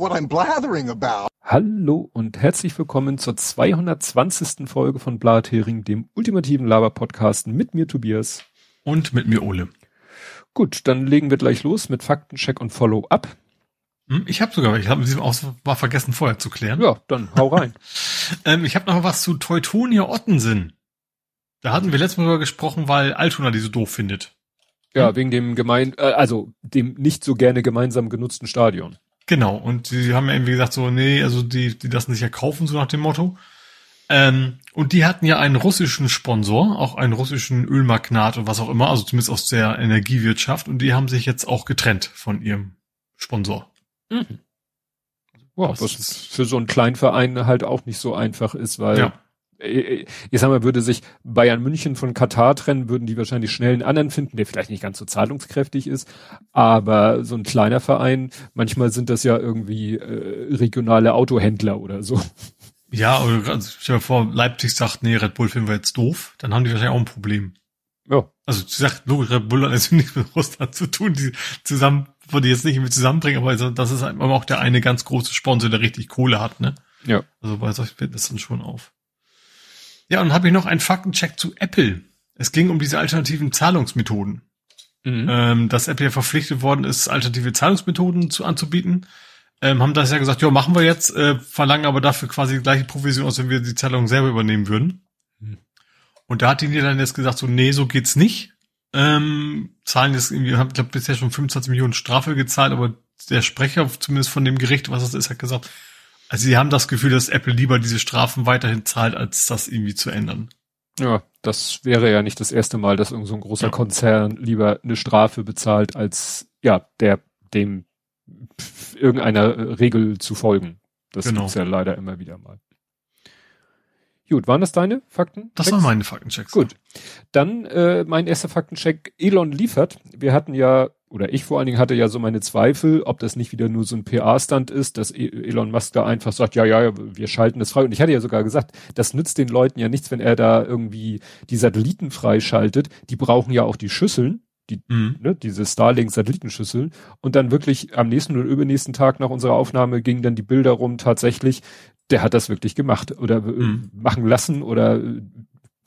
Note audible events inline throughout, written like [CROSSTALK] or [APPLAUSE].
what I'm blathering about. Hallo und herzlich willkommen zur 220. Folge von Blathering, dem ultimativen Laber-Podcast mit mir Tobias. Und mit mir Ole. Gut, dann legen wir gleich los mit Faktencheck und Follow-up. Hm, ich habe sogar, ich habe sie auch mal vergessen vorher zu klären. Ja, dann hau rein. [LAUGHS] ähm, ich habe noch was zu Teutonia Ottensen. Da hatten wir letztes Mal drüber gesprochen, weil Altona die so doof findet. Ja, hm? wegen dem gemein, äh, also dem nicht so gerne gemeinsam genutzten Stadion. Genau, und sie haben ja irgendwie gesagt so, nee, also die, die lassen sich ja kaufen, so nach dem Motto. Ähm, und die hatten ja einen russischen Sponsor, auch einen russischen Ölmagnat und was auch immer, also zumindest aus der Energiewirtschaft, und die haben sich jetzt auch getrennt von ihrem Sponsor. Mhm. Wow, was für so einen kleinen Verein halt auch nicht so einfach ist, weil ja. Äh, ich sag mal, würde sich Bayern München von Katar trennen, würden die wahrscheinlich schnell einen anderen finden, der vielleicht nicht ganz so zahlungskräftig ist. Aber so ein kleiner Verein, manchmal sind das ja irgendwie äh, regionale Autohändler oder so. Ja, also stell dir vor, Leipzig sagt, nee, Red Bull finden wir jetzt doof, dann haben die wahrscheinlich auch ein Problem. Ja. Also sie sagt, logisch, Red Bull hat jetzt [LAUGHS] nichts mit Russland zu tun, die zusammen, würde jetzt nicht mit zusammenbringen, aber das ist einfach auch der eine ganz große Sponsor, der richtig Kohle hat, ne? Ja. Also bei solchen fällt das dann schon auf. Ja, und habe ich noch einen Faktencheck zu Apple. Es ging um diese alternativen Zahlungsmethoden. Mhm. Ähm, dass Apple ja verpflichtet worden ist, alternative Zahlungsmethoden zu anzubieten. Ähm, haben das ja gesagt, ja, machen wir jetzt, äh, verlangen aber dafür quasi die gleiche Provision, als wenn wir die Zahlung selber übernehmen würden. Mhm. Und da hat die dann jetzt gesagt, so, nee, so geht's nicht. Ähm, zahlen jetzt irgendwie, haben, glaube bisher schon 25 Millionen Strafe gezahlt, aber der Sprecher, zumindest von dem Gericht, was das ist, hat gesagt, also sie haben das Gefühl, dass Apple lieber diese Strafen weiterhin zahlt, als das irgendwie zu ändern. Ja, das wäre ja nicht das erste Mal, dass irgend so ein großer ja. Konzern lieber eine Strafe bezahlt, als ja, der dem irgendeiner Regel zu folgen. Das genau. gibt's ja leider immer wieder mal. Gut, waren das deine Fakten? Das waren meine Faktenchecks. Gut. Dann äh, mein erster Faktencheck. Elon liefert. Wir hatten ja oder ich vor allen Dingen hatte ja so meine Zweifel, ob das nicht wieder nur so ein PA-Stand ist, dass e- Elon Musk da einfach sagt, ja, ja, wir schalten das frei. Und ich hatte ja sogar gesagt, das nützt den Leuten ja nichts, wenn er da irgendwie die Satelliten freischaltet. Die brauchen ja auch die Schüsseln, die, mhm. ne, diese Starlink-Satellitenschüsseln. Und dann wirklich am nächsten oder übernächsten Tag nach unserer Aufnahme gingen dann die Bilder rum, tatsächlich, der hat das wirklich gemacht oder äh, mhm. machen lassen oder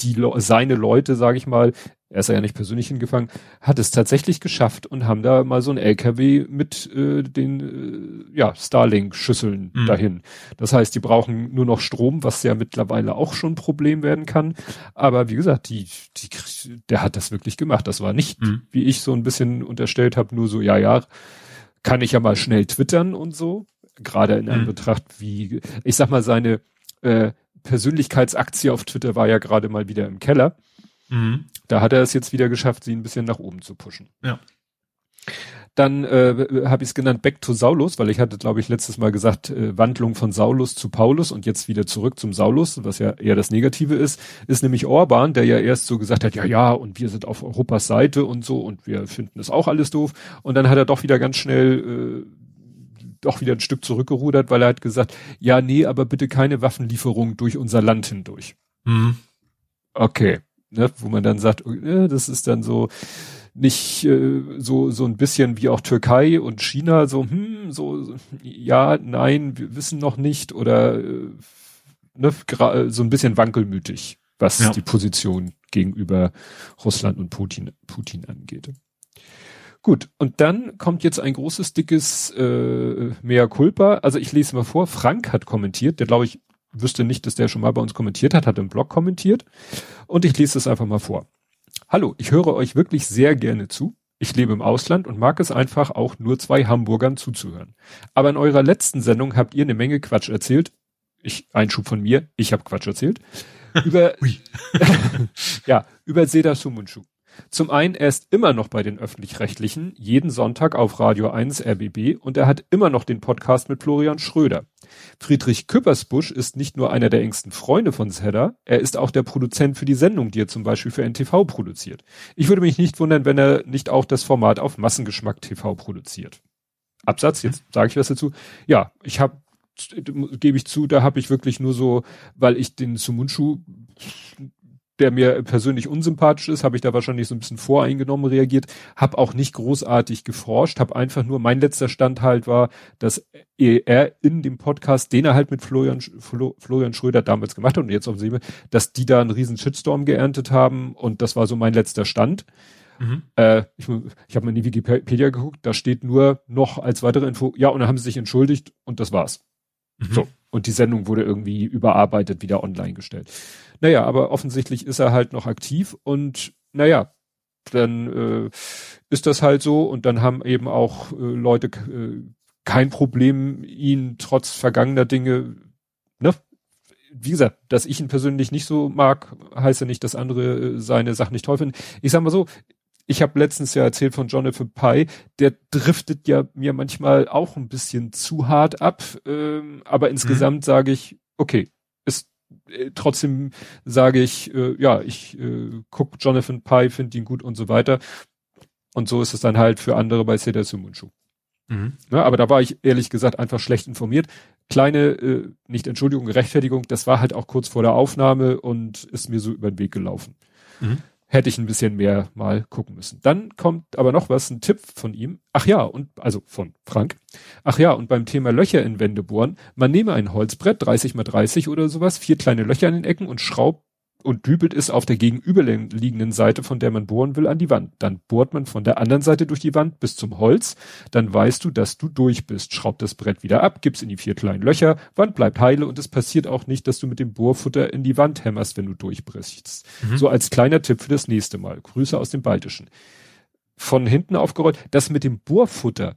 die seine Leute, sage ich mal, er ist ja nicht persönlich hingefangen, hat es tatsächlich geschafft und haben da mal so ein LKW mit äh, den äh, ja, Starlink-Schüsseln mhm. dahin. Das heißt, die brauchen nur noch Strom, was ja mittlerweile auch schon ein Problem werden kann. Aber wie gesagt, die, die, der hat das wirklich gemacht. Das war nicht, mhm. wie ich so ein bisschen unterstellt habe, nur so, ja, ja, kann ich ja mal schnell twittern und so. Gerade in mhm. Betracht, wie, ich sag mal, seine äh, Persönlichkeitsaktie auf Twitter war ja gerade mal wieder im Keller. Mhm. Da hat er es jetzt wieder geschafft, sie ein bisschen nach oben zu pushen. Ja. Dann äh, habe ich es genannt Back to Saulus, weil ich hatte, glaube ich, letztes Mal gesagt, äh, Wandlung von Saulus zu Paulus und jetzt wieder zurück zum Saulus, was ja eher das Negative ist, ist nämlich Orban, der ja erst so gesagt hat, ja, ja, und wir sind auf Europas Seite und so und wir finden es auch alles doof. Und dann hat er doch wieder ganz schnell äh, doch wieder ein Stück zurückgerudert, weil er hat gesagt, ja, nee, aber bitte keine Waffenlieferung durch unser Land hindurch. Mhm. Okay ne, wo man dann sagt, äh, das ist dann so nicht äh, so so ein bisschen wie auch Türkei und China so hm so ja nein wir wissen noch nicht oder äh, ne, so ein bisschen wankelmütig was ja. die Position gegenüber Russland und Putin Putin angeht. Gut, und dann kommt jetzt ein großes, dickes äh, Mea culpa. Also ich lese mal vor, Frank hat kommentiert, der glaube ich wüsste nicht, dass der schon mal bei uns kommentiert hat, hat im Blog kommentiert. Und ich lese es einfach mal vor. Hallo, ich höre euch wirklich sehr gerne zu. Ich lebe im Ausland und mag es einfach auch nur zwei Hamburgern zuzuhören. Aber in eurer letzten Sendung habt ihr eine Menge Quatsch erzählt. Ich, Einschub von mir, ich habe Quatsch erzählt. Über, [LAUGHS] [LAUGHS] ja, über Seda Sumunchu. Zum einen, er ist immer noch bei den Öffentlich-Rechtlichen, jeden Sonntag auf Radio 1 RBB und er hat immer noch den Podcast mit Florian Schröder. Friedrich Küppersbusch ist nicht nur einer der engsten Freunde von Zedda, er ist auch der Produzent für die Sendung, die er zum Beispiel für NTV produziert. Ich würde mich nicht wundern, wenn er nicht auch das Format auf Massengeschmack TV produziert. Absatz, jetzt sage ich was dazu. Ja, ich habe gebe ich zu, da habe ich wirklich nur so, weil ich den Sumunchu der mir persönlich unsympathisch ist, habe ich da wahrscheinlich so ein bisschen voreingenommen reagiert, habe auch nicht großartig geforscht, habe einfach nur, mein letzter Stand halt war, dass er in dem Podcast, den er halt mit Florian, Flo, Florian Schröder damals gemacht hat und jetzt auf Sie, dass die da einen riesen Shitstorm geerntet haben und das war so mein letzter Stand. Mhm. Äh, ich ich habe mal in die Wikipedia geguckt, da steht nur noch als weitere Info, ja, und dann haben sie sich entschuldigt und das war's. Mhm. So. Und die Sendung wurde irgendwie überarbeitet, wieder online gestellt. Naja, aber offensichtlich ist er halt noch aktiv und naja, dann äh, ist das halt so und dann haben eben auch äh, Leute äh, kein Problem, ihn trotz vergangener Dinge, ne? Wie gesagt, dass ich ihn persönlich nicht so mag, heißt ja nicht, dass andere äh, seine Sachen nicht toll finden. Ich sag mal so, ich habe letztens ja erzählt von Jonathan Pye, der driftet ja mir manchmal auch ein bisschen zu hart ab, ähm, aber insgesamt mhm. sage ich, okay, ist äh, trotzdem sage ich, äh, ja, ich äh, guck Jonathan Pye, finde ihn gut und so weiter. Und so ist es dann halt für andere bei Seda Sumunchu. Mhm. Ja, aber da war ich ehrlich gesagt einfach schlecht informiert. Kleine, äh, nicht Entschuldigung, Rechtfertigung, das war halt auch kurz vor der Aufnahme und ist mir so über den Weg gelaufen. Mhm hätte ich ein bisschen mehr mal gucken müssen. Dann kommt aber noch was, ein Tipp von ihm. Ach ja, und also von Frank. Ach ja, und beim Thema Löcher in Wände bohren, man nehme ein Holzbrett, 30 mal 30 oder sowas, vier kleine Löcher an den Ecken und schraubt und dübelt es auf der gegenüberliegenden Seite, von der man bohren will, an die Wand. Dann bohrt man von der anderen Seite durch die Wand bis zum Holz. Dann weißt du, dass du durch bist. Schraubt das Brett wieder ab, gibst in die vier kleinen Löcher, Wand bleibt heile und es passiert auch nicht, dass du mit dem Bohrfutter in die Wand hämmerst, wenn du durchbrichst. Mhm. So als kleiner Tipp für das nächste Mal. Grüße aus dem Baltischen. Von hinten aufgerollt. Das mit dem Bohrfutter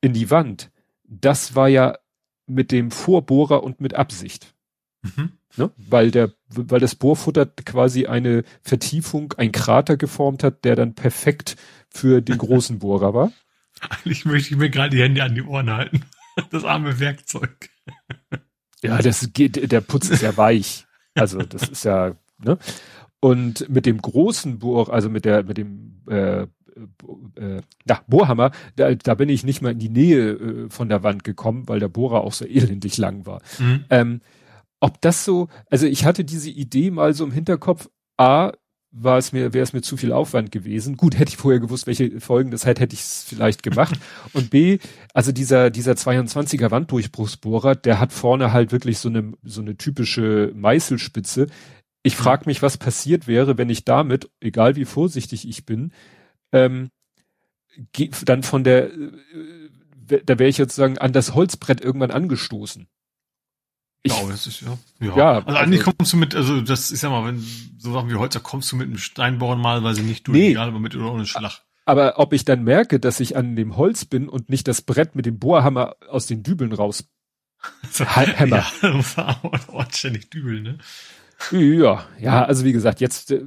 in die Wand, das war ja mit dem Vorbohrer und mit Absicht. Mhm. Ne? Weil der, weil das Bohrfutter quasi eine Vertiefung, ein Krater geformt hat, der dann perfekt für den [LAUGHS] großen Bohrer war. Eigentlich möchte ich mir gerade die Hände an die Ohren halten. [LAUGHS] Das arme Werkzeug. Ja, das geht, der Putz ist ja weich. Also das ist ja, ne? Und mit dem großen Bohr, also mit der, mit dem äh, äh, ja, Bohrhammer, da, da bin ich nicht mal in die Nähe äh, von der Wand gekommen, weil der Bohrer auch so elendig lang war. Mhm. Ähm, ob das so, also ich hatte diese Idee mal so im Hinterkopf, A, war es mir, wäre es mir zu viel Aufwand gewesen. Gut, hätte ich vorher gewusst, welche Folgen das hat, hätte ich es vielleicht gemacht. [LAUGHS] Und B, also dieser, dieser 22er Wanddurchbruchsbohrer, der hat vorne halt wirklich so eine, so eine typische Meißelspitze. Ich mhm. frage mich, was passiert wäre, wenn ich damit, egal wie vorsichtig ich bin, ähm, dann von der, äh, da wäre ich jetzt sagen, an das Holzbrett irgendwann angestoßen. Ich, ja, das ist ja. Ja, ja also, also eigentlich kommst du mit, also das ist ja mal, wenn so Sachen wie Holz, da kommst du mit einem Steinbohren mal, weil sie nicht durch, nee, egal, aber mit oder ohne Schlag. Aber ob ich dann merke, dass ich an dem Holz bin und nicht das Brett mit dem Bohrhammer aus den Dübeln raus [LAUGHS] Hammer. Ja, muss man ständig dübeln, ne? Ja, ja, also wie gesagt, jetzt, äh,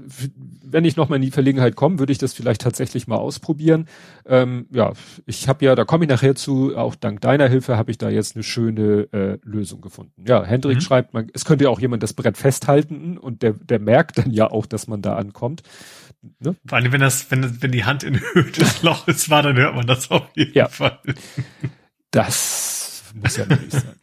wenn ich nochmal in die Verlegenheit komme, würde ich das vielleicht tatsächlich mal ausprobieren. Ähm, ja, ich habe ja, da komme ich nachher zu, auch dank deiner Hilfe habe ich da jetzt eine schöne äh, Lösung gefunden. Ja, Hendrik mhm. schreibt, man, es könnte ja auch jemand das Brett festhalten und der, der merkt dann ja auch, dass man da ankommt. Ne? Vor allem, wenn das, wenn, wenn die Hand in Höhe des Loches war, dann hört man das auf jeden ja. Fall. Das muss ja nicht sein.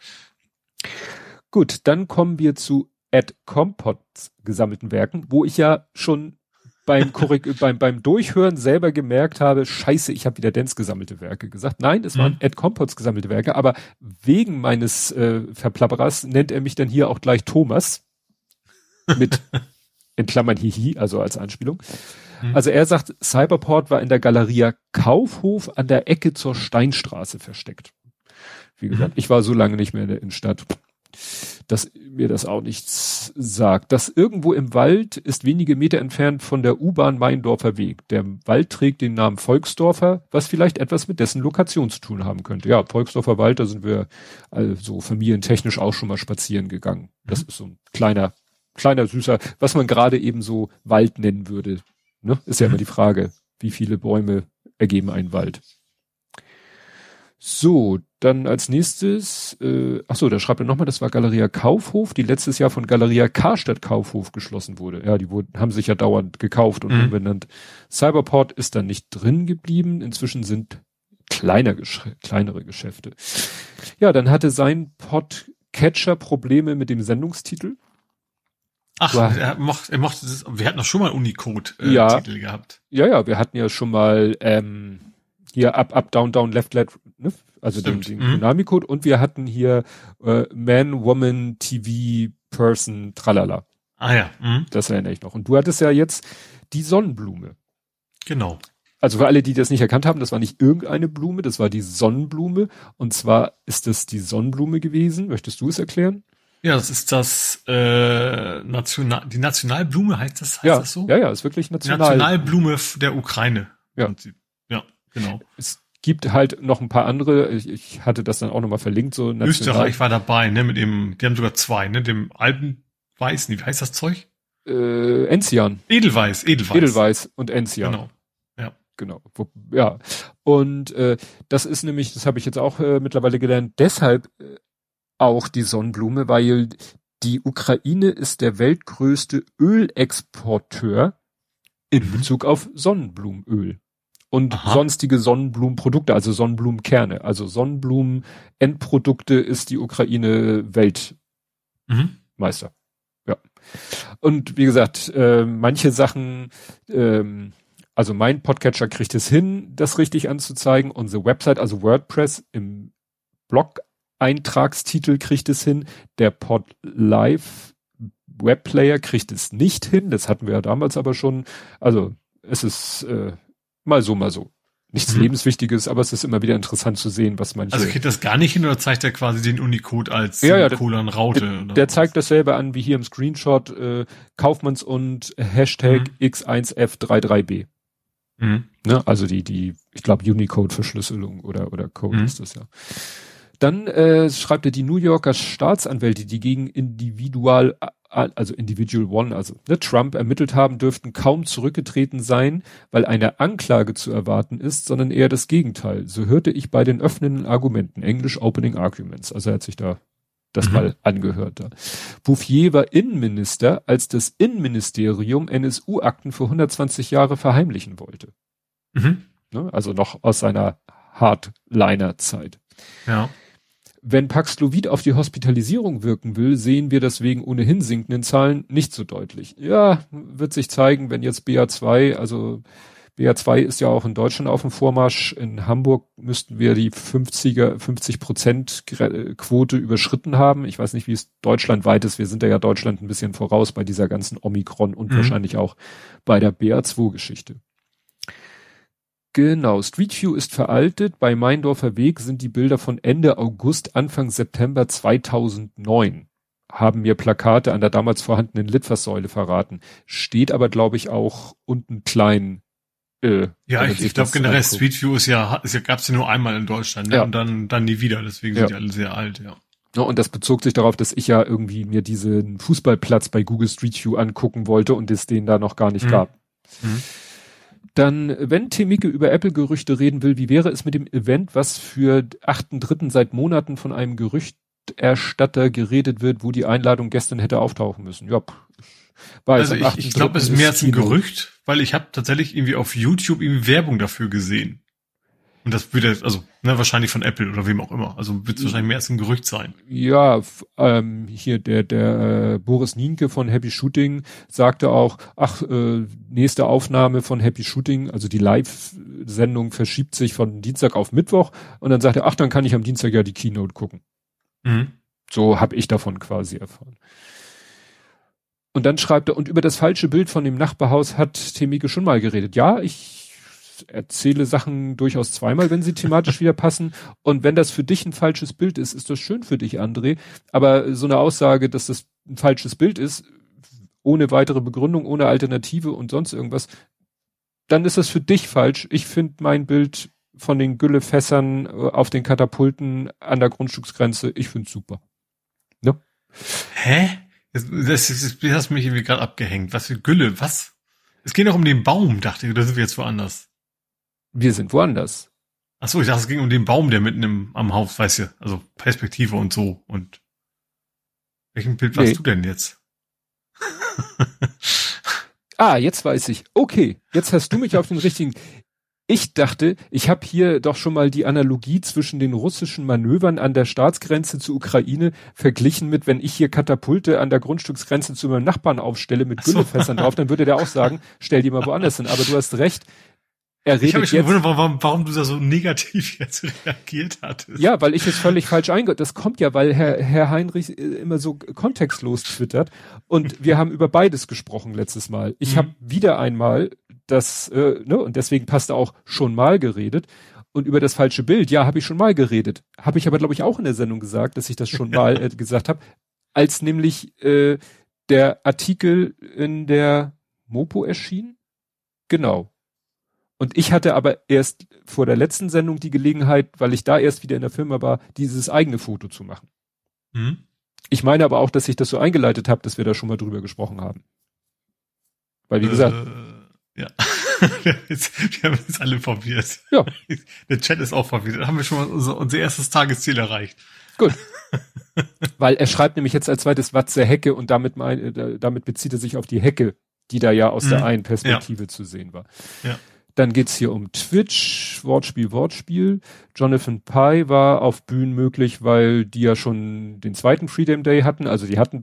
Gut, dann kommen wir zu at Compots gesammelten Werken, wo ich ja schon beim, [LAUGHS] beim, beim Durchhören selber gemerkt habe, scheiße, ich habe wieder Dance gesammelte Werke gesagt. Nein, es waren mhm. Ed Compots gesammelte Werke, aber wegen meines äh, Verplapperers nennt er mich dann hier auch gleich Thomas. Mit [LAUGHS] in Klammern Hihi, also als Anspielung. Mhm. Also er sagt, Cyberport war in der Galeria Kaufhof an der Ecke zur Steinstraße versteckt. Wie gesagt, mhm. ich war so lange nicht mehr in der Innenstadt dass mir das auch nichts sagt. Das irgendwo im Wald ist wenige Meter entfernt von der U-Bahn Meindorfer Weg. Der Wald trägt den Namen Volksdorfer, was vielleicht etwas mit dessen Lokation zu tun haben könnte. Ja, Volksdorfer Wald, da sind wir also familientechnisch auch schon mal spazieren gegangen. Das mhm. ist so ein kleiner, kleiner süßer, was man gerade eben so Wald nennen würde. Ne? Ist ja mhm. immer die Frage, wie viele Bäume ergeben einen Wald. So, dann als nächstes, äh, ach so, da schreibt er nochmal, das war Galeria Kaufhof, die letztes Jahr von Galeria Karstadt Kaufhof geschlossen wurde. Ja, die wurden, haben sich ja dauernd gekauft und mhm. umbenannt. Cyberport ist dann nicht drin geblieben. Inzwischen sind kleiner, kleinere Geschäfte. Ja, dann hatte sein Podcatcher Probleme mit dem Sendungstitel. Ach, er mochte, er mochte das, wir hatten doch schon mal Unicode-Titel äh, ja, gehabt. Ja, ja, wir hatten ja schon mal ähm, hier Up, Up, Down, Down, Left, Left, ne? also Stimmt. den, den mhm. Konami-Code und wir hatten hier äh, Man, Woman, TV, Person, tralala. Ah ja. Mhm. Das erinnere ich noch. Und du hattest ja jetzt die Sonnenblume. Genau. Also für alle, die das nicht erkannt haben, das war nicht irgendeine Blume, das war die Sonnenblume. Und zwar ist das die Sonnenblume gewesen. Möchtest du es erklären? Ja, das ist das äh, National, die Nationalblume heißt das, heißt ja, das so? Ja, ja, ist wirklich national. Die Nationalblume der Ukraine. Ja. Ja, genau. Es gibt halt noch ein paar andere, ich, ich hatte das dann auch nochmal verlinkt, so national. Österreich war dabei, ne, mit dem, die haben sogar zwei, ne, dem Alpenweiß, wie heißt das Zeug? Äh, Enzian. Edelweiß, Edelweiß. Edelweiß und Enzian. Genau. Ja. Genau. Ja. Und äh, das ist nämlich, das habe ich jetzt auch äh, mittlerweile gelernt, deshalb äh, auch die Sonnenblume, weil die Ukraine ist der weltgrößte Ölexporteur in mhm. Bezug auf Sonnenblumenöl und Aha. sonstige Sonnenblumenprodukte, also Sonnenblumenkerne. Also Sonnenblumenendprodukte ist die Ukraine Weltmeister. Mhm. Ja. Und wie gesagt, äh, manche Sachen, ähm, also mein Podcatcher kriegt es hin, das richtig anzuzeigen. Unsere Website, also WordPress im Blog Eintragstitel kriegt es hin. Der Pod Live Webplayer kriegt es nicht hin. Das hatten wir ja damals aber schon. Also es ist äh, mal so, mal so. Nichts mhm. Lebenswichtiges, aber es ist immer wieder interessant zu sehen, was manche. Also kriegt das gar nicht hin oder zeigt er quasi den Unicode als ja, ja, Colon Raute? Der, der zeigt dasselbe an wie hier im Screenshot äh, Kaufmanns und Hashtag mhm. X1F33B. Mhm. Ne? Also die, die, ich glaube Unicode-Verschlüsselung oder, oder Code mhm. ist das ja. Dann äh, schreibt er, die New Yorker Staatsanwälte, die gegen Individual, also Individual One, also ne, Trump ermittelt haben, dürften kaum zurückgetreten sein, weil eine Anklage zu erwarten ist, sondern eher das Gegenteil. So hörte ich bei den öffnenden Argumenten, Englisch Opening Arguments. Also er hat sich da das mhm. mal angehört. Da. Bouffier war Innenminister, als das Innenministerium NSU-Akten für 120 Jahre verheimlichen wollte. Mhm. Ne, also noch aus seiner Hardliner-Zeit. Ja. Wenn Paxlovid auf die Hospitalisierung wirken will, sehen wir das wegen ohnehin sinkenden Zahlen nicht so deutlich. Ja, wird sich zeigen, wenn jetzt BA2, also BA2 ist ja auch in Deutschland auf dem Vormarsch. In Hamburg müssten wir die 50er, 50 Prozent Quote überschritten haben. Ich weiß nicht, wie es deutschlandweit ist. Wir sind ja, Deutschland ein bisschen voraus bei dieser ganzen Omikron und mhm. wahrscheinlich auch bei der BA2 Geschichte. Genau, Street View ist veraltet. Bei Meindorfer Weg sind die Bilder von Ende August, Anfang September 2009. Haben mir Plakate an der damals vorhandenen Litfaßsäule verraten. Steht aber, glaube ich, auch unten klein. Äh, ja, ich, ich glaube generell anguckt. Street View ist ja, ist ja gab's ja nur einmal in Deutschland ne? ja. und dann dann nie wieder. Deswegen ja. sind die alle sehr alt, ja. Ja, und das bezog sich darauf, dass ich ja irgendwie mir diesen Fußballplatz bei Google Street View angucken wollte und es den da noch gar nicht mhm. gab. Mhm. Dann, wenn Temike über Apple-Gerüchte reden will, wie wäre es mit dem Event, was für 8.3. seit Monaten von einem Gerüchterstatter geredet wird, wo die Einladung gestern hätte auftauchen müssen? Ja, weiß, also ich, ich glaube, es ist mehr als ein Gerücht, weil ich habe tatsächlich irgendwie auf YouTube irgendwie Werbung dafür gesehen. Und das würde, also ne, wahrscheinlich von Apple oder wem auch immer. Also wird es wahrscheinlich mehr als ein Gerücht sein. Ja, ähm, hier der der äh, Boris Nienke von Happy Shooting sagte auch, ach, äh, nächste Aufnahme von Happy Shooting, also die Live-Sendung verschiebt sich von Dienstag auf Mittwoch und dann sagt er, ach, dann kann ich am Dienstag ja die Keynote gucken. Mhm. So habe ich davon quasi erfahren. Und dann schreibt er, und über das falsche Bild von dem Nachbarhaus hat Temike schon mal geredet. Ja, ich erzähle Sachen durchaus zweimal, wenn sie thematisch wieder passen. Und wenn das für dich ein falsches Bild ist, ist das schön für dich, André. Aber so eine Aussage, dass das ein falsches Bild ist, ohne weitere Begründung, ohne Alternative und sonst irgendwas, dann ist das für dich falsch. Ich finde mein Bild von den Güllefässern äh, auf den Katapulten an der Grundstücksgrenze, ich finde super. Ne? Hä? Das, das, das, das hast mich irgendwie gerade abgehängt. Was für Gülle? Was? Es geht doch um den Baum, dachte ich, oder sind wir jetzt woanders? Wir sind woanders. Ach so, ich dachte, es ging um den Baum, der mitten im, am Haus, weißt du, also Perspektive und so und welchen Bild nee. warst du denn jetzt? [LAUGHS] ah, jetzt weiß ich. Okay, jetzt hast du mich auf den richtigen. [LAUGHS] ich dachte, ich habe hier doch schon mal die Analogie zwischen den russischen Manövern an der Staatsgrenze zur Ukraine verglichen mit, wenn ich hier Katapulte an der Grundstücksgrenze zu meinem Nachbarn aufstelle mit Güllefässern drauf, dann würde der auch sagen, [LAUGHS] stell die mal woanders hin. Aber du hast recht. Er redet ich habe mich gewundert, warum, warum du da so negativ [LAUGHS] jetzt reagiert hattest. Ja, weil ich es völlig falsch einge... Das kommt ja, weil Herr, Herr Heinrich äh, immer so kontextlos twittert. Und wir haben über beides gesprochen letztes Mal. Ich mhm. habe wieder einmal das, äh, ne, und deswegen passt auch schon mal geredet. Und über das falsche Bild, ja, habe ich schon mal geredet. Habe ich aber, glaube ich, auch in der Sendung gesagt, dass ich das schon mal äh, [LAUGHS] gesagt habe. Als nämlich äh, der Artikel in der Mopo erschien. Genau. Und ich hatte aber erst vor der letzten Sendung die Gelegenheit, weil ich da erst wieder in der Firma war, dieses eigene Foto zu machen. Mhm. Ich meine aber auch, dass ich das so eingeleitet habe, dass wir da schon mal drüber gesprochen haben. Weil, wie gesagt, äh ja. [LAUGHS] wir, haben jetzt, wir haben jetzt alle verwirrt. Ja. Der Chat ist auch verwirrt. Dann haben wir schon mal unser, unser erstes Tagesziel erreicht. Gut. [LAUGHS] Weil er schreibt nämlich jetzt als zweites Watze Hecke und damit, mein, äh, damit bezieht er sich auf die Hecke, die da ja aus mhm. der einen Perspektive ja. zu sehen war. Ja. Dann geht's hier um Twitch, Wortspiel, Wortspiel. Jonathan Pye war auf Bühnen möglich, weil die ja schon den zweiten Freedom Day hatten. Also die hatten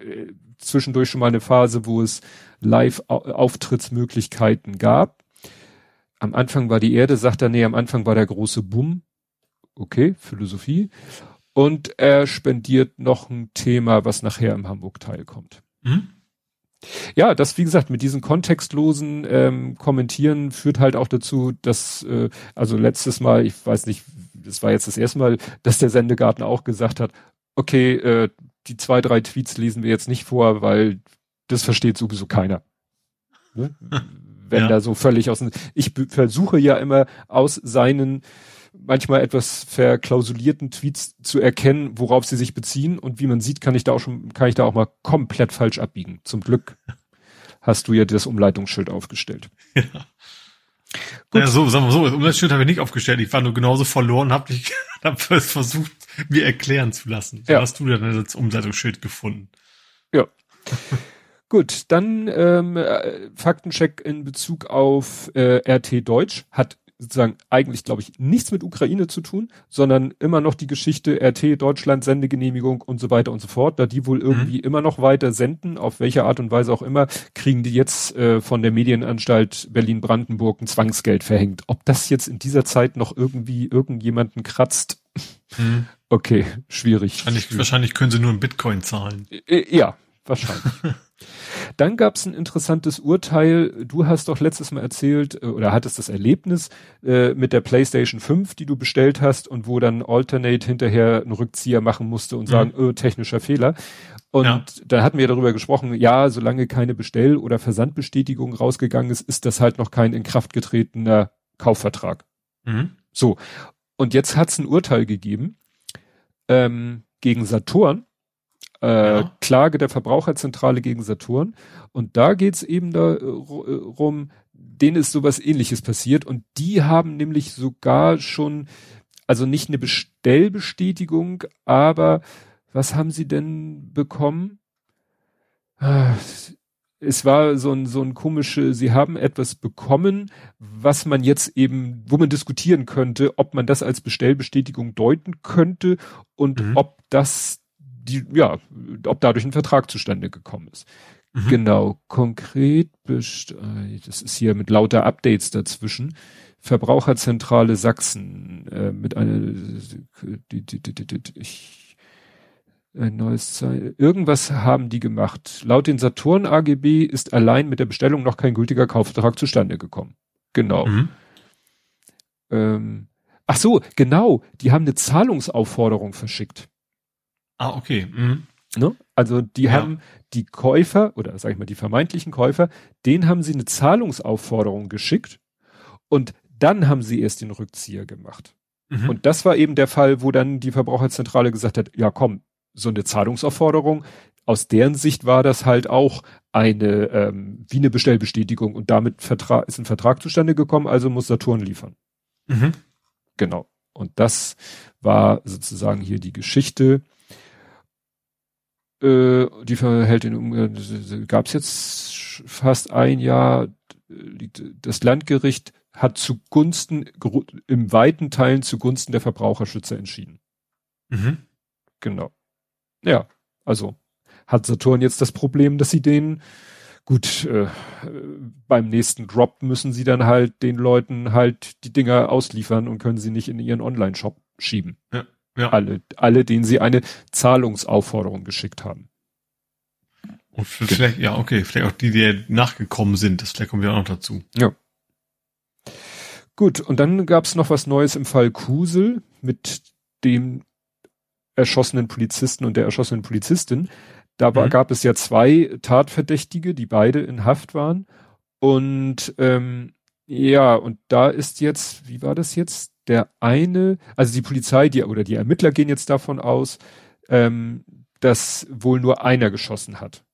äh, zwischendurch schon mal eine Phase, wo es Live-Auftrittsmöglichkeiten gab. Am Anfang war die Erde, sagt er, nee, am Anfang war der große Boom. Okay, Philosophie. Und er spendiert noch ein Thema, was nachher im Hamburg-Teil kommt. Mhm. Ja, das, wie gesagt, mit diesen kontextlosen ähm, Kommentieren führt halt auch dazu, dass, äh, also letztes Mal, ich weiß nicht, das war jetzt das erste Mal, dass der Sendegarten auch gesagt hat, okay, äh, die zwei, drei Tweets lesen wir jetzt nicht vor, weil das versteht sowieso keiner. Ne? [LAUGHS] Wenn ja. da so völlig aus Ich versuche ja immer aus seinen manchmal etwas verklausulierten Tweets zu erkennen, worauf sie sich beziehen und wie man sieht, kann ich da auch schon, kann ich da auch mal komplett falsch abbiegen. Zum Glück hast du ja das Umleitungsschild aufgestellt. Ja. Gut. Ja, so, sagen wir so, das Umleitungsschild habe ich nicht aufgestellt. Ich war nur genauso verloren, habe hab [LAUGHS] versucht, mir erklären zu lassen. So ja. hast du dann das Umleitungsschild gefunden. Ja. Gut, dann ähm, äh, Faktencheck in Bezug auf äh, RT Deutsch hat sozusagen eigentlich, glaube ich, nichts mit Ukraine zu tun, sondern immer noch die Geschichte RT Deutschland Sendegenehmigung und so weiter und so fort. Da die wohl irgendwie mhm. immer noch weiter senden, auf welche Art und Weise auch immer, kriegen die jetzt äh, von der Medienanstalt Berlin-Brandenburg ein Zwangsgeld verhängt. Ob das jetzt in dieser Zeit noch irgendwie irgendjemanden kratzt, mhm. okay, schwierig. Wahrscheinlich, wahrscheinlich können sie nur in Bitcoin zahlen. Äh, ja, wahrscheinlich. [LAUGHS] Dann gab es ein interessantes Urteil. Du hast doch letztes Mal erzählt äh, oder hattest das Erlebnis äh, mit der PlayStation 5, die du bestellt hast und wo dann Alternate hinterher einen Rückzieher machen musste und mhm. sagen, öh, technischer Fehler. Und ja. da hatten wir darüber gesprochen, ja, solange keine Bestell- oder Versandbestätigung rausgegangen ist, ist das halt noch kein in Kraft getretener Kaufvertrag. Mhm. So. Und jetzt hat es ein Urteil gegeben ähm, gegen Saturn äh, ja. Klage der Verbraucherzentrale gegen Saturn. Und da geht's eben darum, äh, denen ist sowas ähnliches passiert und die haben nämlich sogar schon, also nicht eine Bestellbestätigung, aber was haben sie denn bekommen? Ah, es war so ein, so ein komische, sie haben etwas bekommen, was man jetzt eben, wo man diskutieren könnte, ob man das als Bestellbestätigung deuten könnte und mhm. ob das die, ja, ob dadurch ein Vertrag zustande gekommen ist. Mhm. Genau, konkret, das ist hier mit lauter Updates dazwischen. Verbraucherzentrale Sachsen äh, mit einer die, die, die, die, ich, ein neues Ze irgendwas haben die gemacht. Laut den Saturn AGB ist allein mit der Bestellung noch kein gültiger Kaufvertrag zustande gekommen. Genau. Mhm. Ähm, ach so, genau. Die haben eine Zahlungsaufforderung verschickt. Ah, okay. Mhm. Ne? Also die ja. haben die Käufer oder sag ich mal die vermeintlichen Käufer, denen haben sie eine Zahlungsaufforderung geschickt und dann haben sie erst den Rückzieher gemacht. Mhm. Und das war eben der Fall, wo dann die Verbraucherzentrale gesagt hat, ja komm, so eine Zahlungsaufforderung, aus deren Sicht war das halt auch eine ähm, wie eine Bestellbestätigung und damit Vertrag, ist ein Vertrag zustande gekommen, also muss Saturn liefern. Mhm. Genau. Und das war sozusagen hier die Geschichte äh, die verhält in Ungarn, gab es jetzt fast ein Jahr, das Landgericht hat zugunsten, im weiten Teilen zugunsten der Verbraucherschützer entschieden. Mhm. Genau. Ja, also hat Saturn jetzt das Problem, dass sie den gut, äh, beim nächsten Drop müssen sie dann halt den Leuten halt die Dinger ausliefern und können sie nicht in ihren Online-Shop schieben. Ja, ja. Alle, alle, denen sie eine Zahlungsaufforderung geschickt haben. Und vielleicht, ja, okay, vielleicht auch die, die nachgekommen sind, das vielleicht kommen wir auch noch dazu. Ja. Gut, und dann gab's noch was Neues im Fall Kusel mit dem erschossenen Polizisten und der erschossenen Polizistin. Da war, mhm. gab es ja zwei Tatverdächtige, die beide in Haft waren. Und ähm, ja, und da ist jetzt, wie war das jetzt? Der eine, also die Polizei, die oder die Ermittler gehen jetzt davon aus, ähm, dass wohl nur einer geschossen hat.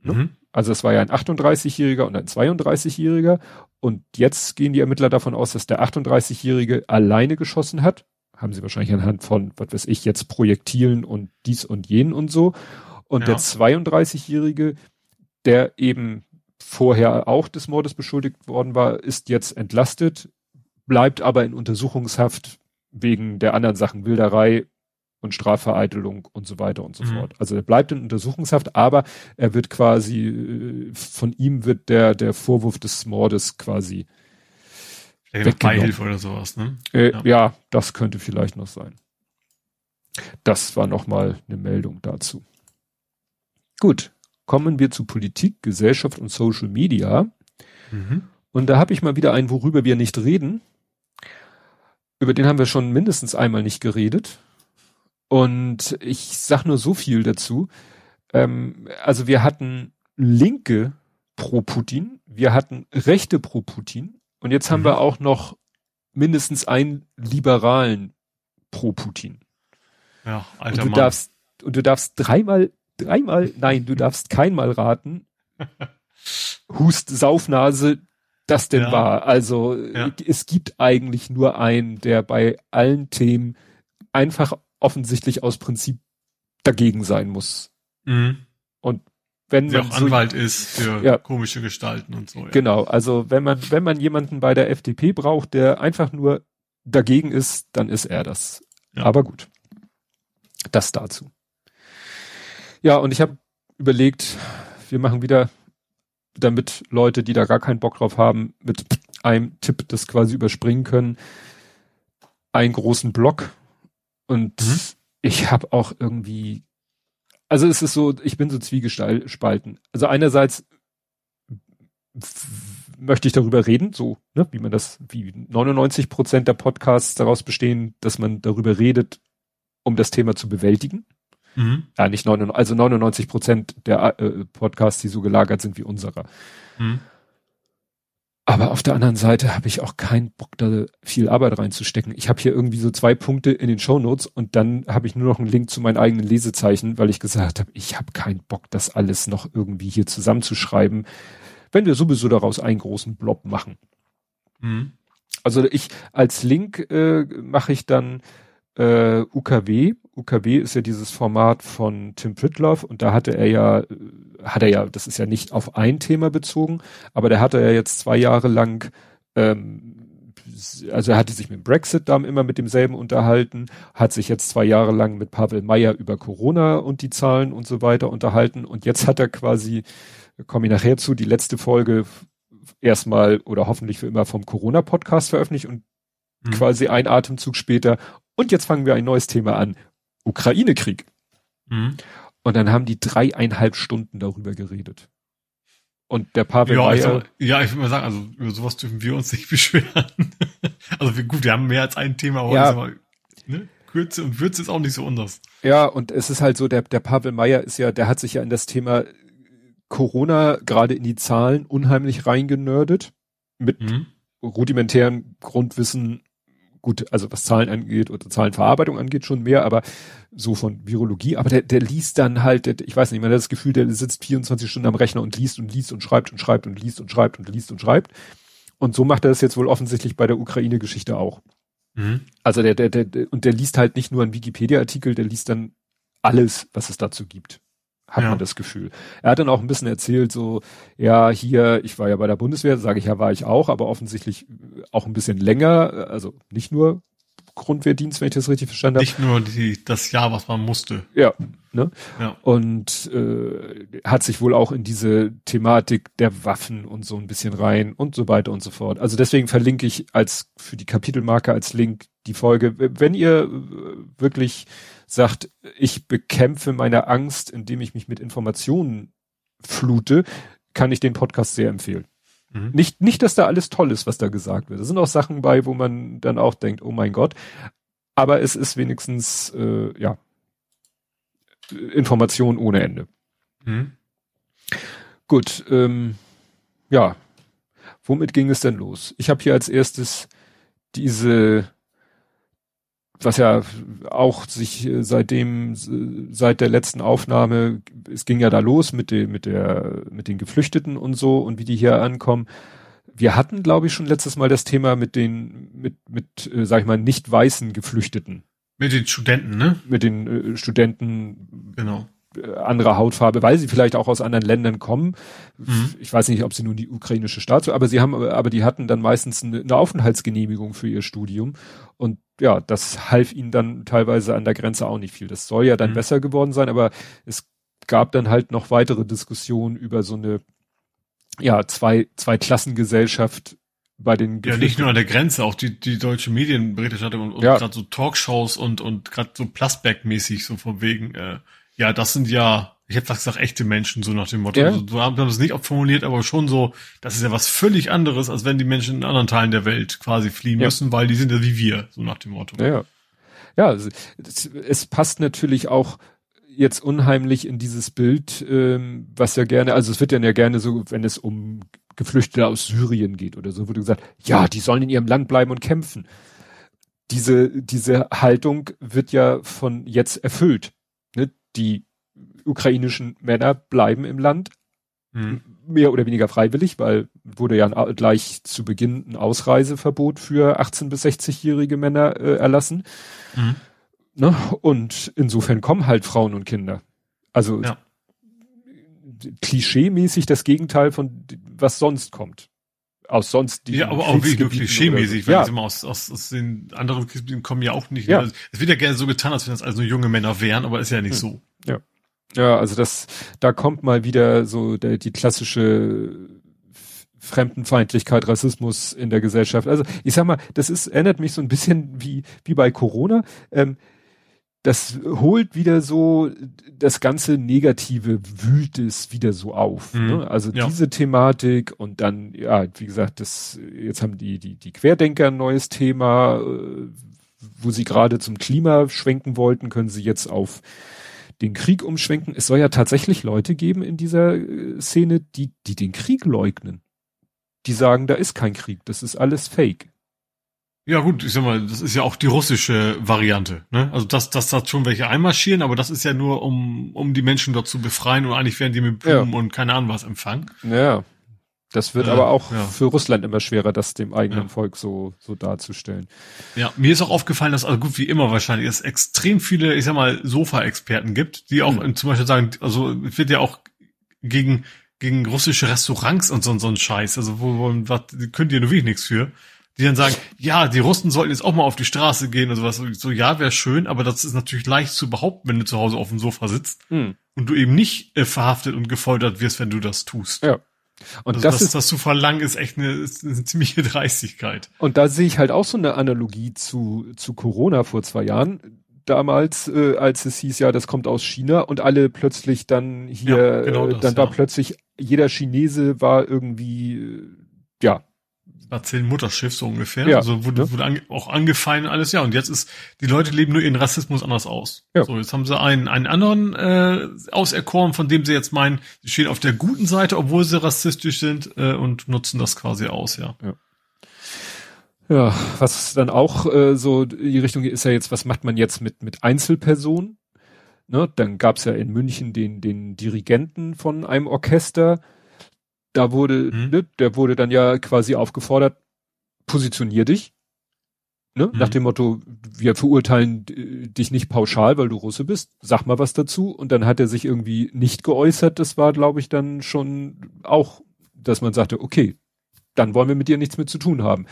Ne? Mhm. Also es war ja ein 38-Jähriger und ein 32-Jähriger. Und jetzt gehen die Ermittler davon aus, dass der 38-Jährige alleine geschossen hat haben sie wahrscheinlich anhand von, was weiß ich, jetzt Projektilen und dies und jenen und so. Und ja. der 32-Jährige, der eben vorher auch des Mordes beschuldigt worden war, ist jetzt entlastet, bleibt aber in Untersuchungshaft wegen der anderen Sachen, Wilderei und Strafvereitelung und so weiter und so mhm. fort. Also er bleibt in Untersuchungshaft, aber er wird quasi, äh, von ihm wird der, der Vorwurf des Mordes quasi Beihilfe oder sowas, ne? Äh, ja. ja, das könnte vielleicht noch sein. Das war nochmal eine Meldung dazu. Gut, kommen wir zu Politik, Gesellschaft und Social Media. Mhm. Und da habe ich mal wieder einen, worüber wir nicht reden. Über den haben wir schon mindestens einmal nicht geredet. Und ich sag nur so viel dazu. Ähm, also wir hatten Linke pro Putin, wir hatten Rechte pro Putin und jetzt haben mhm. wir auch noch mindestens einen Liberalen pro Putin. Ja, alter und du Mann. darfst und du darfst dreimal, dreimal, nein, du darfst keinmal raten. [LAUGHS] Hust, Saufnase, das denn ja. war. Also ja. es gibt eigentlich nur einen, der bei allen Themen einfach offensichtlich aus Prinzip dagegen sein muss. Mhm. Und wenn der man auch so, Anwalt ist für ja, komische Gestalten und so. Ja. Genau, also wenn man wenn man jemanden bei der FDP braucht, der einfach nur dagegen ist, dann ist er das. Ja. Aber gut, das dazu. Ja, und ich habe überlegt, wir machen wieder, damit Leute, die da gar keinen Bock drauf haben, mit einem Tipp das quasi überspringen können, einen großen Block. Und mhm. ich habe auch irgendwie also es ist so, ich bin so zwiegespalten. Also einerseits möchte ich darüber reden, so, ne, wie man das, wie 99 Prozent der Podcasts daraus bestehen, dass man darüber redet, um das Thema zu bewältigen. Mhm. Ja, nicht 99, also 99 Prozent der äh, Podcasts, die so gelagert sind wie unserer. Mhm. Aber auf der anderen Seite habe ich auch keinen Bock, da viel Arbeit reinzustecken. Ich habe hier irgendwie so zwei Punkte in den Show Notes und dann habe ich nur noch einen Link zu meinen eigenen Lesezeichen, weil ich gesagt habe, ich habe keinen Bock, das alles noch irgendwie hier zusammenzuschreiben, wenn wir sowieso daraus einen großen Blob machen. Mhm. Also ich als Link äh, mache ich dann äh, UKW. UKW ist ja dieses Format von Tim Pritloff und da hatte er ja, hat er ja, das ist ja nicht auf ein Thema bezogen, aber der hatte ja jetzt zwei Jahre lang, ähm, also er hatte sich mit dem Brexit da immer mit demselben unterhalten, hat sich jetzt zwei Jahre lang mit Pavel Meyer über Corona und die Zahlen und so weiter unterhalten und jetzt hat er quasi, komme ich nachher zu, die letzte Folge erstmal oder hoffentlich für immer vom Corona-Podcast veröffentlicht und mhm. quasi ein Atemzug später und jetzt fangen wir ein neues Thema an. Ukraine-Krieg. Mhm. Und dann haben die dreieinhalb Stunden darüber geredet. Und der Pavel ja, ich sag, ja, ich würde mal sagen, also über sowas dürfen wir uns nicht [LAUGHS] beschweren. also wir, gut, wir haben mehr als ein Thema, aber ja. mal, ne? Kürze und Würze ist auch nicht so anders. Ja, und es ist halt so, der, der Pavel Meyer ist ja, der hat sich ja in das Thema Corona gerade in die Zahlen unheimlich reingenördet. Mit mhm. rudimentären Grundwissen gut, also was Zahlen angeht oder Zahlenverarbeitung angeht, schon mehr, aber so von Virologie, aber der, der liest dann halt, der, ich weiß nicht, man hat das Gefühl, der sitzt 24 Stunden am Rechner und liest und liest und schreibt und schreibt und liest und schreibt und liest und schreibt. Und so macht er das jetzt wohl offensichtlich bei der Ukraine-Geschichte auch. Mhm. Also der, der, der, und der liest halt nicht nur einen Wikipedia-Artikel, der liest dann alles, was es dazu gibt. Hat ja. man das Gefühl. Er hat dann auch ein bisschen erzählt, so, ja, hier, ich war ja bei der Bundeswehr, sage ich ja, war ich auch, aber offensichtlich auch ein bisschen länger, also nicht nur Grundwehrdienst, wenn ich das richtig verstanden habe. Nicht nur die, das Jahr, was man musste. Ja. Ne? ja. Und äh, hat sich wohl auch in diese Thematik der Waffen und so ein bisschen rein und so weiter und so fort. Also deswegen verlinke ich als für die Kapitelmarke als Link die Folge. Wenn ihr äh, wirklich sagt, ich bekämpfe meine Angst, indem ich mich mit Informationen flute, kann ich den Podcast sehr empfehlen. Mhm. Nicht, nicht, dass da alles toll ist, was da gesagt wird. Da sind auch Sachen bei, wo man dann auch denkt, oh mein Gott. Aber es ist wenigstens, äh, ja, Information ohne Ende. Mhm. Gut, ähm, ja. Womit ging es denn los? Ich habe hier als erstes diese was ja auch sich äh, seitdem, seit der letzten Aufnahme, es ging ja da los mit, den mit der, mit den Geflüchteten und so und wie die hier ankommen. Wir hatten, glaube ich, schon letztes Mal das Thema mit den, mit, mit, äh, sag ich mal, nicht weißen Geflüchteten. Mit den Studenten, ne? Mit den äh, Studenten. Genau. Äh, andere Hautfarbe, weil sie vielleicht auch aus anderen Ländern kommen. Mhm. Ich weiß nicht, ob sie nun die ukrainische Staatsbürger, aber sie haben, aber die hatten dann meistens eine, eine, Aufenthaltsgenehmigung für ihr Studium. Und ja, das half ihnen dann teilweise an der Grenze auch nicht viel. Das soll ja dann mhm. besser geworden sein, aber es gab dann halt noch weitere Diskussionen über so eine, ja, zwei, zwei Klassengesellschaft bei den Ja, nicht nur an der Grenze, auch die, die deutsche Medienberichterstattung und, und ja. gerade so Talkshows und, und gerade so Plasberg-mäßig, so von wegen, äh, ja, das sind ja, ich hätte fast gesagt, echte Menschen, so nach dem Motto. Ja. Also, wir haben es nicht formuliert, aber schon so, das ist ja was völlig anderes, als wenn die Menschen in anderen Teilen der Welt quasi fliehen ja. müssen, weil die sind ja wie wir, so nach dem Motto. Ja, ja. es, es passt natürlich auch jetzt unheimlich in dieses Bild, ähm, was ja gerne, also es wird dann ja gerne so, wenn es um Geflüchtete aus Syrien geht oder so, wurde gesagt, ja, die sollen in ihrem Land bleiben und kämpfen. Diese, diese Haltung wird ja von jetzt erfüllt die ukrainischen Männer bleiben im Land, mhm. mehr oder weniger freiwillig, weil wurde ja gleich zu Beginn ein Ausreiseverbot für 18 bis 60-jährige Männer äh, erlassen. Mhm. Ne? Und insofern kommen halt Frauen und Kinder. Also ja. klischeemäßig das Gegenteil von was sonst kommt aus sonst die Ja, aber auch klischee-mäßig, weil ja. immer aus, aus, aus den anderen Kriegsgebieten kommen ja auch nicht. Ja. Also, es wird ja gerne so getan, als wenn das also junge Männer wären, aber ist ja nicht hm. so. Ja. Ja, also das, da kommt mal wieder so der, die klassische Fremdenfeindlichkeit, Rassismus in der Gesellschaft. Also ich sag mal, das ist, erinnert mich so ein bisschen wie, wie bei Corona. Ähm, das holt wieder so, das ganze Negative wühlt es wieder so auf. Mhm. Ne? Also ja. diese Thematik und dann, ja, wie gesagt, das, jetzt haben die, die, die Querdenker ein neues Thema, äh, wo sie gerade zum Klima schwenken wollten, können sie jetzt auf den Krieg umschwenken. Es soll ja tatsächlich Leute geben in dieser äh, Szene, die, die den Krieg leugnen. Die sagen, da ist kein Krieg, das ist alles Fake. Ja gut, ich sag mal, das ist ja auch die russische Variante. Ne? Also dass das da schon welche einmarschieren, aber das ist ja nur, um, um die Menschen dort zu befreien und eigentlich werden die mit Blumen ja. und keine Ahnung was empfangen. Ja, das wird äh, aber auch ja. für Russland immer schwerer, das dem eigenen ja. Volk so, so darzustellen. Ja, mir ist auch aufgefallen, dass, also gut wie immer wahrscheinlich, es extrem viele, ich sag mal, Sofa-Experten gibt, die auch hm. zum Beispiel sagen, also es wird ja auch gegen, gegen russische Restaurants und so, so ein Scheiß, also wo, wo was, könnt ihr nur wirklich nichts für die dann sagen, ja, die Russen sollten jetzt auch mal auf die Straße gehen und sowas. So, ja, wäre schön, aber das ist natürlich leicht zu behaupten, wenn du zu Hause auf dem Sofa sitzt hm. und du eben nicht äh, verhaftet und gefoltert wirst, wenn du das tust. Ja. Und also das, das, ist, das zu verlangen, ist echt eine, ist eine ziemliche [LAUGHS] Dreistigkeit. Und da sehe ich halt auch so eine Analogie zu, zu Corona vor zwei Jahren. Damals, äh, als es hieß, ja, das kommt aus China und alle plötzlich dann hier, ja, genau äh, das, dann ja. war plötzlich, jeder Chinese war irgendwie, äh, ja, erzählen Mutterschiff so ungefähr. Ja, also wurde, ja. wurde ange auch angefallen alles, ja. Und jetzt ist, die Leute leben nur ihren Rassismus anders aus. Ja. So, jetzt haben sie einen, einen anderen äh, auserkoren, von dem sie jetzt meinen, sie stehen auf der guten Seite, obwohl sie rassistisch sind äh, und nutzen das quasi aus, ja. ja. Ja, was dann auch äh, so die Richtung ist ja jetzt, was macht man jetzt mit, mit Einzelpersonen? Ne, dann gab's ja in München den, den Dirigenten von einem Orchester, da wurde, mhm. ne, der wurde dann ja quasi aufgefordert, positionier dich. Ne? Mhm. Nach dem Motto, wir verurteilen dich nicht pauschal, weil du Russe bist. Sag mal was dazu. Und dann hat er sich irgendwie nicht geäußert. Das war, glaube ich, dann schon auch, dass man sagte, okay, dann wollen wir mit dir nichts mehr zu tun haben.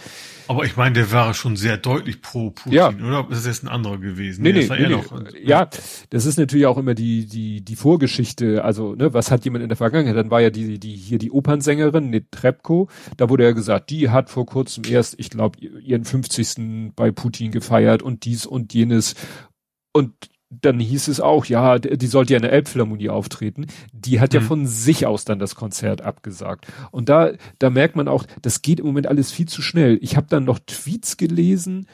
Aber ich meine, der war schon sehr deutlich pro Putin, ja. oder? Das ist jetzt ein anderer gewesen. Nee, nee, nee, nee. Noch, ja, das ist natürlich auch immer die, die, die Vorgeschichte. Also, ne, was hat jemand in der Vergangenheit? Dann war ja die, die, hier die Opernsängerin, Netrebko. Da wurde ja gesagt, die hat vor kurzem erst, ich glaube, ihren 50. bei Putin gefeiert und dies und jenes. Und dann hieß es auch, ja, die sollte ja in der Elbphilharmonie auftreten. Die hat mhm. ja von sich aus dann das Konzert abgesagt. Und da, da merkt man auch, das geht im Moment alles viel zu schnell. Ich habe dann noch Tweets gelesen,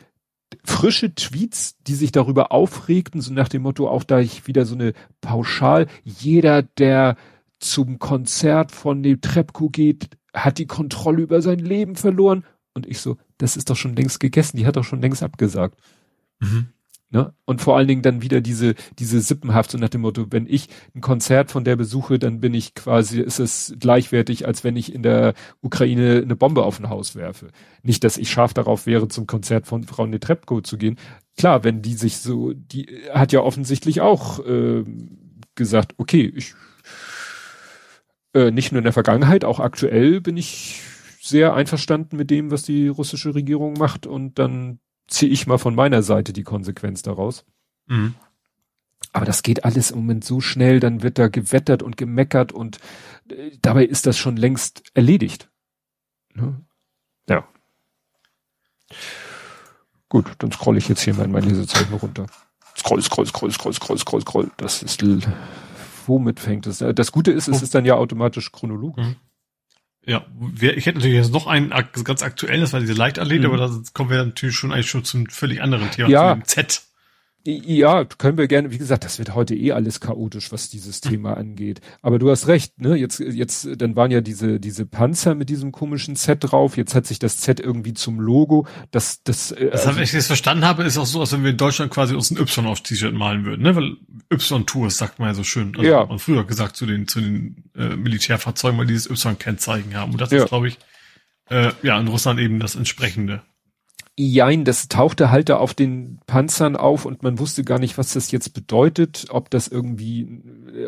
frische Tweets, die sich darüber aufregten, so nach dem Motto, auch da ich wieder so eine Pauschal, jeder, der zum Konzert von dem Trepko geht, hat die Kontrolle über sein Leben verloren. Und ich so, das ist doch schon längst gegessen, die hat doch schon längst abgesagt. Mhm. Ne? Und vor allen Dingen dann wieder diese, diese Sippenhaft, so nach dem Motto, wenn ich ein Konzert von der besuche, dann bin ich quasi, ist es gleichwertig, als wenn ich in der Ukraine eine Bombe auf ein Haus werfe. Nicht, dass ich scharf darauf wäre, zum Konzert von Frau Netrebko zu gehen. Klar, wenn die sich so, die hat ja offensichtlich auch äh, gesagt, okay, ich äh, nicht nur in der Vergangenheit, auch aktuell bin ich sehr einverstanden mit dem, was die russische Regierung macht und dann ziehe ich mal von meiner Seite die Konsequenz daraus. Mhm. Aber das geht alles im Moment so schnell, dann wird da gewettert und gemeckert und äh, dabei ist das schon längst erledigt. Ne? Ja. Gut, dann scroll ich jetzt hier mal in meine Lesezeichen runter. Scroll, scroll, scroll, scroll, scroll, scroll, scroll. Das ist, womit fängt es? Das Gute ist, es ist dann ja automatisch chronologisch. Mhm. Ja, ich hätte natürlich jetzt noch einen ganz aktuelles, weil diese Leichtathlete, mhm. aber da kommen wir natürlich schon eigentlich schon zum völlig anderen Thema, ja. zu dem Z. Ja, können wir gerne, wie gesagt, das wird heute eh alles chaotisch, was dieses. Thema angeht. Aber du hast recht, ne? Jetzt, jetzt, dann waren ja diese, diese Panzer mit diesem komischen Z drauf. Jetzt hat sich das Z irgendwie zum Logo. Das, das, äh, das also, ich jetzt verstanden habe, ist auch so, als wenn wir in Deutschland quasi uns ein Y aufs T-Shirt malen würden, ne? Weil Y-Tours sagt man ja so schön. Also ja. Hat man früher gesagt zu den, zu den äh, Militärfahrzeugen, weil dieses Y-Kennzeichen haben. Und das ja. ist, glaube ich, äh, ja, in Russland eben das entsprechende. Jein, das tauchte halt da auf den Panzern auf und man wusste gar nicht, was das jetzt bedeutet, ob das irgendwie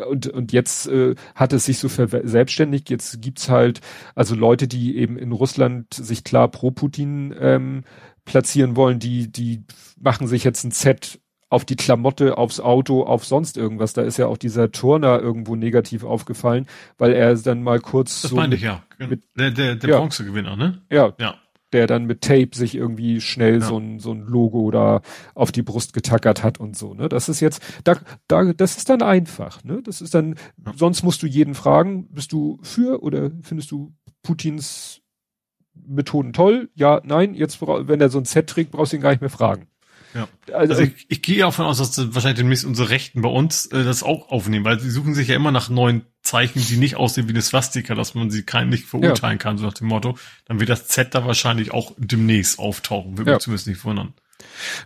und und jetzt äh, hat es sich so verselbstständigt. Jetzt gibt's halt also Leute, die eben in Russland sich klar pro Putin ähm, platzieren wollen, die die machen sich jetzt ein Z auf die Klamotte, aufs Auto, auf sonst irgendwas. Da ist ja auch dieser Turner irgendwo negativ aufgefallen, weil er dann mal kurz das so meine ich ja. Mit, der der, der ja. Bronzegewinner, ne? Ja. Ja der dann mit Tape sich irgendwie schnell ja. so ein so ein Logo da auf die Brust getackert hat und so, ne? Das ist jetzt da da das ist dann einfach, ne? Das ist dann ja. sonst musst du jeden fragen, bist du für oder findest du Putins Methoden toll? Ja, nein, jetzt wenn er so ein Set trägt, brauchst du ihn gar nicht mehr fragen. Ja. Also, also ich, ich gehe davon aus, dass wahrscheinlich demnächst unsere Rechten bei uns äh, das auch aufnehmen, weil sie suchen sich ja immer nach neuen Zeichen, die nicht aussehen wie eine Swastika, dass man sie kein, nicht verurteilen ja. kann, so nach dem Motto. Dann wird das Z da wahrscheinlich auch demnächst auftauchen, würde ja. mich zumindest nicht wundern.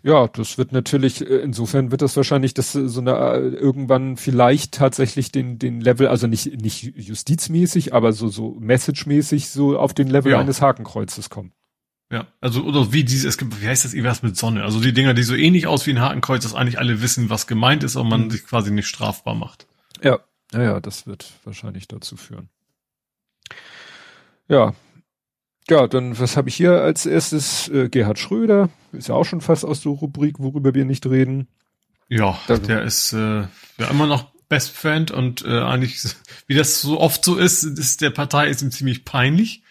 Ja, das wird natürlich, äh, insofern wird das wahrscheinlich das äh, so eine äh, irgendwann vielleicht tatsächlich den, den Level, also nicht, nicht justizmäßig, aber so, so messagemäßig so auf den Level ja. eines Hakenkreuzes kommen. Ja, also oder wie diese, es gibt, wie heißt das, irgendwas mit Sonne? Also die Dinger, die so ähnlich aus wie ein Hakenkreuz, dass eigentlich alle wissen, was gemeint ist, aber man mhm. sich quasi nicht strafbar macht. Ja, ja, ja, das wird wahrscheinlich dazu führen. Ja. Ja, dann was habe ich hier als erstes? Äh, Gerhard Schröder, ist ja auch schon fast aus der Rubrik, worüber wir nicht reden. Ja, da, der ist äh, ja immer noch Best Friend und äh, eigentlich, [LAUGHS] wie das so oft so ist, ist der Partei ist ihm ziemlich peinlich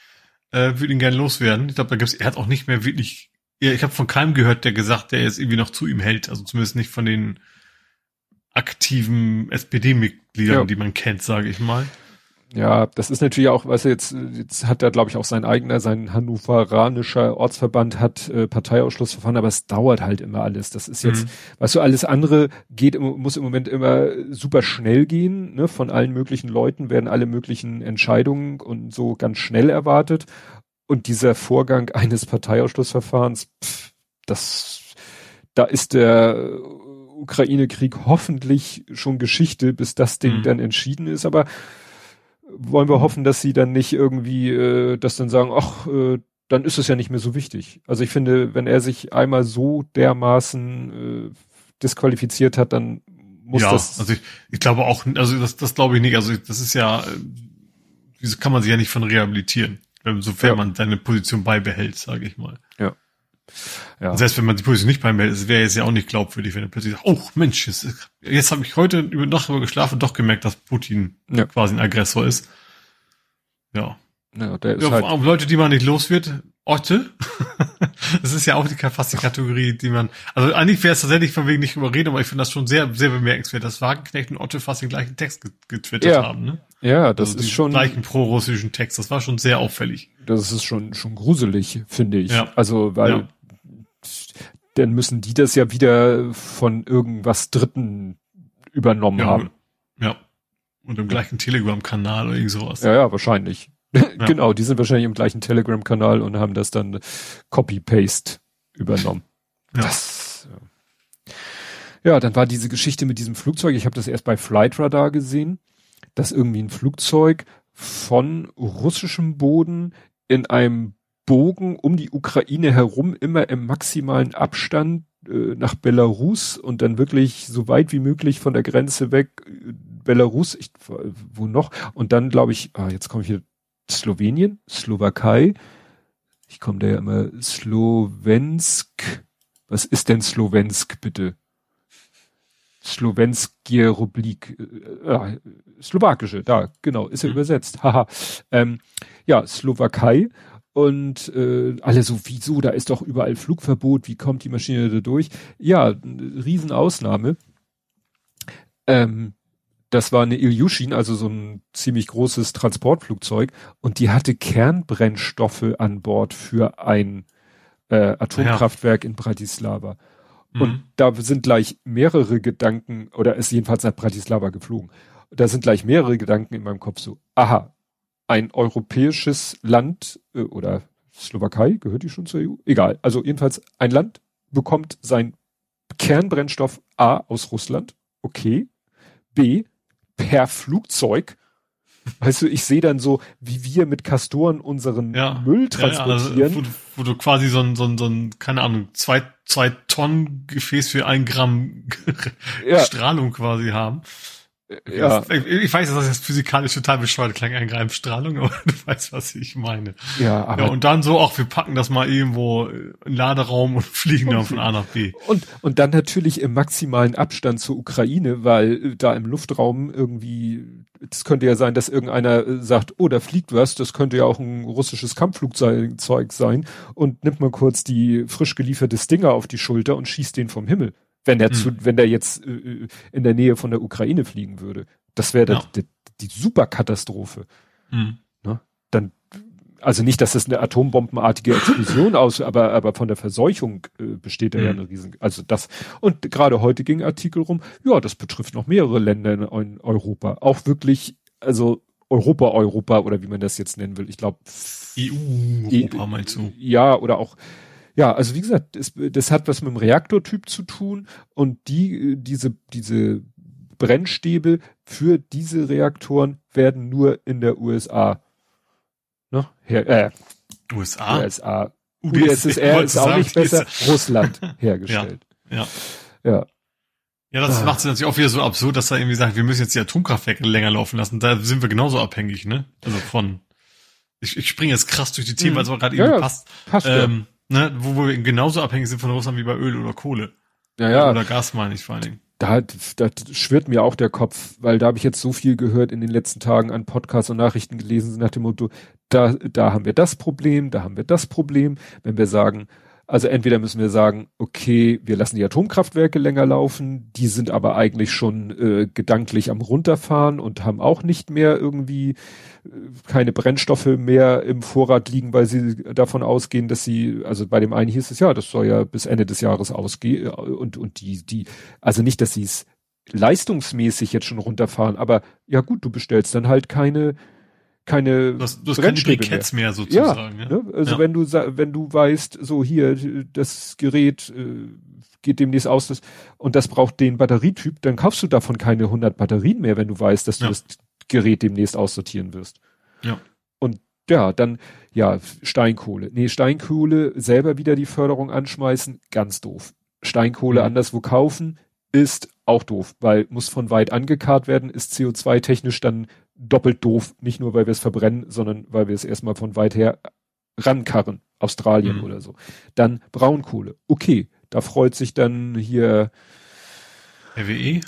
äh, würde ihn gerne loswerden. Ich glaube, da gibt's, er hat auch nicht mehr wirklich, ja, ich habe von keinem gehört, der gesagt, der jetzt irgendwie noch zu ihm hält. Also zumindest nicht von den aktiven SPD-Mitgliedern, ja. die man kennt, sage ich mal. Ja, das ist natürlich auch, weißt du, jetzt, jetzt hat er, glaube ich, auch sein eigener, sein hannoveranischer Ortsverband hat äh, Parteiausschlussverfahren, aber es dauert halt immer alles. Das ist jetzt, mhm. weißt du, alles andere geht, muss im Moment immer super schnell gehen, ne? Von allen möglichen Leuten werden alle möglichen Entscheidungen und so ganz schnell erwartet. Und dieser Vorgang eines Parteiausschlussverfahrens, pff, das, da ist der Ukraine-Krieg hoffentlich schon Geschichte, bis das Ding mhm. dann entschieden ist, aber wollen wir hoffen, dass sie dann nicht irgendwie äh, das dann sagen, ach, äh, dann ist es ja nicht mehr so wichtig. Also ich finde, wenn er sich einmal so dermaßen äh, disqualifiziert hat, dann muss ja, das. Also ich, ich glaube auch, also das, das glaube ich nicht. Also das ist ja, wieso kann man sich ja nicht von rehabilitieren, sofern ja. man seine Position beibehält, sage ich mal. Ja. Ja. Selbst wenn man die Position nicht beibehält, es wäre jetzt ja auch nicht glaubwürdig, wenn er plötzlich sagt, oh Mensch, jetzt, jetzt habe ich heute über Nacht darüber geschlafen und doch gemerkt, dass Putin ja. quasi ein Aggressor ist. Ja. Ja, der ist ja, halt auf Leute, die man nicht los wird, Otte. [LAUGHS] das ist ja auch die, fast die Kategorie, die man, also eigentlich wäre es tatsächlich von wegen nicht überreden, aber ich finde das schon sehr, sehr bemerkenswert, dass Wagenknecht und Otte fast den gleichen Text getwittert ja. haben, ne? Ja, das also ist schon. gleichen pro-russischen Text, das war schon sehr auffällig. Das ist schon, schon gruselig, finde ich. Ja. Also, weil, ja. dann müssen die das ja wieder von irgendwas Dritten übernommen ja, haben. Ja. Und im gleichen Telegram-Kanal oder irgend sowas. Ja, ja, wahrscheinlich. Ja. genau, die sind wahrscheinlich im gleichen Telegram-Kanal und haben das dann Copy-Paste übernommen. Ja. Das, ja. ja, dann war diese Geschichte mit diesem Flugzeug. Ich habe das erst bei Flight Radar gesehen, dass irgendwie ein Flugzeug von russischem Boden in einem Bogen um die Ukraine herum immer im maximalen Abstand äh, nach Belarus und dann wirklich so weit wie möglich von der Grenze weg äh, Belarus, ich, wo noch? Und dann glaube ich, ah, jetzt komme ich hier Slowenien, Slowakei. Ich komme da ja immer Slowensk. Was ist denn Slowensk bitte? Slowenskije Rubrik, äh, äh, slowakische, da, genau, ist ja mhm. übersetzt. Haha. ähm, ja, Slowakei und äh, alle so, wieso, da ist doch überall Flugverbot, wie kommt die Maschine da durch? Ja, Riesenausnahme. Ähm, das war eine Ilyushin, also so ein ziemlich großes Transportflugzeug, und die hatte Kernbrennstoffe an Bord für ein äh, Atomkraftwerk ja. in Bratislava. Mhm. Und da sind gleich mehrere Gedanken, oder ist jedenfalls nach Bratislava geflogen. Da sind gleich mehrere Gedanken in meinem Kopf so, aha, ein europäisches Land äh, oder Slowakei, gehört die schon zur EU? Egal. Also jedenfalls ein Land bekommt sein Kernbrennstoff A aus Russland. Okay. B per Flugzeug. Weißt du, ich sehe dann so, wie wir mit Castoren unseren ja, Müll transportieren. Ja, also, wo, wo, du quasi so ein, so ein, so ein, keine Ahnung, zwei, zwei Tonnen Gefäß für ein Gramm [LAUGHS] ja. Strahlung quasi haben. Ja. Ich weiß, dass das physikalisch total bescheuert klang, ein Greifstrahlung, [LAUGHS] aber du weißt, was ich meine. Ja, aber. Ja, und dann so, auch wir packen das mal irgendwo in Laderaum und [LAUGHS] fliegen dann von A nach B. Und, und dann natürlich im maximalen Abstand zur Ukraine, weil da im Luftraum irgendwie, das könnte ja sein, dass irgendeiner äh, sagt, oh, da fliegt was, das könnte ja auch ein russisches Kampfflugzeug sein und nimmt mal kurz die frisch gelieferte Stinger auf die Schulter und schießt den vom Himmel wenn der hm. zu, wenn der jetzt äh, in der Nähe von der Ukraine fliegen würde. Das wäre ja. die, die Superkatastrophe. Hm. Ne? Dann, also nicht, dass das eine atombombenartige Explosion aus, aber, aber von der Verseuchung äh, besteht da hm. ja eine riesen, also das, und gerade heute ging Artikel rum, ja, das betrifft noch mehrere Länder in, in Europa. Auch wirklich, also Europa, Europa oder wie man das jetzt nennen will. Ich glaube, EU, Europa meinst du? Ja, oder auch ja, also wie gesagt, das, das hat was mit dem Reaktortyp zu tun und die, diese, diese Brennstäbe für diese Reaktoren werden nur in der USA, ne, her, äh, USA? USA. UdSSR ist auch nicht besser, Russland [LAUGHS] hergestellt. Ja. Ja. ja. Ja, das ah. macht es natürlich auch wieder so absurd, dass er irgendwie sagt, wir müssen jetzt die Atomkraftwerke länger laufen lassen. Da sind wir genauso abhängig, ne? Also von. Ich, ich springe jetzt krass durch die Themen, mhm. weil es aber gerade ja, irgendwie passt. passt ähm, Ne, wo, wo wir genauso abhängig sind von Russland wie bei Öl oder Kohle. Ja, ja. Oder Gas meine ich vor allen Dingen. Da, da schwirrt mir auch der Kopf, weil da habe ich jetzt so viel gehört in den letzten Tagen an Podcasts und Nachrichten gelesen, nach dem Motto, da, da haben wir das Problem, da haben wir das Problem. Wenn wir sagen, also entweder müssen wir sagen, okay, wir lassen die Atomkraftwerke länger laufen, die sind aber eigentlich schon äh, gedanklich am runterfahren und haben auch nicht mehr irgendwie äh, keine Brennstoffe mehr im Vorrat liegen, weil sie davon ausgehen, dass sie, also bei dem einen hieß es ja, das soll ja bis Ende des Jahres ausgehen und und die die, also nicht, dass sie es leistungsmäßig jetzt schon runterfahren, aber ja gut, du bestellst dann halt keine keine das, das keine Briketts mehr. mehr sozusagen. Ja, Ne? Also ja. wenn du wenn du weißt, so hier das Gerät äh, geht demnächst aus das, und das braucht den Batterietyp, dann kaufst du davon keine 100 Batterien mehr, wenn du weißt, dass du ja. das Gerät demnächst aussortieren wirst. Ja. Und Ja, dann, ja, Steinkohle. Nee, Steinkohle selber wieder die Förderung anschmeißen, ganz doof. Steinkohle mhm. anderswo kaufen, ist auch doof, weil muss von weit angekarrt werden, ist CO2-technisch dann doppelt doof. Nicht nur, weil wir es verbrennen, sondern weil wir es erstmal von weit her rankarren. Australien mhm. oder so. Dann Braunkohle. Okay, da freut sich dann hier RWE?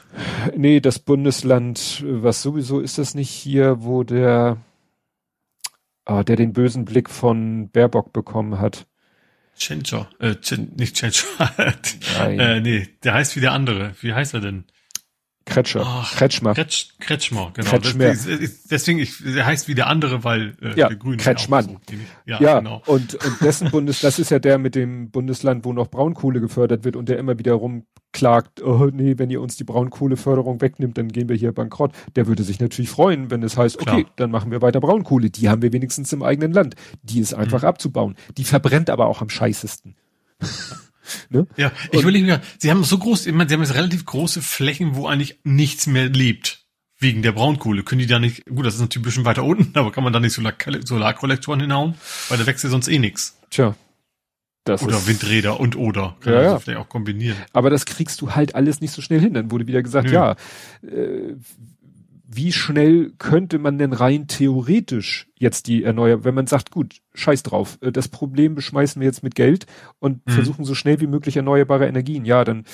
Nee, das Bundesland, was sowieso ist das nicht hier, wo der, ah, der den bösen Blick von Baerbock bekommen hat. Tschentscher, äh, Chen, nicht Tschentscher. [LAUGHS] äh, nee, der heißt wie der andere. Wie heißt er denn? Kretscher. Ach, Kretschmer. Kretsch, Kretschmer, genau. Kretschmer. Deswegen, ich, der heißt wie der andere, weil äh, ja, der Grüne. Kretschmann. So, ja, ja, genau. Und, und dessen Bundes, das ist ja der mit dem Bundesland, wo noch Braunkohle gefördert wird und der immer wieder rumklagt, oh nee, wenn ihr uns die Braunkohleförderung wegnimmt, dann gehen wir hier bankrott. Der würde sich natürlich freuen, wenn es heißt, okay, Klar. dann machen wir weiter Braunkohle. Die haben wir wenigstens im eigenen Land. Die ist einfach mhm. abzubauen. Die verbrennt aber auch am scheißesten. Ne? Ja, ich will nicht mehr, sie haben so groß, ich meine, sie haben jetzt relativ große Flächen, wo eigentlich nichts mehr lebt. Wegen der Braunkohle. Können die da nicht, gut, das ist natürlich ein bisschen weiter unten, aber kann man da nicht Solar Solarkollektoren hinhauen? Weil da wächst ja sonst eh nichts. Tja. Das oder Windräder und oder. Kann ja, ja. vielleicht auch kombinieren. Aber das kriegst du halt alles nicht so schnell hin. Dann wurde wieder gesagt, Nö. ja, äh, wie schnell könnte man denn rein theoretisch jetzt die erneuern, wenn man sagt, gut, scheiß drauf, äh, das Problem beschmeißen wir jetzt mit Geld und mhm. versuchen so schnell wie möglich erneuerbare Energien. Ja, dann,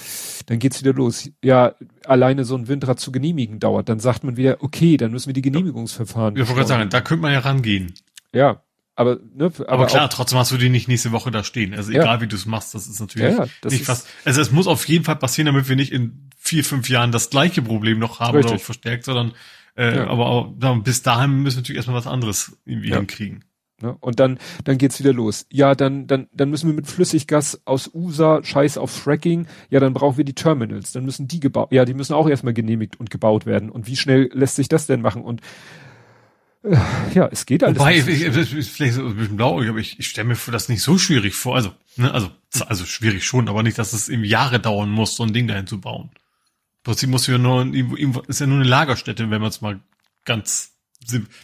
dann geht's wieder los. Ja, alleine so ein Windrad zu genehmigen dauert. Dann sagt man wieder, okay, dann müssen wir die Genehmigungsverfahren. Ja, ich wollte gerade sagen, da könnte man ja rangehen. Ja, aber, ne, aber, aber klar, auch, trotzdem hast du die nicht nächste Woche da stehen. Also egal ja. wie du es machst, das ist natürlich ja, das nicht ist, was. Also es muss auf jeden Fall passieren, damit wir nicht in vier, fünf Jahren das gleiche Problem noch haben richtig. oder verstärkt, sondern äh, ja. Aber auch, bis dahin müssen wir natürlich erstmal was anderes irgendwie hinkriegen. Ne? Und dann, dann geht's wieder los. Ja, dann, dann, dann müssen wir mit Flüssiggas aus USA, scheiß auf Fracking, ja, dann brauchen wir die Terminals, dann müssen die gebaut, ja, die müssen auch erstmal genehmigt und gebaut werden. Und wie schnell lässt sich das denn machen? Und ja, es geht alles. Wobei, ich, ich, ist vielleicht so ein bisschen blauig, aber ich, ich stelle mir das nicht so schwierig vor. Also, ne, also, also schwierig schon, aber nicht, dass es eben Jahre dauern muss, so ein Ding dahin zu bauen. Prinzip muss ja nur, ist ja nur eine Lagerstätte, wenn man es mal ganz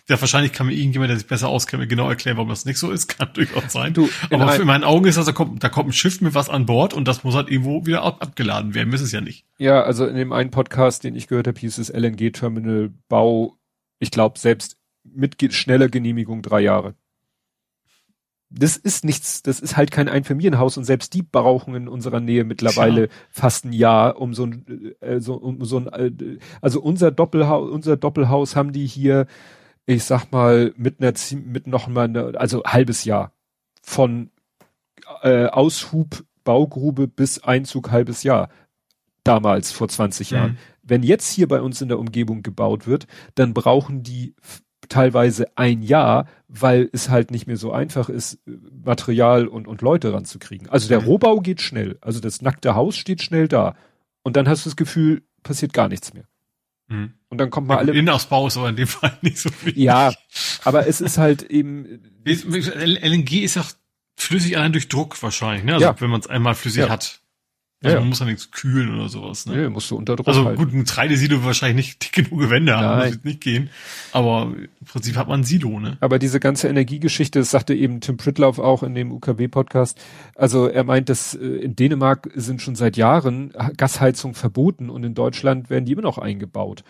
ja, wahrscheinlich kann mir irgendjemand, der sich besser auskennt, genau erklären, warum das nicht so ist. [LAUGHS] Kann durchaus sein. Du, Aber für meinen Augen ist das, da kommt, da kommt ein Schiff mit was an Bord und das muss halt irgendwo wieder ab, abgeladen werden. Müssen es ja nicht. Ja, also in dem einen Podcast, den ich gehört habe, hieß es LNG-Terminal Bau, ich glaube, selbst mit schneller Genehmigung drei Jahre das ist nichts, das ist halt kein Einfamilienhaus und selbst die brauchen in unserer Nähe mittlerweile Klar. fast ein Jahr, um so ein, äh, so, um so ein, äh, also unser Doppelhaus, unser Doppelhaus haben die hier, ich sag mal, mit einer, mit noch mal, eine, also halbes Jahr von äh, Aushub, Baugrube bis Einzug halbes Jahr. Damals, vor 20 Jahren. Mhm. Wenn jetzt hier bei uns in der Umgebung gebaut wird, dann brauchen die teilweise ein Jahr, weil es halt nicht mehr so einfach ist, Material und, und Leute ranzukriegen. Also der mhm. Rohbau geht schnell. Also das nackte Haus steht schnell da. Und dann hast du das Gefühl, passiert gar nichts mehr. Mhm. Und dann kommt mal alle. Innenausbau ist aber in dem [LAUGHS] Fall nicht so viel. Ja, aber es ist halt eben. LNG ist ja flüssig allein durch Druck wahrscheinlich, ne? Also ja. wenn man es einmal flüssig ja. hat. Also ja. man muss ja nichts kühlen oder sowas. Ne? Nee, musst du unter Druck Also halten. gut, ein Getreidesilo wahrscheinlich nicht dick genug Wände haben, muss jetzt nicht gehen. Aber im Prinzip hat man ein Silo, ne? Aber diese ganze Energiegeschichte, das sagte eben Tim Pritlauf auch in dem UKW-Podcast. Also er meint, dass äh, in Dänemark sind schon seit Jahren Gasheizung verboten und in Deutschland werden die immer noch eingebaut.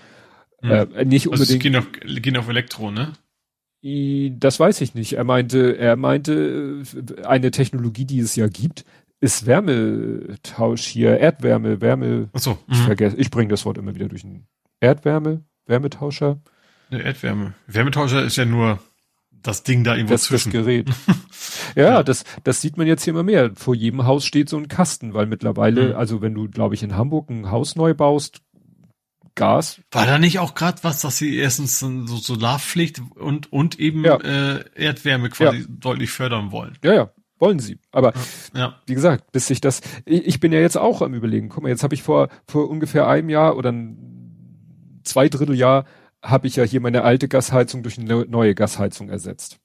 Hm. Äh, nicht unbedingt. Also gehen auf, gehen auf Elektro, ne? Das weiß ich nicht. Er meinte, er meinte, äh, eine Technologie, die es ja gibt, ist Wärmetausch hier, Erdwärme, Wärme. Ach so, ich mhm. vergesse, ich bringe das Wort immer wieder durch ein Erdwärme, Wärmetauscher. Eine Erdwärme. Wärmetauscher ist ja nur das Ding da irgendwo das, zwischen. Das Gerät. [LAUGHS] ja, ja, das, das sieht man jetzt hier immer mehr. Vor jedem Haus steht so ein Kasten, weil mittlerweile, mhm. also wenn du, glaube ich, in Hamburg ein Haus neu baust, Gas. War da nicht auch gerade was, dass sie erstens so Solarpflicht und und eben ja. äh, Erdwärme quasi ja. deutlich fördern wollen? Ja, ja wollen sie. Aber ja. wie gesagt, bis sich das, ich, ich bin ja jetzt auch am überlegen. Guck mal, jetzt habe ich vor vor ungefähr einem Jahr oder ein zwei Drittel Jahr habe ich ja hier meine alte Gasheizung durch eine neue Gasheizung ersetzt.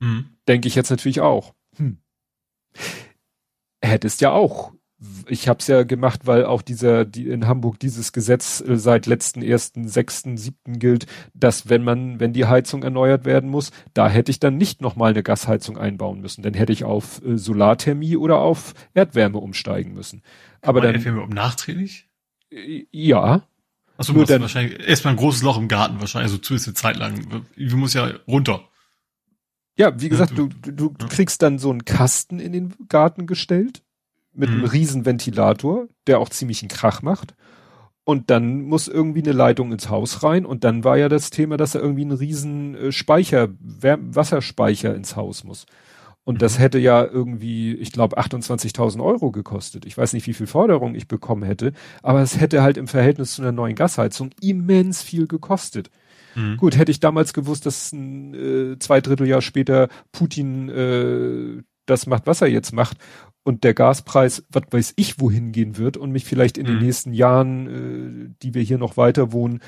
Mhm. Denke ich jetzt natürlich auch. Hm. Hättest ja auch ich habe es ja gemacht, weil auch dieser die in Hamburg dieses Gesetz äh, seit letzten ersten sechsten siebten gilt, dass wenn man wenn die Heizung erneuert werden muss, da hätte ich dann nicht noch mal eine Gasheizung einbauen müssen, dann hätte ich auf äh, Solarthermie oder auf Erdwärme umsteigen müssen. Aber dann Erdwärme um nachträglich? Äh, ja. Achso, nur dann wahrscheinlich erstmal ein großes Loch im Garten wahrscheinlich, also zumindest eine Zeit lang. Wir muss ja runter. Ja, wie gesagt, du, du, du kriegst dann so einen Kasten in den Garten gestellt mit mhm. einem riesen Ventilator, der auch ziemlich einen Krach macht. Und dann muss irgendwie eine Leitung ins Haus rein. Und dann war ja das Thema, dass er irgendwie einen riesen äh, Speicher, Wasserspeicher ins Haus muss. Und das mhm. hätte ja irgendwie, ich glaube, 28.000 Euro gekostet. Ich weiß nicht, wie viel Forderung ich bekommen hätte, aber es hätte halt im Verhältnis zu einer neuen Gasheizung immens viel gekostet. Mhm. Gut, hätte ich damals gewusst, dass ein äh, zwei Dritteljahr später Putin äh, das macht, was er jetzt macht, und der Gaspreis, was weiß ich, wohin gehen wird und mich vielleicht in mhm. den nächsten Jahren, äh, die wir hier noch weiter wohnen,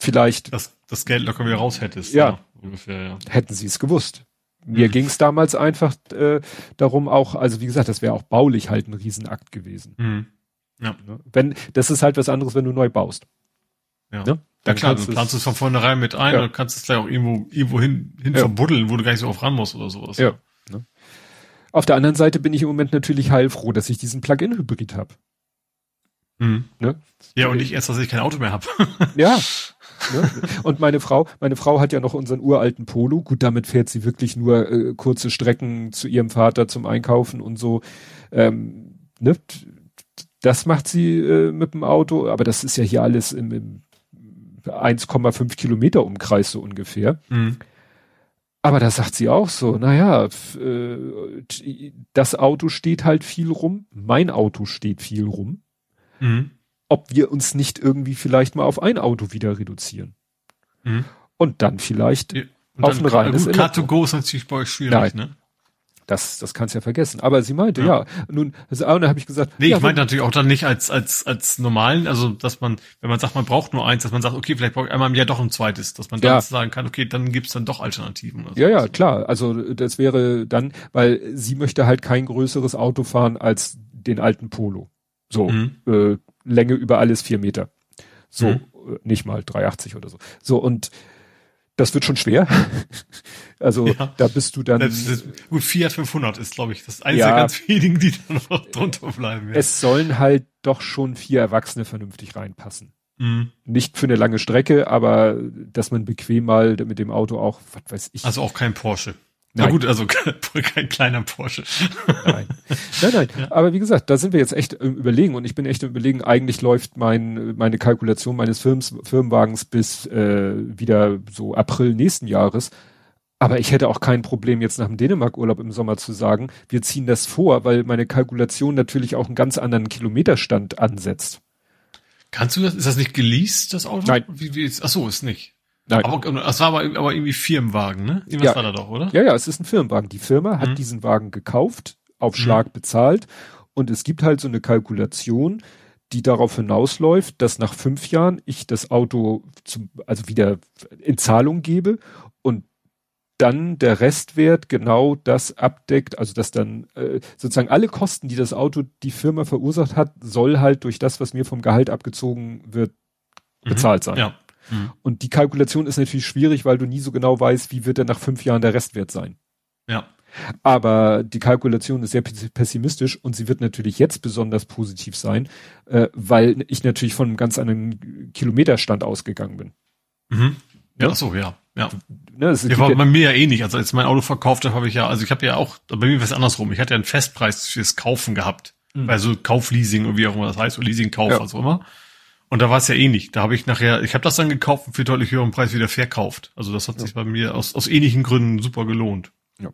vielleicht das, das Geld locker wieder raus hättest. Ja, ja ungefähr, ja. hätten sie es gewusst. Mir mhm. ging es damals einfach äh, darum auch, also wie gesagt, das wäre auch baulich halt ein Riesenakt gewesen. Mhm. Ja. Ne? Wenn, das ist halt was anderes, wenn du neu baust. Ja. Ne? Ja klar, du planst es von vornherein mit ein ja. und kannst es gleich auch irgendwo, irgendwo hin, hin ja. verbuddeln, wo du gar nicht so oft ran musst oder sowas. Ja. Auf der anderen Seite bin ich im Moment natürlich heilfroh, dass ich diesen Plug-in-Hybrid habe. Mhm. Ne? Ja, und nicht erst, dass ich kein Auto mehr habe. [LAUGHS] ja. [LAUGHS] Ne? Und meine Frau, meine Frau hat ja noch unseren uralten Polo. Gut, damit fährt sie wirklich nur äh, kurze Strecken zu ihrem Vater zum Einkaufen und so. Ähm, ne? Das macht sie äh, mit dem Auto, aber das ist ja hier alles im, im 1,5 Kilometer Umkreis so ungefähr. Mhm. Aber da sagt sie auch so, naja, äh, das Auto steht halt viel rum, mein Auto steht viel rum. Mhm. Ob wir uns nicht irgendwie vielleicht mal auf ein Auto wieder reduzieren. Mhm. Und dann vielleicht ja, und auf dann, ein reines gut, Car to go ist natürlich bei euch schwierig, Nein. ne? Das, das kannst ja vergessen. Aber sie meinte, ja, ja nun, also, und dann habe ich gesagt. Nee, ja, ich meinte natürlich auch dann nicht als, als, als normalen, also dass man, wenn man sagt, man braucht nur eins, dass man sagt, okay, vielleicht brauche ich einmal im Jahr doch ein zweites, dass man dann ja. sagen kann, okay, dann gibt's dann doch Alternativen. So. Ja, ja, klar. Also das wäre dann, weil sie möchte halt kein größeres Auto fahren als den alten Polo. So, mhm. äh, Länge über alles vier Meter. So, mhm. Äh, nicht mal 380 oder so. So, und das wird schon schwer. [LAUGHS] also ja. da bist du dann. Das ist, gut, Fiat 500 ist, glaube ich, das einzige ja, ganz wenigen, die dann noch drunter bleiben. Ja. Es sollen halt doch schon vier Erwachsene vernünftig reinpassen. Mhm. Nicht für eine lange Strecke, aber dass man bequem mal mit dem Auto auch, was weiß ich. Also auch kein Porsche. Nein. Na gut, also [LAUGHS] kein kleiner Porsche. Nein, nein, nein. Ja. Aber wie gesagt, da sind wir jetzt echt im Überlegen und ich bin echt im Überlegen, eigentlich läuft mein, meine Kalkulation meines Firms, Firmenwagens bis äh, wieder so April nächsten Jahres. Aber ich hätte auch kein Problem, jetzt nach dem Dänemark-Urlaub im Sommer zu sagen, wir ziehen das vor, weil meine Kalkulation natürlich auch einen ganz anderen Kilometerstand ansetzt. Kannst du das? Ist das nicht geleast, das Auto? Nein. Wie, wie ist, ach so, ist nicht. Nein. Aber das war aber, aber irgendwie Firmenwagen, ne? Irgendwas ja. war da doch, oder? Ja, ja, es ist ein Firmenwagen. Die Firma mhm. hat diesen Wagen gekauft, auf mhm. Schlag mhm. bezahlt und es gibt halt so eine Kalkulation, die darauf hinausläuft, dass nach fünf Jahren ich das Auto zum, also wieder in Zahlung gebe und dann der Restwert genau das abdeckt, also dass dann äh, sozusagen alle Kosten, die das Auto die Firma verursacht hat, soll halt durch das, was mir vom Gehalt abgezogen wird, mhm. bezahlt sein. Ja. Mhm. Und die Kalkulation ist natürlich schwierig, weil du nie so genau weißt, wie wird denn nach fünf Jahren der Restwert sein. Ja. Aber die Kalkulation ist sehr pessimistisch und sie wird natürlich jetzt besonders positiv sein, äh, weil ich natürlich von einem ganz anderen Kilometerstand ausgegangen bin. Mhm. Ja, ja? so, ja. Ja. Ne, das ja, war bei mir ja eh nicht. Also als mein Auto verkauft habe, habe ich ja, also ich habe ja auch, bei mir war es andersrum. Ich hatte ja einen Festpreis fürs Kaufen gehabt. Mhm. Also Kaufleasing oder wie auch immer das heißt, oder Leasingkauf, ja. was auch immer. Und da war es ja ähnlich. Da habe ich nachher, ich habe das dann gekauft und für deutlich höheren Preis wieder verkauft. Also das hat ja. sich bei mir aus, aus ähnlichen Gründen super gelohnt. Ja.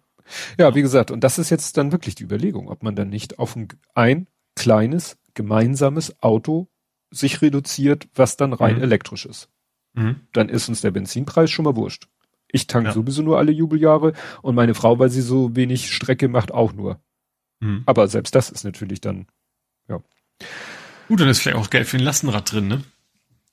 ja, wie gesagt, und das ist jetzt dann wirklich die Überlegung, ob man dann nicht auf ein, ein kleines gemeinsames Auto sich reduziert, was dann rein mhm. elektrisch ist. Mhm. Dann ist uns der Benzinpreis schon mal wurscht. Ich tank ja. sowieso nur alle Jubeljahre und meine Frau, weil sie so wenig Strecke macht, auch nur. Mhm. Aber selbst das ist natürlich dann, ja. Gut, dann ist vielleicht auch Geld für ein Lastenrad drin, ne?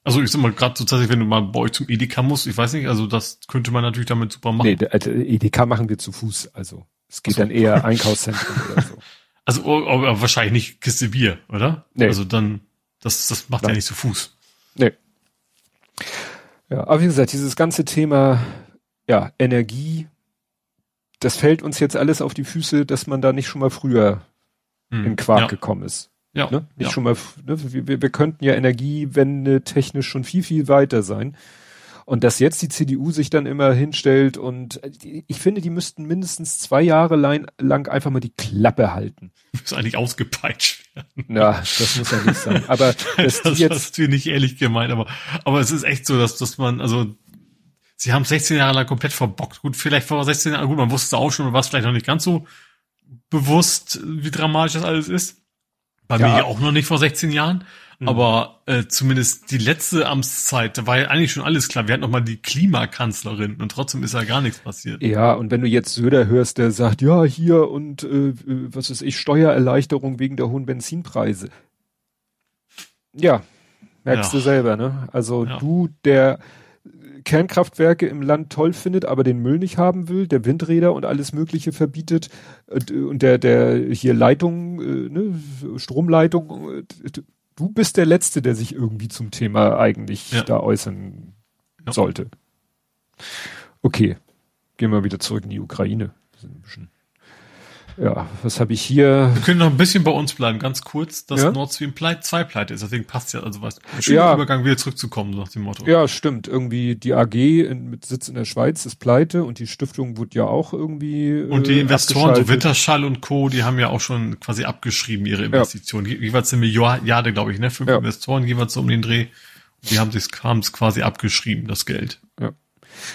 Also ich sag mal, gerade so tatsächlich, wenn du mal bei euch zum Edeka musst, ich weiß nicht, also das könnte man natürlich damit super machen. Nee, der Edeka machen wir zu Fuß, also es geht so. dann eher Einkaufszentrum oder so. [LAUGHS] Also aber wahrscheinlich nicht Kiste Bier, oder? Nee. Also dann, das, das macht Nein. ja nicht so Fuß. Nee. Ja, aber wie gesagt, dieses ganze Thema, ja, Energie, das fällt uns jetzt alles auf die Füße, dass man da nicht schon mal früher Hm. in Quark ja. gekommen ist. Ja. Ne? Nicht ja. schon mal, ne? wir, wir, könnten ja Energiewende technisch schon viel, viel weiter sein. Und dass jetzt die CDU sich dann immer hinstellt und äh, ich finde, die müssten mindestens zwei Jahre lang, einfach mal die Klappe halten. Ist eigentlich ausgepeitscht werden. Ja, das muss ja nicht sein. Aber [LAUGHS] das die jetzt, hast du nicht ehrlich gemeint, aber, aber es ist echt so, dass, dass man, also, sie haben 16 Jahre lang komplett verbockt. Gut, vielleicht vor 16 Jahren, gut, man wusste es auch schon, man war es vielleicht noch nicht ganz so bewusst, wie dramatisch das alles ist. Bei Ja. mir ja auch noch nicht vor 16 Jahren. Mhm. Aber äh, zumindest die letzte Amtszeit, da war ja eigentlich schon alles klar. Wir hatten noch mal die Klimakanzlerin und trotzdem ist ja gar nichts passiert. ja, und wenn du jetzt Söder hörst, der sagt, ja, hier und äh, äh, was ist ich, Steuererleichterung wegen der hohen Benzinpreise. Ja, merkst Ja. du selber, ne? Also Ja. du, der Kernkraftwerke im Land toll findet, aber den Müll nicht haben will, der Windräder und alles Mögliche verbietet und, äh, der, der hier Leitung, äh, ne, Stromleitung, äh, du bist der Letzte, der sich irgendwie zum Thema eigentlich Ja. da äußern Ja. sollte. Okay, gehen wir wieder zurück in die Ukraine. Wir sind ein bisschen- Ja, was habe ich hier? Wir können noch ein bisschen bei uns bleiben, ganz kurz, dass Ja. Nord Stream Pleit 2 pleite ist. Deswegen passt ja, also was, ein schöner Ja. Übergang wieder zurückzukommen, nach dem Motto. Ja, stimmt. Irgendwie die AG in, mit Sitz in der Schweiz ist pleite und die Stiftung wurde ja auch irgendwie. Und die äh, Investoren, so. Winterschall und Co., die haben ja auch schon quasi abgeschrieben ihre Investitionen. Je- Jeweils eine Milliarde, glaube ich, ne? Fünf Ja. Investoren jeweils so um den Dreh. Die haben haben es quasi abgeschrieben, das Geld.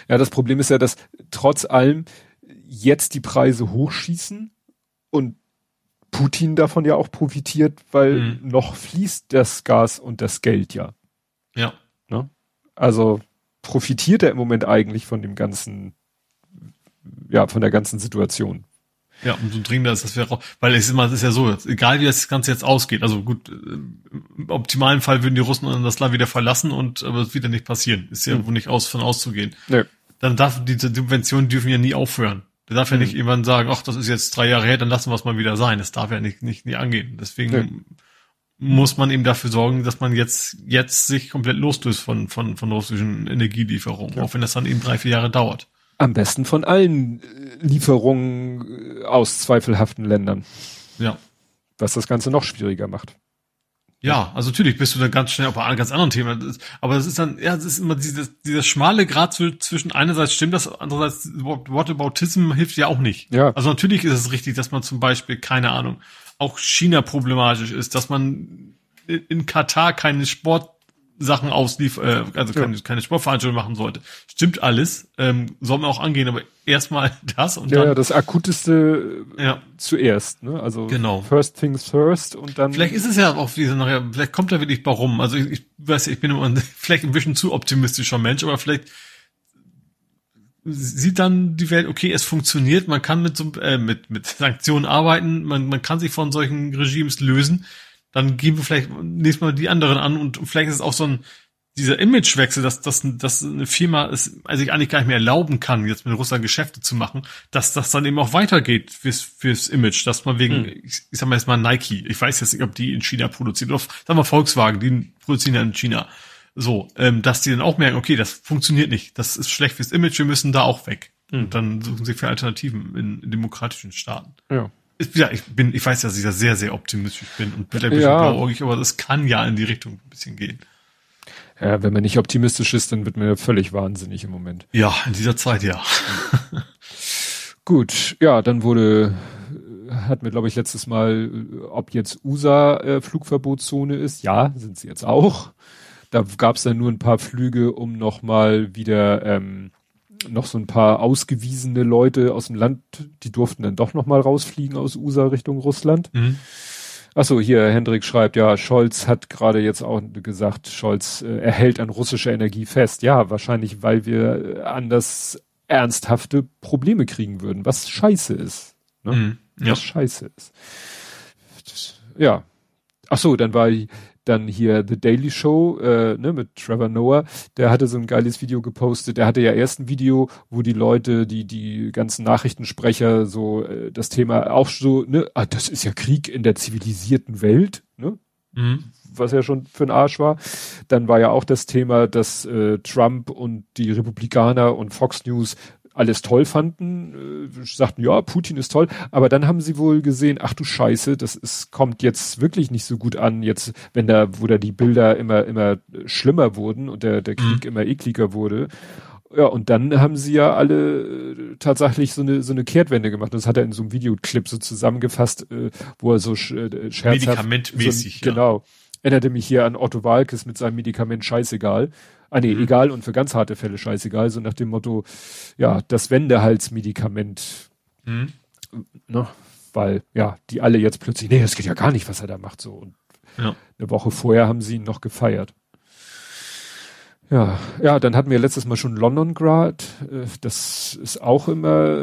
Ja, das Problem ist ja, dass trotz allem jetzt die Preise hochschießen und Putin davon ja auch profitiert, weil Mhm. noch fließt das Gas und das Geld ja. Ja. Also profitiert er im Moment eigentlich von dem ganzen, ja, von der ganzen Situation. Ja, umso dringender ist das wäre auch, weil es ist immer, es ist ja so, egal wie das Ganze jetzt ausgeht, also gut, äh, im optimalen Fall würden die Russen dann das Land wieder verlassen und, aber es wird ja nicht passieren. Ist ja Mhm. wohl nicht aus, von auszugehen. Nö. Dann darf, diese Subventionen dürfen ja nie aufhören. Der darf ja nicht irgendwann sagen, ach, das ist jetzt drei Jahre her, dann lassen wir es mal wieder sein. Das darf ja nicht, nicht, nie angehen. Deswegen Nö. muss man eben dafür sorgen, dass man jetzt, jetzt sich komplett loslöst von, von, von russischen Energielieferungen. Ja. Auch wenn das dann eben drei, vier Jahre dauert. Am besten von allen äh, Lieferungen aus zweifelhaften Ländern, Ja. was das Ganze noch schwieriger macht. Ja, also natürlich bist du dann ganz schnell auf einem ganz anderen Thema. Aber es ist dann, ja, es ist immer dieses, dieser schmale Grad zw- zwischen einerseits stimmt das, andererseits Whataboutism hilft ja auch nicht. Ja. Also natürlich ist es richtig, dass man zum Beispiel, keine Ahnung, auch China problematisch ist, dass man in Katar keine Sportsachen auslief, äh, also Ja. keine, keine Sportveranstaltung machen sollte. Stimmt alles, ähm, soll man auch angehen, aber erstmal [LAUGHS] das und Ja, ja, dann, das akuteste äh, ja. zuerst, ne? Also Genau. first things first und dann. Vielleicht ist es ja auch diese nachher, vielleicht kommt da wirklich bei rum. Also ich, ich weiß, ich bin immer ein- [LAUGHS] vielleicht ein bisschen zu optimistischer Mensch, aber vielleicht sieht dann die Welt, okay, es funktioniert, man kann mit so, äh, mit, mit Sanktionen arbeiten, man, man kann sich von solchen Regimes lösen, dann geben wir vielleicht nächstes Mal die anderen an und vielleicht ist es auch so ein, dieser Imagewechsel, dass, dass, dass eine Firma es also sich eigentlich gar nicht mehr erlauben kann, jetzt mit Russland Geschäfte zu machen, dass das dann eben auch weitergeht fürs, fürs Image, dass man wegen, Hm. ich, ich sag mal jetzt mal Nike, ich weiß jetzt nicht, ob die in China produzieren, oder sag mal Volkswagen, die produzieren ja in China. So, ähm, dass die dann auch merken, okay, das funktioniert nicht, das ist schlecht fürs Image, wir müssen da auch weg. Hm. Und dann suchen sie für Alternativen in, in demokratischen Staaten. ja. Ja, ich bin, ich weiß, dass ich da sehr, sehr optimistisch bin und vielleicht ein bisschen Ja. blauäugig, aber das kann ja in die Richtung ein bisschen gehen. ja, wenn man nicht optimistisch ist, dann wird man ja völlig wahnsinnig im Moment. Ja, in dieser Zeit ja. [LAUGHS] Gut, ja, dann wurde, hatten wir, glaube ich, letztes Mal, ob jetzt USA äh, Flugverbotszone ist. Ja, sind sie jetzt auch. Da gab es dann nur ein paar Flüge, um nochmal wieder ähm, noch so ein paar ausgewiesene Leute aus dem Land, die durften dann doch nochmal rausfliegen aus USA Richtung Russland. Mhm. Achso, hier, Hendrik schreibt, ja, Scholz hat gerade jetzt auch gesagt, Scholz äh, erhält an russischer Energie fest. Ja, wahrscheinlich, weil wir äh, anders ernsthafte Probleme kriegen würden, was scheiße ist. Ne? Mhm. Ja. Was scheiße ist. Das, ja. Ach so, dann war dann hier The Daily Show, äh, ne, mit Trevor Noah, der hatte so ein geiles Video gepostet. Der hatte ja erst ein Video, wo die Leute, die, die ganzen Nachrichtensprecher so äh, das Thema auch so, ne, ah, das ist ja Krieg in der zivilisierten Welt, ne? Mhm. Was ja schon für ein Arsch war. Dann war ja auch das Thema, dass äh, Trump und die Republikaner und Fox News alles toll fanden, äh, sagten, ja, Putin ist toll, aber dann haben sie wohl gesehen, ach du Scheiße, das ist, kommt jetzt wirklich nicht so gut an, jetzt, wenn da, wo da die Bilder immer, immer schlimmer wurden und der, der Krieg mhm. immer ekliger wurde. Ja, und dann haben sie ja alle äh, tatsächlich so eine, so eine Kehrtwende gemacht. Das hat er in so einem Videoclip so zusammengefasst, äh, wo er so sch, äh, scherzhaft... Medikamentmäßig, so, ja. Genau. Erinnerte mich hier an Otto Walkes mit seinem Medikament scheißegal. Ah nee, mhm. egal und für ganz harte Fälle scheißegal, so nach dem Motto, ja, das Wendehalsmedikament, mhm. ne, weil, ja, die alle jetzt plötzlich, nee, das geht ja gar nicht, was er da macht, so. Und ja. eine Woche vorher haben sie ihn noch gefeiert. Ja, ja, dann hatten wir letztes Mal schon London Grad. Äh, das ist auch immer,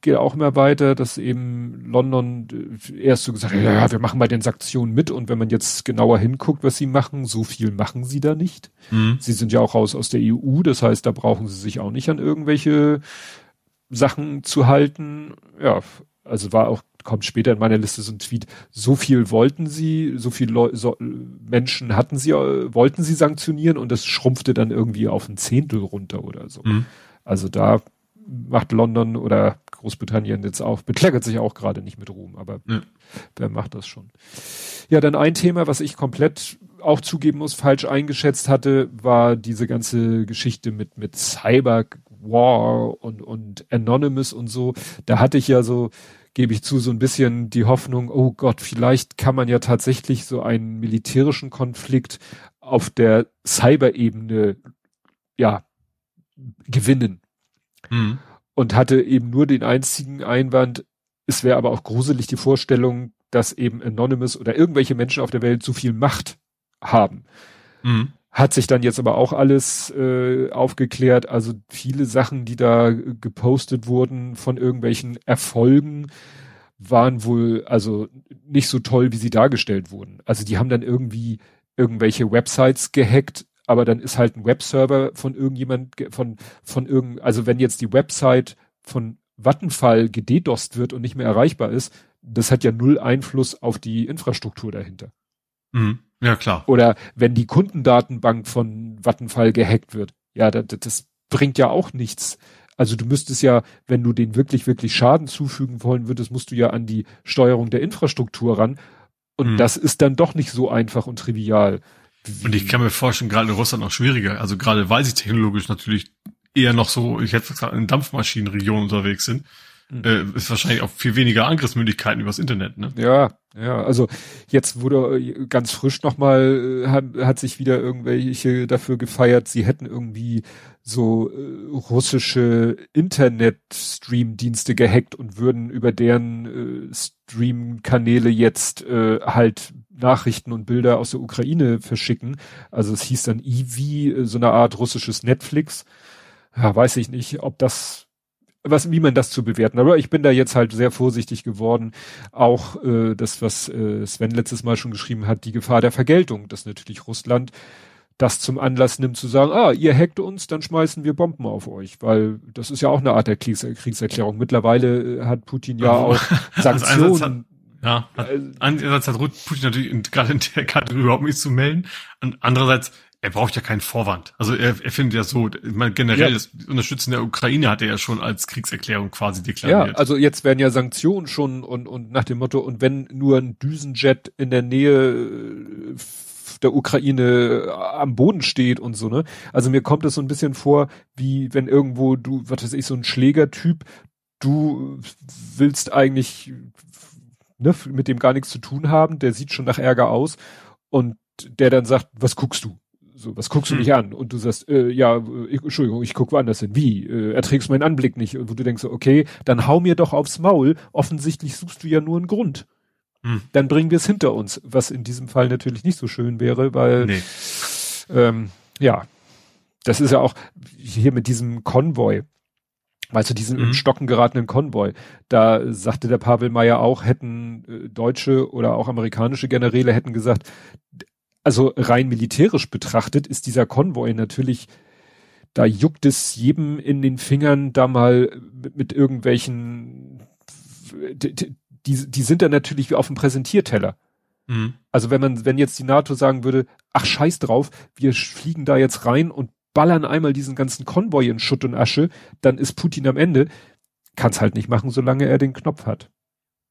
geht auch immer weiter, dass eben London äh, erst so gesagt hat, ja, wir machen bei den Sanktionen mit und wenn man jetzt genauer hinguckt, was sie machen, so viel machen sie da nicht. Mhm. Sie sind ja auch raus aus der EU, das heißt, da brauchen sie sich auch nicht an irgendwelche Sachen zu halten. Ja, also war auch kommt später in meiner Liste so ein Tweet, so viel wollten sie, so viele Leu so, Menschen hatten sie, wollten sie sanktionieren und das schrumpfte dann irgendwie auf ein Zehntel runter oder so. Mhm. Also da macht London oder Großbritannien jetzt auch, bekleckert sich auch gerade nicht mit Ruhm, aber ja. wer macht das schon? Ja, dann ein Thema, was ich komplett auch zugeben muss, falsch eingeschätzt hatte, war diese ganze Geschichte mit, mit Cyber War und, und Anonymous und so. Da hatte ich ja so, gebe ich zu, so ein bisschen die Hoffnung, oh Gott, vielleicht kann man ja tatsächlich so einen militärischen Konflikt auf der Cyber-Ebene, ja, gewinnen. Mhm. Und hatte eben nur den einzigen Einwand, es wäre aber auch gruselig die Vorstellung, dass eben Anonymous oder irgendwelche Menschen auf der Welt so viel Macht haben. Mhm. Hat sich dann jetzt aber auch alles äh, aufgeklärt. Also viele Sachen, die da gepostet wurden von irgendwelchen Erfolgen, waren wohl also nicht so toll, wie sie dargestellt wurden. Also die haben dann irgendwie irgendwelche Websites gehackt, aber dann ist halt ein Webserver von irgendjemand von von irgend also wenn jetzt die Website von Vattenfall gededost wird und nicht mehr erreichbar ist, das hat ja null Einfluss auf die Infrastruktur dahinter. Mhm. Ja, klar. Oder wenn die Kundendatenbank von Vattenfall gehackt wird. Ja, das, das bringt ja auch nichts. Also du müsstest ja, wenn du den wirklich, wirklich Schaden zufügen wollen würdest, musst du ja an die Steuerung der Infrastruktur ran. Und mhm. das ist dann doch nicht so einfach und trivial. Und ich kann mir vorstellen, gerade in Russland noch schwieriger. Also gerade weil sie technologisch natürlich eher noch so, ich hätte gesagt, in Dampfmaschinenregionen unterwegs sind äh, ist wahrscheinlich auch viel weniger Angriffsmöglichkeiten übers Internet, ne? Ja, ja, also jetzt wurde äh, ganz frisch nochmal, äh, hat, hat sich wieder irgendwelche dafür gefeiert, sie hätten irgendwie so äh, russische Internet-Stream-Dienste gehackt und würden über deren äh, Stream-Kanäle jetzt äh, halt Nachrichten und Bilder aus der Ukraine verschicken. Also es hieß dann Ivi, äh, so eine Art russisches Netflix. Ja, weiß ich nicht, ob das was, wie man das zu bewerten. Aber ich bin da jetzt halt sehr vorsichtig geworden. Auch äh, das, was äh, Sven letztes Mal schon geschrieben hat, die Gefahr der Vergeltung, dass natürlich Russland das zum Anlass nimmt zu sagen, ah, ihr hackt uns, dann schmeißen wir Bomben auf euch, weil das ist ja auch eine Art der Kriegs Kriegserklärung. Mittlerweile äh, hat Putin ja auch [LAUGHS] Sanktionen. ja, hat, einerseits hat Putin natürlich gerade in der Karte überhaupt nichts zu melden und andererseits er braucht ja keinen Vorwand. Also er, er findet ja so, ich meine, generell ja. das Unterstützen der Ukraine hat er ja schon als Kriegserklärung quasi deklariert. Ja, also jetzt werden ja Sanktionen schon und, und nach dem Motto, und wenn nur ein Düsenjet in der Nähe äh, der Ukraine am Boden steht und so, ne? Also mir kommt es so ein bisschen vor, wie wenn irgendwo du, was weiß ich, so ein Schlägertyp, du willst eigentlich ne, mit dem gar nichts zu tun haben, der sieht schon nach Ärger aus und der dann sagt, was guckst du? So, was guckst du hm. mich an? Und du sagst, äh, ja, ich, Entschuldigung, ich guck woanders hin. Wie? Äh, erträgst meinen Anblick nicht? Und wo du denkst, okay, dann hau mir doch aufs Maul. Offensichtlich suchst du ja nur einen Grund. Hm. Dann bringen wir es hinter uns, was in diesem Fall natürlich nicht so schön wäre, weil nee. ähm, ja, das ist ja auch hier mit diesem Konvoi. Weißt du, diesen mhm. in Stocken geratenen Konvoi. Da sagte der Pavel Meyer auch, hätten äh, deutsche oder auch amerikanische Generäle hätten gesagt, also rein militärisch betrachtet ist dieser Konvoi natürlich, da juckt es jedem in den Fingern, da mal mit, mit irgendwelchen, die, die, die sind da natürlich wie auf dem Präsentierteller. Mhm. Also wenn man, wenn jetzt die NATO sagen würde, ach scheiß drauf, wir fliegen da jetzt rein und ballern einmal diesen ganzen Konvoi in Schutt und Asche, dann ist Putin am Ende. Kann es halt nicht machen, solange er den Knopf hat.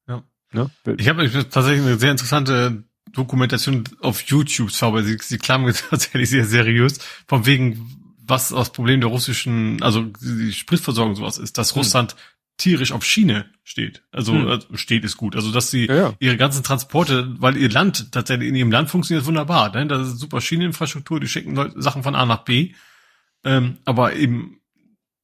Ja. Ne? Ich habe tatsächlich eine sehr interessante Dokumentation auf YouTube, aber sie, sie klang [LAUGHS] tatsächlich sehr seriös, von wegen, was das Problem der russischen, also die Spritversorgung sowas ist, dass hm. Russland tierisch auf Schiene steht. Also hm. äh, steht ist gut. Also dass sie ja, ja. ihre ganzen Transporte, weil ihr Land tatsächlich in ihrem Land funktioniert wunderbar. Ne? Das ist super Schieneninfrastruktur, die schicken Leute, Sachen von A nach B. Ähm, aber eben,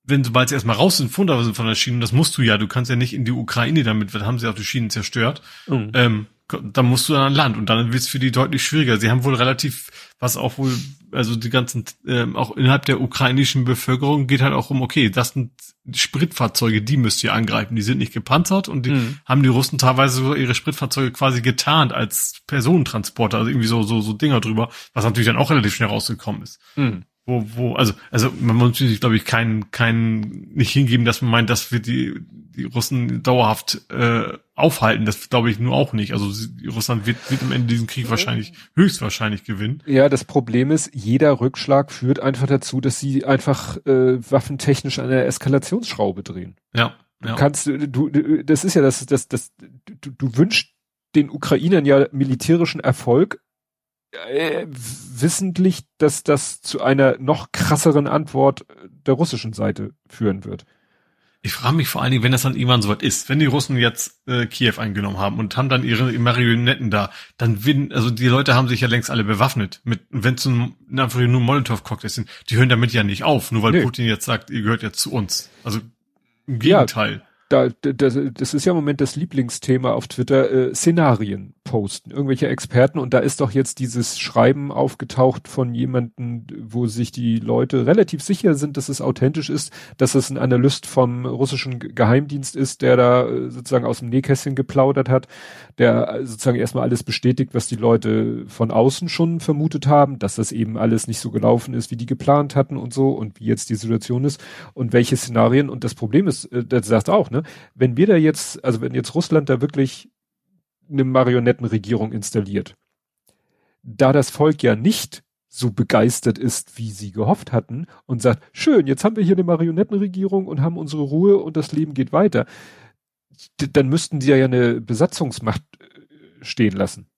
wenn sobald sie erstmal raus sind, Funder sind von der Schiene, das musst du ja, du kannst ja nicht in die Ukraine damit, weil haben sie auch die Schienen zerstört. Mhm. Ähm, dann musst du dann an Land und dann wird es für die deutlich schwieriger. Sie haben wohl relativ, was auch wohl, also die ganzen, ähm, auch innerhalb der ukrainischen Bevölkerung geht halt auch um, okay, das sind Spritfahrzeuge, die müsst ihr angreifen. Die sind nicht gepanzert und die mhm. haben die Russen teilweise so ihre Spritfahrzeuge quasi getarnt als Personentransporter, also irgendwie so, so, so Dinger drüber, was natürlich dann auch relativ schnell rausgekommen ist. Mhm wo, wo, also, also man muss sich, glaube ich, kein, kein, nicht hingeben, dass man meint, dass wir die, die Russen dauerhaft äh, aufhalten. Das glaube ich nur auch nicht. Also Russland wird, wird am Ende diesen Krieg wahrscheinlich, höchstwahrscheinlich gewinnen. Ja, das Problem ist, jeder Rückschlag führt einfach dazu, dass sie einfach äh, waffentechnisch an der Eskalationsschraube drehen. Ja. ja. Du kannst, du, du, das ist ja das, das, das, du, du wünschst den Ukrainern ja militärischen Erfolg, äh, wissentlich, dass das zu einer noch krasseren Antwort der russischen Seite führen wird. Ich frage mich vor allen Dingen, wenn das dann irgendwann soweit ist, wenn die Russen jetzt äh, Kiew eingenommen haben und haben dann ihre Marionetten da, dann werden, also die Leute haben sich ja längst alle bewaffnet. Mit, wenn es einfach nur Molotow-Cocktails sind, die hören damit ja nicht auf, nur weil nee. Putin jetzt sagt, ihr gehört jetzt zu uns. Also im Gegenteil. Ja da, das, das ist ja im Moment das Lieblingsthema auf Twitter, äh, Szenarien posten, irgendwelche Experten. Und da ist doch jetzt dieses Schreiben aufgetaucht von jemanden, wo sich die Leute relativ sicher sind, dass es authentisch ist, dass es ein Analyst vom russischen Geheimdienst ist, der da äh, sozusagen aus dem Nähkästchen geplaudert hat, der äh, sozusagen erstmal alles bestätigt, was die Leute von außen schon vermutet haben, dass das eben alles nicht so gelaufen ist, wie die geplant hatten und so und wie jetzt die Situation ist und welche Szenarien. Und das Problem ist, äh, das sagt auch, ne, wenn wir da jetzt, also wenn jetzt Russland da wirklich eine Marionettenregierung installiert, da das Volk ja nicht so begeistert ist, wie sie gehofft hatten und sagt, schön, jetzt haben wir hier eine Marionettenregierung und haben unsere Ruhe und das Leben geht weiter, dann müssten sie ja eine Besatzungsmacht äh, stehen lassen.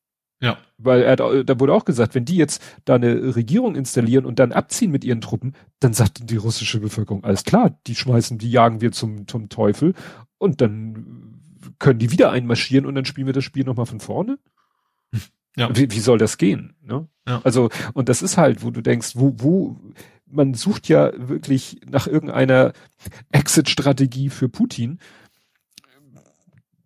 Ja. Weil er, da wurde auch gesagt, wenn die jetzt da eine Regierung installieren und dann abziehen mit ihren Truppen, dann sagt die russische Bevölkerung, alles klar, die schmeißen, die jagen wir zum, zum Teufel und dann können die wieder einmarschieren und dann spielen wir das Spiel nochmal von vorne. Ja. Wie, wie soll das gehen? Ne? Ja. Also, und das ist halt, wo du denkst, wo, wo, man sucht ja wirklich nach irgendeiner Exit-Strategie für Putin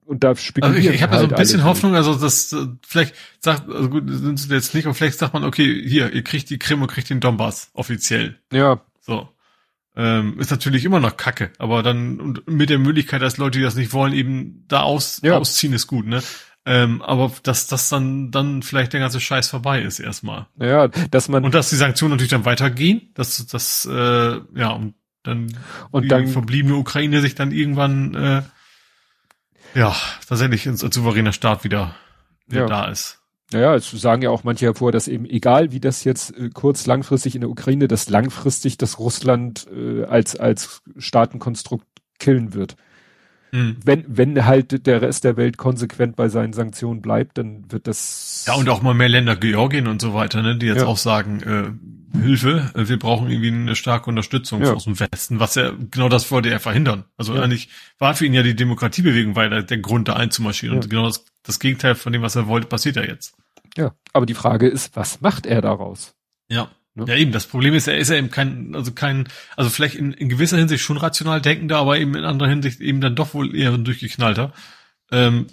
und da spekuliert also ich, ich habe halt so ein bisschen Hoffnung, also das äh, vielleicht sagt, also gut, sind sie jetzt nicht, aber vielleicht sagt man, okay, hier, ihr kriegt die Krim und kriegt den Donbass offiziell. Ja. So. Ähm, ist natürlich immer noch Kacke, aber dann und mit der Möglichkeit, dass Leute, die das nicht wollen, eben da aus, ja. ausziehen, ist gut, ne? Ähm, aber dass das dann dann vielleicht der ganze Scheiß vorbei ist erstmal. Ja, dass man und dass die Sanktionen natürlich dann weitergehen, dass das äh, ja und dann und die dann verbliebene Ukraine sich dann irgendwann äh, ja, tatsächlich ein souveräner Staat wieder, wieder ja. da ist. Naja, es sagen ja auch manche hervor, dass eben egal wie das jetzt äh, kurz langfristig in der Ukraine, dass langfristig das Russland äh, als als Staatenkonstrukt killen wird. Mhm. Wenn wenn halt der Rest der Welt konsequent bei seinen Sanktionen bleibt, dann wird das Ja, und auch mal mehr Länder Georgien und so weiter, ne, die jetzt ja. auch sagen, äh, Hilfe, wir brauchen irgendwie eine starke Unterstützung ja. aus dem Westen, was er, genau das wollte er verhindern. Also ja. eigentlich war für ihn ja die Demokratiebewegung weil der, der Grund, da einzumarschieren. Ja. Und genau das, das Gegenteil von dem, was er wollte, passiert ja jetzt. Ja, aber die Frage ist, was macht er daraus? Ja. Ne? Ja, eben. Das Problem ist, er ist ja eben kein, also kein, also vielleicht in, in gewisser Hinsicht schon rational denkender, aber eben in anderer Hinsicht eben dann doch wohl eher ein durchgeknallter. Ähm,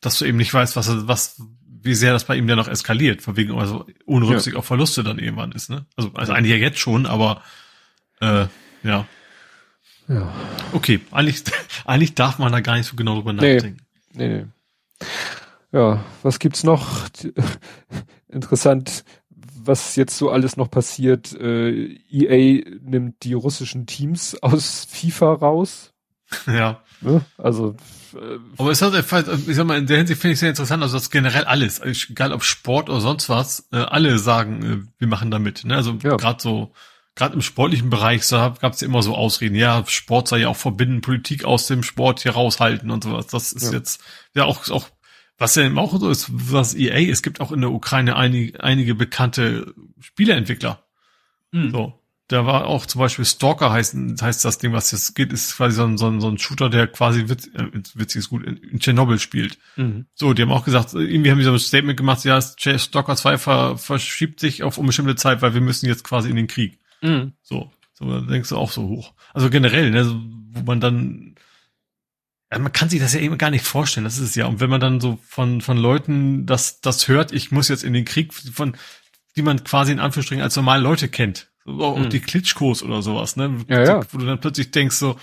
dass du eben nicht weißt, was, was, wie sehr das bei ihm dann noch eskaliert, von wegen, also ohne Rücksicht ja. auf Verluste dann irgendwann ist, ne? Also, also eigentlich ja jetzt schon, aber äh, ja. Ja. Okay, eigentlich, [LAUGHS] eigentlich darf man da gar nicht so genau drüber nachdenken. Nee, nee, nee. Ja, was gibt's noch? [LAUGHS] Interessant, was jetzt so alles noch passiert. Äh, EA nimmt die russischen Teams aus [LAUGHS] FIFA raus. Ja. Ne? Also aber es hat, ich sag mal, in der Hinsicht finde ich sehr interessant, also das generell alles, egal ob Sport oder sonst was, äh, alle sagen, äh, wir machen da mit. Ne? Also ja. gerade so, gerade im sportlichen Bereich so, gab es ja immer so Ausreden, ja, Sport sei ja auch verbinden, Politik aus dem Sport hier raushalten und sowas. Das ist ja. jetzt ja auch, auch was ja eben auch so ist, was EA, es gibt auch in der Ukraine einige, einige bekannte Spieleentwickler. Mhm. So. Da war auch zum Beispiel Stalker heißt, heißt das Ding, was jetzt geht, ist quasi so ein, so ein, so ein Shooter, der quasi witz, äh, witzig ist gut in, in Tschernobyl spielt. Mhm. So, die haben auch gesagt, irgendwie haben die so ein Statement gemacht, ja, Stalker 2 ver, verschiebt sich auf unbestimmte Zeit, weil wir müssen jetzt quasi in den Krieg. Mhm. So, so, da denkst du auch so hoch. Also generell, ne, so, wo man dann, man kann sich das ja eben gar nicht vorstellen, das ist es ja. Und wenn man dann so von, von Leuten das, das hört, ich muss jetzt in den Krieg, von, die man quasi in Anführungsstrichen als normale Leute kennt, auch mhm. die Klitschkos oder sowas, ne? Ja, ja. Wo du dann plötzlich denkst so,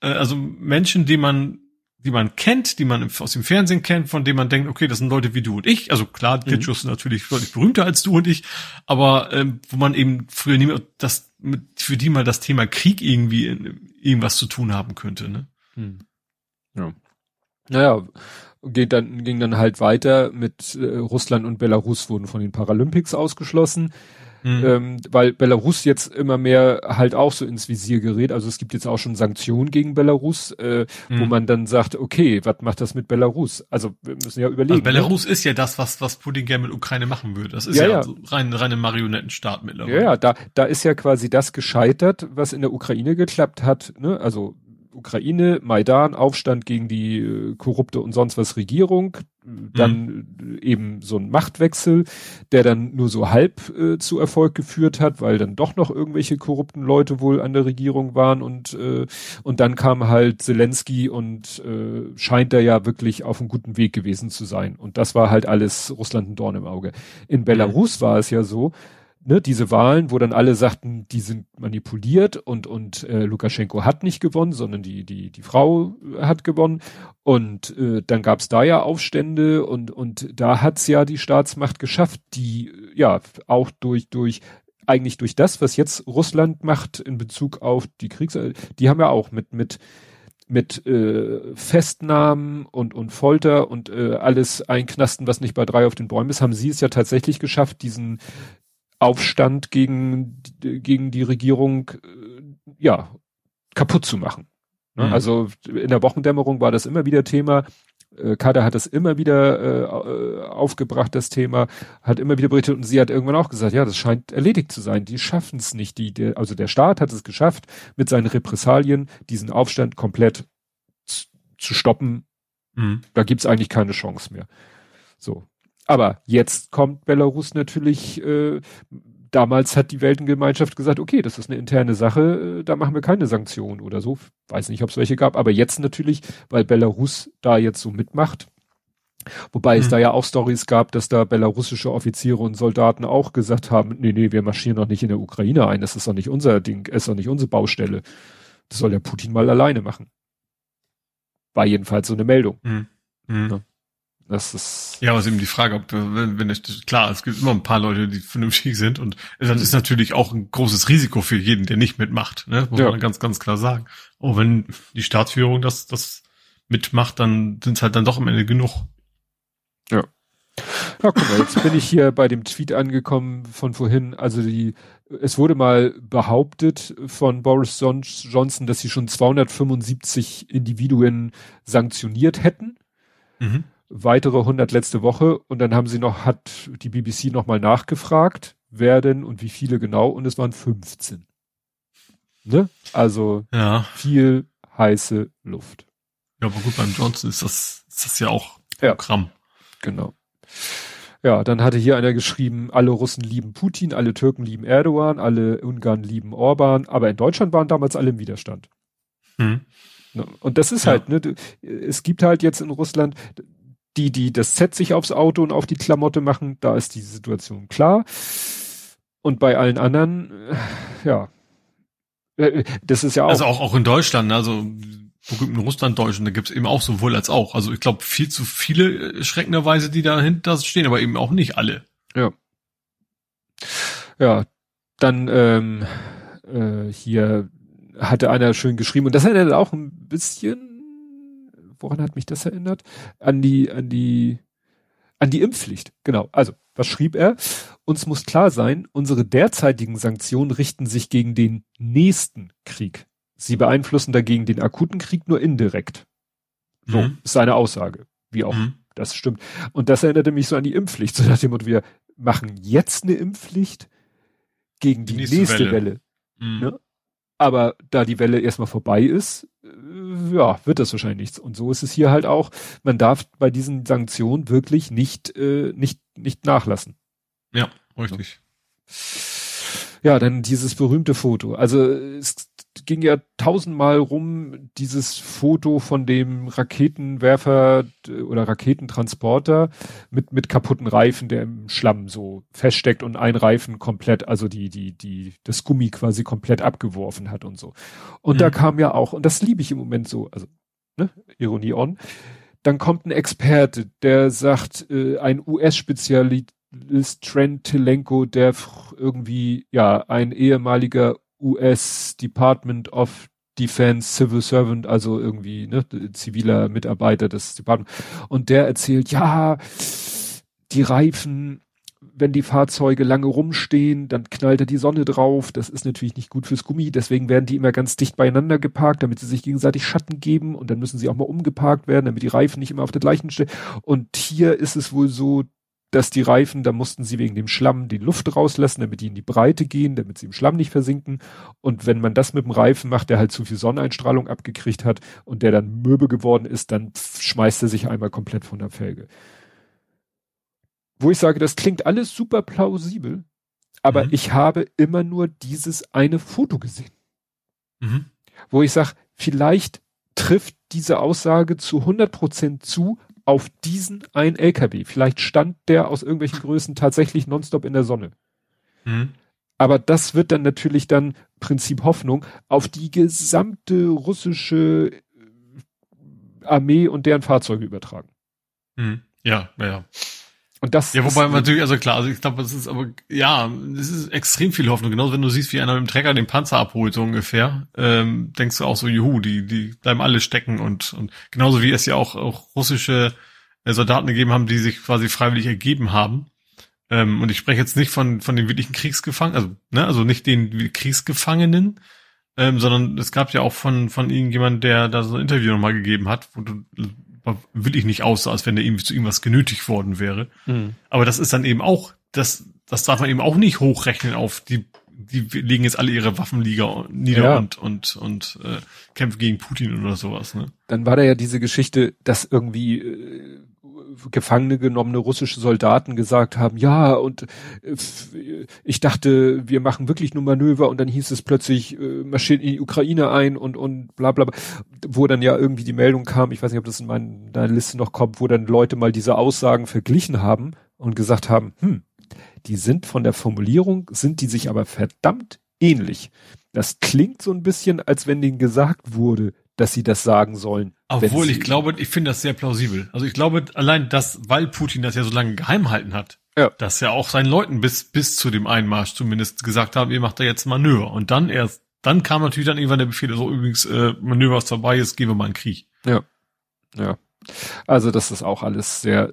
äh, also Menschen, die man, die man kennt, die man aus dem Fernsehen kennt, von denen man denkt, okay, das sind Leute wie du und ich. Also klar, die Klitschkos mhm. sind natürlich deutlich berühmter als du und ich, aber ähm, wo man eben früher nie mehr das, mit, für die mal das Thema Krieg irgendwie in, irgendwas zu tun haben könnte, ne? Mhm. Ja. Naja, geht dann, ging dann halt weiter mit äh, Russland und Belarus wurden von den Paralympics ausgeschlossen. Mhm. Ähm, weil Belarus jetzt immer mehr halt auch so ins Visier gerät. Also es gibt jetzt auch schon Sanktionen gegen Belarus, äh, mhm. wo man dann sagt, okay, was macht das mit Belarus? Also wir müssen ja überlegen. Also Belarus ne? ist ja das, was, was Putin gerne mit Ukraine machen würde. Das ist ja, ja, ja. So rein, reine Marionettenstaat mittlerweile. Ja, ja, da, da ist ja quasi das gescheitert, was in der Ukraine geklappt hat. Ne? Also Ukraine, Maidan, Aufstand gegen die äh, korrupte und sonst was Regierung, dann mhm. eben so ein Machtwechsel, der dann nur so halb äh, zu Erfolg geführt hat, weil dann doch noch irgendwelche korrupten Leute wohl an der Regierung waren und äh, und dann kam halt Zelensky und äh, scheint er ja wirklich auf einem guten Weg gewesen zu sein und das war halt alles Russland ein Dorn im Auge. In Belarus war es ja so, ne, diese Wahlen, wo dann alle sagten, die sind manipuliert und und äh, Lukaschenko hat nicht gewonnen, sondern die die die Frau hat gewonnen. Und äh, dann gab's da ja Aufstände und und da hat's ja die Staatsmacht geschafft, die ja auch durch durch eigentlich durch das, was jetzt Russland macht in Bezug auf die Kriegs, die haben ja auch mit mit mit äh, Festnahmen und und Folter und äh, alles einknasten, was nicht bei drei auf den Bäumen ist, haben sie es ja tatsächlich geschafft, diesen Aufstand gegen, gegen die Regierung, äh, ja, kaputt zu machen. Ne? Mhm. Also in der Wochendämmerung war das immer wieder Thema. Äh, Kader hat das immer wieder äh, aufgebracht, das Thema, hat immer wieder berichtet und sie hat irgendwann auch gesagt, ja, das scheint erledigt zu sein. Die schaffen es nicht. Die, der, also der Staat hat es geschafft, mit seinen Repressalien diesen Aufstand komplett zu, zu stoppen. Mhm. Da gibt's eigentlich keine Chance mehr. So. Aber jetzt kommt Belarus natürlich, äh, damals hat die Weltengemeinschaft gesagt, okay, das ist eine interne Sache, äh, da machen wir keine Sanktionen oder so. Weiß nicht, ob es welche gab, aber jetzt natürlich, weil Belarus da jetzt so mitmacht. Wobei mhm. es da ja auch Stories gab, dass da belarussische Offiziere und Soldaten auch gesagt haben, nee, nee, wir marschieren doch nicht in der Ukraine ein, das ist doch nicht unser Ding, ist doch nicht unsere Baustelle. Das soll der Putin mal alleine machen. War jedenfalls so eine Meldung. Mhm. Mhm. Ja. Das ist. Ja, aber es ist eben die Frage, ob, wenn, wenn ich, klar, es gibt immer ein paar Leute, die vernünftig sind und das ist natürlich auch ein großes Risiko für jeden, der nicht mitmacht, ne? Muss ja. man ganz, ganz klar sagen. Oh, wenn die Staatsführung das, das mitmacht, dann sind es halt dann doch am Ende genug. Ja. Ja, guck mal, jetzt bin ich hier bei dem Tweet angekommen von vorhin. Also die, es wurde mal behauptet von Boris Johnson, dass sie schon 275 Individuen sanktioniert hätten. Mhm weitere 100 letzte Woche und dann haben sie noch, hat die BBC nochmal nachgefragt, wer denn und wie viele genau und es waren 15. Ne? Also ja. viel heiße Luft. Ja, aber gut, beim Johnson ist das, ist das ja auch Programm. Ja, genau. Ja, dann hatte hier einer geschrieben, alle Russen lieben Putin, alle Türken lieben Erdogan, alle Ungarn lieben Orban, aber in Deutschland waren damals alle im Widerstand. Hm. Ne? Und das ist ja. halt, ne, es gibt halt jetzt in Russland, die, die das Set sich aufs Auto und auf die Klamotte machen, da ist die Situation klar. Und bei allen anderen, äh, ja, äh, das ist ja auch. Also auch, auch in Deutschland, ne, also berühmten Russlanddeutschen, da gibt's eben auch sowohl als auch. Also ich glaube, viel zu viele äh, schreckenderweise, die dahinter stehen, aber eben auch nicht alle. Ja. Ja, dann ähm, äh, hier hatte einer schön geschrieben und das erinnert auch ein bisschen, woran hat mich das erinnert? An die, an die, an die Impfpflicht. Genau. Also, was schrieb er? Uns muss klar sein, unsere derzeitigen Sanktionen richten sich gegen den nächsten Krieg. Sie beeinflussen dagegen den akuten Krieg nur indirekt. So mhm. ist seine Aussage. Wie auch. Mhm. Das stimmt. Und das erinnerte mich so an die Impfpflicht. [LAUGHS] So nach dem Motto, wir machen jetzt eine Impfpflicht gegen die, die nächste, nächste, Welle. Welle. Mhm. Ne? Aber da die Welle erstmal vorbei ist, ja, wird das wahrscheinlich nichts. Und so ist es hier halt auch. Man darf bei diesen Sanktionen wirklich nicht, äh, nicht, nicht nachlassen. Ja, richtig. Ja, dann dieses berühmte Foto. Also es ging ja tausendmal rum, dieses Foto von dem Raketenwerfer oder Raketentransporter mit, mit kaputten Reifen, der im Schlamm so feststeckt und ein Reifen komplett, also die, die, die, das Gummi quasi komplett abgeworfen hat und so. Und mhm. da kam ja auch, und das liebe ich im Moment so, also, ne, Ironie on, dann kommt ein Experte, der sagt, äh, ein US-Spezialist, Trent Telenko, der irgendwie, ja, ein ehemaliger US Department of Defense Civil Servant, also irgendwie ne, ziviler Mitarbeiter des Department. Und der erzählt, ja, die Reifen, wenn die Fahrzeuge lange rumstehen, dann knallt da die Sonne drauf. Das ist natürlich nicht gut fürs Gummi. Deswegen werden die immer ganz dicht beieinander geparkt, damit sie sich gegenseitig Schatten geben. Und dann müssen sie auch mal umgeparkt werden, damit die Reifen nicht immer auf der gleichen Stelle. Und hier ist es wohl so, dass die Reifen, da mussten sie wegen dem Schlamm die Luft rauslassen, damit die in die Breite gehen, damit sie im Schlamm nicht versinken. Und wenn man das mit dem Reifen macht, der halt zu viel Sonneneinstrahlung abgekriegt hat und der dann mürbe geworden ist, dann schmeißt er sich einmal komplett von der Felge. Wo ich sage, das klingt alles super plausibel, aber mhm. ich habe immer nur dieses eine Foto gesehen. Mhm. Wo ich sage, vielleicht trifft diese Aussage zu 100 Prozent zu, auf diesen einen LKW. Vielleicht stand der aus irgendwelchen Größen tatsächlich nonstop in der Sonne. Mhm. Aber das wird dann natürlich dann Prinzip Hoffnung auf die gesamte russische äh, Armee und deren Fahrzeuge übertragen. Mhm. Ja, ja. Und das ja, wobei natürlich, also klar, also ich glaube, das ist aber, ja, das ist extrem viel Hoffnung. Genauso wenn du siehst, wie einer mit dem Trecker den Panzer abholt, so ungefähr, ähm, denkst du auch so, juhu, die, die bleiben alle stecken und, und genauso wie es ja auch, auch russische äh, Soldaten gegeben haben, die sich quasi freiwillig ergeben haben. Ähm, und ich spreche jetzt nicht von, von den wirklichen Kriegsgefangenen, also, ne, also nicht den Kriegsgefangenen, ähm, sondern es gab ja auch von, von irgendjemand, der da so ein Interview nochmal gegeben hat, wo du will ich nicht aussah, als wenn der irgendwie zu irgendwas genötigt worden wäre. Mhm. Aber das ist dann eben auch, das, das darf man eben auch nicht hochrechnen auf die, die legen jetzt alle ihre Waffenliga nieder ja. und, und, und äh, kämpfen gegen Putin oder sowas. Ne? Dann war da ja diese Geschichte, dass irgendwie äh, Gefangene genommene russische Soldaten gesagt haben, ja, und äh, ich dachte, wir machen wirklich nur Manöver und dann hieß es plötzlich, äh, marschieren in die Ukraine ein und, und bla bla bla, wo dann ja irgendwie die Meldung kam, ich weiß nicht, ob das in meiner Liste noch kommt, wo dann Leute mal diese Aussagen verglichen haben und gesagt haben, hm, die sind von der Formulierung, sind die sich aber verdammt ähnlich. Das klingt so ein bisschen, als wenn denen gesagt wurde, dass sie das sagen sollen. Obwohl, ich glaube, ich finde das sehr plausibel. Also ich glaube, allein das, weil Putin das ja so lange geheim halten hat, ja. dass er auch seinen Leuten bis, bis zu dem Einmarsch zumindest gesagt haben, ihr macht da jetzt Manöver. Und dann erst, dann kam natürlich dann irgendwann der Befehl, so übrigens, äh, Manöver ist vorbei, jetzt gehen wir mal einen Krieg. Ja. Ja. Also das ist auch alles sehr,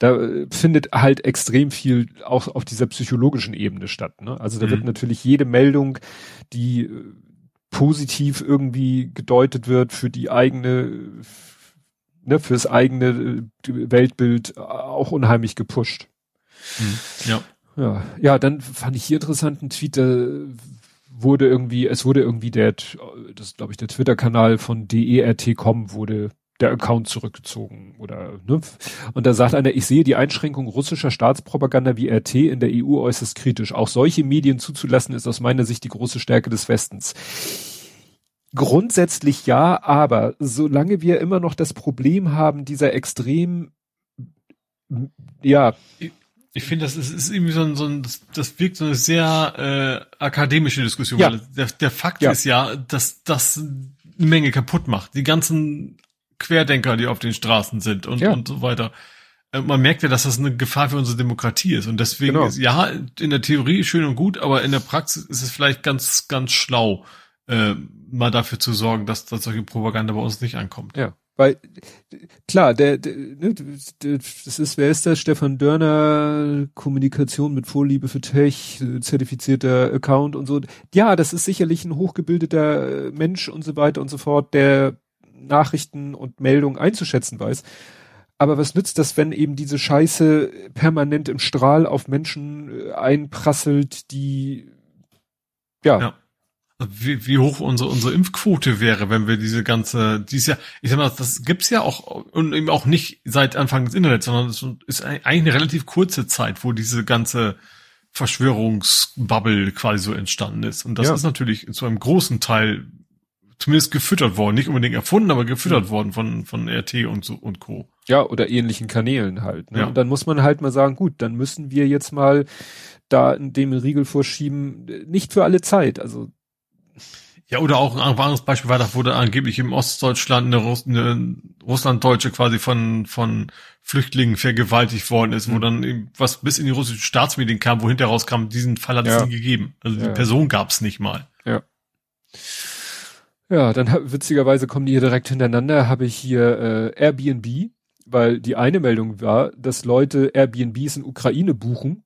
da findet halt extrem viel auch auf dieser psychologischen Ebene statt. Ne? Also da mhm. wird natürlich jede Meldung, die positiv irgendwie gedeutet wird für die eigene, ne, fürs eigene äh, Weltbild auch unheimlich gepusht. Mhm. Ja. Ja, ja, dann fand ich hier interessanten Tweet, da wurde irgendwie, es wurde irgendwie der, das glaube ich, der Twitter-Kanal von DERT.com wurde der Account zurückgezogen oder ne? Und da sagt einer, ich sehe die Einschränkung russischer Staatspropaganda wie RT in der EU äußerst kritisch. Auch solche Medien zuzulassen ist aus meiner Sicht die große Stärke des Westens. Grundsätzlich ja, aber solange wir immer noch das Problem haben, dieser extrem, ja. Ich, finde, das ist, ist irgendwie so ein, so ein das, das wirkt so eine sehr äh, akademische Diskussion. Ja. Der, der Fakt ja. ist ja, dass das eine Menge kaputt macht. Die ganzen Querdenker, die auf den Straßen sind und, ja. und so weiter. äh, man merkt ja, dass das eine Gefahr für unsere Demokratie ist. Und deswegen genau. ist, ja, in der Theorie schön und gut, aber in der Praxis ist es vielleicht ganz, ganz schlau, äh, mal dafür zu sorgen, dass, dass solche Propaganda bei uns nicht ankommt. Ja. Weil, klar, der, der, ne, das ist, wer ist das? Stefan Dörner, Kommunikation mit Vorliebe für Tech, zertifizierter Account und so. Ja, das ist sicherlich ein hochgebildeter Mensch und so weiter und so fort, der Nachrichten und Meldungen einzuschätzen weiß. Aber was nützt das, wenn eben diese Scheiße permanent im Strahl auf Menschen äh, einprasselt, die ja. ja. Wie, wie hoch unsere, unsere Impfquote wäre, wenn wir diese ganze, dies ja, ich sag mal, das gibt's ja auch und eben auch nicht seit Anfang des Internets, sondern es ist eigentlich eine relativ kurze Zeit, wo diese ganze Verschwörungsbubble quasi so entstanden ist. Und das ja. ist natürlich zu einem großen Teil zumindest gefüttert worden, nicht unbedingt erfunden, aber gefüttert mhm. worden von, von RT und so und Co. Ja, oder ähnlichen Kanälen halt. Ne? Ja. Und dann muss man halt mal sagen, gut, dann müssen wir jetzt mal da in dem Riegel vorschieben, nicht für alle Zeit. Also ja, oder auch ein anderes Beispiel war, da wurde angeblich im Ostdeutschland eine, Russ eine Russlanddeutsche quasi von, von Flüchtlingen vergewaltigt worden ist, mhm. wo dann was bis in die russischen Staatsmedien kam, wo hinterher rauskam, diesen Fall hat es nie gegeben. Also die ja. Person gab es nicht mal. Ja. Ja, dann witzigerweise kommen die hier direkt hintereinander, habe ich hier äh, Airbnb, weil die eine Meldung war, dass Leute Airbnbs in Ukraine buchen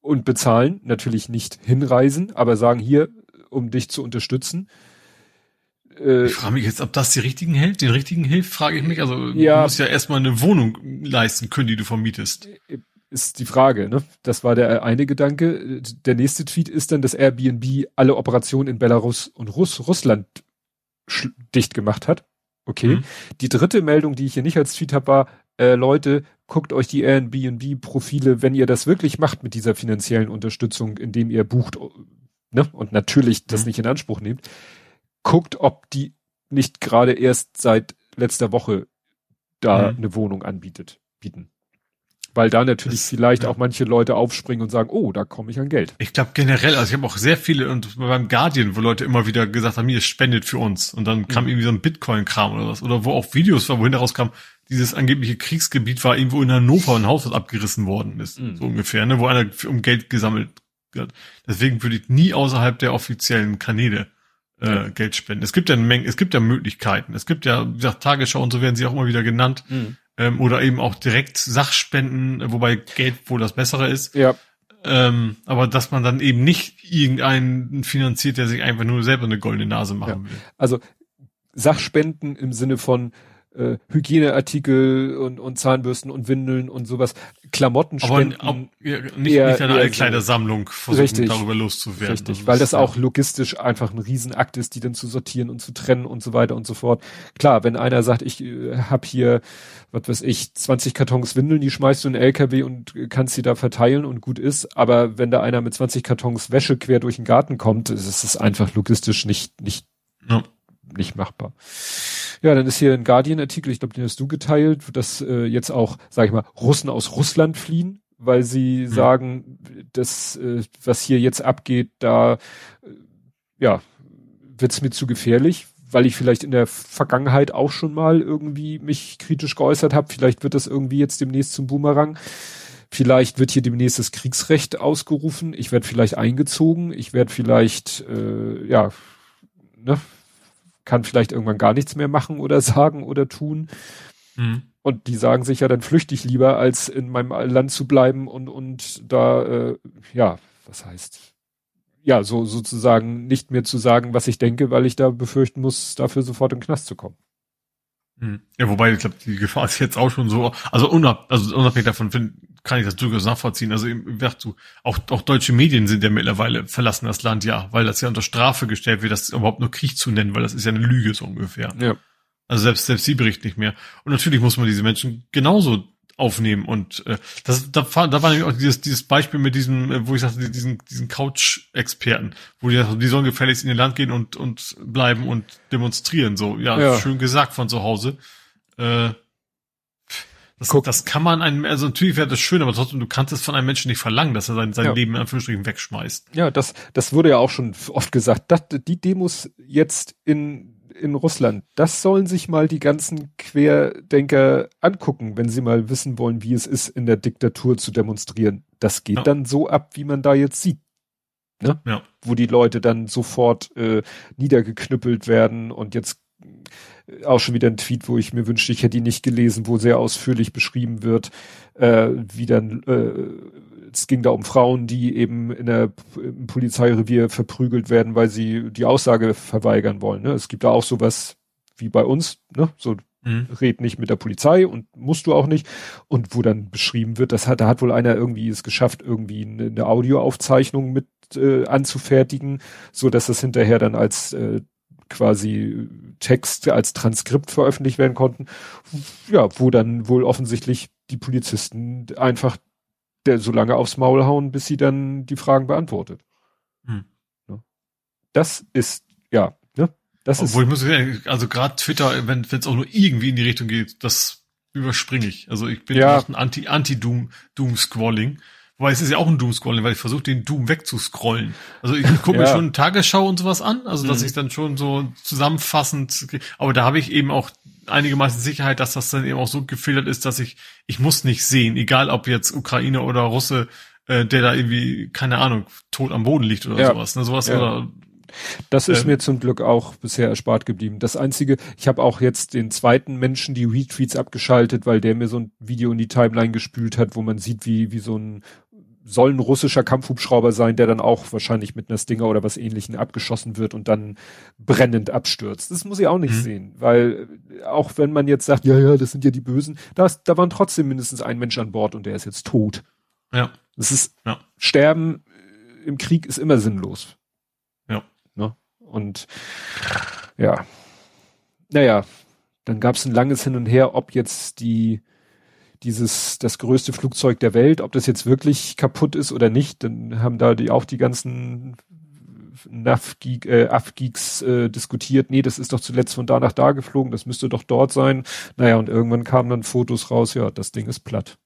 und bezahlen, natürlich nicht hinreisen, aber sagen hier, um dich zu unterstützen. Äh, ich frage mich jetzt, ob das die richtigen hält. Den richtigen hilft, frage ich mich. Also ja, du musst ja erstmal eine Wohnung leisten können, die du vermietest. Ist die Frage, ne? Das war der eine Gedanke. Der nächste Tweet ist dann, dass Airbnb alle Operationen in Belarus und Russ Russland dicht gemacht hat. Okay. Mhm. Die dritte Meldung, die ich hier nicht als Tweet habe, war, äh, Leute, guckt euch die Airbnb-Profile, wenn ihr das wirklich macht mit dieser finanziellen Unterstützung, indem ihr bucht, ne, und natürlich das mhm. nicht in Anspruch nehmt, guckt, ob die nicht gerade erst seit letzter Woche da mhm. eine Wohnung anbietet, bieten. Weil da natürlich das, vielleicht ja. auch manche Leute aufspringen und sagen, oh, da komme ich an Geld. Ich glaube generell, also ich habe auch sehr viele und beim Guardian, wo Leute immer wieder gesagt haben, mir spendet für uns. Und dann kam mhm. irgendwie so ein Bitcoin-Kram oder was. Oder wo auch Videos war, wohin daraus kam, dieses angebliche Kriegsgebiet war irgendwo in Hannover ein Haus, das abgerissen worden ist. Mhm. So ungefähr, ne, wo einer um Geld gesammelt wird. Deswegen würde ich nie außerhalb der offiziellen Kanäle äh, Geld spenden. Es gibt ja eine Menge, es gibt ja Möglichkeiten. Es gibt ja, wie gesagt, Tagesschau und so werden sie auch immer wieder genannt. Mhm. Ähm, oder eben auch direkt Sachspenden, wobei Geld wohl das Bessere ist. Ja. Ähm, aber dass man dann eben nicht irgendeinen finanziert, der sich einfach nur selber eine goldene Nase machen ja. will. Also Sachspenden im Sinne von äh, Hygieneartikel und, und Zahnbürsten und Windeln und sowas, Klamotten spenden. Aber auch, ja, nicht, eher, nicht eine Altkleidersammlung versuchen, richtig, darüber loszuwerden. Richtig, das weil das auch logistisch einfach ein Riesenakt ist, die dann zu sortieren und zu trennen und so weiter und so fort. Klar, wenn einer sagt, ich äh, habe hier, was weiß ich, 20 Kartons Windeln, die schmeißt du in den LKW und kannst sie da verteilen und gut ist, aber wenn da einer mit 20 Kartons Wäsche quer durch den Garten kommt, ist es einfach logistisch nicht, nicht, ja. Nicht machbar. Ja, dann ist hier ein Guardian-Artikel, ich glaube, den hast du geteilt, dass äh, jetzt auch, sag ich mal, Russen aus Russland fliehen, weil sie mhm. sagen, dass äh, was hier jetzt abgeht, da äh, ja, wird's mir zu gefährlich, weil ich vielleicht in der Vergangenheit auch schon mal irgendwie mich kritisch geäußert habe. Vielleicht wird das irgendwie jetzt demnächst zum Boomerang. Vielleicht wird hier demnächst das Kriegsrecht ausgerufen. Ich werde vielleicht eingezogen. Ich werde vielleicht, äh, ja, ne, kann vielleicht irgendwann gar nichts mehr machen oder [LAUGHS] sagen oder tun. Mhm. Und die sagen sich ja, dann flüchte ich lieber, als in meinem Land zu bleiben und, und da, äh, ja, was heißt, ja, so sozusagen nicht mehr zu sagen, was ich denke, weil ich da befürchten muss, dafür sofort in den Knast zu kommen. Mhm. Ja, wobei, ich glaube, die Gefahr ist jetzt auch schon so, also, unab, also unabhängig davon find, kann ich das durchaus nachvollziehen. Also, gesagt, du, auch, auch deutsche Medien sind ja mittlerweile verlassen das Land, ja, weil das ja unter Strafe gestellt wird, das überhaupt nur Krieg zu nennen, weil das ist ja eine Lüge so ungefähr. Ja. Also selbst, selbst sie berichten nicht mehr. Und natürlich muss man diese Menschen genauso aufnehmen und äh, das da, da war nämlich auch dieses dieses Beispiel mit diesem äh, wo ich sagte diesen diesen Couch Experten wo die die sollen gefälligst in ihr Land gehen und und bleiben und demonstrieren so ja, ja. schön gesagt von zu Hause äh, das, Guck. das kann man einem, also natürlich wäre das schön, aber trotzdem, du kannst es von einem Menschen nicht verlangen, dass er sein, sein ja. Leben in Anführungsstrichen wegschmeißt. Ja, das, das wurde ja auch schon oft gesagt, dass die Demos jetzt in in Russland, das sollen sich mal die ganzen Querdenker angucken, wenn sie mal wissen wollen, wie es ist, in der Diktatur zu demonstrieren. Das geht ja. dann so ab, wie man da jetzt sieht. Ne? Ja. Wo die Leute dann sofort äh, niedergeknüppelt werden und jetzt auch schon wieder ein Tweet, wo ich mir wünschte, ich hätte ihn nicht gelesen, wo sehr ausführlich beschrieben wird, äh, wie dann äh, es ging da um Frauen, die eben in der im Polizeirevier verprügelt werden, weil sie die Aussage verweigern wollen. Ne? Es gibt da auch sowas wie bei uns, ne? so mhm. red nicht mit der Polizei und musst du auch nicht. Und wo dann beschrieben wird, das hat, da hat wohl einer irgendwie es geschafft, irgendwie eine, eine Audioaufzeichnung mit äh, anzufertigen, so dass das hinterher dann als äh, quasi Text als Transkript veröffentlicht werden konnten. Ja, wo dann wohl offensichtlich die Polizisten einfach der so lange aufs Maul hauen, bis sie dann die Fragen beantwortet. Hm. Das ist, ja, ne? Das Obwohl ist, ich muss sagen, also gerade Twitter, wenn es auch nur irgendwie in die Richtung geht, das überspringe ich. Also ich bin ja. ein Anti, Anti-Doom, Doom-Scrolling. Wobei es ist ja auch ein Doom-Scrolling, weil ich versuche, den Doom wegzuscrollen. Also ich gucke ja. mir schon Tagesschau und sowas an, also dass mhm. ich dann schon so zusammenfassend, aber da habe ich eben auch einigermaßen Sicherheit, dass das dann eben auch so gefiltert ist, dass ich, ich muss nicht sehen, egal ob jetzt Ukraine oder Russe, äh, der da irgendwie, keine Ahnung, tot am Boden liegt oder ja. sowas. Ne? Sowas ja. oder das ist ähm, mir zum Glück auch bisher erspart geblieben. Das einzige, ich habe auch jetzt den zweiten Menschen die Retweets abgeschaltet, weil der mir so ein Video in die Timeline gespült hat, wo man sieht, wie, wie so ein soll ein russischer Kampfhubschrauber sein, der dann auch wahrscheinlich mit einer Stinger oder was ähnlichen abgeschossen wird und dann brennend abstürzt. Das muss ich auch nicht mhm. sehen, weil äh, auch wenn man jetzt sagt, ja, ja, das sind ja die Bösen, da, da waren trotzdem mindestens ein Mensch an Bord und der ist jetzt tot. Ja. Das ist, ja. Sterben äh, im Krieg ist immer sinnlos. Ja. Ne? Und ja, naja, dann gab es ein langes Hin und Her, ob jetzt die dieses, das größte Flugzeug der Welt, ob das jetzt wirklich kaputt ist oder nicht, dann haben da die auch die ganzen NAF-Geeks äh, AF-Geeks äh, diskutiert, nee, das ist doch zuletzt von da nach da geflogen, das müsste doch dort sein. Naja, und irgendwann kamen dann Fotos raus, ja, das Ding ist platt.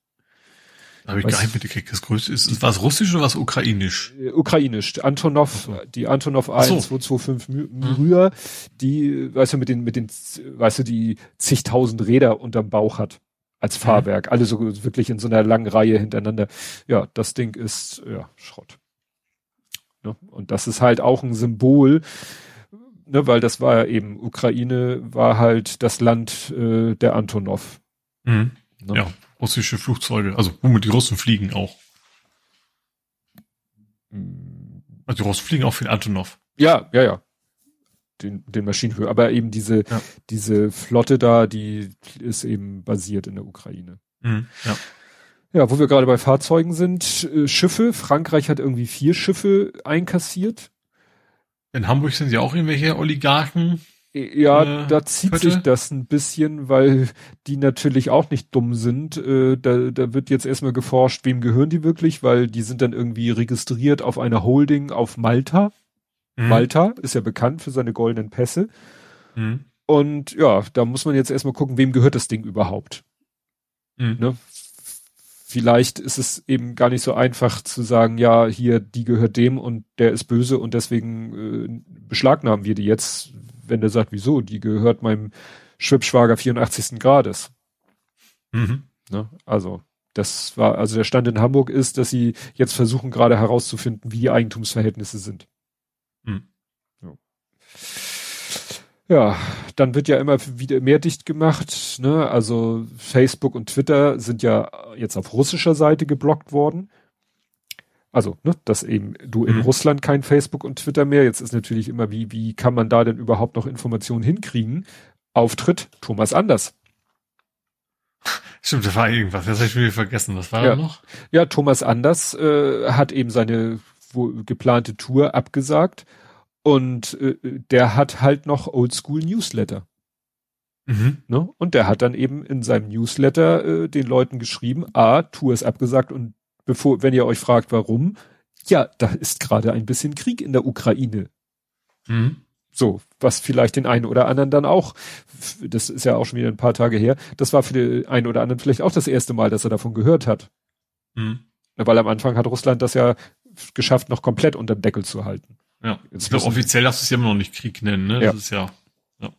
Habe ich gar nicht mitgekriegt, das größte ist, war es russisch oder was ukrainisch? Äh, ukrainisch. Antonov, so. die Antonov 1, so. 225 Myria, die, weißt du, mit den, mit den, weißt du, die zigtausend Räder unterm Bauch hat als Fahrwerk. Mhm. Alle so wirklich in so einer langen Reihe hintereinander. Ja, das Ding ist ja Schrott. Ne? Und das ist halt auch ein Symbol, ne, weil das war ja eben, Ukraine war halt das Land äh, der Antonov. Mhm. Ne? Ja, russische Flugzeuge, also womit die Russen fliegen auch. Mhm. Also die Russen fliegen auch für den Antonov. Ja, ja, ja den, den Maschinenhöhe. Aber eben diese, ja. diese Flotte da, die ist eben basiert in der Ukraine. Mhm, ja. Ja, wo wir gerade bei Fahrzeugen sind, äh, Schiffe. Frankreich hat irgendwie vier Schiffe einkassiert. In Hamburg sind ja auch irgendwelche Oligarchen. Äh, ja, äh, da zieht heute. sich das ein bisschen, weil die natürlich auch nicht dumm sind. Äh, da, da wird jetzt erstmal geforscht, wem gehören die wirklich, weil die sind dann irgendwie registriert auf einer Holding auf Malta. Mhm. Malta ist ja bekannt für seine goldenen Pässe. Mhm. Und ja, da muss man jetzt erstmal gucken, wem gehört das Ding überhaupt. Mhm. Ne? Vielleicht ist es eben gar nicht so einfach zu sagen, ja, hier, die gehört dem und der ist böse und deswegen äh, beschlagnahmen wir die jetzt, wenn der sagt, wieso, die gehört meinem Schwibschwager 84. Grades. Mhm. Ne? Also, das war, also der Stand in Hamburg ist, dass sie jetzt versuchen gerade herauszufinden, wie die Eigentumsverhältnisse sind. Hm. Ja. ja, dann wird ja immer wieder mehr dicht gemacht. Ne? Also Facebook und Twitter sind ja jetzt auf russischer Seite geblockt worden. Also, ne, dass eben du in mhm. Russland kein Facebook und Twitter mehr. Jetzt ist natürlich immer, wie, wie kann man da denn überhaupt noch Informationen hinkriegen? Auftritt Thomas Anders. Stimmt, da war irgendwas, das habe ich wieder vergessen. Was war ja. da noch? Ja, Thomas Anders äh, hat eben seine wo, geplante Tour abgesagt und äh, der hat halt noch Oldschool Newsletter. Mhm. Ne? Und der hat dann eben in seinem Newsletter äh, den Leuten geschrieben, A, Tour ist abgesagt und bevor, wenn ihr euch fragt, warum, ja, da ist gerade ein bisschen Krieg in der Ukraine. Mhm. So, was vielleicht den einen oder anderen dann auch, das ist ja auch schon wieder ein paar Tage her, das war für den einen oder anderen vielleicht auch das erste Mal, dass er davon gehört hat. Mhm. Weil am Anfang hat Russland das ja geschafft, noch komplett unter Deckel zu halten. Ja, ich glaube, offiziell darfst du es ja immer noch nicht Krieg nennen, ne? Ja. Das ist ja, ja.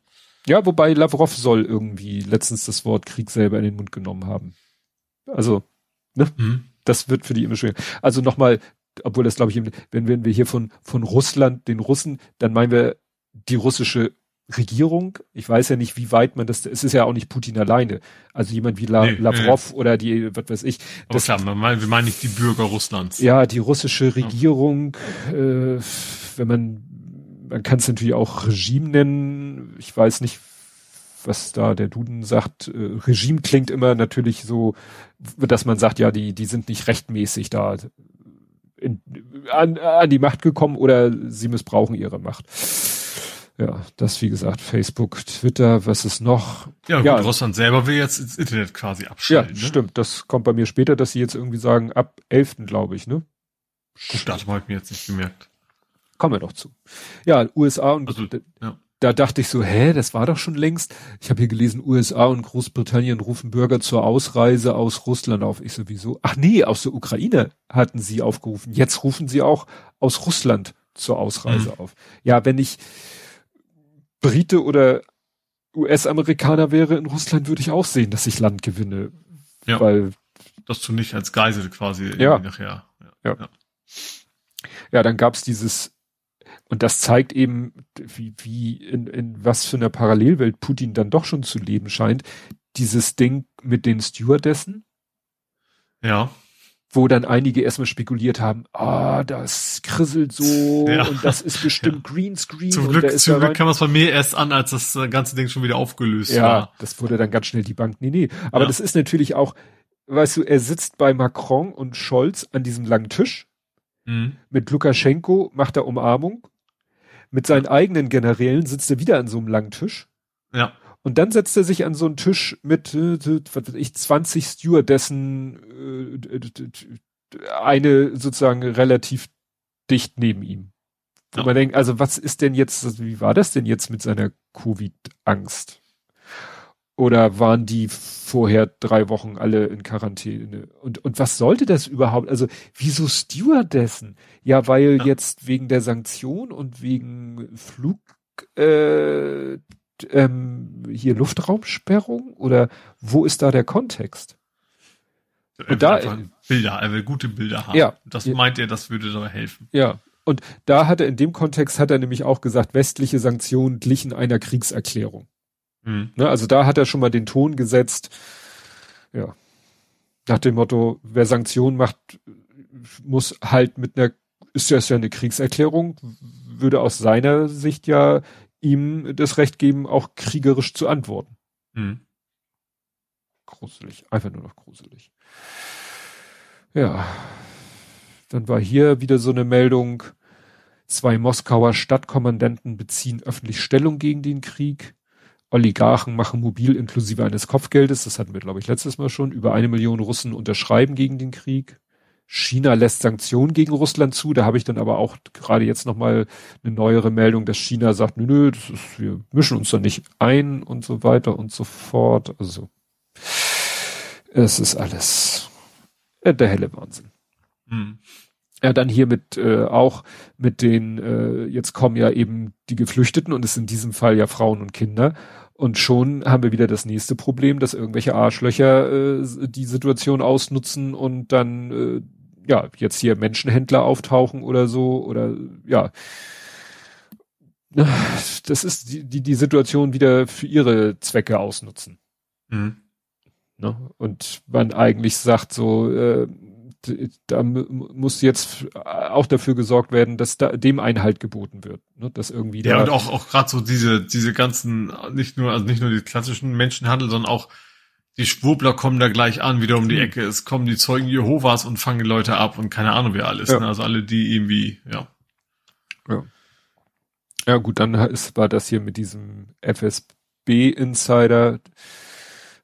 Ja, wobei Lavrov soll irgendwie letztens das Wort Krieg selber in den Mund genommen haben. Also, ne? Mhm. Das wird für die immer schwer. Also nochmal, obwohl das glaube ich, wenn, wenn wir hier von, von Russland, den Russen, dann meinen wir die russische Regierung. Ich weiß ja nicht, wie weit man das, es ist ja auch nicht Putin alleine. Also jemand wie La, nee, Lavrov nee. oder die, was weiß ich. Das, klar, wir meinen, wir meinen nicht die Bürger Russlands. Ja, die russische Regierung, ja. äh, wenn man, man kann es natürlich auch Regime nennen. Ich weiß nicht, was da der Duden sagt. Äh, Regime klingt immer natürlich so, dass man sagt, ja, die, die sind nicht rechtmäßig da in, an, an die Macht gekommen oder sie missbrauchen ihre Macht. Ja, das wie gesagt, Facebook, Twitter, was ist noch? Ja, ja. Russland selber will jetzt ins Internet quasi abschalten. Ja, ne? stimmt. Das kommt bei mir später, dass sie jetzt irgendwie sagen, ab 11. glaube ich, ne? Das Datum habe ich mir jetzt nicht gemerkt. Kommen wir doch zu. Ja, USA und also, ja. da dachte ich so, hä, das war doch schon längst. Ich habe hier gelesen, USA und Großbritannien rufen Bürger zur Ausreise aus Russland auf. Ich sowieso. Ach nee, aus der Ukraine hatten sie aufgerufen. Jetzt rufen sie auch aus Russland zur Ausreise mhm. auf. Ja, wenn ich Brite oder US-Amerikaner wäre in Russland, würde ich auch sehen, dass ich Land gewinne. Ja. Weil. Dass du nicht als Geisel quasi ja. nachher. Ja. ja. Ja, dann gab's dieses, und das zeigt eben, wie, wie in, in was für einer Parallelwelt Putin dann doch schon zu leben scheint. Dieses Ding mit den Stewardessen. Ja wo dann einige erstmal spekuliert haben, ah, das krisselt so [LAUGHS] ja. und das ist bestimmt ja. Greenscreen. Zum Glück, zum Glück kam es bei mir erst an, als das ganze Ding schon wieder aufgelöst ja, war. Ja, das wurde dann ganz schnell die Bank. Nee, nee. Aber ja. das ist natürlich auch, weißt du, er sitzt bei Macron und Scholz an diesem langen Tisch. Mhm. Mit Lukaschenko macht er Umarmung. Mit seinen eigenen Generälen sitzt er wieder an so einem langen Tisch. Ja. Und dann setzt er sich an so einen Tisch mit, äh, was weiß ich, 20 Stewardessen, äh, eine sozusagen relativ dicht neben ihm. Wo ja. man denkt, also was ist denn jetzt, wie war das denn jetzt mit seiner Covid-Angst? Oder waren die vorher drei Wochen alle in Quarantäne? Und, und was sollte das überhaupt? Also, wieso Stewardessen? Ja, weil ja. jetzt wegen der Sanktion und wegen Flug, äh, ähm, hier Luftraumsperrung oder wo ist da der Kontext? Und da Bilder, er will gute Bilder haben. Ja, das ja, meint er, das würde dabei helfen. Ja. Und da hat er in dem Kontext hat er nämlich auch gesagt, westliche Sanktionen glichen einer Kriegserklärung. Mhm. Ne, also da hat er schon mal den Ton gesetzt. Ja. Nach dem Motto, wer Sanktionen macht, muss halt mit einer, ist ja eine Kriegserklärung, würde aus seiner Sicht ja ihm das Recht geben, auch kriegerisch zu antworten. Mhm. Gruselig, einfach nur noch gruselig. Ja, dann war hier wieder so eine Meldung, zwei Moskauer Stadtkommandanten beziehen öffentlich Stellung gegen den Krieg. Oligarchen machen mobil inklusive eines Kopfgeldes, das hatten wir, glaube ich, letztes Mal schon. Über eine Million Russen unterschreiben gegen den Krieg. China lässt Sanktionen gegen Russland zu. Da habe ich dann aber auch gerade jetzt nochmal eine neuere Meldung, dass China sagt, nö, nö, das ist, wir mischen uns da nicht ein und so weiter und so fort. Also es ist alles äh, der helle Wahnsinn. Hm. Ja, dann hier mit äh, auch mit den, äh, jetzt kommen ja eben die Geflüchteten und es sind in diesem Fall ja Frauen und Kinder. Und schon haben wir wieder das nächste Problem, dass irgendwelche Arschlöcher äh, die Situation ausnutzen und dann äh, ja, jetzt hier Menschenhändler auftauchen oder so oder ja. Das ist die, die, die Situation wieder für ihre Zwecke ausnutzen. Mhm. Ne? Und man eigentlich sagt so, äh, da muss jetzt auch dafür gesorgt werden, dass da dem Einhalt geboten wird, ne? dass irgendwie ja und auch auch gerade so diese diese ganzen nicht nur also nicht nur die klassischen Menschenhandel, sondern auch die Schwurbler kommen da gleich an, wieder um die mhm. Ecke. Es kommen die Zeugen Jehovas und fangen Leute ab und keine Ahnung wer alles. Ja. Ne? Also alle, die irgendwie, ja. Ja. Ja, gut, dann ist, war das hier mit diesem FSB-Insider,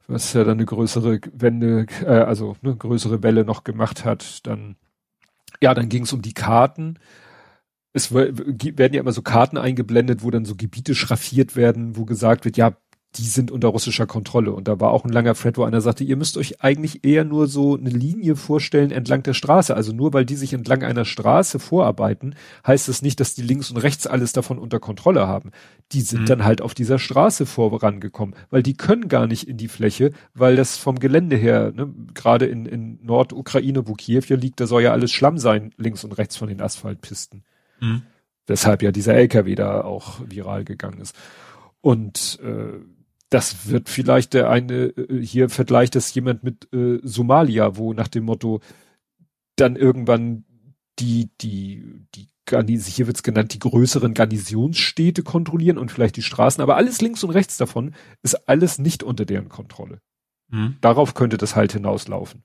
was ja dann eine größere Wende, äh, also eine größere Welle noch gemacht hat. Dann, ja, dann ging es um die Karten. Es werden ja immer so Karten eingeblendet, wo dann so Gebiete schraffiert werden, wo gesagt wird, ja, die sind unter russischer Kontrolle. Und da war auch ein langer Thread, wo einer sagte, ihr müsst euch eigentlich eher nur so eine Linie vorstellen entlang der Straße. Also nur weil die sich entlang einer Straße vorarbeiten, heißt das nicht, dass die links und rechts alles davon unter Kontrolle haben. Die sind mhm. dann halt auf dieser Straße vorangekommen, weil die können gar nicht in die Fläche, weil das vom Gelände her, ne, gerade in, in Nordukraine, wo Kiew ja liegt, da soll ja alles Schlamm sein, links und rechts von den Asphaltpisten. Mhm. Weshalb ja dieser LKW da auch viral gegangen ist. Und äh, das wird vielleicht der eine, äh, hier vergleicht das jemand mit äh, Somalia, wo nach dem Motto dann irgendwann die, die, die, hier wird's genannt, die größeren Garnisonsstädte kontrollieren und vielleicht die Straßen, aber alles links und rechts davon ist alles nicht unter deren Kontrolle. Mhm. Darauf könnte das halt hinauslaufen.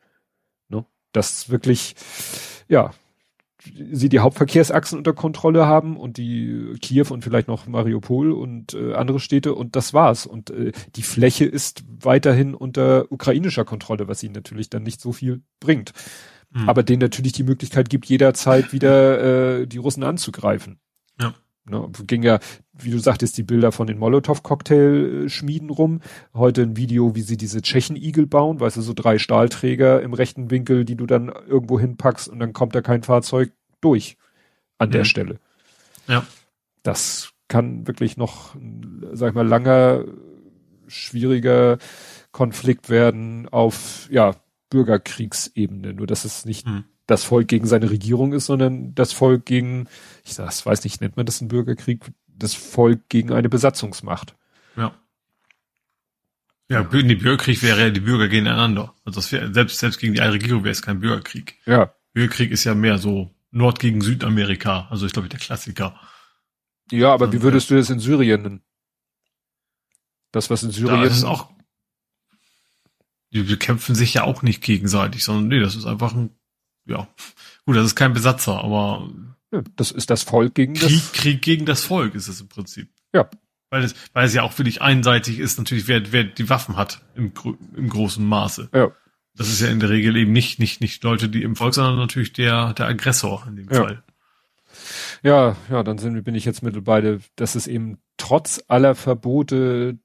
Ne? Das wirklich, ja, sie die Hauptverkehrsachsen unter Kontrolle haben und die Kiew und vielleicht noch Mariupol und äh, andere Städte und das war's. Und äh, die Fläche ist weiterhin unter ukrainischer Kontrolle, was ihnen natürlich dann nicht so viel bringt. Mhm. Aber denen natürlich die Möglichkeit gibt, jederzeit wieder äh, die Russen anzugreifen. Ja. Ne, ging ja, wie du sagtest, die Bilder von den Molotow-Cocktail-Schmieden rum. Heute ein Video, wie sie diese Tschechen-Igel bauen, weißt du, so drei Stahlträger im rechten Winkel, die du dann irgendwo hinpackst und dann kommt da kein Fahrzeug durch an mhm. der Stelle. Ja. Das kann wirklich noch, sag ich mal, langer, schwieriger Konflikt werden auf, ja, Bürgerkriegsebene. Nur, dass es nicht mhm das Volk gegen seine Regierung ist, sondern das Volk gegen, ich sag's, weiß nicht, nennt man das ein Bürgerkrieg, das Volk gegen eine Besatzungsmacht. Ja. Ja, die Bürgerkrieg wäre ja die Bürger gegeneinander. Also das wäre, selbst, selbst gegen die eine Regierung wäre es kein Bürgerkrieg. Ja. Bürgerkrieg ist ja mehr so Nord gegen Südamerika. Also ich glaube, der Klassiker. Ja, aber wie würdest du das in Syrien nennen? Das, was in Syrien. Da ist auch, die bekämpfen sich ja auch nicht gegenseitig, sondern nee, das ist einfach ein ja, gut, das ist kein Besatzer, aber ja, das ist das Volk gegen Krieg, das Krieg gegen das Volk ist es im Prinzip. Ja. Weil es, weil es ja auch wirklich einseitig ist, natürlich, wer, wer die Waffen hat im, im großen Maße. Ja. Das ist ja in der Regel eben nicht, nicht, nicht Leute, die im Volk, sondern natürlich der, der Aggressor in dem ja. Fall. Ja, ja, dann sind, bin ich jetzt mit beide, dass es eben trotz aller Verbote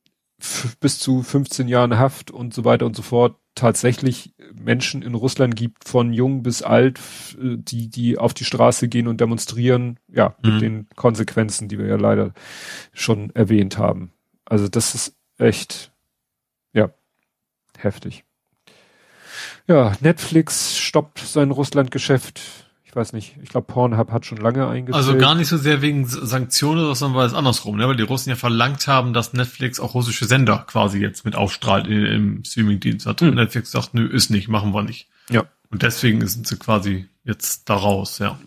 bis zu 15 Jahren Haft und so weiter und so fort tatsächlich Menschen in Russland gibt, von jung bis alt, die, die auf die Straße gehen und demonstrieren, ja, mit mhm. den Konsequenzen, die wir ja leider schon erwähnt haben. Also das ist echt, ja, heftig. Ja, Netflix stoppt sein Russland-Geschäft ich weiß nicht, ich glaube Pornhub hat schon lange eingestellt. Also gar nicht so sehr wegen Sanktionen, sondern weil es andersrum, ne? weil die Russen ja verlangt haben, dass Netflix auch russische Sender quasi jetzt mit ausstrahlt im Streamingdienst. Hat hm. Netflix sagt, nö, ist nicht, machen wir nicht. Ja. Und deswegen sind sie quasi jetzt da raus, ja.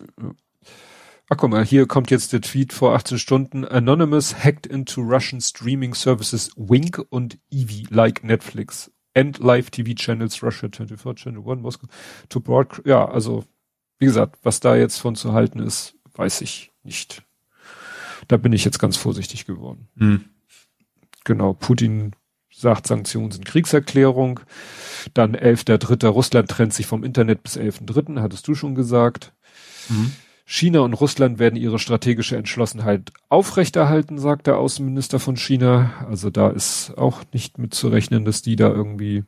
Ach guck mal, hier kommt jetzt der Tweet vor 18 Stunden. Anonymous hacked into Russian streaming services Wink und Eevee like Netflix. And live TV channels Russia 24, Channel 1, Moscow to broadcast. Ja, also wie gesagt, was da jetzt von zu halten ist, weiß ich nicht. Da bin ich jetzt ganz vorsichtig geworden. Hm. Genau, Putin sagt, Sanktionen sind Kriegserklärung. Dann 11.3. Russland trennt sich vom Internet bis 11.3. hattest du schon gesagt. Mhm. China und Russland werden ihre strategische Entschlossenheit aufrechterhalten, sagt der Außenminister von China. Also da ist auch nicht mit zu rechnen, dass die da irgendwie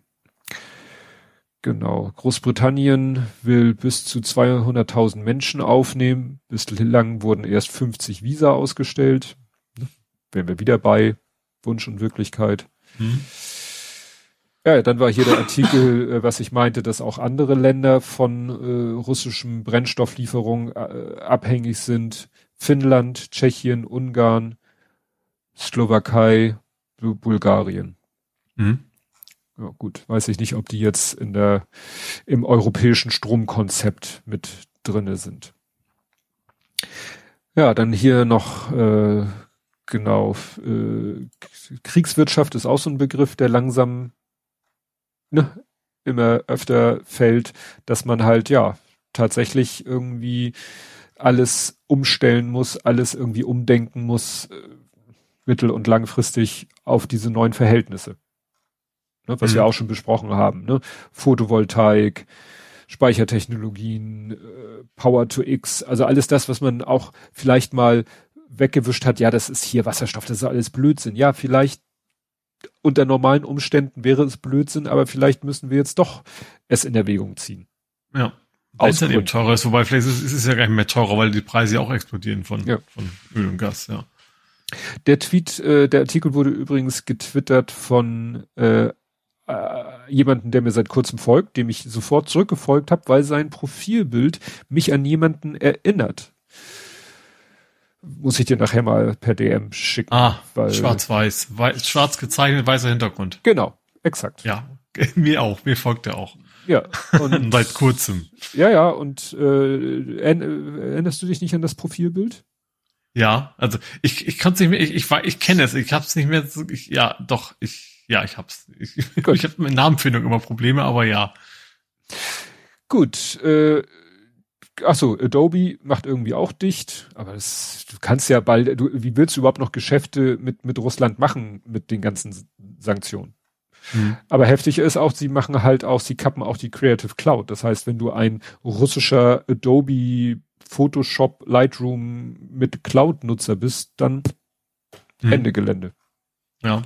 Genau. Großbritannien will bis zu 200.000 Menschen aufnehmen. Bislang wurden erst 50 Visa ausgestellt. Wären wir wieder bei Wunsch und Wirklichkeit. Hm. Ja, dann war hier der Artikel, äh, was ich meinte, dass auch andere Länder von äh, russischem Brennstofflieferung äh, abhängig sind. Finnland, Tschechien, Ungarn, Slowakei, Bulgarien. Mhm. Ja, gut, weiß ich nicht, ob die jetzt in der, im europäischen Stromkonzept mit drinne sind. Ja, dann hier noch, äh, genau, äh, Kriegswirtschaft ist auch so ein Begriff, der langsam, ne, immer öfter fällt, dass man halt, ja, tatsächlich irgendwie alles umstellen muss, alles irgendwie umdenken muss, äh, mittel- und langfristig auf diese neuen Verhältnisse ne, was mhm. wir auch schon besprochen haben. Ne? Photovoltaik, Speichertechnologien, äh, Power to X, also alles das, was man auch vielleicht mal weggewischt hat, ja, das ist hier Wasserstoff, das ist alles Blödsinn. Ja, vielleicht unter normalen Umständen wäre es Blödsinn, aber vielleicht müssen wir jetzt doch es in Erwägung ziehen. Ja. Weil es dann eben teurer ist, wobei vielleicht ist, ist es ja gar nicht mehr teurer, weil die Preise ja auch explodieren von, ja. von Öl und Gas, ja. Der Tweet, äh, der Artikel wurde übrigens getwittert von äh, äh, jemanden, der mir seit kurzem folgt, dem ich sofort zurückgefolgt habe, weil sein Profilbild mich an jemanden erinnert. Muss ich dir nachher mal per DM schicken. Ah, schwarz-weiß. Schwarz gezeichnet, weißer Hintergrund. Genau, exakt. Ja, [LAUGHS] mir auch. Mir folgt er auch. Ja. [LAUGHS] Und seit kurzem. Ja, ja. Und äh, erinnerst du dich nicht an das Profilbild? Ja, also ich, ich kann es nicht mehr, ich, ich, ich kenne es, ich habe es nicht mehr ich, ja, doch, ich, ja, ich hab's. Ich, [LAUGHS] ich habe mit Namenfindung immer Probleme, aber ja. Gut, äh, ach so, Adobe macht irgendwie auch dicht, aber das, du kannst ja bald, du, wie willst du überhaupt noch Geschäfte mit, mit Russland machen mit den ganzen Sanktionen? Mhm. Aber heftig ist auch, sie machen halt auch, sie kappen auch die Creative Cloud. Das heißt, wenn du ein russischer Adobe Photoshop Lightroom mit Cloud-Nutzer bist, dann mhm. Ende Gelände. Ja.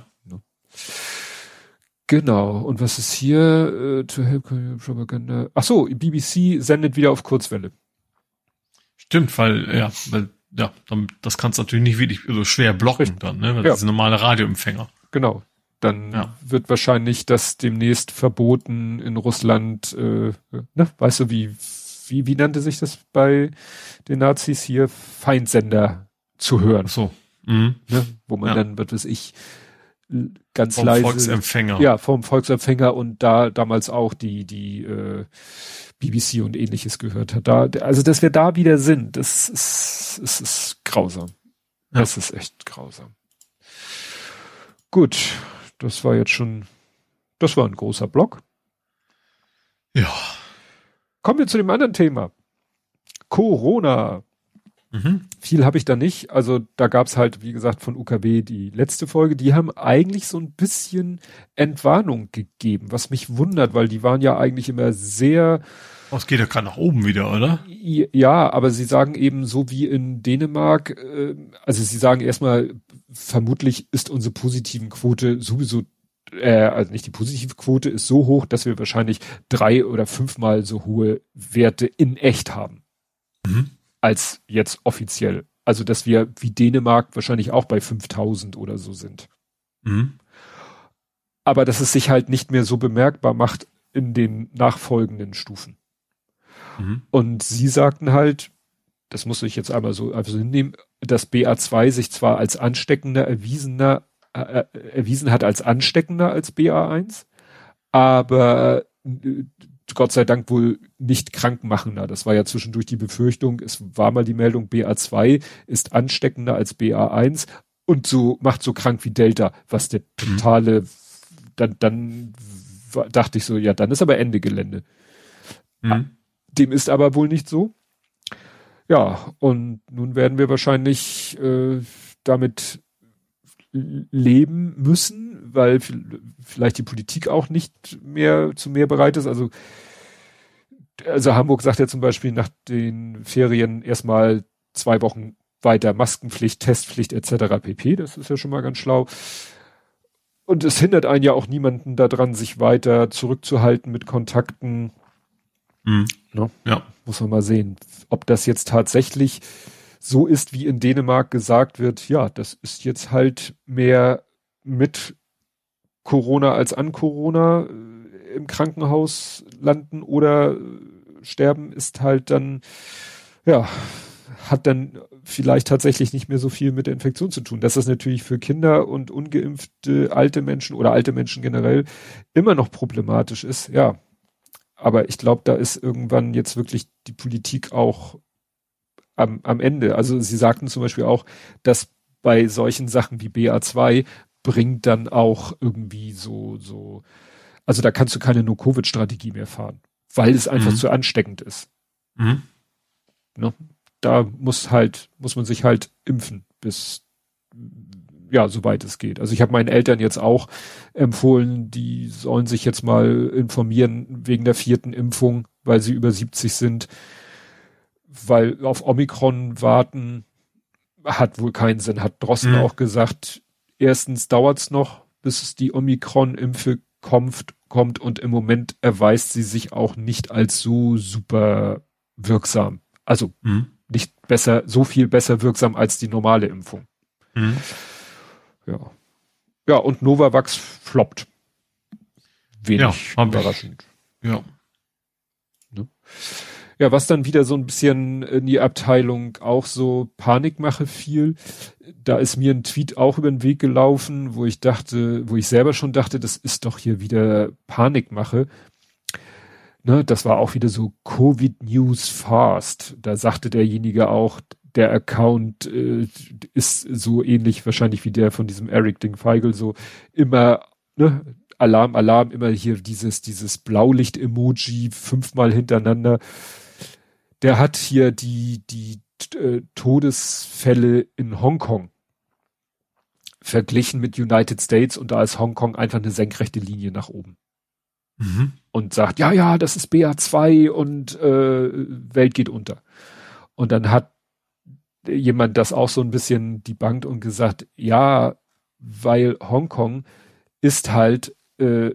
Genau. Und was ist hier? Äh, to help Propaganda. Ach so, BBC sendet wieder auf Kurzwelle. Stimmt, weil, ja, weil, ja, das kannst du natürlich nicht wirklich so schwer blocken Richtig. dann, ne? Weil ja. das sind normale Radioempfänger. Genau. Dann ja. wird wahrscheinlich das demnächst verboten in Russland, äh, ne? Weißt du, wie, wie, wie nannte sich das bei den Nazis hier? Feindsender zu hören. so. Mhm. Ne? Wo man ja. dann, was weiß ich, ganz vom leise. Volksempfänger. Ja, vom Volksempfänger und da damals auch die, die äh, BBC und ähnliches gehört hat. Da, also, dass wir da wieder sind, das ist, ist, ist grausam. Ja. Das ist echt grausam. Gut, das war jetzt schon, das war ein großer Block. Ja. Kommen wir zu dem anderen Thema. Corona. Mhm. Viel habe ich da nicht. Also da gab's halt, wie gesagt, von UKW die letzte Folge. Die haben eigentlich so ein bisschen Entwarnung gegeben, was mich wundert, weil die waren ja eigentlich immer sehr. Oh, es geht ja gerade nach oben wieder, oder? Ja, aber sie sagen eben so wie in Dänemark, äh, also sie sagen erstmal, vermutlich ist unsere positiven Quote sowieso äh, also nicht die positive Quote ist so hoch, dass wir wahrscheinlich drei oder fünfmal so hohe Werte in echt haben. Mhm als jetzt offiziell. Also, dass wir wie Dänemark wahrscheinlich auch bei 5000 oder so sind. Mhm. Aber dass es sich halt nicht mehr so bemerkbar macht in den nachfolgenden Stufen. Mhm. Und sie sagten halt, das muss ich jetzt einmal so einfach hinnehmen, dass BA2 sich zwar als ansteckender erwiesener, äh, äh, erwiesen hat als ansteckender als BA1, aber äh, Gott sei Dank wohl nicht krankmachender. Das war ja zwischendurch die Befürchtung. Es war mal die Meldung, BA2 ist ansteckender als BA1 und so macht so krank wie Delta, was der mhm. totale, mhm. dann, dann dachte ich so, ja, dann ist aber Ende Gelände. Mhm. Dem ist aber wohl nicht so. Ja, und nun werden wir wahrscheinlich äh, damit leben müssen, weil vielleicht die Politik auch nicht mehr zu mehr bereit ist. Also, also Hamburg sagt ja zum Beispiel nach den Ferien erstmal zwei Wochen weiter Maskenpflicht, Testpflicht etc. pp. Das ist ja schon mal ganz schlau. Und es hindert einen ja auch niemanden daran, sich weiter zurückzuhalten mit Kontakten. Mhm. Ne? Ja. Muss man mal sehen, ob das jetzt tatsächlich so ist, wie in Dänemark gesagt wird, ja, das ist jetzt halt mehr mit Corona als an Corona äh, im Krankenhaus landen oder äh, sterben, ist halt dann, ja, hat dann vielleicht tatsächlich nicht mehr so viel mit der Infektion zu tun. Dass das natürlich für Kinder und ungeimpfte alte Menschen oder alte Menschen generell immer noch problematisch ist, ja. Aber ich glaube, da ist irgendwann jetzt wirklich die Politik auch am, am Ende. Also sie sagten zum Beispiel auch, dass bei solchen Sachen wie BA2 bringt dann auch irgendwie so, so, also da kannst du keine No-Covid-Strategie mehr fahren, weil es einfach mhm. zu ansteckend ist. Mhm. Ne? Da muss halt, muss man sich halt impfen, bis ja, soweit es geht. Also ich habe meinen Eltern jetzt auch empfohlen, die sollen sich jetzt mal informieren wegen der vierten Impfung, weil sie über 70 sind weil auf Omikron warten hat wohl keinen Sinn, hat Drossen mhm. auch gesagt. Erstens dauert's noch, bis die Omikron-Impfe kommt, kommt und im Moment erweist sie sich auch nicht als so super wirksam. Also mhm. nicht besser, so viel besser wirksam als die normale Impfung. Mhm. Ja. Ja, und Novavax floppt. Wenig ja, überraschend. Ich, ja. Ne? Ja, was dann wieder so ein bisschen in die Abteilung auch so Panikmache fiel. Da ist mir ein Tweet auch über den Weg gelaufen, wo ich dachte, wo ich selber schon dachte, das ist doch hier wieder Panikmache. Ne, das war auch wieder so Covid News Fast. Da sagte derjenige auch, der Account äh, ist so ähnlich wahrscheinlich wie der von diesem Eric Ding Feigl, so immer, ne, Alarm, Alarm, immer hier dieses, dieses Blaulicht-Emoji fünfmal hintereinander der hat hier die, die äh, Todesfälle in Hongkong verglichen mit United States und da ist Hongkong einfach eine senkrechte Linie nach oben. Mhm. Und sagt, ja, ja, das ist BA2 und äh, Welt geht unter. Und dann hat jemand das auch so ein bisschen die Bank und gesagt, ja, weil Hongkong ist halt, äh,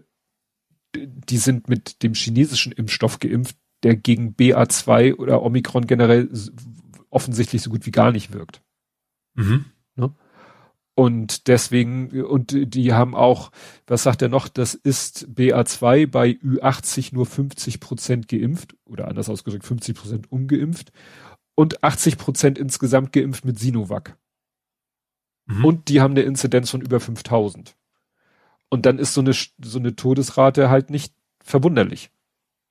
die sind mit dem chinesischen Impfstoff geimpft, der gegen BA2 oder Omikron generell offensichtlich so gut wie gar nicht wirkt. Mhm. Ne? Und deswegen, und die haben auch, was sagt er noch, das ist BA2 bei Ü80 nur 50 Prozent geimpft oder anders ausgedrückt 50 Prozent ungeimpft und 80 Prozent insgesamt geimpft mit Sinovac. Mhm. Und die haben eine Inzidenz von über 5000. Und dann ist so eine, so eine Todesrate halt nicht verwunderlich.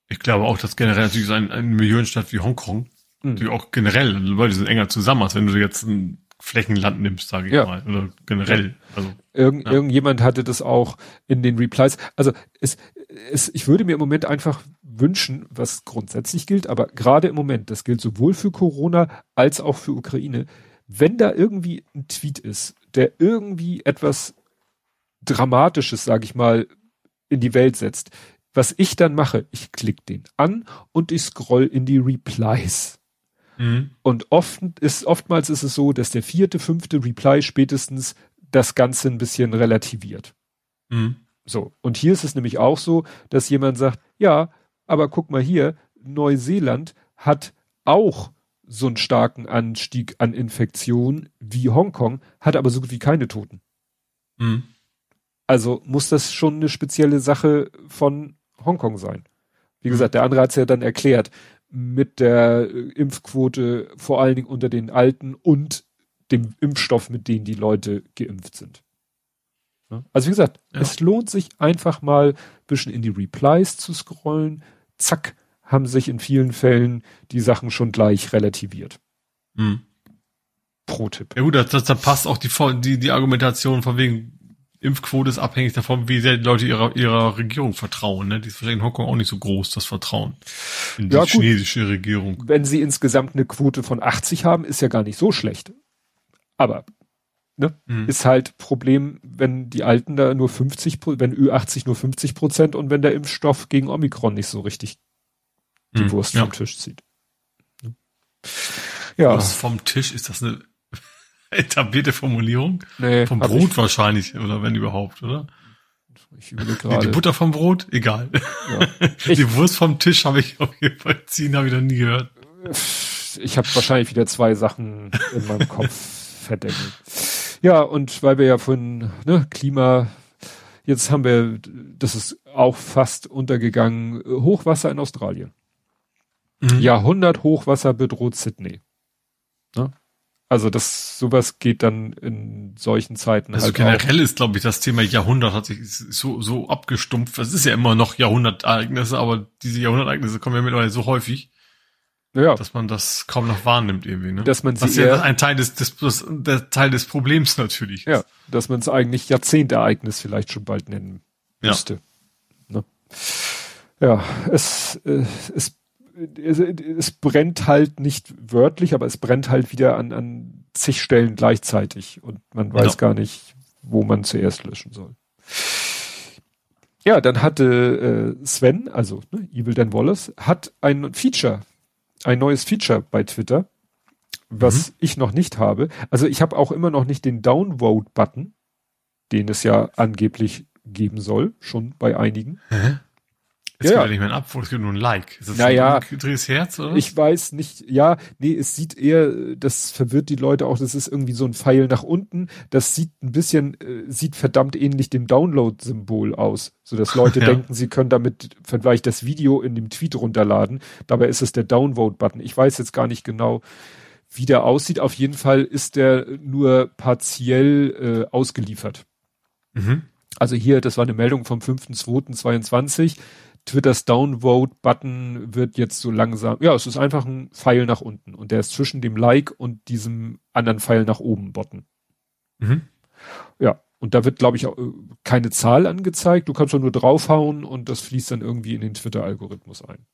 Ich glaube auch, dass generell natürlich so ein, eine Millionenstadt wie Hongkong, mhm. natürlich auch generell, also Leute sind enger zusammen, als wenn du jetzt ein Flächenland nimmst, sage ich ja. mal, oder generell. Also, Irgend, ja. Irgendjemand hatte das auch in den Replies. Also es, es, ich würde mir im Moment einfach wünschen, was grundsätzlich gilt, aber gerade im Moment, das gilt sowohl für Corona als auch für Ukraine, wenn da irgendwie ein Tweet ist, der irgendwie etwas Dramatisches, sage ich mal, in die Welt setzt, was ich dann mache, ich klicke den an und ich scroll in die Replies. Mhm. Und oft ist, oftmals ist es so, dass der vierte, fünfte Reply spätestens das Ganze ein bisschen relativiert. Mhm. So. Und hier ist es nämlich auch so, dass jemand sagt, ja, aber guck mal hier, Neuseeland hat auch so einen starken Anstieg an Infektionen wie Hongkong, hat aber so gut wie keine Toten. Mhm. Also muss das schon eine spezielle Sache von Hongkong sein. Wie gesagt, der andere hat es ja dann erklärt, mit der äh, Impfquote vor allen Dingen unter den Alten und dem Impfstoff, mit denen die Leute geimpft sind. Ne? Also wie gesagt, ja. es lohnt sich einfach mal ein bisschen in die Replies zu scrollen. Zack, haben sich in vielen Fällen die Sachen schon gleich relativiert. Mhm. Pro-Tipp. Ja gut, das, das, da passt auch die, die, die Argumentation von wegen, Impfquote ist abhängig davon, wie sehr die Leute ihrer, ihrer Regierung vertrauen. Ne? Die ist wahrscheinlich in Hongkong auch nicht so groß, das Vertrauen in die ja, chinesische Regierung. Wenn sie insgesamt eine Quote von 80 haben, ist ja gar nicht so schlecht. Aber ne, mhm. ist halt Problem, wenn die Alten da nur 50, wenn Ü80 nur 50 Prozent und wenn der Impfstoff gegen Omikron nicht so richtig die mhm, Wurst ja. vom Tisch zieht. Ja. Was vom Tisch ist das eine [LAUGHS] etablierte Formulierung? Nee, vom Brot wahrscheinlich, oder wenn überhaupt, oder? Ich gerade. Die Butter vom Brot? Egal. Ja. [LAUGHS] die Wurst vom Tisch habe ich auf jeden Fall ziehen, habe ich noch nie gehört. Ich habe wahrscheinlich wieder zwei Sachen in meinem Kopf [LAUGHS] verdeckt. Ja, und weil wir ja von ne, Klima, jetzt haben wir, das ist auch fast untergegangen, Hochwasser in Australien. Mhm. Jahrhundert Hochwasser bedroht Sydney. Ne? Also das sowas geht dann in solchen Zeiten also halt generell auch. ist glaube ich das Thema Jahrhundert hat sich so so abgestumpft. Es ist ja immer noch Jahrhundertereignisse, aber diese Jahrhundertereignisse kommen ja mittlerweile so häufig, ja. dass man das kaum noch wahrnimmt irgendwie. Ne? Dass man sie Was ja ein Teil des, des, des der Teil des Problems natürlich. Ist. Ja, dass man es eigentlich Jahrzehntereignis vielleicht schon bald nennen müsste. Ja, ne? ja es äh, es es, es brennt halt nicht wörtlich, aber es brennt halt wieder an, an zig Stellen gleichzeitig und man weiß genau. gar nicht, wo man zuerst löschen soll. Ja, dann hatte äh, Sven, also ne, Evil Dan Wallace, hat ein Feature, ein neues Feature bei Twitter, was mhm. ich noch nicht habe. Also ich habe auch immer noch nicht den Downvote-Button. den es ja angeblich geben soll, schon bei einigen. Hä? Es ja, gibt ja nicht mehr ein Abwurf, es gibt nur ein Like. Ist das naja, ein Herz, oder? Ich weiß nicht, ja, nee, es sieht eher, das verwirrt die Leute auch, das ist irgendwie so ein Pfeil nach unten. Das sieht ein bisschen, äh, sieht verdammt ähnlich dem Download-Symbol aus, so dass Leute [LAUGHS] ja. denken, sie können damit vielleicht das Video in dem Tweet runterladen. Dabei ist es der Downvote-Button. Ich weiß jetzt gar nicht genau, wie der aussieht. Auf jeden Fall ist der nur partiell äh, ausgeliefert. Mhm. Also hier, das war eine Meldung vom 5.2.22 Twitters Downvote-Button wird jetzt so langsam, ja, es ist einfach ein Pfeil nach unten und der ist zwischen dem Like und diesem anderen Pfeil nach oben Button. Mhm. Ja, und da wird, glaube ich, äh, keine Zahl angezeigt. Du kannst doch nur draufhauen und das fließt dann irgendwie in den Twitter-Algorithmus ein.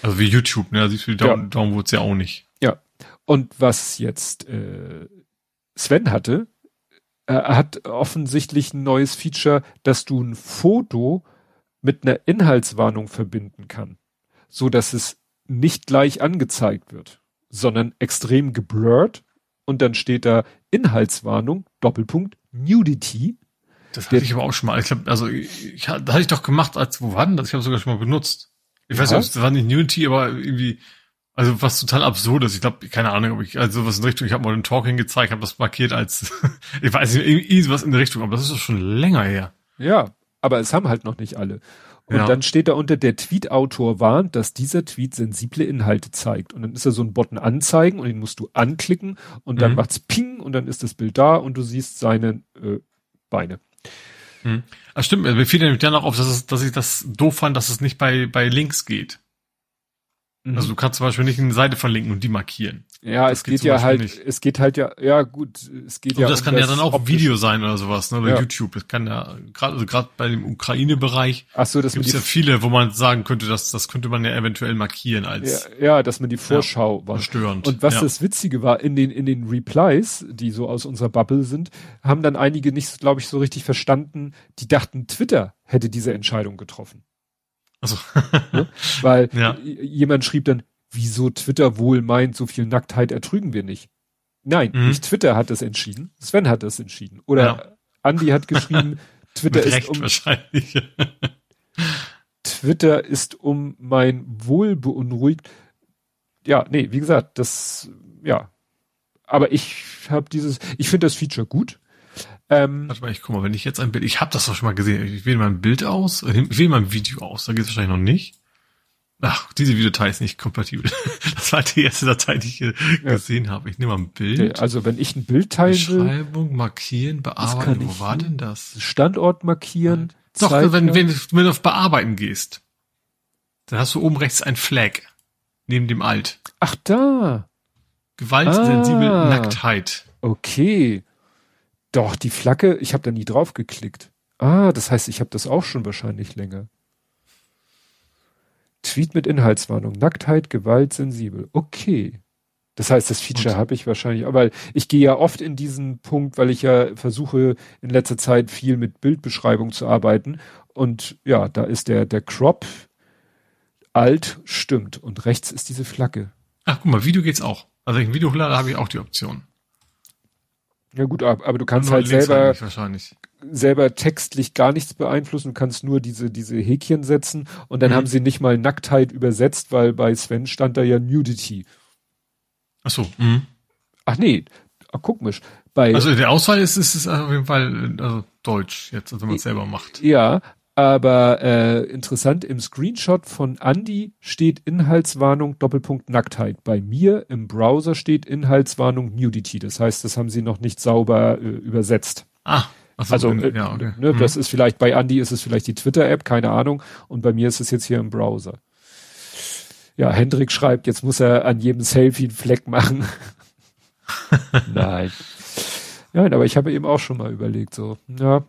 Also wie YouTube, ne? Du die Down ja. Downvotes ja auch nicht. Ja. Und was jetzt äh, Sven hatte, er hat offensichtlich ein neues Feature, dass du ein Foto mit einer Inhaltswarnung verbinden kann, so dass es nicht gleich angezeigt wird, sondern extrem geblurrt und dann steht da Inhaltswarnung, Doppelpunkt, Nudity. Das hatte ich aber auch schon mal. Ich glaube, also ich, ich, da hatte ich doch gemacht, als wo war denn das? Ich habe sogar schon mal benutzt. Ich ja. weiß nicht, das war nicht Nudity, aber irgendwie, also was total absurdes. Ich glaube, keine Ahnung, ob ich, also was in Richtung, ich habe mal den Talking gezeigt, habe das markiert als, [LAUGHS] ich weiß nicht, irgendwie was in der Richtung, aber das ist doch schon länger her. Ja, aber es haben halt noch nicht alle. Und ja. dann steht da unter, der Tweet-Autor warnt, dass dieser Tweet sensible Inhalte zeigt. Und dann ist da so ein Button anzeigen und den musst du anklicken und dann mhm. macht's Ping und dann ist das Bild da und du siehst seine äh, Beine. Mhm. Ach stimmt, mir fiel nämlich dann auch auf, dass, es, dass ich das doof fand, dass es nicht bei, bei Links geht. Mhm. Also du kannst zum Beispiel nicht eine Seite verlinken und die markieren. Ja, das es geht, geht ja halt, nicht. es geht halt ja, ja gut, es geht und ja. Das um kann das ja dann auch optisch. Video sein oder sowas, ne? Oder ja. YouTube. Das kann ja gerade also gerade bei dem Ukraine-Bereich Ach so, das gibt ja viele, wo man sagen könnte, dass das könnte man ja eventuell markieren als ja, ja dass man die Vorschau ja, war. Störend. Und was ja. das Witzige war, in den in den Replies, die so aus unserer Bubble sind, haben dann einige nicht, glaube ich, so richtig verstanden. Die dachten, Twitter hätte diese Entscheidung getroffen. Also. ne? [LAUGHS] Weil ja. jemand schrieb dann, wieso Twitter wohl meint, so viel Nacktheit ertrügen wir nicht. Nein, mhm. nicht Twitter hat das entschieden, Sven hat das entschieden. Oder ja. Andy hat geschrieben, [LAUGHS] Twitter ist um wahrscheinlich. [LAUGHS] Twitter ist um mein Wohl beunruhigt. Ja, nee, wie gesagt, das ja. Aber ich habe dieses, ich finde das Feature gut. Ähm, Warte mal, ich guck mal, wenn ich jetzt ein Bild, ich habe das doch schon mal gesehen. Ich wähle mal ein Bild aus, ich wähle mal ein Video aus, da geht es wahrscheinlich noch nicht. Ach, diese Videodatei ist nicht kompatibel. [LAUGHS] Das war die erste Datei, die ich hier ja. gesehen habe. Ich nehme mal ein Bild. Also wenn ich ein Bild teile. Beschreibung, markieren, bearbeiten. Wo war denn das? Standort markieren. Doch, wenn, wenn, wenn du auf Bearbeiten gehst, dann hast du oben rechts ein Flag. Neben dem Alt. Ach, da. Gewaltsensibel ah, Nacktheit. Okay. Doch, die Flagge, ich habe da nie drauf geklickt. Ah, das heißt, ich habe das auch schon wahrscheinlich länger. Tweet mit Inhaltswarnung. Nacktheit, Gewalt, sensibel. Okay. Das heißt, das Feature habe ich wahrscheinlich, aber ich gehe ja oft in diesen Punkt, weil ich ja versuche in letzter Zeit viel mit Bildbeschreibung zu arbeiten. Und ja, da ist der, der Crop alt, stimmt. Und rechts ist diese Flagge. Ach, guck mal, Video geht's auch. Also wenn ich ein Video hochlade, habe ich auch die Option. Ja gut, aber du kannst halt selber selber textlich gar nichts beeinflussen, du kannst nur diese diese Häkchen setzen und dann mhm. haben sie nicht mal Nacktheit übersetzt, weil bei Sven stand da ja Nudity. Ach so. Mhm. Ach nee, ach, guck mich. Bei also der Auswahl ist ist es auf jeden Fall also Deutsch jetzt, also wenn man es selber macht. Ja, aber äh, interessant, im Screenshot von Andy steht Inhaltswarnung Doppelpunkt Nacktheit. Bei mir im Browser steht Inhaltswarnung Nudity. Das heißt, das haben sie noch nicht sauber äh, übersetzt. Ah. So, also äh, ja, okay. ne, mhm. das ist vielleicht bei Andy ist es vielleicht die Twitter-App, keine Ahnung. Und bei mir ist es jetzt hier im Browser. Ja, Hendrik schreibt, jetzt muss er an jedem Selfie einen Fleck machen. [LAUGHS] Nein. Nein, aber ich habe eben auch schon mal überlegt, so, ja.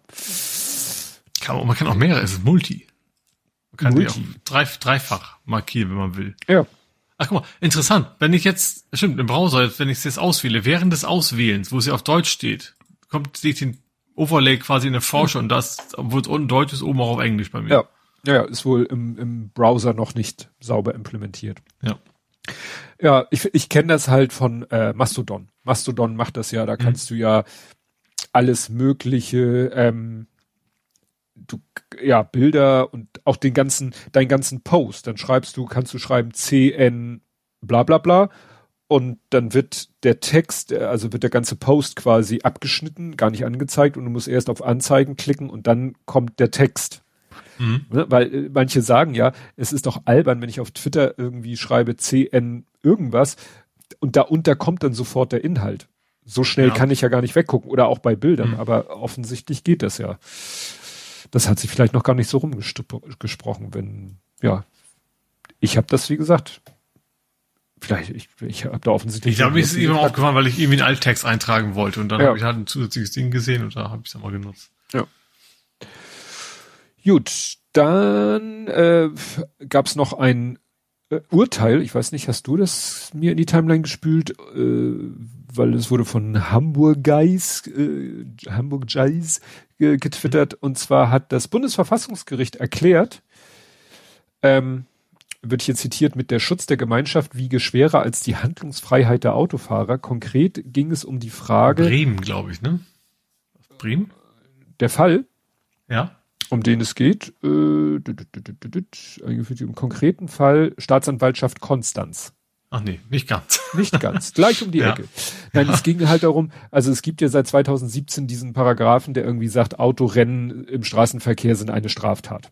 Kann, man kann auch mehrere, es ist Multi. Man kann Multi. die auch drei, dreifach markieren, wenn man will. Ja. Ach guck mal, interessant. Wenn ich jetzt, stimmt, im Browser, wenn ich es jetzt auswähle, während des Auswählens, wo sie auf Deutsch steht, kommt, sehe ich den Overlay quasi in der Vorschau und das, obwohl es unten Deutsch ist, oben auch auf Englisch bei mir. Ja. Ja, ist wohl im, im Browser noch nicht sauber implementiert. Ja. Ja, ich, ich kenne das halt von äh, Mastodon. Mastodon macht das ja, da mhm. kannst du ja alles mögliche, ähm, du, ja, Bilder und auch den ganzen, deinen ganzen Post. Dann schreibst du, kannst du schreiben CN bla bla bla und dann wird der Text, äh, also wird der ganze Post quasi abgeschnitten, gar nicht angezeigt und du musst erst auf Anzeigen klicken und dann kommt der Text. Mhm. Ne, weil äh, manche sagen ja, es ist doch albern, wenn ich auf Twitter irgendwie schreibe CN irgendwas und darunter kommt dann sofort der Inhalt. So schnell ja. kann ich ja gar nicht weggucken oder auch bei Bildern, mhm. aber offensichtlich geht das ja. Das hat sich vielleicht noch gar nicht so rumgesprochen, wenn, ja, ich habe das, wie gesagt, vielleicht, ich, ich habe da offensichtlich. Ich glaube, mir ist es eben aufgefallen, weil ich irgendwie einen Alttext eintragen wollte und dann ja. habe ich halt ein zusätzliches Ding gesehen und da habe ich es dann mal genutzt. Ja. Gut, dann äh, gab es noch ein äh, Urteil, ich weiß nicht, hast du das mir in die Timeline gespült, äh, weil es wurde von Hamburg Guys, äh, Hamburg Guys äh, getwittert und zwar hat das Bundesverfassungsgericht erklärt, ähm, wird hier zitiert, mit der Schutz der Gemeinschaft wiege schwerer als die Handlungsfreiheit der Autofahrer. Konkret ging es um die Frage. Bremen, glaube ich, ne? Bremen? Der Fall? Ja. Um den es geht, äh, im konkreten Fall Staatsanwaltschaft Konstanz. Ach nee, nicht ganz. [LAUGHS] Nicht ganz. Gleich um die ja. Ecke. Nein, ja. es [LAUGHS] ging halt darum, also es gibt ja seit 2017 diesen Paragraphen, der irgendwie sagt, Autorennen im Straßenverkehr sind eine Straftat.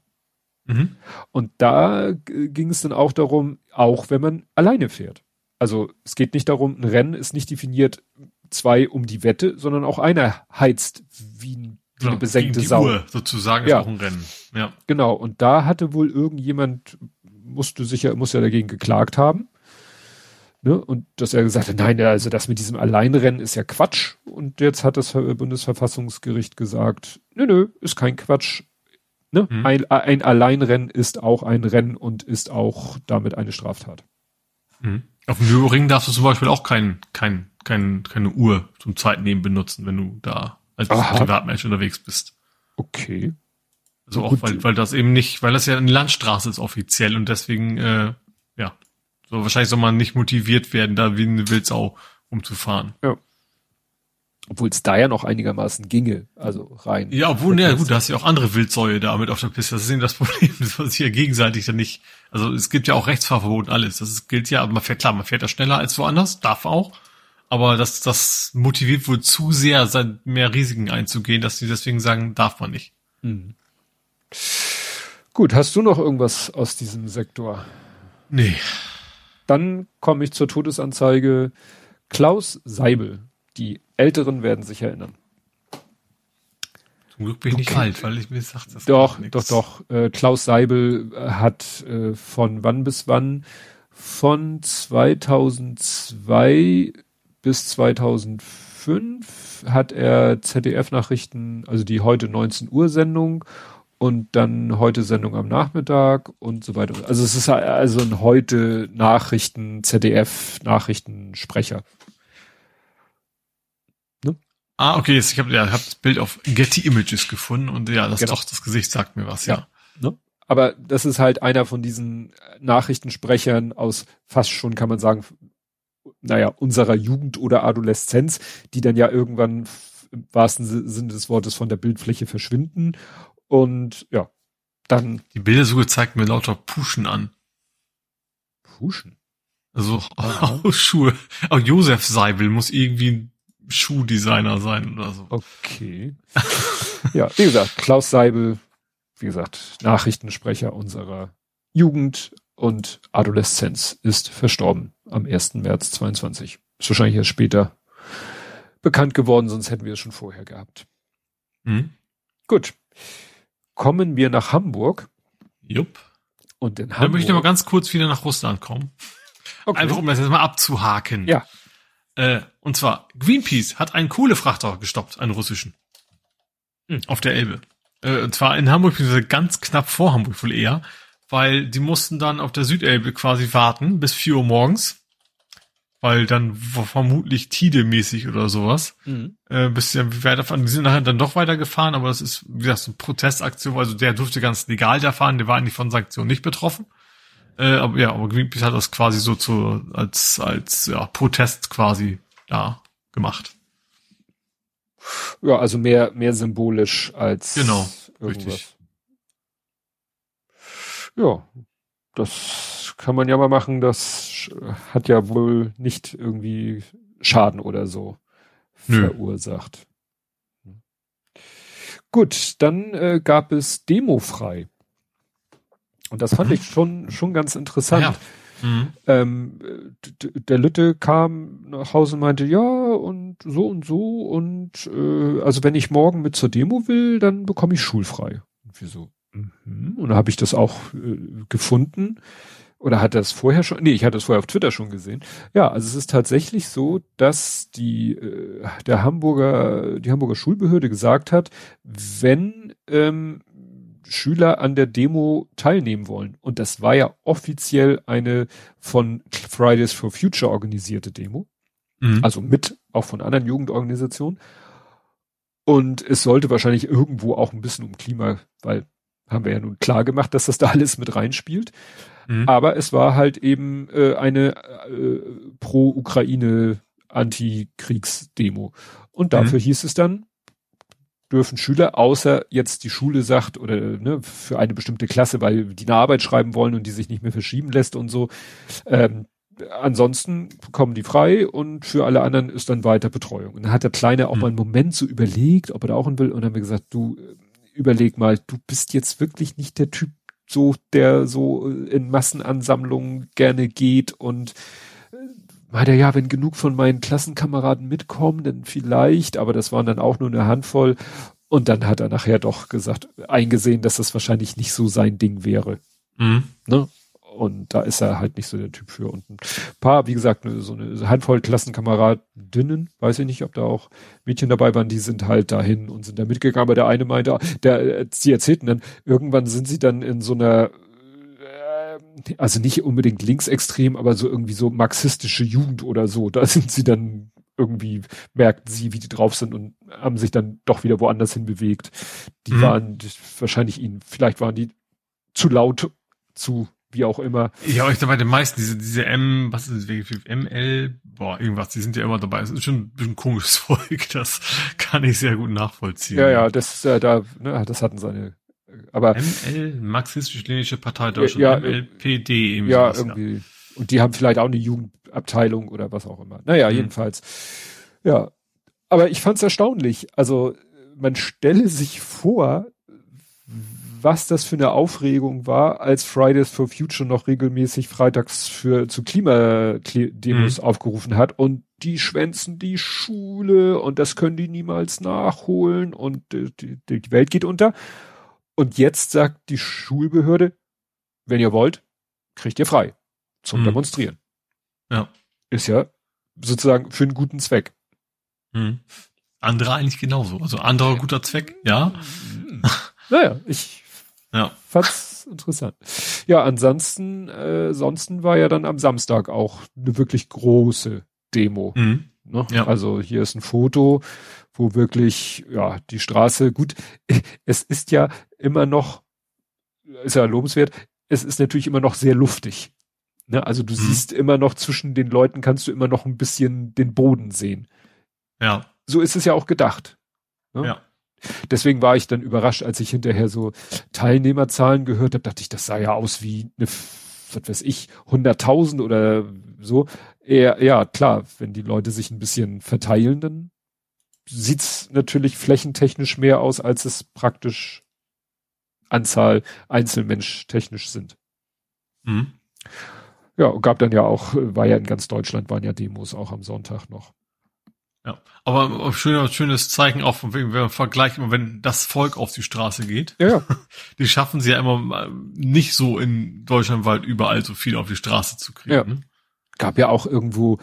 Mhm. Und da ging es dann auch darum, auch wenn man alleine fährt. Also es geht nicht darum, ein Rennen ist nicht definiert zwei um die Wette, sondern auch einer heizt wie, ein, wie eine besenkte die Sau. Uhr sozusagen ja. ist auch ein Rennen. Ja. Genau. Und da hatte wohl irgendjemand, musste sicher, muss ja dagegen geklagt haben. Ne? Und dass er gesagt hat, nein, also das mit diesem Alleinrennen ist ja Quatsch. Und jetzt hat das Bundesverfassungsgericht gesagt, nö, nö, ist kein Quatsch. Ne? Mhm. Ein, ein Alleinrennen ist auch ein Rennen und ist auch damit eine Straftat. Mhm. Auf dem Nürburgring darfst du zum Beispiel auch kein, kein, kein, keine Uhr zum Zeitnehmen benutzen, wenn du da als Aha. Privatmensch unterwegs bist. Okay. Also auch, weil, weil das eben nicht, weil das ja eine Landstraße ist offiziell und deswegen, äh, ja, so wahrscheinlich soll man nicht motiviert werden, da wie eine Wildsau umzufahren. Ja. Obwohl es da ja noch einigermaßen ginge, also rein. Ja, obwohl, ja gut, da hast du ja auch andere Wildsäue da mit auf der Piste. Das ist eben das [LAUGHS] Problem, dass man sich ja gegenseitig dann nicht, also es gibt ja auch Rechtsfahrverbot und alles. Das ist, gilt ja, aber man fährt, klar, man fährt da schneller als woanders, darf auch. Aber das, das motiviert wohl zu sehr, mehr Risiken einzugehen, dass sie deswegen sagen, darf man nicht. Mhm. Gut, hast du noch irgendwas aus diesem Sektor? Nee. Dann komme ich zur Todesanzeige Klaus Seibel. Die Älteren werden sich erinnern. Zum Glück bin ich nicht alt, weil ich mir sagt, das Doch, doch, doch. Äh, Klaus Seibel äh, hat äh, von wann bis wann? Von 2002 bis 2005 hat er ZDF-Nachrichten, also die heute 19 Uhr Sendung und dann heute Sendung am Nachmittag und so weiter. Also es ist also ein heute Nachrichten, ZDF Nachrichtensprecher. Ah, okay, ich habe ja, hab das Bild auf Getty Images gefunden und ja, das genau. doch, das Gesicht sagt mir was, ja. ja. Ne? Aber das ist halt einer von diesen Nachrichtensprechern aus fast schon, kann man sagen, naja, unserer Jugend oder Adoleszenz, die dann ja irgendwann im wahrsten Sinne des Wortes von der Bildfläche verschwinden. Und ja, dann. Die Bilder so gezeigt mir lauter Puschen an. Puschen? Also oh, Schuhe. Auch Josef Seibel muss irgendwie Schuhdesigner sein oder so. Okay. [LAUGHS] ja, wie gesagt, Klaus Seibel, wie gesagt, Nachrichtensprecher unserer Jugend und Adoleszenz ist verstorben am 1. März 22. Ist wahrscheinlich erst später bekannt geworden, sonst hätten wir es schon vorher gehabt. Mhm. Gut. Kommen wir nach Hamburg. Jupp. Und in Hamburg. Dann möchte ich mal ganz kurz wieder nach Russland kommen. Okay. Einfach um das jetzt mal abzuhaken. Ja. Äh, und zwar, Greenpeace hat einen Kohlefrachter gestoppt, einen russischen. Hm. Auf der Elbe. Äh, und zwar in Hamburg, ganz knapp vor Hamburg wohl eher, weil die mussten dann auf der Südelbe quasi warten bis vier Uhr morgens. Weil dann vermutlich Tide-mäßig oder sowas. Mhm. Äh, bis sie weiterfahren. Die sind nachher dann doch weitergefahren, aber das ist, wie gesagt, so eine Protestaktion. Also der durfte ganz legal da fahren, der war eigentlich von Sanktionen nicht betroffen. Äh, aber ja, aber Greenpeace hat das quasi so zu, als, als ja, Protest quasi da gemacht. Ja, also mehr, mehr symbolisch als genau, irgendwas. Richtig. Ja, das kann man ja mal machen. Das hat ja wohl nicht irgendwie Schaden oder so Nö. verursacht. Gut, dann äh, gab es Demo frei. Und das fand mhm. ich schon, schon ganz interessant. Ja. Mhm. Ähm, der Lütte kam nach Hause und meinte, ja, und so und so und äh, also wenn ich morgen mit zur Demo will, dann bekomme ich schulfrei. Und wir so, mhm. und dann habe ich das auch äh, gefunden. Oder hat er es vorher schon? Nee, ich hatte es vorher auf Twitter schon gesehen. Ja, also es ist tatsächlich so, dass die äh, der Hamburger die Hamburger Schulbehörde gesagt hat, wenn ähm, Schüler an der Demo teilnehmen wollen. Und das war ja offiziell eine von Fridays for Future organisierte Demo. Mhm. Also mit, auch von anderen Jugendorganisationen. Und es sollte wahrscheinlich irgendwo auch ein bisschen um Klima, weil haben wir ja nun klar gemacht, dass das da alles mit reinspielt. Mhm. Aber es war halt eben äh, eine äh, pro-Ukraine Anti-Kriegsdemo. Und dafür mhm. hieß es dann, dürfen Schüler, außer jetzt die Schule sagt oder ne, für eine bestimmte Klasse, weil die eine Arbeit schreiben wollen und die sich nicht mehr verschieben lässt und so. Ähm, ansonsten kommen die frei und für alle anderen ist dann weiter Betreuung. Und dann hat der Kleine auch mhm. mal einen Moment so überlegt, ob er da auch hin will und dann haben wir gesagt, du überleg mal, du bist jetzt wirklich nicht der Typ, so der so in Massenansammlungen gerne geht und meinte ja, wenn genug von meinen Klassenkameraden mitkommen, dann vielleicht, aber das waren dann auch nur eine Handvoll. Und dann hat er nachher doch gesagt, eingesehen, dass das wahrscheinlich nicht so sein Ding wäre. Mhm. Ne? Und da ist er halt nicht so der Typ für. Und ein paar, wie gesagt, so eine Handvoll Klassenkameradinnen, weiß ich nicht, ob da auch Mädchen dabei waren, die sind halt dahin und sind da mitgegangen. Aber der eine meinte, der, sie erzählten dann, irgendwann sind sie dann in so einer also nicht unbedingt linksextrem, aber so irgendwie so marxistische Jugend oder so. Da sind sie dann irgendwie, merkten sie, wie die drauf sind und haben sich dann doch wieder woanders hin bewegt. Die mhm. waren wahrscheinlich ihnen, vielleicht waren die zu laut, zu wie auch immer. Ja, ich bei den meisten, diese, diese M, was ist das, ML, boah, irgendwas, die sind ja immer dabei. Es ist schon ein bisschen komisches [LAUGHS] Volk, das kann ich sehr gut nachvollziehen. Ja, ja, das, äh, da, ne, das hatten seine aber ML, Marxistisch-Lenische Partei Deutschland, ja, MLPD irgendwie. Ja, sowas, irgendwie. Ja. Und die haben vielleicht auch eine Jugendabteilung oder was auch immer. Naja, mhm. jedenfalls. Ja. Aber ich fand es erstaunlich. Also, man stelle sich vor, was das für eine Aufregung war, als Fridays for Future noch regelmäßig freitags für zu Klimademos mhm. aufgerufen hat und die schwänzen die Schule und das können die niemals nachholen und die, die, die Welt geht unter. Und jetzt sagt die Schulbehörde, wenn ihr wollt, kriegt ihr frei zum mhm. Demonstrieren. Ja. Ist ja sozusagen für einen guten Zweck. Mhm. Andere eigentlich genauso. Also anderer guter Zweck, ja. Naja, ich ja. fand's interessant. Ja, ansonsten, äh, ansonsten war ja dann am Samstag auch eine wirklich große Demo. Mhm. Ne? Ja. Also hier ist ein Foto wo wirklich, ja, die Straße, gut, [LAUGHS] es ist ja immer noch, ist ja lobenswert, es ist natürlich immer noch sehr luftig. Ne? Also du mhm. siehst immer noch zwischen den Leuten, kannst du immer noch ein bisschen den Boden sehen. Ja. So ist es ja auch gedacht. Ne? Ja. Deswegen war ich dann überrascht, als ich hinterher so Teilnehmerzahlen gehört habe, dachte ich, das sah ja aus wie eine, was weiß ich, 100.000 oder so. Eher, ja, klar, wenn die Leute sich ein bisschen verteilen, dann sieht's natürlich flächentechnisch mehr aus, als es praktisch Anzahl Einzelmensch technisch sind. Mhm. Ja, gab dann ja auch, war ja in ganz Deutschland, waren ja Demos auch am Sonntag noch. Ja, aber schönes, schönes Zeichen auch, wenn wir vergleichen, wenn das Volk auf die Straße geht. Ja. [LAUGHS] Die schaffen sie ja immer nicht so in Deutschland weit überall so viel auf die Straße zu kriegen. Ja. Ne? Gab ja auch irgendwo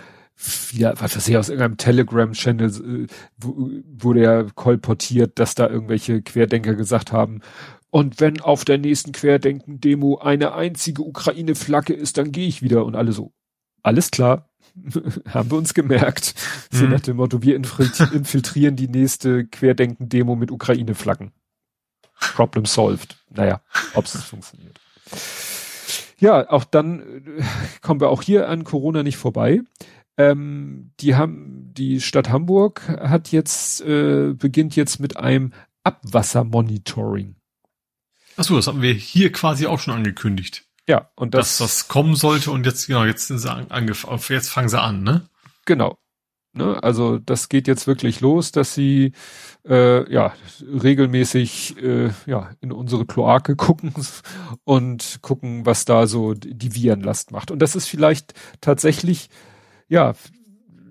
wieder, was weiß ich, aus irgendeinem Telegram-Channel äh, wurde ja kolportiert, dass da irgendwelche Querdenker gesagt haben, und wenn auf der nächsten Querdenken-Demo eine einzige Ukraine-Flagge ist, dann gehe ich wieder und alle so. Alles klar, [LAUGHS] haben wir uns gemerkt. So mhm. nach dem Motto, wir [LAUGHS] infiltrieren die nächste Querdenken-Demo mit Ukraine-Flaggen. Problem solved. Naja, ob es funktioniert. Ja, auch dann äh, kommen wir auch hier an Corona nicht vorbei. Ähm, die haben, die Stadt Hamburg hat jetzt, äh, beginnt jetzt mit einem Abwassermonitoring. Achso, das haben wir hier quasi auch schon angekündigt. Ja, und das. Dass das kommen sollte und jetzt, genau, jetzt sind sie angefangen, jetzt fangen sie an, ne? Genau. Ne? Also das geht jetzt wirklich los, dass sie äh, ja regelmäßig äh, ja in unsere Kloake [LAUGHS] gucken und gucken, was da so die Virenlast macht. Und das ist vielleicht tatsächlich ja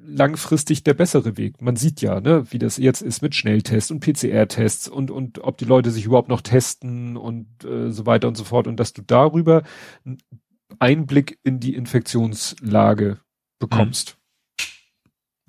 langfristig der bessere Weg. Man sieht ja, ne, wie das jetzt ist mit Schnelltests und PCR-Tests und und ob die Leute sich überhaupt noch testen und äh, so weiter und so fort und dass du darüber Einblick in die Infektionslage bekommst.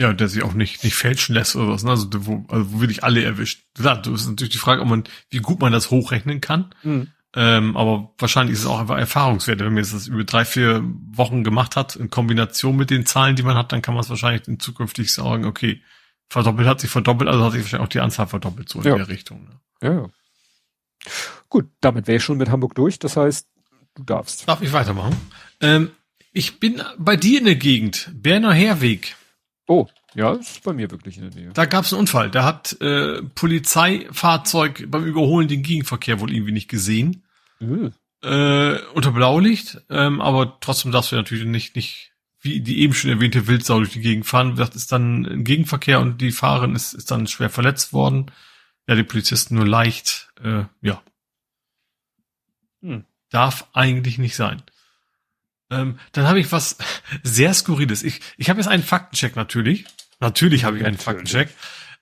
Ja, der sich auch nicht, nicht fälschen lässt oder was, ne? Also wo, also wo wirklich alle erwischt. Klar, das ist natürlich die Frage, ob man, wie gut man das hochrechnen kann. Mhm. Ähm, aber wahrscheinlich ist es auch einfach Erfahrungswerte. Wenn man jetzt das über drei, vier Wochen gemacht hat, in Kombination mit den Zahlen, die man hat, dann kann man es wahrscheinlich in zukünftig sagen, okay, verdoppelt hat sich verdoppelt, also hat sich wahrscheinlich auch die Anzahl verdoppelt, so in ja. der Richtung. Ne? Ja. Gut, damit wäre ich schon mit Hamburg durch. Das heißt, du darfst. Darf ich weitermachen? Ähm, ich bin bei dir in der Gegend, Berner Herweg. Oh, ja, ist bei mir wirklich in der Nähe. Da gab es einen Unfall. Da hat äh, Polizeifahrzeug beim Überholen den Gegenverkehr wohl irgendwie nicht gesehen. Mhm. Äh, unter Blaulicht, ähm, aber trotzdem darfst du natürlich nicht, nicht, wie die eben schon erwähnte Wildsau durch die Gegend fahren. Das ist dann ein Gegenverkehr und die Fahrerin ist, ist dann schwer verletzt worden. Ja, die Polizisten nur leicht, äh, ja. Hm. Darf eigentlich nicht sein. Ähm, dann habe ich was [LAUGHS] sehr Skurriles. Ich, ich habe jetzt einen Faktencheck natürlich. Natürlich habe ich einen Faktencheck.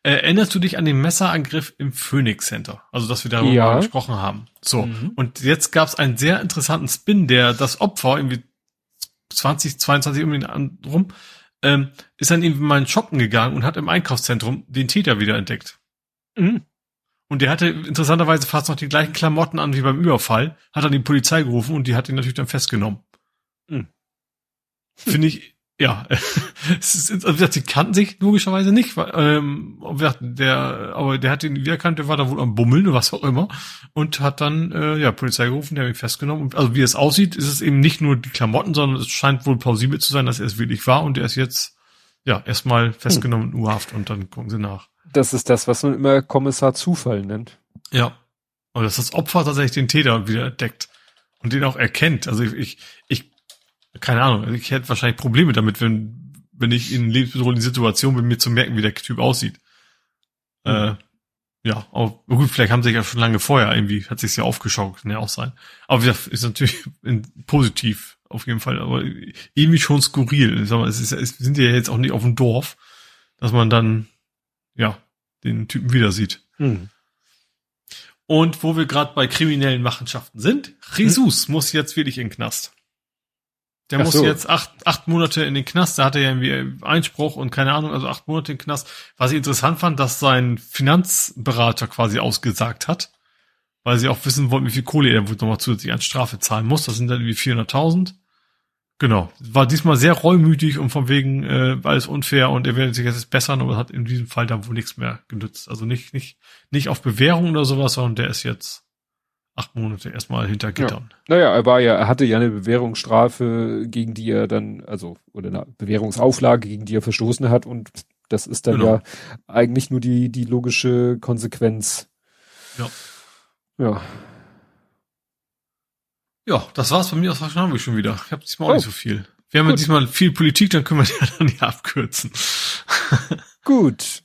Äh, erinnerst du dich an den Messerangriff im Phoenix Center? Also, dass wir darüber ja. gesprochen haben. So. Mhm. Und jetzt gab es einen sehr interessanten Spin, der das Opfer irgendwie 20, 22 um den rum, ähm, ist dann irgendwie mal in Shoppen gegangen und hat im Einkaufszentrum den Täter wieder entdeckt. Mhm. Und der hatte interessanterweise fast noch die gleichen Klamotten an wie beim Überfall, hat dann die Polizei gerufen und die hat ihn natürlich dann festgenommen. Hm. Finde ich, ja, [LAUGHS] es ist, also sie kannten sich logischerweise nicht, weil, ähm, der, aber der hat ihn wiedererkannt, der war da wohl am Bummeln oder was auch immer und hat dann, äh, ja, Polizei gerufen, der hat ihn festgenommen. Und, also wie es aussieht, ist es eben nicht nur die Klamotten, sondern es scheint wohl plausibel zu sein, dass er es wirklich war und er ist jetzt, ja, erstmal festgenommen hm. in U-Haft und dann gucken sie nach. Das ist das, was man immer Kommissar Zufall nennt. Ja. Aber dass das Opfer tatsächlich den Täter wieder entdeckt und den auch erkennt. Also ich, ich, ich keine Ahnung, ich hätte wahrscheinlich Probleme damit, wenn, wenn ich in lebensbedrohlichen Situation bin, mir zu merken, wie der Typ aussieht. Mhm. Äh, ja, aber gut, vielleicht haben sie sich ja schon lange vorher irgendwie, hat sich's ja aufgeschaut, kann ja auch sein. Aber das ist natürlich [LAUGHS] in, positiv auf jeden Fall, aber irgendwie schon skurril. Ich sag mal, es, ist, es sind ja jetzt auch nicht auf dem Dorf, dass man dann, ja, den Typen wieder sieht. Mhm. Und wo wir gerade bei kriminellen Machenschaften sind, Jesus hm? muss jetzt wirklich in den Knast. Der Ach muss so. jetzt acht, acht Monate in den Knast. Da hatte er irgendwie Einspruch und keine Ahnung, also acht Monate in den Knast. Was ich interessant fand, dass sein Finanzberater quasi ausgesagt hat, weil sie auch wissen wollten, wie viel Kohle er wohl nochmal zusätzlich an Strafe zahlen muss. Das sind dann irgendwie 400.000. Genau. War diesmal sehr reumütig und von wegen äh, alles unfair und er werde sich jetzt bessern, aber hat in diesem Fall dann wohl nichts mehr genützt. Also nicht, nicht, nicht auf Bewährung oder sowas, sondern der ist jetzt acht Monate erstmal hinter Gittern. Ja. Naja, er war ja, er hatte ja eine Bewährungsstrafe, gegen die er dann, also, oder eine Bewährungsauflage, gegen die er verstoßen hat und das ist dann genau. ja eigentlich nur die, die logische Konsequenz. Ja. Ja. Ja, das war's bei mir aus haben wir schon wieder. Ich habe diesmal auch oh. nicht so viel. Wir haben ja diesmal viel Politik, dann können wir [LAUGHS] ja dann ja abkürzen. Gut.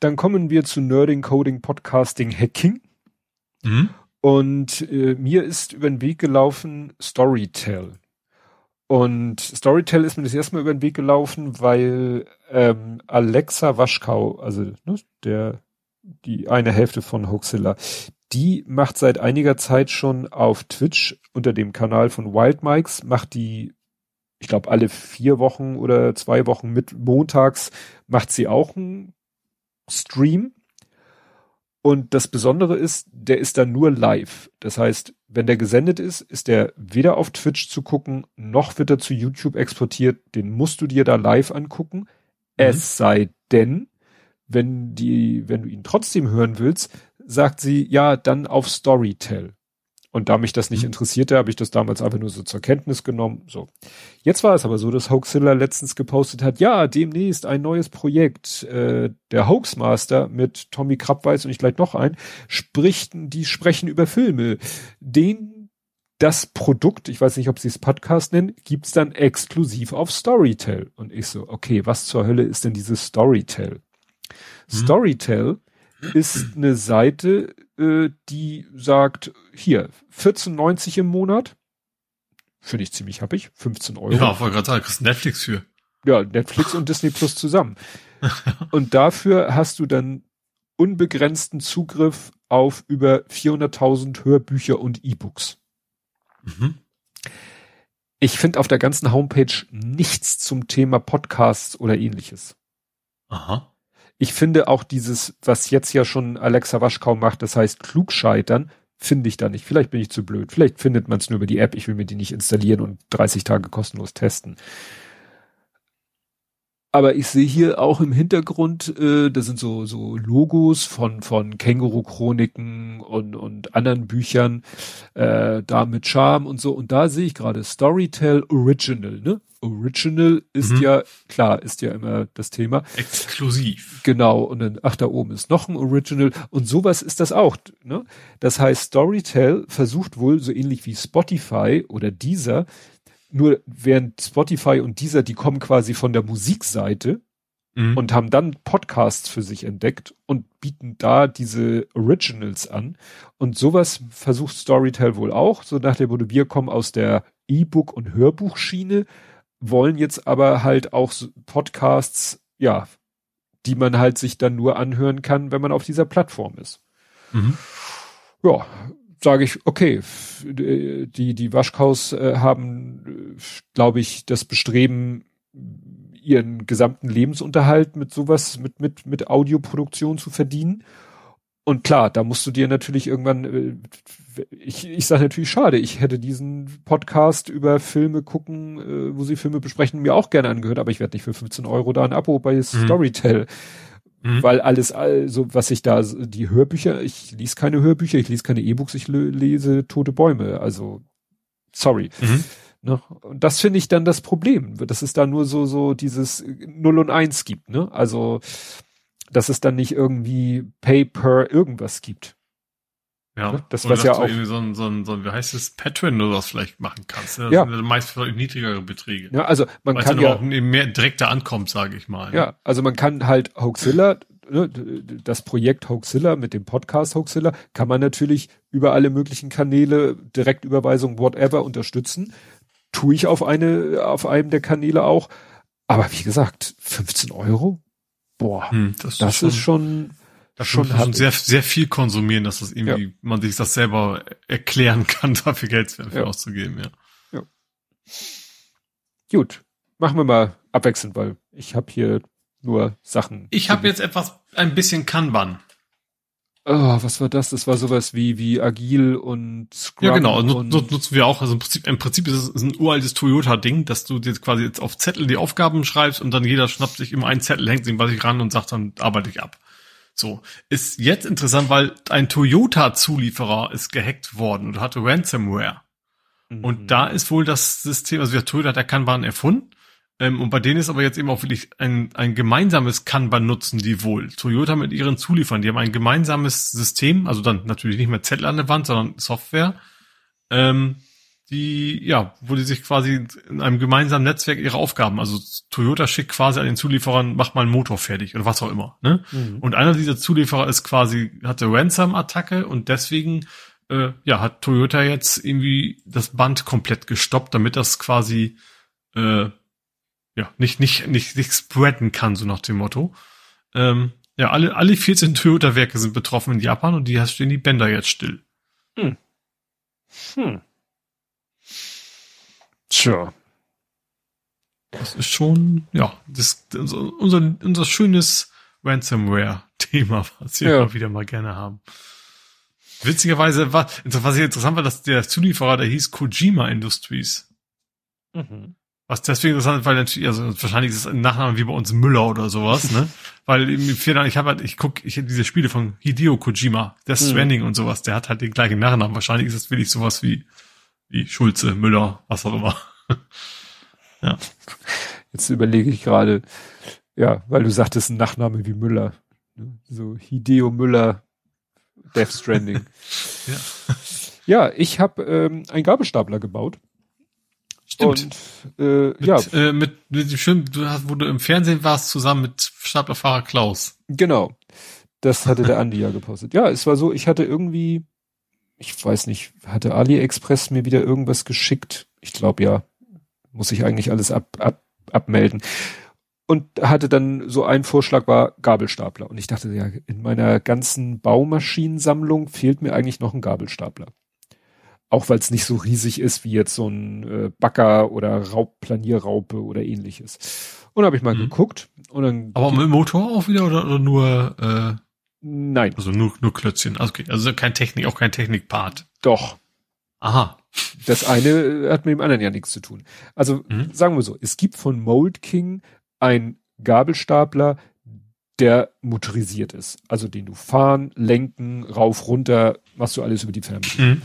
Dann kommen wir zu Nerding, Coding, Podcasting, Hacking. Mhm. Und äh, mir ist über den Weg gelaufen Storytel. Und Storytel ist mir das erste Mal über den Weg gelaufen, weil ähm, Alexa Waschkau, also ne, der die eine Hälfte von Hoaxilla, die macht seit einiger Zeit schon auf Twitch unter dem Kanal von Wild Mikes, macht die, ich glaube, alle vier Wochen oder zwei Wochen mit montags macht sie auch einen Stream und das Besondere ist, der ist dann nur live. Das heißt, wenn der gesendet ist, ist der weder auf Twitch zu gucken, noch wird er zu YouTube exportiert. Den musst du dir da live angucken. Mhm. Es sei denn, wenn die, wenn du ihn trotzdem hören willst, sagt sie, ja, dann auf Storytel. Und da mich das nicht mhm. interessierte, habe ich das damals einfach nur so zur Kenntnis genommen. So. Jetzt war es aber so, dass Hoaxilla letztens gepostet hat, ja, demnächst ein neues Projekt. Äh, der Hoaxmaster mit Tommy Krabweis und ich gleich noch ein, spricht, die sprechen über Filme. Den, das Produkt, ich weiß nicht, ob sie es Podcast nennen, gibt's dann exklusiv auf Storytel. Und ich so, okay, was zur Hölle ist denn dieses Storytel? Mhm. Storytel ist [CLEARS THROAT] eine Seite, äh, die sagt, hier, 14,90 im Monat. Finde ich ziemlich happig. 15 Euro. Ja, wollte gerade sagen, kriegst Netflix für. Ja, Netflix und Disney Plus zusammen. [LAUGHS] und dafür hast du dann unbegrenzten Zugriff auf über 400.000 Hörbücher und E-Books. Mhm. Ich finde auf der ganzen Homepage nichts zum Thema Podcasts oder ähnliches. Aha ich finde auch dieses, was jetzt ja schon Alexa Waschkau macht, das heißt klugscheitern, finde ich da nicht. Vielleicht bin ich zu blöd. Vielleicht findet man es nur über die App. Ich will mir die nicht installieren und 30 Tage kostenlos testen. Aber ich sehe hier auch im Hintergrund, äh, da sind so, so Logos von, von Känguru-Chroniken und, und anderen Büchern, äh, da mit Charme und so. Und da sehe ich gerade Storytell Original, ne? Original ist mhm. ja, klar, ist ja immer das Thema. Exklusiv. Genau. Und dann, ach, da oben ist noch ein Original. Und sowas ist das auch, ne? Das heißt, Storytell versucht wohl so ähnlich wie Spotify oder dieser nur während Spotify und dieser, die kommen quasi von der Musikseite mhm. und haben dann Podcasts für sich entdeckt und bieten da diese Originals an. Und sowas versucht Storytel wohl auch, so nach der Motto, wir kommen aus der E-Book- und Hörbuchschiene, wollen jetzt aber halt auch Podcasts, ja, die man halt sich dann nur anhören kann, wenn man auf dieser Plattform ist. Mhm. Ja, sage ich, okay, die, die Waschkaus äh, haben, glaube ich, das Bestreben, ihren gesamten Lebensunterhalt mit sowas, mit, mit, mit Audioproduktion zu verdienen. Und klar, da musst du dir natürlich irgendwann, äh, ich, ich sage natürlich schade, ich hätte diesen Podcast über Filme gucken, äh, wo sie Filme besprechen, mir auch gerne angehört, aber ich werde nicht für 15 Euro da ein Abo bei mhm. Storytel Mhm. Weil alles, also was ich da, die Hörbücher, ich lese keine Hörbücher, ich lese keine E-Books, ich lese tote Bäume. Also, sorry. Mhm. Ne? Und das finde ich dann das Problem, dass es da nur so, so dieses Null und Eins gibt, ne? Also, dass es dann nicht irgendwie Pay per irgendwas gibt. Ja, ne? das was ja auch irgendwie so ein, so ein, so ein, wie heißt es, Patreon oder was vielleicht machen kannst. Ne? Das ja. sind meist niedrigere Beträge. Ja, also man Weil's kann ja auch mehr direkter ankommt, sage ich mal. Ja, also man kann halt Hoaxilla, ne, das Projekt Hoaxilla mit dem Podcast Hoaxilla, kann man natürlich über alle möglichen Kanäle, Direktüberweisung, whatever unterstützen. Tue ich auf eine, auf einem der Kanäle auch. Aber wie gesagt, 15 Euro? Boah, hm, das, das ist schon, ist schon das schon schon sehr, sehr viel konsumieren, dass das irgendwie, ja. man sich das selber erklären [LAUGHS] kann, dafür Geld dafür ja. auszugeben, ja. ja. Gut, machen wir mal abwechselnd, weil ich habe hier nur Sachen. Ich habe jetzt etwas, ein bisschen Kanban. Oh, was war das? Das war sowas wie, wie Agil und Scrum. Ja, genau. Und nutzen wir auch. Also im Prinzip, im Prinzip ist es ein uraltes Toyota-Ding, dass du jetzt quasi jetzt auf Zettel die Aufgaben schreibst und dann jeder schnappt sich immer einen Zettel, hängt sich was ich ran und sagt, dann arbeite ich ab. So. Ist jetzt interessant, weil ein Toyota-Zulieferer ist gehackt worden und hatte Ransomware. Mhm. Und da ist wohl das System, also der Toyota hat der Kanban erfunden. Ähm, und bei denen ist aber jetzt eben auch wirklich ein, ein gemeinsames Kanban nutzen die wohl. Toyota mit ihren Zulieferern, die haben ein gemeinsames System, also dann natürlich nicht mehr Zettel an der Wand, sondern Software. Ähm, die, ja, wo die sich quasi in einem gemeinsamen Netzwerk ihre Aufgaben, also Toyota schickt quasi an den Zulieferern, mach mal einen Motor fertig oder was auch immer, ne? Mhm. Und einer dieser Zulieferer ist quasi, hatte Ransom-Attacke und deswegen, äh, ja, hat Toyota jetzt irgendwie das Band komplett gestoppt, damit das quasi, äh, ja, nicht, nicht, nicht, nicht spreaden kann, so nach dem Motto. Ähm, ja, alle, alle 14 Toyota-Werke sind betroffen in Japan und die stehen die Bänder jetzt still. Hm. Hm. Tja. Das ist schon, ja, das, unser, unser schönes Ransomware-Thema, was wir ja. wieder mal gerne haben. Witzigerweise, was, was hier interessant war, dass der Zulieferer, der hieß Kojima Industries. Mhm. Was deswegen interessant, weil natürlich, also wahrscheinlich ist es ein Nachname wie bei uns Müller oder sowas, ne? [LAUGHS] weil ich habe halt, ich guck, ich diese Spiele von Hideo Kojima, Death mhm. Stranding mhm. und sowas, der hat halt den gleichen Nachnamen. Wahrscheinlich ist es wirklich sowas wie, wie Schulze, Müller, was auch immer. [LAUGHS] ja. Jetzt überlege ich gerade, ja, weil du sagtest, ein Nachname wie Müller. Ne? So Hideo Müller, Death Stranding. [LAUGHS] ja. ja, ich habe ähm, einen Gabelstapler gebaut. Stimmt. Und, äh, mit, ja. Äh, mit, mit dem Film, du hast, wo du im Fernsehen warst, zusammen mit Staplerfahrer Klaus. Genau. Das hatte der Andi ja gepostet. Ja, es war so, ich hatte irgendwie, ich weiß nicht, hatte AliExpress mir wieder irgendwas geschickt? Ich glaube ja. Muss ich eigentlich alles ab, ab, abmelden. Und hatte dann so ein Vorschlag war Gabelstapler. Und ich dachte, ja, in meiner ganzen Baumaschinensammlung fehlt mir eigentlich noch ein Gabelstapler. Auch weil es nicht so riesig ist wie jetzt so ein äh, Bagger oder Raubplanierraupe oder ähnliches. Und habe ich mal mhm. geguckt. Und dann Aber mit Motor auch wieder oder, oder nur äh, Nein. Also nur, nur Klötzchen. Also, okay. also kein Technik, auch kein Technikpart. Doch. Aha. Das eine hat mit dem anderen ja nichts zu tun. Also mhm. sagen wir so, es gibt von Mold King ein Gabelstapler, der motorisiert ist. Also den du fahren, lenken, rauf, runter, machst du alles über die Fernbedienung. Mhm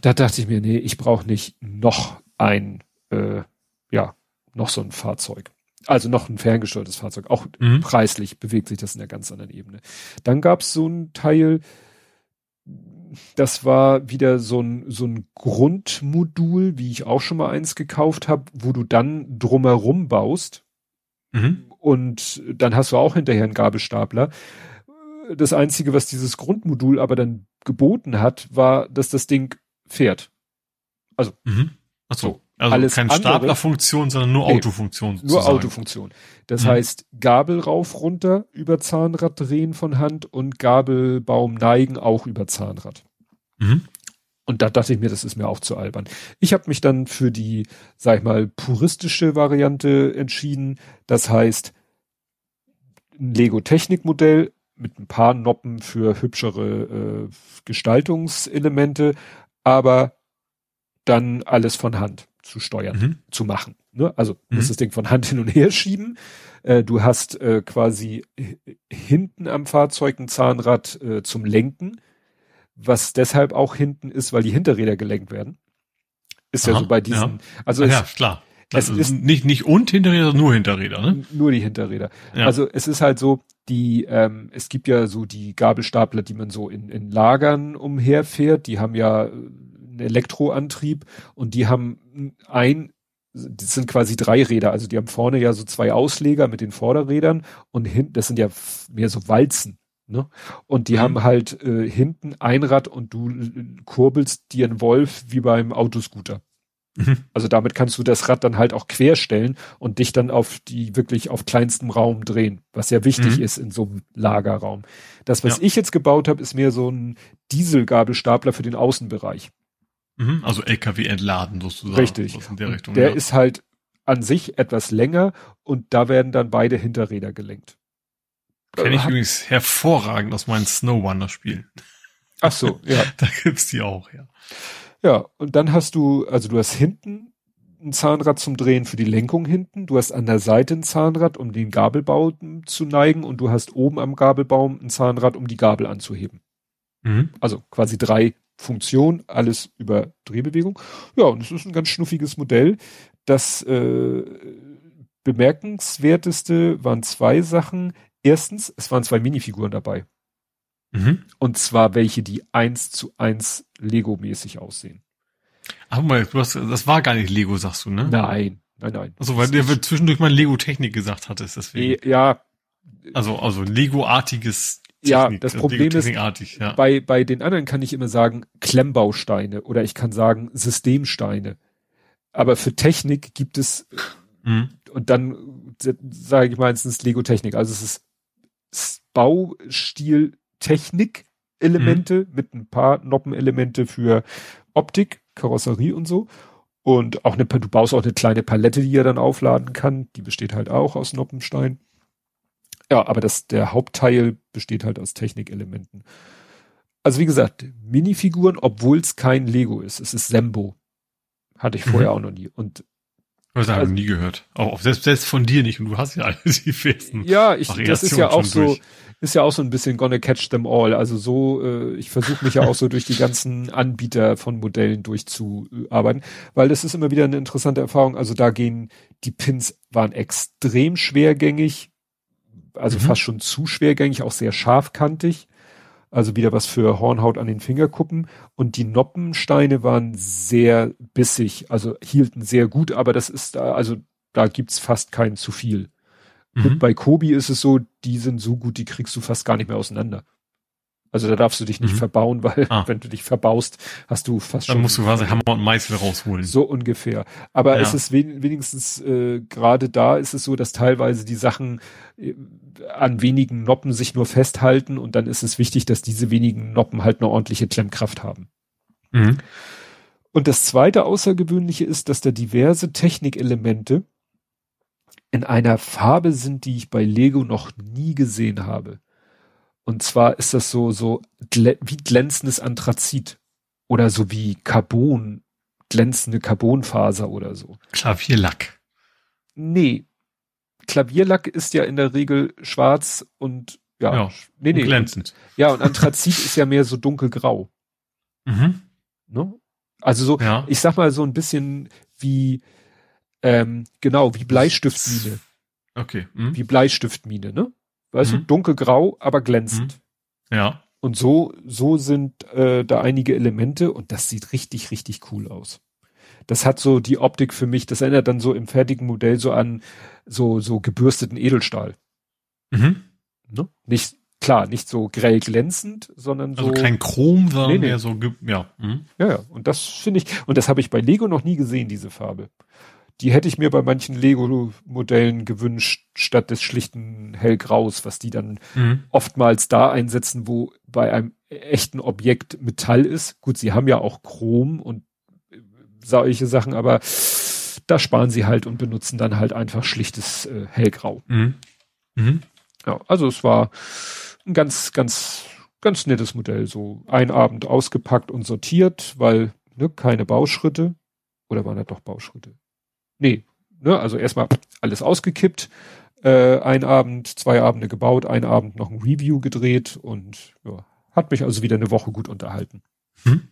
da dachte ich mir, nee, ich brauche nicht noch ein, äh, ja, noch so ein Fahrzeug. Also noch ein ferngesteuertes Fahrzeug. Auch mhm. preislich bewegt sich das in einer ganz anderen Ebene. Dann gab es so ein Teil, das war wieder so ein, so ein Grundmodul, wie ich auch schon mal eins gekauft habe, wo du dann drumherum baust. Mhm. Und dann hast du auch hinterher einen Gabelstapler. Das Einzige, was dieses Grundmodul aber dann geboten hat, war, dass das Ding fährt. Also. Mhm. Ach so. Also alles keine Staplerfunktion, sondern nur nee, Autofunktion. Nur Autofunktion. Das mhm. heißt, Gabel rauf runter über Zahnrad drehen von Hand und Gabelbaum neigen auch über Zahnrad. Mhm. Und da dachte ich mir, das ist mir auch zu albern. Ich habe mich dann für die, sag ich mal, puristische Variante entschieden. Das heißt, ein Lego-Technik-Modell mit ein paar Noppen für hübschere äh, Gestaltungselemente, aber dann alles von Hand zu steuern, mhm. zu machen. Ne? Also mhm. musst das Ding von Hand [LAUGHS] hin und her schieben. Äh, du hast äh, quasi hinten am Fahrzeug ein Zahnrad äh, zum Lenken, was deshalb auch hinten ist, weil die Hinterräder gelenkt werden. Ist Aha, ja so bei diesen. Ja. Also es, ja, klar. Es also ist nicht nicht und Hinterräder, nur Hinterräder, ne? Nur die Hinterräder. Ja. Also es ist halt so, die ähm, es gibt ja so die Gabelstapler, die man so in, in Lagern umherfährt. Die haben ja einen Elektroantrieb und die haben ein das sind quasi drei Räder, also die haben vorne ja so zwei Ausleger mit den Vorderrädern und hinten, das sind ja mehr so Walzen, ne? Und die mhm. haben halt äh, hinten ein Rad und du äh, kurbelst dir einen Wolf wie beim Autoscooter. Mhm. Also damit kannst du das Rad dann halt auch querstellen und dich dann auf die wirklich auf kleinstem Raum drehen, was ja wichtig mhm. ist in so einem Lagerraum. Das, was ja. ich jetzt gebaut habe, ist mehr so ein Dieselgabelstapler für den Außenbereich. Mhm. Also LKW entladen sozusagen. Richtig. der Richtung, der ja. ist halt an sich etwas länger und da werden dann beide Hinterräder gelenkt. Kenne ich übrigens hervorragend aus meinen Snowrunner-Spielen. Ach so, ja. [LAUGHS] da gibt's die auch, ja. Ja, und dann hast du, also du hast hinten ein Zahnrad zum Drehen für die Lenkung hinten, du hast an der Seite ein Zahnrad, um den Gabelbaum zu neigen und du hast oben am Gabelbaum ein Zahnrad, um die Gabel anzuheben. Mhm. Also quasi drei Funktionen, alles über Drehbewegung. Ja, und es ist ein ganz schnuffiges Modell. Das äh, bemerkenswerteste waren zwei Sachen. Erstens, es waren zwei Minifiguren dabei. Mhm. Und zwar welche, die eins zu eins Lego-mäßig aussehen. Ach mal, du hast, das war gar nicht Lego, sagst du, ne? Nein, nein, nein. Also, weil der zwischendurch mal Lego-Technik gesagt hattest, deswegen. Ja. Also, also Lego-artiges ja, das Problem ist, ja. bei, bei den anderen kann ich immer sagen Klemmbausteine oder ich kann sagen Systemsteine. Aber für Technik gibt es, mhm. und dann sage ich meistens Lego Technik. Also es ist Baustil Technik-Elemente mhm. mit ein paar Noppenelemente für Optik, Karosserie und so. Und auch eine, du baust auch eine kleine Palette, die er dann aufladen kann. Die besteht halt auch aus Noppenstein. Ja, aber das, der Hauptteil besteht halt aus Technikelementen. Also wie gesagt, Minifiguren, obwohl es kein Lego ist. Es ist Sembo. Hatte ich vorher mhm. auch noch nie. Und Das habe ich also, nie gehört. Auch selbst, selbst von dir nicht. Und du hast ja alle [LAUGHS] die festen. Ja, ich, das ist ja auch so, durch. ist ja auch so ein bisschen gonna catch them all. Also so, äh, ich versuche mich ja auch so durch die ganzen [LAUGHS] Anbieter von Modellen durchzuarbeiten, weil das ist immer wieder eine interessante Erfahrung. Also da gehen, die Pins waren extrem schwergängig, also mhm. fast schon zu schwergängig, auch sehr scharfkantig. Also wieder was für Hornhaut an den Fingerkuppen. Und die Noppensteine waren sehr bissig, also hielten sehr gut, aber das ist da, also da gibt's fast kein zu viel. Mhm. Und bei Kobi ist es so, die sind so gut, die kriegst du fast gar nicht mehr auseinander. Also da darfst du dich nicht mhm. verbauen, weil ah. [LAUGHS] wenn du dich verbaust, hast du fast Dann schon. Dann musst du quasi Hammer und Meißel rausholen. So ungefähr. Aber ja. es ist wen wenigstens äh, gerade da ist es so, dass teilweise die Sachen äh, an wenigen Noppen sich nur festhalten und dann ist es wichtig, dass diese wenigen Noppen halt eine ordentliche Klemmkraft haben. Mhm. Und das zweite Außergewöhnliche ist, dass da diverse Technikelemente in einer Farbe sind, die ich bei Lego noch nie gesehen habe. Und zwar ist das so, so wie glänzendes Anthrazit oder so wie Carbon, glänzende Carbonfaser oder so. Klavierlack. Nee. Klavierlack ist ja in der Regel schwarz und ja, ja nee, nee. glänzend. Ja, und Anthrazit ist ja mehr so dunkelgrau. Mhm. Ne? Also so, ja. ich sag mal so ein bisschen wie, ähm, genau, wie Bleistiftmine. Okay. Mhm. Wie Bleistiftmine, ne? Weißt mhm. du, dunkelgrau, aber glänzend. Mhm. Ja. Und so, so sind äh, da einige Elemente und das sieht richtig, richtig cool aus. Das hat so die Optik für mich, das erinnert dann so im fertigen Modell so an so, so gebürsteten Edelstahl. Mhm. Ne? Nicht, klar, nicht so grell glänzend, sondern also so. Also kein Chrom, sondern nee, nee. mehr so, ja. Mhm. Ja, ja. Und das finde ich, und das habe ich bei Lego noch nie gesehen, diese Farbe die hätte ich mir bei manchen Lego-Modellen gewünscht, statt des schlichten Hellgraus, was die dann mhm. oftmals da einsetzen, wo bei einem echten Objekt Metall ist. Gut, sie haben ja auch Chrom und solche Sachen, aber da sparen sie halt und benutzen dann halt einfach schlichtes äh, Hellgrau. Mhm. Mhm. Ja, also es war ein ganz, ganz, ganz nettes Modell. So ein Abend ausgepackt und sortiert, weil ne, keine Bauschritte. Oder waren da doch Bauschritte? Nee, ne, also erstmal alles ausgekippt, äh, ein Abend, zwei Abende gebaut, ein Abend noch ein Review gedreht und ja, hat mich also wieder eine Woche gut unterhalten. Hm?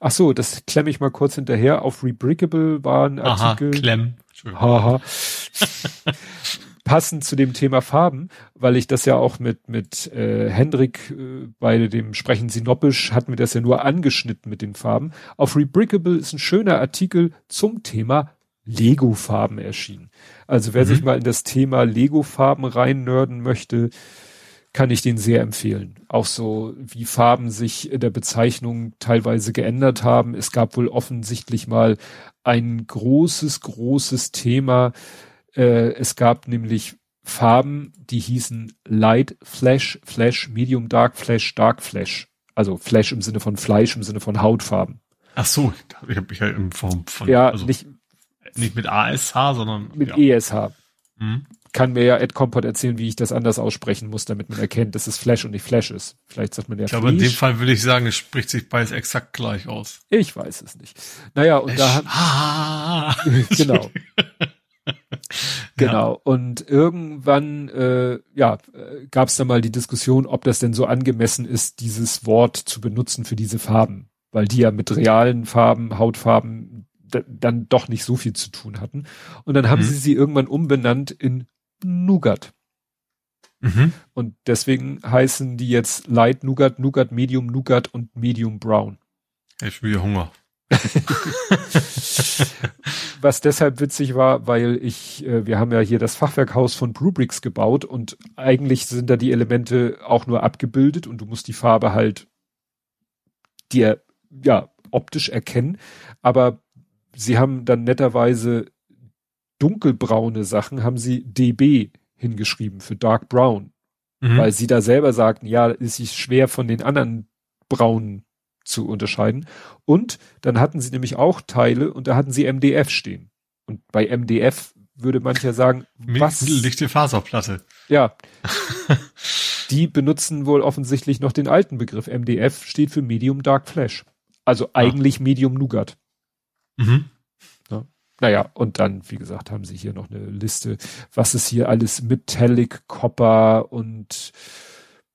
Ach so, das klemme ich mal kurz hinterher. Auf Rebrickable war ein Artikel. Aha, Klemm. Haha. [LAUGHS] Passend zu dem Thema Farben, weil ich das ja auch mit mit äh, Hendrik äh, bei dem Sprechen Sinopisch hatten wir das ja nur angeschnitten mit den Farben. Auf Rebrickable ist ein schöner Artikel zum Thema Lego-Farben erschienen. Also wer mhm. sich mal in das Thema Lego-Farben rein nörden möchte, kann ich den sehr empfehlen. Auch so, wie Farben sich in der Bezeichnung teilweise geändert haben. Es gab wohl offensichtlich mal ein großes, großes Thema. Äh, es gab nämlich Farben, die hießen Light Flash, Flash, Medium Dark Flash, Dark Flash. Also Flash im Sinne von Fleisch, im Sinne von Hautfarben. Ach so, ich habe mich ja in Form von. Ja, also nicht, nicht mit ASH, sondern. Mit ja. ESH. Mhm kann mir ja Ed Compot erzählen, wie ich das anders aussprechen muss, damit man erkennt, dass es Flash und nicht Flash ist. Vielleicht sagt man ja Ich glaube, in dem Fall würde ich sagen, es spricht sich beides exakt gleich aus. Ich weiß es nicht. Naja, und da hat, [LAUGHS] genau. [LAUGHS] genau. Ja. Und irgendwann, äh, ja, gab es da mal die Diskussion, ob das denn so angemessen ist, dieses Wort zu benutzen für diese Farben. Weil die ja mit realen Farben, Hautfarben dann doch nicht so viel zu tun hatten. Und dann haben mhm. sie sie irgendwann umbenannt in Nougat. Mhm. Und deswegen heißen die jetzt Light Nougat, Nougat Medium Nougat und Medium Brown. Ich will Hunger. [LAUGHS] Was deshalb witzig war, weil ich, äh, wir haben ja hier das Fachwerkhaus von Brubricks gebaut und eigentlich sind da die Elemente auch nur abgebildet und du musst die Farbe halt dir, ja, optisch erkennen. Aber sie haben dann netterweise dunkelbraune Sachen haben sie DB hingeschrieben für Dark Brown. Mhm. Weil sie da selber sagten, ja, ist es schwer von den anderen braunen zu unterscheiden. Und dann hatten sie nämlich auch Teile und da hatten sie MDF stehen. Und bei MDF würde mancher sagen, was? Lichte Faserplatte. Ja. [LAUGHS] die benutzen wohl offensichtlich noch den alten Begriff. MDF steht für Medium Dark Flash. Also eigentlich ah. Medium Nougat. Mhm. naja, und dann, wie gesagt, haben sie hier noch eine Liste, was ist hier alles Metallic Copper und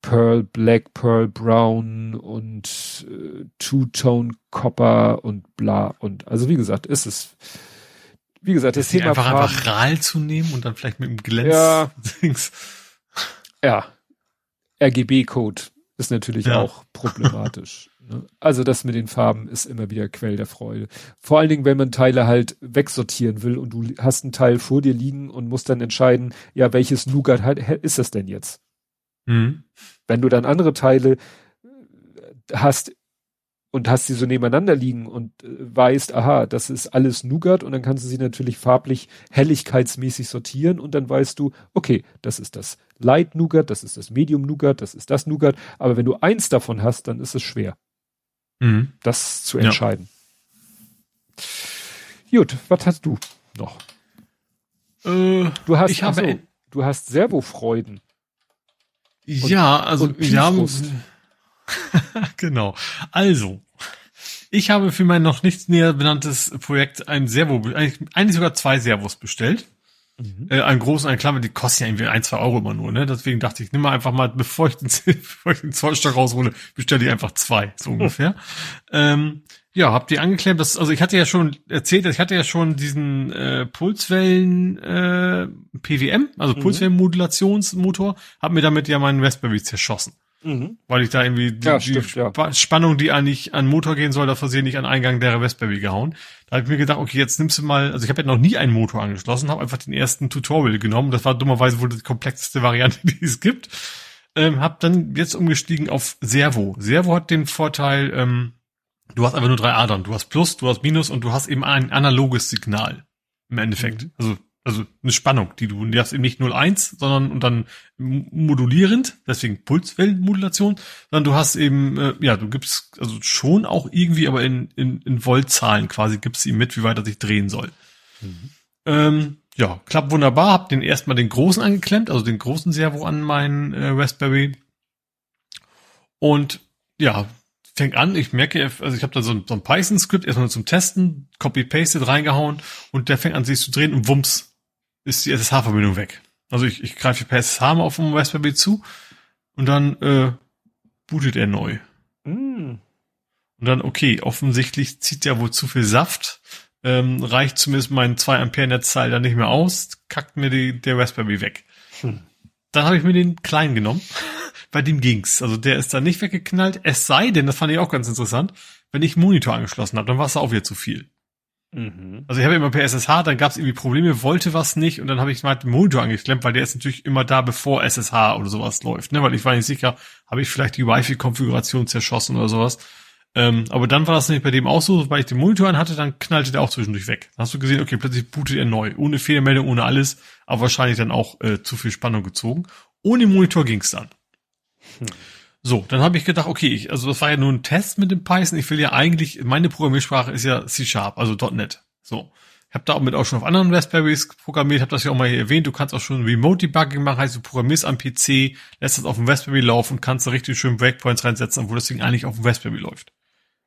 Pearl Black, Pearl Brown und äh, Two-Tone Copper und bla und also wie gesagt, ist es wie gesagt, das, das Thema einfach Farben, einfach Ral zu nehmen und dann vielleicht mit dem Glänz ja, ja. RGB-Code ist natürlich ja. auch problematisch. [LAUGHS] ne? Also das mit den Farben ist immer wieder Quell der Freude. Vor allen Dingen, wenn man Teile halt wegsortieren will und du hast ein Teil vor dir liegen und musst dann entscheiden, ja, welches Nougat ist das denn jetzt? Mhm. Wenn du dann andere Teile hast und hast sie so nebeneinander liegen und äh, weißt, aha, das ist alles Nougat und dann kannst du sie natürlich farblich helligkeitsmäßig sortieren und dann weißt du, okay, das ist das Light Nougat, das ist das Medium Nougat, das ist das Nougat, aber wenn du eins davon hast, dann ist es schwer, mhm. das zu entscheiden. Ja. Gut, was hast du noch? Äh, du hast, ich habe, so, du hast Servofreuden. Ja, also wir haben [LAUGHS] genau. Also, ich habe für mein noch nicht näher benanntes Projekt ein Servo, eigentlich, sogar zwei Servos bestellt. Mhm. Äh, einen großen, einen kleinen, die kosten ja irgendwie ein, zwei Euro immer nur, ne? Deswegen dachte ich, nimm mal einfach mal, bevor ich den, [LAUGHS] bevor ich den Zollstock raushole, bestelle ich einfach zwei, so [LAUGHS] ungefähr. ähm, ja, habt ihr angeklemmt, dass, also ich hatte ja schon erzählt, ich hatte ja schon diesen äh, Pulswellen äh, PWM, also mhm. Pulswellenmodulationsmotor, hab mir damit ja meinen Raspberry zerschossen. Mhm. Weil ich da irgendwie die, ja, stimmt, die ja. Spannung, die eigentlich an Motor gehen soll, da versehentlich an Eingang der Raspberry gehauen. Da habe ich mir gedacht, okay, jetzt nimmst du mal, also ich habe ja noch nie einen Motor angeschlossen, habe einfach den ersten Tutorial genommen. Das war dummerweise wohl die komplexeste Variante, [LAUGHS] die es gibt. Ähm, hab dann jetzt umgestiegen auf Servo. Servo hat den Vorteil, ähm, du hast einfach nur drei Adern. Du hast Plus, du hast Minus und du hast eben ein analoges Signal im Endeffekt. Mhm. Also also eine Spannung, die du, die hast eben nicht 0,1, sondern und dann modulierend, deswegen Pulswellenmodulation, sondern du hast eben, äh, ja, du gibst also schon auch irgendwie, aber in, in, in Voltzahlen quasi gibst ihm mit, wie weit er sich drehen soll. Mhm. Ähm, ja, klappt wunderbar, hab den erstmal den großen angeklemmt, also den großen Servo an meinen äh, Raspberry. Und ja, fängt an, ich merke, also ich habe da so ein, so ein Python-Skript erstmal zum Testen, copy-pasted reingehauen und der fängt an sich zu drehen und wumms, ist die SSH-Verbindung weg. Also ich, ich greife per SSH mal auf dem Raspberry zu und dann äh, bootet er neu. Mm. Und dann, okay, offensichtlich zieht ja wohl zu viel Saft. Ähm, reicht zumindest mein 2 Ampere Netzteil dann nicht mehr aus, kackt mir die, der Raspberry weg. Hm. Dann habe ich mir den kleinen genommen. Bei dem ging's. Also der ist dann nicht weggeknallt. Es sei denn, das fand ich auch ganz interessant, wenn ich Monitor angeschlossen habe, dann war es auch wieder zu viel. Mhm. Also ich habe immer per SSH, dann gab es irgendwie Probleme, wollte was nicht und dann habe ich mal den Monitor angeklemmt, weil der ist natürlich immer da, bevor SSH oder sowas läuft, ne? Weil ich war nicht sicher, habe ich vielleicht die Wi-Fi-Konfiguration zerschossen oder sowas. Ähm, aber dann war das nicht bei dem auch so, weil ich den Monitor an hatte, dann knallte der auch zwischendurch weg. Dann hast du gesehen, okay, plötzlich bootet er neu, ohne Fehlermeldung, ohne alles, aber wahrscheinlich dann auch äh, zu viel Spannung gezogen. Ohne Monitor ging's dann. Hm. So, dann habe ich gedacht, okay, ich, also das war ja nur ein Test mit dem Python. Ich will ja eigentlich, meine Programmiersprache ist ja C-Sharp, also .NET. So. Ich habe da auch mit auch schon auf anderen Raspberries programmiert, habe das ja auch mal hier erwähnt. Du kannst auch schon Remote Debugging machen, heißt du programmierst am PC, lässt das auf dem Raspberry laufen und kannst da richtig schön Breakpoints reinsetzen, obwohl das Ding eigentlich auf dem Raspberry läuft.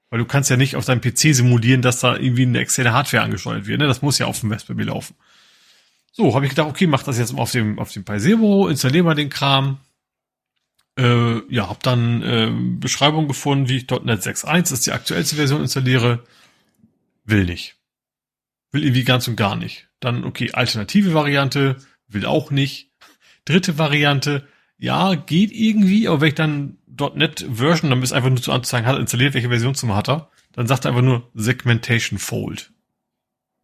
Weil du kannst ja nicht auf deinem PC simulieren, dass da irgendwie eine externe Hardware angesteuert wird. Ne? Das muss ja auf dem Raspberry laufen. So, habe ich gedacht, okay, mach das jetzt auf dem auf dem Pi Zero, installier mal den Kram, äh, ja, habe dann äh, Beschreibung gefunden, wie ich .NET 6.1, das ist die aktuellste Version, installiere. Will nicht. Will irgendwie ganz und gar nicht. Dann, okay, alternative Variante, will auch nicht. Dritte Variante, ja, geht irgendwie, aber wenn ich dann .NET Version, dann ist einfach nur zu anzeigen, hat installiert, welche Version hat er, dann sagt er einfach nur Segmentation Fold.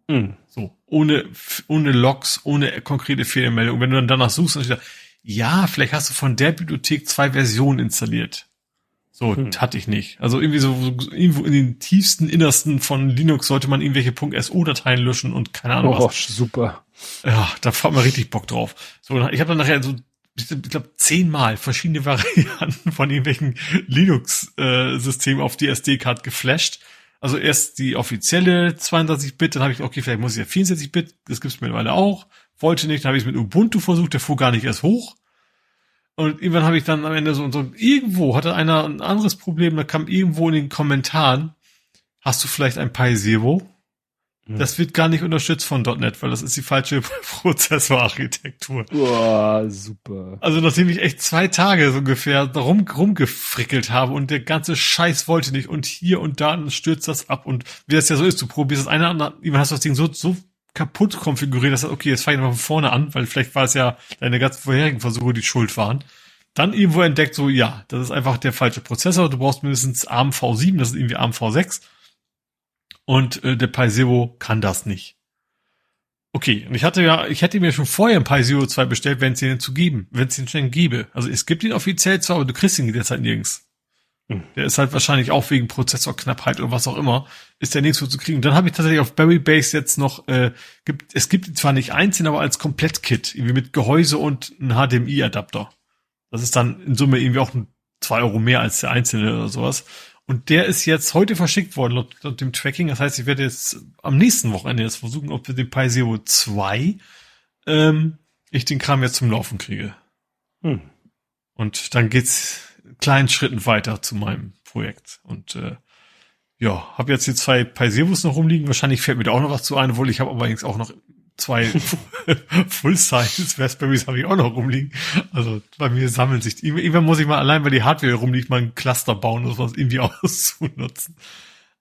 Mhm. So, ohne, ohne Logs, ohne konkrete Fehlermeldung. Wenn du dann danach suchst, dann steht da, ja, vielleicht hast du von der Bibliothek zwei Versionen installiert. So, hm. hatte ich nicht. Also irgendwie so, so, irgendwo in den tiefsten Innersten von Linux sollte man irgendwelche .so-Dateien löschen und keine Ahnung oh, was. super. Ja, da hat man richtig Bock drauf. So, ich habe dann nachher so, ich glaube, zehnmal verschiedene [LAUGHS] Varianten von irgendwelchen Linux-Systemen auf die SD-Card geflasht. Also erst die offizielle 32-Bit, dann habe ich, okay, vielleicht muss ich ja 64-Bit, das gibt's mittlerweile auch wollte nicht, dann habe ich es mit Ubuntu versucht, der fuhr gar nicht erst hoch. Und irgendwann habe ich dann am Ende so, so irgendwo hatte einer ein anderes Problem, da kam irgendwo in den Kommentaren, hast du vielleicht ein Pi Zero? hm. das wird gar nicht unterstützt von .NET, weil das ist die falsche [LAUGHS] Prozessorarchitektur. Boah, super. Also nachdem ich echt zwei Tage so ungefähr rum, rumgefrickelt habe und der ganze Scheiß wollte nicht und hier und da dann stürzt das ab und wie das ja so ist, du probierst das eine oder andere, hast du das Ding so, so kaputt konfiguriert, dass okay, jetzt fange ich mal von vorne an, weil vielleicht war es ja deine ganzen vorherigen Versuche, die schuld waren. Dann irgendwo entdeckt so, ja, das ist einfach der falsche Prozessor, du brauchst mindestens ARM V7, das ist irgendwie ARM V6 und äh, der Pi Zero kann das nicht. Okay, und ich hatte ja, ich hätte mir schon vorher ein Pi Zero 2 bestellt, wenn es ihn zu geben, wenn es ihn schnell gäbe. Also es gibt ihn offiziell zwar, aber du kriegst ihn derzeit nirgends. Hm. Der ist halt wahrscheinlich auch wegen Prozessorknappheit oder was auch immer, ist der nirgendwo zu kriegen. Und dann habe ich tatsächlich auf Berry Base jetzt noch, äh, gibt, es gibt zwar nicht einzeln, aber als Komplettkit, irgendwie mit Gehäuse und ein HDMI-Adapter. Das ist dann in Summe irgendwie auch ein, zwei Euro mehr als der einzelne oder sowas. Und der ist jetzt heute verschickt worden laut, laut dem Tracking. Das heißt, ich werde jetzt am nächsten Wochenende jetzt versuchen, ob wir den Pi Zero 2 ähm, ich den Kram jetzt zum Laufen kriege. Hm. Und dann geht's kleinen Schritten weiter zu meinem Projekt. Und äh, ja, habe jetzt die zwei Pi Zeros noch rumliegen. Wahrscheinlich fällt mir da auch noch was zu ein, obwohl ich habe aber allerdings auch noch zwei [LAUGHS] Full-Size Raspberries habe ich auch noch rumliegen. Also bei mir sammeln sich, irgendwann muss ich mal allein, weil die Hardware rumliegt, mal ein Cluster bauen, um was irgendwie [LAUGHS] auszunutzen.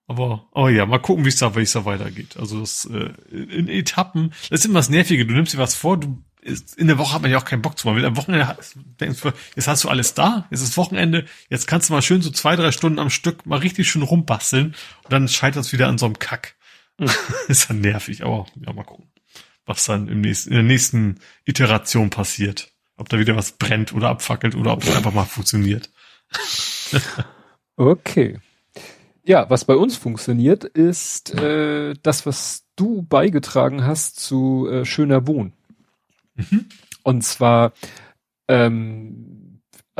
Aber, aber ja, mal gucken, wie es da, wie es da weitergeht. Also das äh, in Etappen, das ist immer das Nervige. Du nimmst dir was vor, du in der Woche hat man ja auch keinen Bock zu machen. Am Wochenende denkst du, jetzt hast du alles da, jetzt ist Wochenende, jetzt kannst du mal schön so zwei, drei Stunden am Stück mal richtig schön rumbasteln und dann scheitert es wieder an so einem Kack. Mhm. [LAUGHS] ist dann nervig, aber ja, mal gucken was dann im nächsten, in der nächsten Iteration passiert. Ob da wieder was brennt oder abfackelt oder ob es einfach mal funktioniert. okay. Ja, was bei uns funktioniert, ist äh, das, was du beigetragen hast zu äh, Schöner Wohn. Mhm. Und zwar ähm,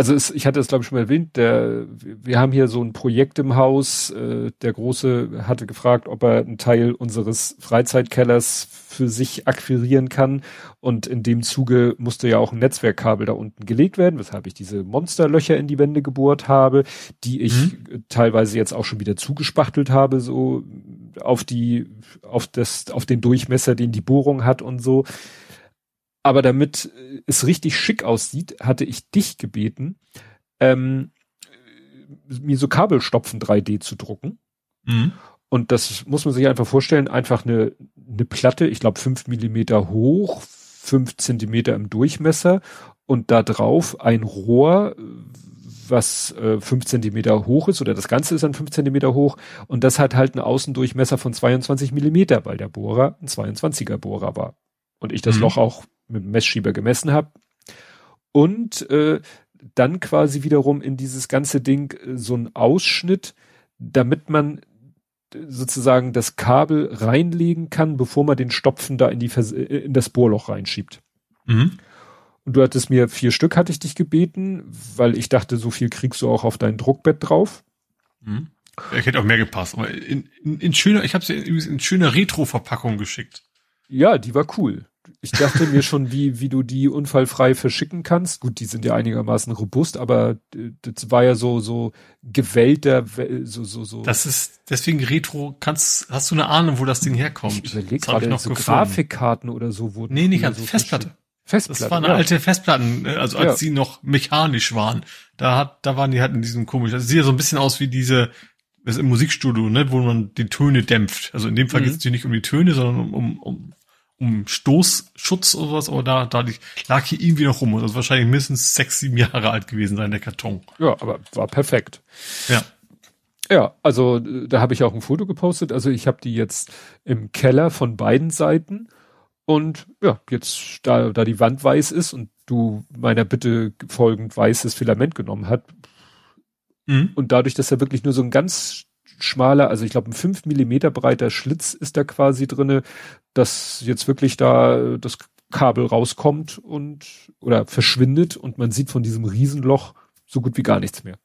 also es, ich hatte es glaube ich schon mal erwähnt, der, wir haben hier so ein Projekt im Haus, äh, der Große hatte gefragt, ob er einen Teil unseres Freizeitkellers für sich akquirieren kann und in dem Zuge musste ja auch ein Netzwerkkabel da unten gelegt werden, weshalb ich diese Monsterlöcher in die Wände gebohrt habe, die ich mhm. teilweise jetzt auch schon wieder zugespachtelt habe, so auf die, auf das, auf den Durchmesser, den die Bohrung hat und so. Aber damit es richtig schick aussieht, hatte ich dich gebeten, ähm, mir so Kabelstopfen 3D zu drucken. Mhm. Und das muss man sich einfach vorstellen, einfach eine, eine Platte, ich glaube fünf Millimeter hoch, fünf Zentimeter im Durchmesser und da drauf ein Rohr, was äh, fünf Zentimeter hoch ist oder das Ganze ist dann fünf Zentimeter hoch und das hat halt einen Außendurchmesser von 22 Millimeter, weil der Bohrer ein 22er Bohrer war. Und ich das mhm. Loch auch mit dem Messschieber gemessen habe. Und äh, dann quasi wiederum in dieses ganze Ding äh, so ein Ausschnitt, damit man sozusagen das Kabel reinlegen kann, bevor man den Stopfen da in die Vers äh, in das Bohrloch reinschiebt. Mhm. Und du hattest mir vier Stück hatte ich dich gebeten, weil ich dachte, so viel kriegst du auch auf dein Druckbett drauf. Mhm. Ich hätte auch mehr gepasst, aber in, in, in schöner, ich habe sie in, in schöner Retro-Verpackung geschickt. Ja, die war cool ich dachte mir schon, wie, wie du die unfallfrei verschicken kannst. Gut, die sind ja einigermaßen robust, aber äh, das war ja so, so gewellter, so, so, so. Das ist, deswegen Retro, kannst, hast du eine Ahnung, wo das Ding herkommt? Ich überleg gerade noch so Grafikkarten oder so wurden. Nee, nicht ganz, so Festplatte. Festplatte. Das waren ja. alte Festplatten, äh, also als ja. sie noch mechanisch waren. Da hat, da waren die halt in diesem komischen, das sieht ja so ein bisschen aus wie diese, das im Musikstudio, ne, wo man die Töne dämpft. Also in dem Fall mhm. geht es nicht um die Töne, sondern um, um, um um Stoßschutz oder was, aber da, da lag hier irgendwie noch rum. Also wahrscheinlich mindestens sechs, sieben Jahre alt gewesen sein, der Karton. Ja, aber war perfekt. Ja. Ja, also da habe ich auch ein Foto gepostet. Also ich habe die jetzt im Keller von beiden Seiten. Und ja, jetzt, da, da die Wand weiß ist und du meiner Bitte folgend weißes Filament genommen hat. Mhm. Und dadurch, dass er wirklich nur so ein ganz schmaler, also ich glaube ein fünf Millimeter breiter Schlitz ist da quasi drinne, dass jetzt wirklich da das Kabel rauskommt und oder verschwindet und man sieht von diesem Riesenloch so gut wie gar nichts mehr.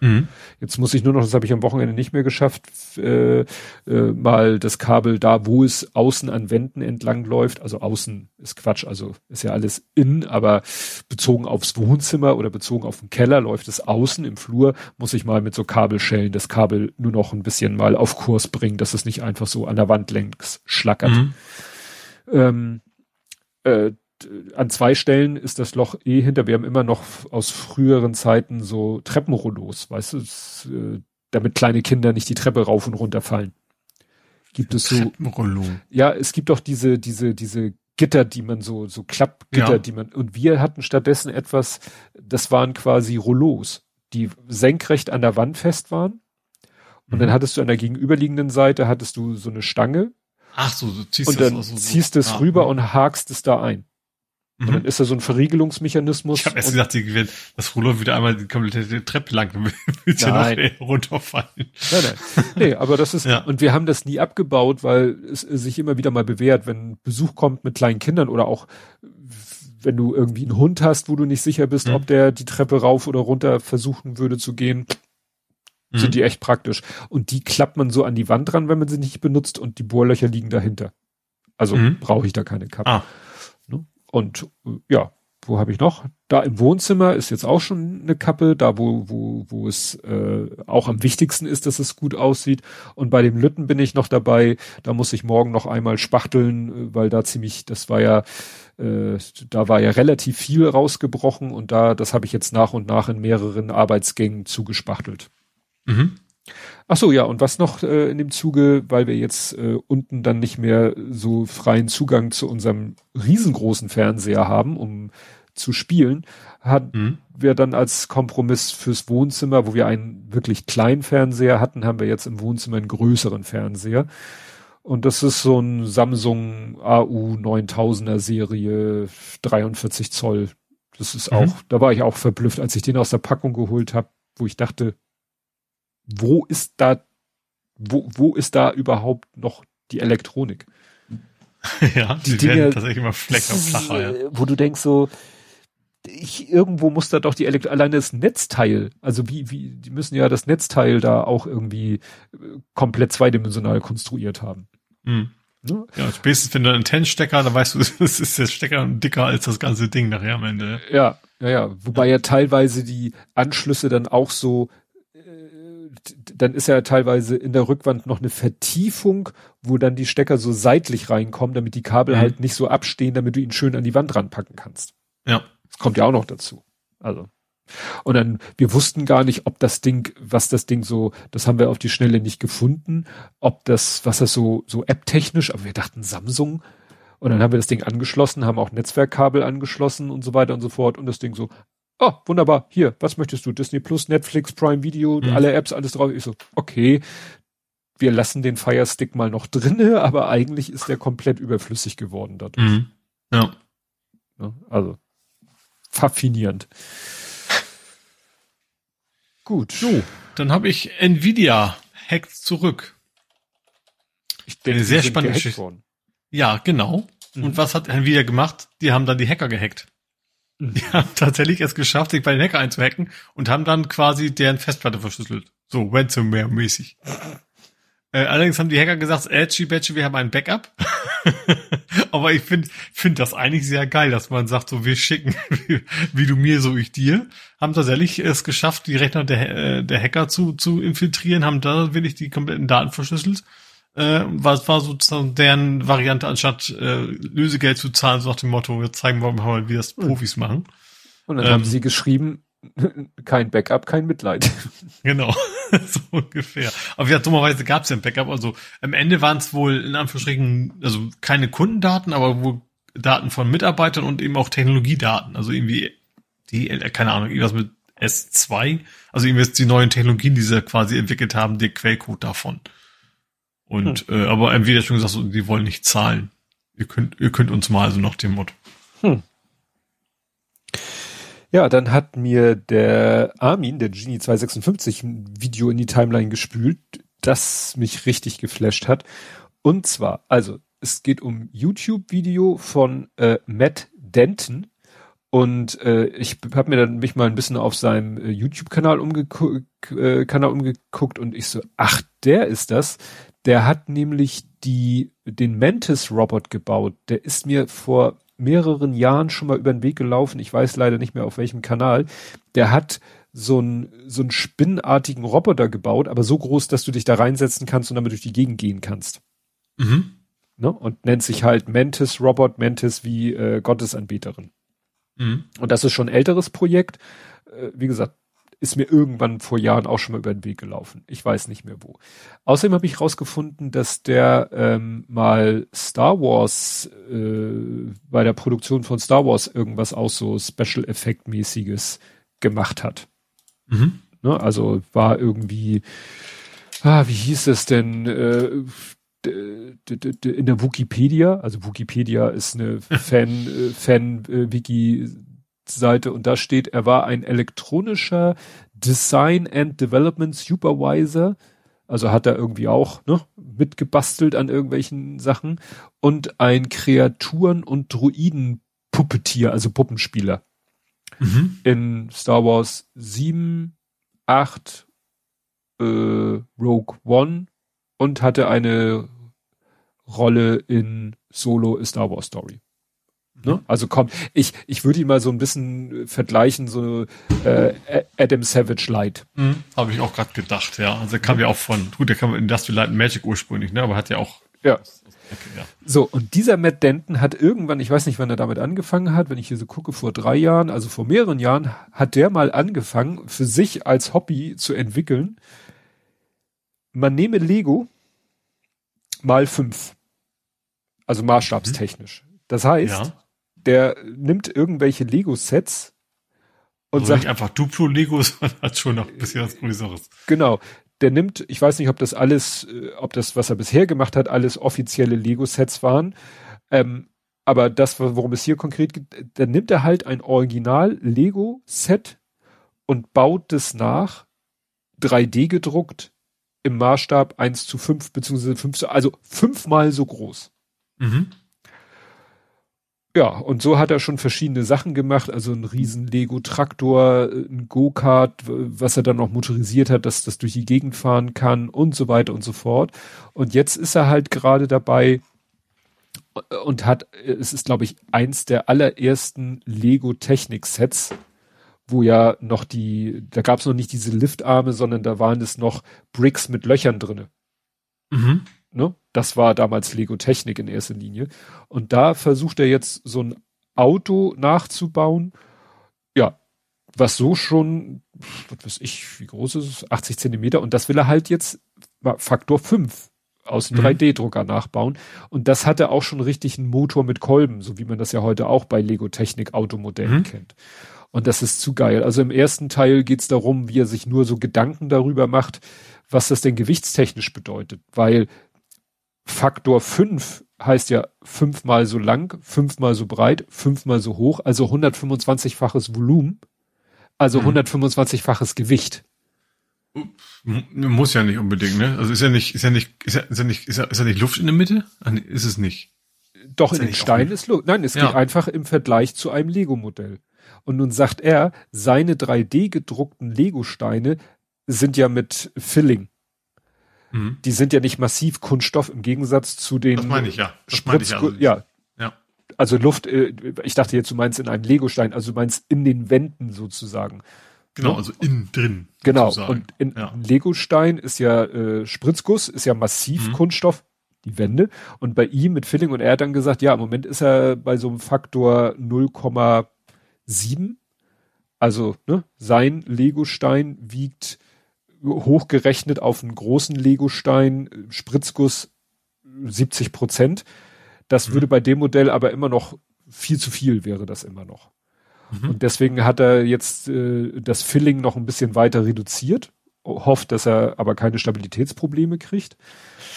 Mhm. Jetzt muss ich nur noch, das habe ich am Wochenende nicht mehr geschafft, äh, äh, mal das Kabel da, wo es außen an Wänden entlang läuft, also außen ist Quatsch, also ist ja alles in, aber bezogen aufs Wohnzimmer oder bezogen auf den Keller läuft es außen im Flur, muss ich mal mit so Kabelschellen das Kabel nur noch ein bisschen mal auf Kurs bringen, dass es nicht einfach so an der Wand längs schlackert. Mhm. Ähm, äh, an zwei Stellen ist das Loch eh hinter. Wir haben immer noch aus früheren Zeiten so Treppenrollos, weißt du, äh, damit kleine Kinder nicht die Treppe rauf und runter fallen. Gibt es so. Treppenrollo. Ja, es gibt doch diese, diese, diese Gitter, die man so, so Klappgitter, ja. die man, und wir hatten stattdessen etwas, das waren quasi Rollos, die senkrecht an der Wand fest waren. Und mhm. dann hattest du an der gegenüberliegenden Seite, hattest du so eine Stange. Ach so, du ziehst und dann das so, ziehst es ah, rüber und hakst es da ein. Mhm. Und dann ist da so ein Verriegelungsmechanismus. Ich habe erst gesagt, wird das Ruder wieder einmal die komplette Treppe lang, [LAUGHS] wird noch runterfallen. Nein, nein. Nee, aber das ist, [LAUGHS] ja. und wir haben das nie abgebaut, weil es sich immer wieder mal bewährt, wenn Besuch kommt mit kleinen Kindern oder auch wenn du irgendwie einen Hund hast, wo du nicht sicher bist, mhm. ob der die Treppe rauf oder runter versuchen würde zu gehen, mhm. sind die echt praktisch. Und die klappt man so an die Wand ran, wenn man sie nicht benutzt und die Bohrlöcher liegen dahinter. Also mhm. brauche ich da keine Kappe. Ah. Und äh, ja, wo habe ich noch? Da im Wohnzimmer ist jetzt auch schon eine Kappe, da wo, wo, wo es äh, auch am wichtigsten ist, dass es gut aussieht. Und bei dem Lütten bin ich noch dabei, da muss ich morgen noch einmal spachteln, äh, weil da ziemlich, das war ja, äh, da war ja relativ viel rausgebrochen und da, das habe ich jetzt nach und nach in mehreren Arbeitsgängen zugespachtelt. Mhm. Ach so, ja, und was noch äh, in dem Zuge, weil wir jetzt äh, unten dann nicht mehr so freien Zugang zu unserem riesengroßen Fernseher haben, um zu spielen, hat mhm. wir dann als Kompromiss fürs Wohnzimmer, wo wir einen wirklich kleinen Fernseher hatten, haben wir jetzt im Wohnzimmer einen größeren Fernseher. Und das ist so ein Samsung AU 9000er Serie, 43 Zoll. Das ist mhm. auch, da war ich auch verblüfft, als ich den aus der Packung geholt habe, wo ich dachte, wo ist da, wo, wo ist da überhaupt noch die Elektronik? [LAUGHS] Ja, die, die Dinge tatsächlich immer flecker flacher, ja. Wo du denkst so, ich, irgendwo muss da doch die Elektro alleine das Netzteil, also wie, wie, die müssen ja das Netzteil da auch irgendwie äh, komplett zweidimensional konstruiert haben. Mhm. Ne? Ja, spätestens wenn du einen Ten-Stecker, dann weißt du, [LAUGHS] es ist der Stecker dicker als das ganze Ding nachher am Ende. Ja, ja, ja. Wobei ja teilweise die Anschlüsse dann auch so dann ist ja teilweise in der Rückwand noch eine Vertiefung, wo dann die Stecker so seitlich reinkommen, damit die Kabel mhm. halt nicht so abstehen, damit du ihn schön an die Wand ranpacken kannst. Ja. Das kommt ja auch noch dazu. Also. Und dann, wir wussten gar nicht, ob das Ding, was das Ding so, das haben wir auf die Schnelle nicht gefunden, ob das, was das so, so app-technisch, aber wir dachten Samsung. Und dann haben wir das Ding angeschlossen, haben auch Netzwerkkabel angeschlossen und so weiter und so fort. Und das Ding so, oh, wunderbar, hier, was möchtest du? Disney Plus, Netflix, Prime Video, mhm. alle Apps, alles drauf. Ich so, okay, wir lassen den Fire Stick mal noch [LAUGHS] drinne, aber eigentlich ist der komplett überflüssig geworden dadurch. Mhm. Ja. Also, faszinierend. Gut. So, dann habe ich Nvidia hackt zurück. Ich denke, Eine sehr spannende Geschichte. Ja, genau. Mhm. Und was hat Nvidia gemacht? Die haben dann die Hacker gehackt. [LAUGHS] Haben tatsächlich es geschafft, sich bei den Hacker einzuhacken und haben dann quasi deren Festplatte verschlüsselt. So Ransomware-mäßig. Äh, allerdings haben die Hacker gesagt, Edgy Badgy, wir haben ein Backup. [LAUGHS] Aber ich finde find das eigentlich sehr geil, dass man sagt, so wir schicken, [LAUGHS] wie, wie, du mir, so ich dir. Haben tatsächlich es geschafft, die Rechner der, äh, der Hacker zu, zu infiltrieren, haben da wirklich die kompletten Daten verschlüsselt äh, was war sozusagen deren Variante, anstatt äh, Lösegeld zu zahlen, so nach dem Motto, wir zeigen wir mal, wie das hm. Profis machen. Und dann ähm, haben sie geschrieben, [LAUGHS] kein Backup, kein Mitleid. [LAUGHS] Genau, [LAUGHS] so ungefähr. Aber ja, dummerweise gab es ja ein Backup. Also am Ende waren es wohl in Anführungsstrichen, also keine Kundendaten, aber wohl Daten von Mitarbeitern und eben auch Technologiedaten. Also irgendwie die, keine Ahnung, irgendwas mit S2. Also irgendwie die neuen Technologien, die sie quasi entwickelt haben, der Quellcode davon. Und hm. äh, aber entweder schon gesagt, so, die wollen nicht zahlen. Ihr könnt, ihr könnt uns mal, also nach dem Motto. Hm. Ja, dann hat mir der Armin, der Genie 256, ein Video in die Timeline gespült, das mich richtig geflasht hat. Und zwar, also, es geht um YouTube-Video von äh, Matt Denton Und äh, ich habe mir dann mich mal ein bisschen auf seinem äh, YouTube-Kanal umgeguckt, äh, Kanal umgeguckt und ich so, ach, der ist das. Der hat nämlich die den Mantis-Robot gebaut. Der ist mir vor mehreren Jahren schon mal über den Weg gelaufen. Ich weiß leider nicht mehr auf welchem Kanal. Der hat so einen so einen spinnartigen Roboter gebaut, aber so groß, dass du dich da reinsetzen kannst und damit durch die Gegend gehen kannst. Mhm. Ne? Und nennt sich halt Mantis Robot, Mantis wie äh, Gottesanbeterin. Mhm. Und das ist schon ein älteres Projekt. Äh, wie gesagt, ist mir irgendwann vor Jahren auch schon mal über den Weg gelaufen. Ich weiß nicht mehr wo. Außerdem habe ich rausgefunden, dass der ähm, mal Star Wars äh, bei der Produktion von Star Wars irgendwas auch so Special Effect mäßiges gemacht hat. Mhm. Ne, also war irgendwie, ah, wie hieß es denn? Äh, in der Wikipedia, also Wikipedia ist eine [LAUGHS] Fan, äh, Äh, und da steht, er war ein elektronischer Design and Development Supervisor, also hat er irgendwie auch ne, mitgebastelt an irgendwelchen Sachen und ein Kreaturen- und Druiden-Puppetier, also Puppenspieler. Mhm. In Star Wars 7, 8, äh, Rogue One und hatte eine Rolle in Solo Star Wars Story. Ne? Mhm. Also kommt, ich, ich würde ihn mal so ein bisschen vergleichen, so äh, Adam Savage Light. Mhm, Habe ich auch gerade gedacht, ja. Also er kam ja auch von, gut, der kam in Industrial Light Magic ursprünglich, ne? Aber hat ja auch. Ja. Okay, ja. So, und dieser Matt Denton hat irgendwann, ich weiß nicht, wann er damit angefangen hat, wenn ich hier so gucke, vor drei Jahren, also vor mehreren Jahren, hat der mal angefangen, für sich als Hobby zu entwickeln. Man nehme Lego, mal fünf. Also maßstabstechnisch. Das heißt, ja. Der nimmt irgendwelche Lego-Sets und also sagt. Nicht einfach Duplo Lego, [LAUGHS] sondern hat schon noch ein bisschen was Größeres. Genau. Der nimmt, ich weiß nicht, ob das alles, äh, ob das, was er bisher gemacht hat, alles offizielle Lego-Sets waren. Ähm, aber das, worum es hier konkret geht, dann nimmt er halt ein Original Lego-Set und baut es nach, 3D gedruckt, im Maßstab 1 zu 5 beziehungsweise 5 zu, also fünfmal so groß. Mhm. Ja, und so hat er schon verschiedene Sachen gemacht, also ein riesen Lego-Traktor, ein Go-Kart, was er dann noch motorisiert hat, dass das durch die Gegend fahren kann und so weiter und so fort. Und jetzt ist er halt gerade dabei und hat, es ist glaube ich eins der allerersten Lego-Technik-Sets, wo ja noch die, da gab es noch nicht diese Liftarme, sondern da waren es noch Bricks mit Löchern drinne. Mhm. Ne? Das war damals Lego Technik in erster Linie. Und da versucht er jetzt so ein Auto nachzubauen. Ja, was so schon, was weiß ich, wie groß ist es? 80 Zentimeter. Und das will er halt jetzt Faktor 5 aus dem mhm. 3D-Drucker nachbauen. Und das hatte auch schon richtig einen Motor mit Kolben, so wie man das ja heute auch bei Lego Technik Automodellen mhm. kennt. Und das ist zu geil. Also im ersten Teil geht's darum, wie er sich nur so Gedanken darüber macht, was das denn gewichtstechnisch bedeutet. Weil Faktor 5 heißt ja fünfmal so lang, fünfmal so breit, fünfmal so hoch, also 125-faches Volumen, also mhm. 125-faches Gewicht. Muss ja nicht unbedingt, ne? Also ist ja nicht, ist ja nicht, ist ja, ist ja nicht, ist ja, ist ja nicht Luft in der Mitte? Ist es nicht? Doch, ist in den Steinen ist Luft. Nein, es ja. geht einfach im Vergleich zu einem Lego-Modell. Und nun sagt er, seine 3D gedruckten Lego-Steine sind ja mit Filling. Mhm. Die sind ja nicht massiv Kunststoff im Gegensatz zu den. Das meine ich ja. Das meine ich also. ja. Ja. Also Luft, äh, ich dachte jetzt, du meinst in einem Legostein, also du meinst in den Wänden sozusagen. Genau, also innen drin. Genau. Sozusagen. Und in ja. Legostein ist ja äh, Spritzguss, ist ja massiv mhm. Kunststoff, die Wände. Und bei ihm mit Filling und er hat dann gesagt, ja, im Moment ist er bei so einem Faktor 0,7. Also, ne, sein Legostein wiegt hochgerechnet auf einen großen Legostein, Spritzguss 70 Prozent. Das mhm. würde bei dem Modell aber immer noch viel zu viel wäre das immer noch. Mhm. Und deswegen hat er jetzt äh, das Filling noch ein bisschen weiter reduziert, hofft, dass er aber keine Stabilitätsprobleme kriegt.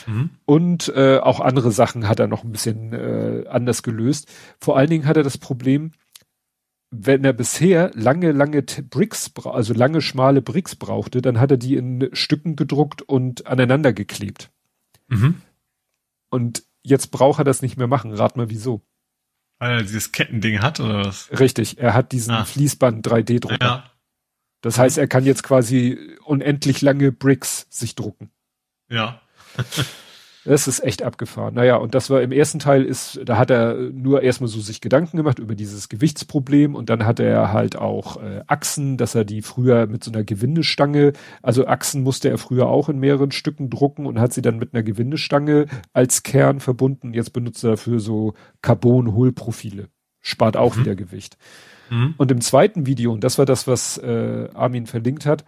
Mhm. Und äh, auch andere Sachen hat er noch ein bisschen äh, anders gelöst. Vor allen Dingen hat er das Problem, wenn er bisher lange, lange Bricks, also lange schmale Bricks brauchte, dann hat er die in Stücken gedruckt und aneinander geklebt. Mhm. Und jetzt braucht er das nicht mehr machen. Rat mal wieso. Weil er dieses Kettending hat, oder was? Richtig, er hat diesen ah. Fließband 3D-Drucker. Ja. Das heißt, er kann jetzt quasi unendlich lange Bricks sich drucken. Ja. [LAUGHS] Das ist echt abgefahren. Naja, und das war im ersten Teil ist, da hat er nur erstmal so sich Gedanken gemacht über dieses Gewichtsproblem und dann hatte er halt auch äh, Achsen, dass er die früher mit so einer Gewindestange, also Achsen musste er früher auch in mehreren Stücken drucken und hat sie dann mit einer Gewindestange als Kern verbunden. Jetzt benutzt er dafür so Carbon-Hohlprofile. Spart auch mhm. wieder Gewicht. Mhm. Und im zweiten Video, und das war das, was äh, Armin verlinkt hat,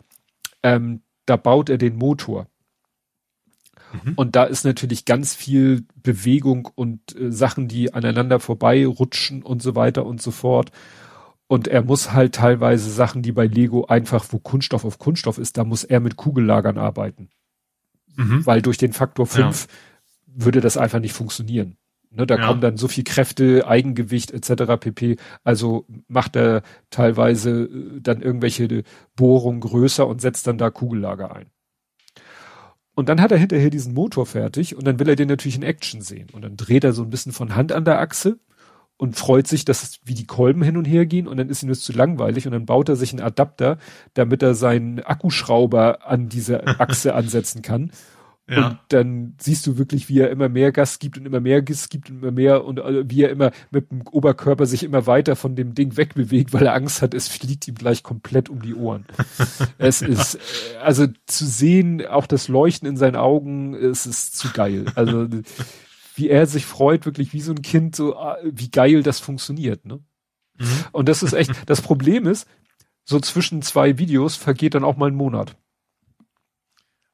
ähm, da baut er den Motor. Mhm. Und da ist natürlich ganz viel Bewegung und äh, Sachen, die aneinander vorbeirutschen und so weiter und so fort. Und er muss halt teilweise Sachen, die bei Lego einfach, wo Kunststoff auf Kunststoff ist, da muss er mit Kugellagern arbeiten. Mhm. Weil durch den Faktor 5 ja. würde das einfach nicht funktionieren. Ne, da ja. kommen dann so viel Kräfte, Eigengewicht etc. pp. Also macht er teilweise äh, dann irgendwelche Bohrungen größer und setzt dann da Kugellager ein. Und dann hat er hinterher diesen Motor fertig und dann will er den natürlich in Action sehen. Und dann dreht er so ein bisschen von Hand an der Achse und freut sich, dass es wie die Kolben hin und her gehen und dann ist ihm das zu langweilig und dann baut er sich einen Adapter, damit er seinen Akkuschrauber an diese Achse [LAUGHS] ansetzen kann. Ja. Und dann siehst du wirklich, wie er immer mehr Gas gibt und immer mehr Gas gibt und immer mehr und äh, wie er immer mit dem Oberkörper sich immer weiter von dem Ding wegbewegt, weil er Angst hat, es fliegt ihm gleich komplett um die Ohren. [LAUGHS] es ja. ist, äh, also zu sehen, auch das Leuchten in seinen Augen, es ist zu geil. Also, wie er sich freut, wirklich wie so ein Kind, so, ah, wie geil das funktioniert, ne? Mhm. Und das ist echt, das Problem ist, so zwischen zwei Videos vergeht dann auch mal ein Monat.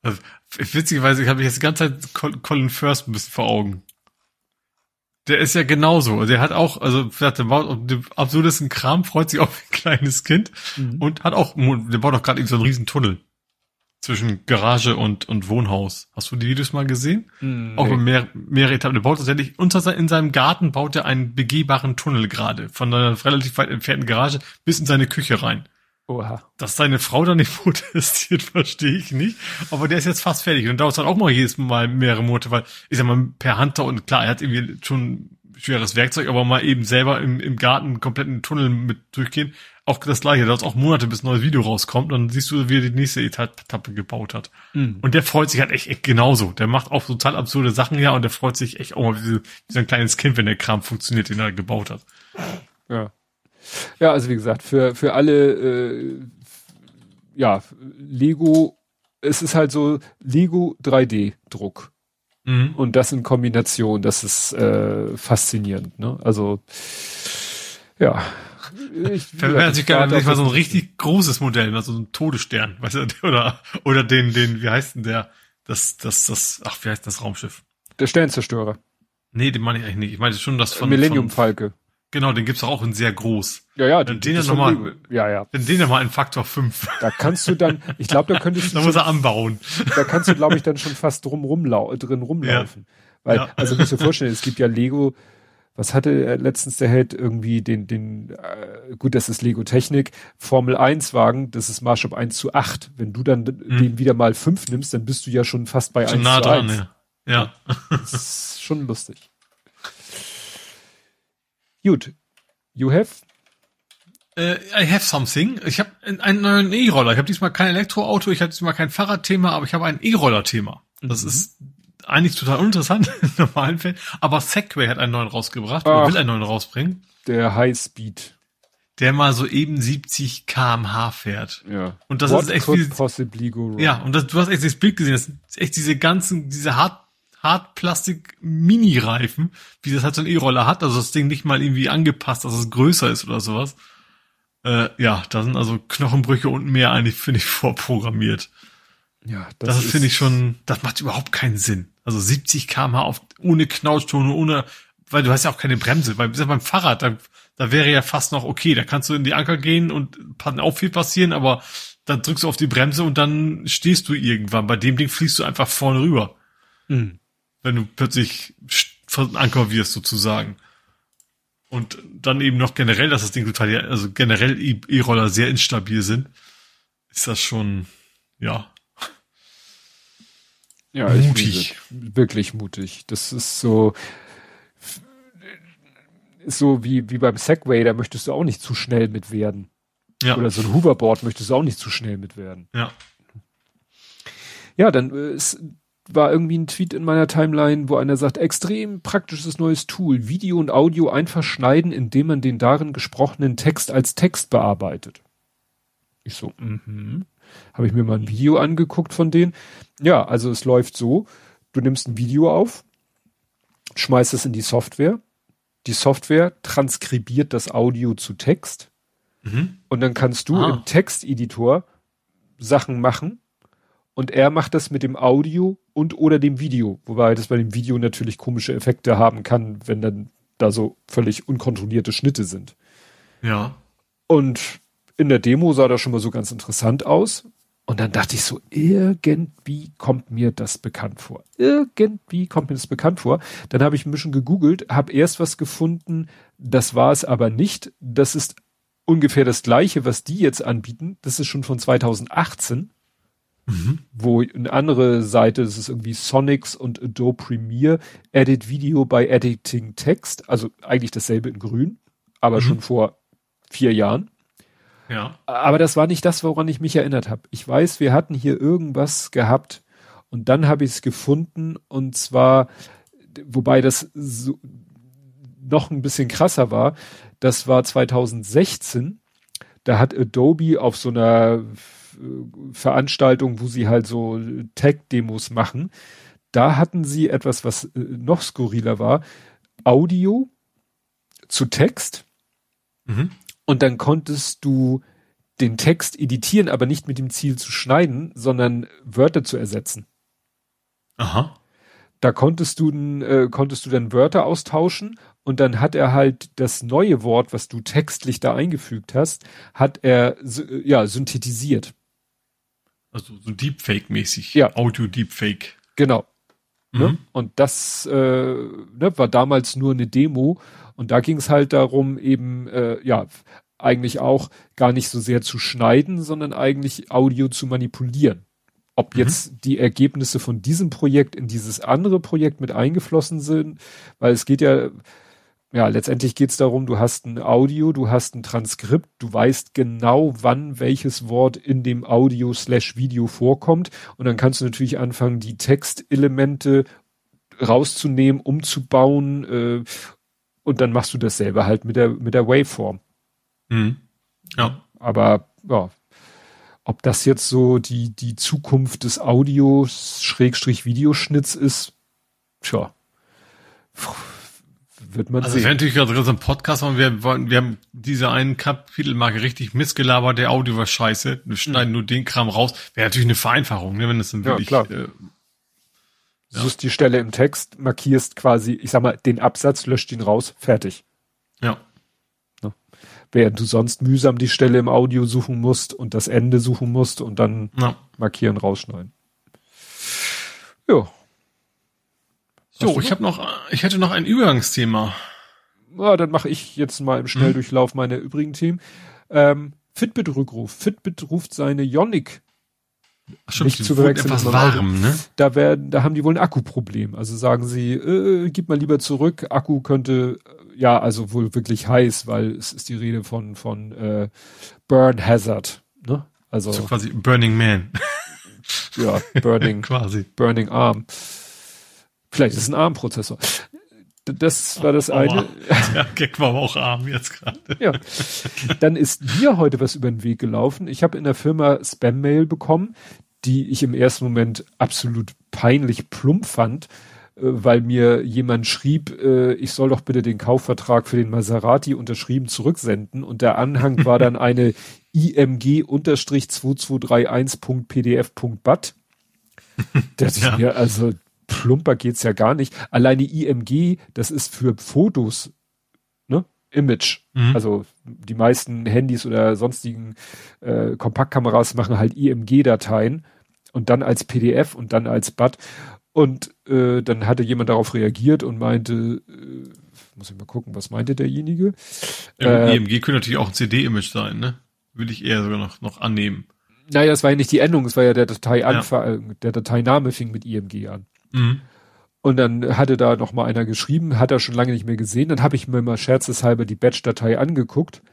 Also, witzigerweise habe ich jetzt die ganze Zeit Colin First ein bisschen vor Augen. Der ist ja genauso. Also er hat auch, also der baut den absurdesten Kram, freut sich auf ein kleines Kind mhm. und hat auch, der baut auch gerade so einen riesen Tunnel zwischen Garage und, und Wohnhaus. Hast du die Videos mal gesehen? Mhm, auch nee. mehr, mehrere Etappen. Der baut tatsächlich unter in seinem Garten baut er einen begehbaren Tunnel gerade von einer relativ weit entfernten Garage bis in seine Küche rein. Oha. Dass seine Frau da nicht protestiert, [LAUGHS] verstehe ich nicht. Aber der ist jetzt fast fertig. Und dauert halt auch mal jedes Mal mehrere Monate, weil ich sag mal, per Hunter und klar, er hat irgendwie schon schweres Werkzeug, aber mal eben selber im, im Garten einen kompletten Tunnel mit durchgehen. Auch das gleiche, da dauert auch Monate, bis ein neues Video rauskommt. Und dann siehst du, wie er die nächste Etappe gebaut hat. Mhm. Und der freut sich halt echt, echt genauso. Der macht auch total absurde Sachen ja und der freut sich echt auch mal wie, wie so ein kleines Kind, wenn der Kram funktioniert, den er gebaut hat. Ja. Ja, also wie gesagt, für, für alle, äh, ja, Lego, es ist halt so Lego 3D-Druck. Mhm. Und das in Kombination, das ist äh, faszinierend. Ne? Also, ja. Ich wäre sich gerne nicht mal so ein richtig großes Modell, mal so ein Todesstern, weißt du, [LAUGHS] oder, oder den, den, wie heißt denn der, das, das, das, ach, wie heißt das Raumschiff? Der Sternzerstörer. Nee, den meine ich eigentlich nicht. Ich meine schon das von. Millennium Falke. Genau, den gibt's auch in sehr groß. Ja, ja. Wenn den ja nochmal, ja, ja. Wenn den ja mal in Faktor 5. Da kannst du dann, ich glaube, da könntest du. [LAUGHS] da muss er anbauen. [LAUGHS] Da kannst du, glaube ich, dann schon fast drum rumlau drin rumlaufen. Ja. Weil, ja. also musst du dir vorstellen, es gibt ja Lego, was hatte letztens der Held irgendwie den, den, äh, gut, das ist Lego Technik, Formel 1 Wagen, das ist Maßstab 1 zu 8. Wenn du dann mhm. den wieder mal 5 nimmst, dann bist du ja schon fast bei schon 1 nah zu dran, 1. Ja. ja. Das ist schon lustig. Gut, You have? Uh, I have something. Ich habe einen neuen E-Roller. Ich habe diesmal kein Elektroauto, ich habe diesmal kein Fahrradthema, aber ich habe ein E-Roller-Thema. Das mhm. ist eigentlich total uninteressant [LAUGHS] in normalen Fällen. Aber Segway hat einen neuen rausgebracht Ach, oder will einen neuen rausbringen. Der High Speed. Der mal so eben 70 kmh fährt. Ja. Und das What ist echt wie, possibly go wrong? Ja, und das, du hast echt das Bild gesehen. Das sind echt diese ganzen, diese hart Hartplastik-Mini-Reifen, wie das halt so ein E-Roller hat. Also das Ding nicht mal irgendwie angepasst, dass es größer ist oder sowas. Äh, ja, da sind also Knochenbrüche und mehr eigentlich, finde ich, vorprogrammiert. Ja, das, das finde ich schon, das macht überhaupt keinen Sinn. Also 70 km/h auf, ohne Knautschton, ohne, weil du hast ja auch keine Bremse. Weil beim Fahrrad, da, da wäre ja fast noch okay, da kannst du in die Anker gehen und kann auch viel passieren, aber dann drückst du auf die Bremse und dann stehst du irgendwann. Bei dem Ding fliegst du einfach vorne rüber. Mhm wenn du plötzlich von Anker wirst sozusagen. Und dann eben noch generell, dass das Ding total, also generell E-Roller sehr instabil sind, ist das schon, ja. Ja, mutig. wirklich mutig. Das ist so, ist so wie, wie beim Segway, da möchtest du auch nicht zu schnell mit werden. Ja. Oder so ein Hoverboard möchtest du auch nicht zu schnell mit werden. Ja. Ja, dann äh, es war irgendwie ein Tweet in meiner Timeline, wo einer sagt, extrem praktisches neues Tool, Video und Audio einfach schneiden, indem man den darin gesprochenen Text als Text bearbeitet. Ich so, mhm. Habe ich mir mal ein Video angeguckt von denen. Ja, also es läuft so, du nimmst ein Video auf, schmeißt es in die Software, die Software transkribiert das Audio zu Text Mhm. und dann kannst du Ah. im Texteditor Sachen machen und er macht das mit dem Audio und oder dem Video, wobei das bei dem Video natürlich komische Effekte haben kann, wenn dann da so völlig unkontrollierte Schnitte sind. Ja. Und in der Demo sah das schon mal so ganz interessant aus. Und dann dachte ich so, irgendwie kommt mir das bekannt vor. Irgendwie kommt mir das bekannt vor. Dann habe ich ein bisschen gegoogelt, habe erst was gefunden, das war es aber nicht. Das ist ungefähr das gleiche, was die jetzt anbieten. Das ist schon von 2018, Mhm. wo eine andere Seite, das ist irgendwie Sonics und Adobe Premiere, Edit Video by Editing Text, also eigentlich dasselbe in grün, aber Mhm. schon vor vier Jahren. Ja. Aber das war nicht das, woran ich mich erinnert habe. Ich weiß, wir hatten hier irgendwas gehabt und dann habe ich es gefunden und zwar, wobei das so, noch ein bisschen krasser war, das war 2016. Da hat Adobe auf so einer Veranstaltung, wo sie halt so Tech-Demos machen, da hatten sie etwas, was äh, noch skurriler war, Audio zu Text Mhm. und dann konntest du den Text editieren, aber nicht mit dem Ziel zu schneiden, sondern Wörter zu ersetzen. Aha. Da konntest du, äh, konntest du dann Wörter austauschen und dann hat er halt das neue Wort, was du textlich da eingefügt hast, hat er ja synthetisiert. Also so Deepfake-mäßig. Ja. Audio-Deepfake. Genau. Ne? Mhm. Und das äh, ne, war damals nur eine Demo und da ging es halt darum, eben äh, ja eigentlich auch gar nicht so sehr zu schneiden, sondern eigentlich Audio zu manipulieren. Ob Mhm. jetzt die Ergebnisse von diesem Projekt in dieses andere Projekt mit eingeflossen sind, weil es geht ja, ja, letztendlich geht es darum, du hast ein Audio, du hast ein Transkript, du weißt genau, wann welches Wort in dem Audio slash Video vorkommt und dann kannst du natürlich anfangen, die Textelemente rauszunehmen, umzubauen äh, und dann machst du dasselbe halt mit der mit der Waveform. Mhm. Ja. Aber ja, ob das jetzt so die die Zukunft des Audios Schrägstrich Videoschnitts ist, tja, wird man Also sehen. werden natürlich gerade so einen Podcast machen. Wir, wir haben diese einen Kapitelmarke richtig missgelabert. Der Audio war scheiße. Wir schneiden nur den Kram raus. Wäre natürlich eine Vereinfachung, ne, wenn das dann Ja, wirklich, klar. äh, Suchst die Stelle im Text, markierst quasi, ich sag mal, den Absatz, löscht ihn raus, fertig. ja. Während du sonst mühsam die Stelle im Audio suchen musst und das Ende suchen musst und dann ja. markieren, rausschneiden. Ja. Du ich habe noch, ich hätte noch ein Übergangsthema. Ja, dann mache ich jetzt mal im Schnelldurchlauf meine übrigen Themen. Ähm, Fitbit-Rückruf. Fitbit ruft seine Ionic. Ach, Nicht zu verwechseln etwas warm, ne? Da werden, da haben die wohl ein Akkuproblem. Also sagen sie, äh, gib mal lieber zurück. Akku könnte, äh, ja, also wohl wirklich heiß, weil es ist die Rede von, von äh, Burn Hazard. Ne? Also, So quasi Burning Man. ja, Burning, [LAUGHS] quasi. Burning Arm. Vielleicht ist es ein ARM-Prozessor. Das war das eine. Aua. Der Gag war aber auch arm jetzt gerade. Ja. Dann ist mir heute was über den Weg gelaufen. Ich habe in der Firma Spam-Mail bekommen, die ich im ersten Moment absolut peinlich plump fand, äh, weil mir jemand schrieb, äh, ich soll doch bitte den Kaufvertrag für den Maserati unterschrieben zurücksenden und der Anhang war dann [LAUGHS] eine img-2231.pdf.bat. Das ist Ja. mir also plumper geht's ja gar nicht. Alleine IMG, das ist für Fotos, ne? Image. Mhm. Also die meisten Handys oder sonstigen äh, Kompaktkameras machen halt IMG-Dateien und dann als PDF und dann als BAT. Und äh, dann hatte jemand darauf reagiert und meinte, äh, muss ich mal gucken, was meinte derjenige? Äh, IMG könnte natürlich auch ein CD-Image sein, ne? Würde ich eher sogar noch, noch annehmen. Naja, es war ja nicht die Endung, es war ja der Datei der Dateiname fing mit IMG an. Mhm. Und dann hatte da noch mal einer geschrieben, hat er schon lange nicht mehr gesehen. Dann habe ich mir mal scherzeshalber die Batch-Datei angeguckt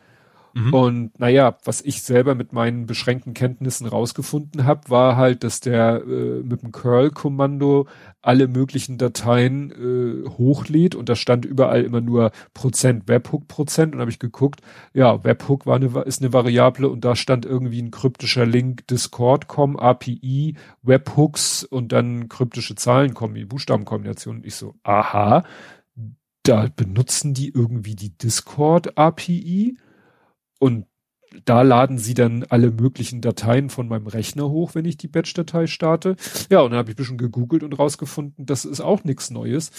Mhm. Und naja, was ich selber mit meinen beschränkten Kenntnissen rausgefunden habe, war halt, dass der äh, mit dem Curl-Kommando alle möglichen Dateien äh, hochlädt und da stand überall immer nur Prozent Webhook Prozent und habe ich geguckt, ja, Webhook war eine, ist eine Variable und da stand irgendwie ein kryptischer Link Discord.com, API, Webhooks und dann kryptische Zahlen, Buchstabenkombination. Und ich so, aha, da benutzen die irgendwie die Discord API und da laden sie dann alle möglichen Dateien von meinem Rechner hoch, wenn ich die Batch-Datei starte. Ja, und dann habe ich ein bisschen gegoogelt und rausgefunden, das ist auch nichts Neues.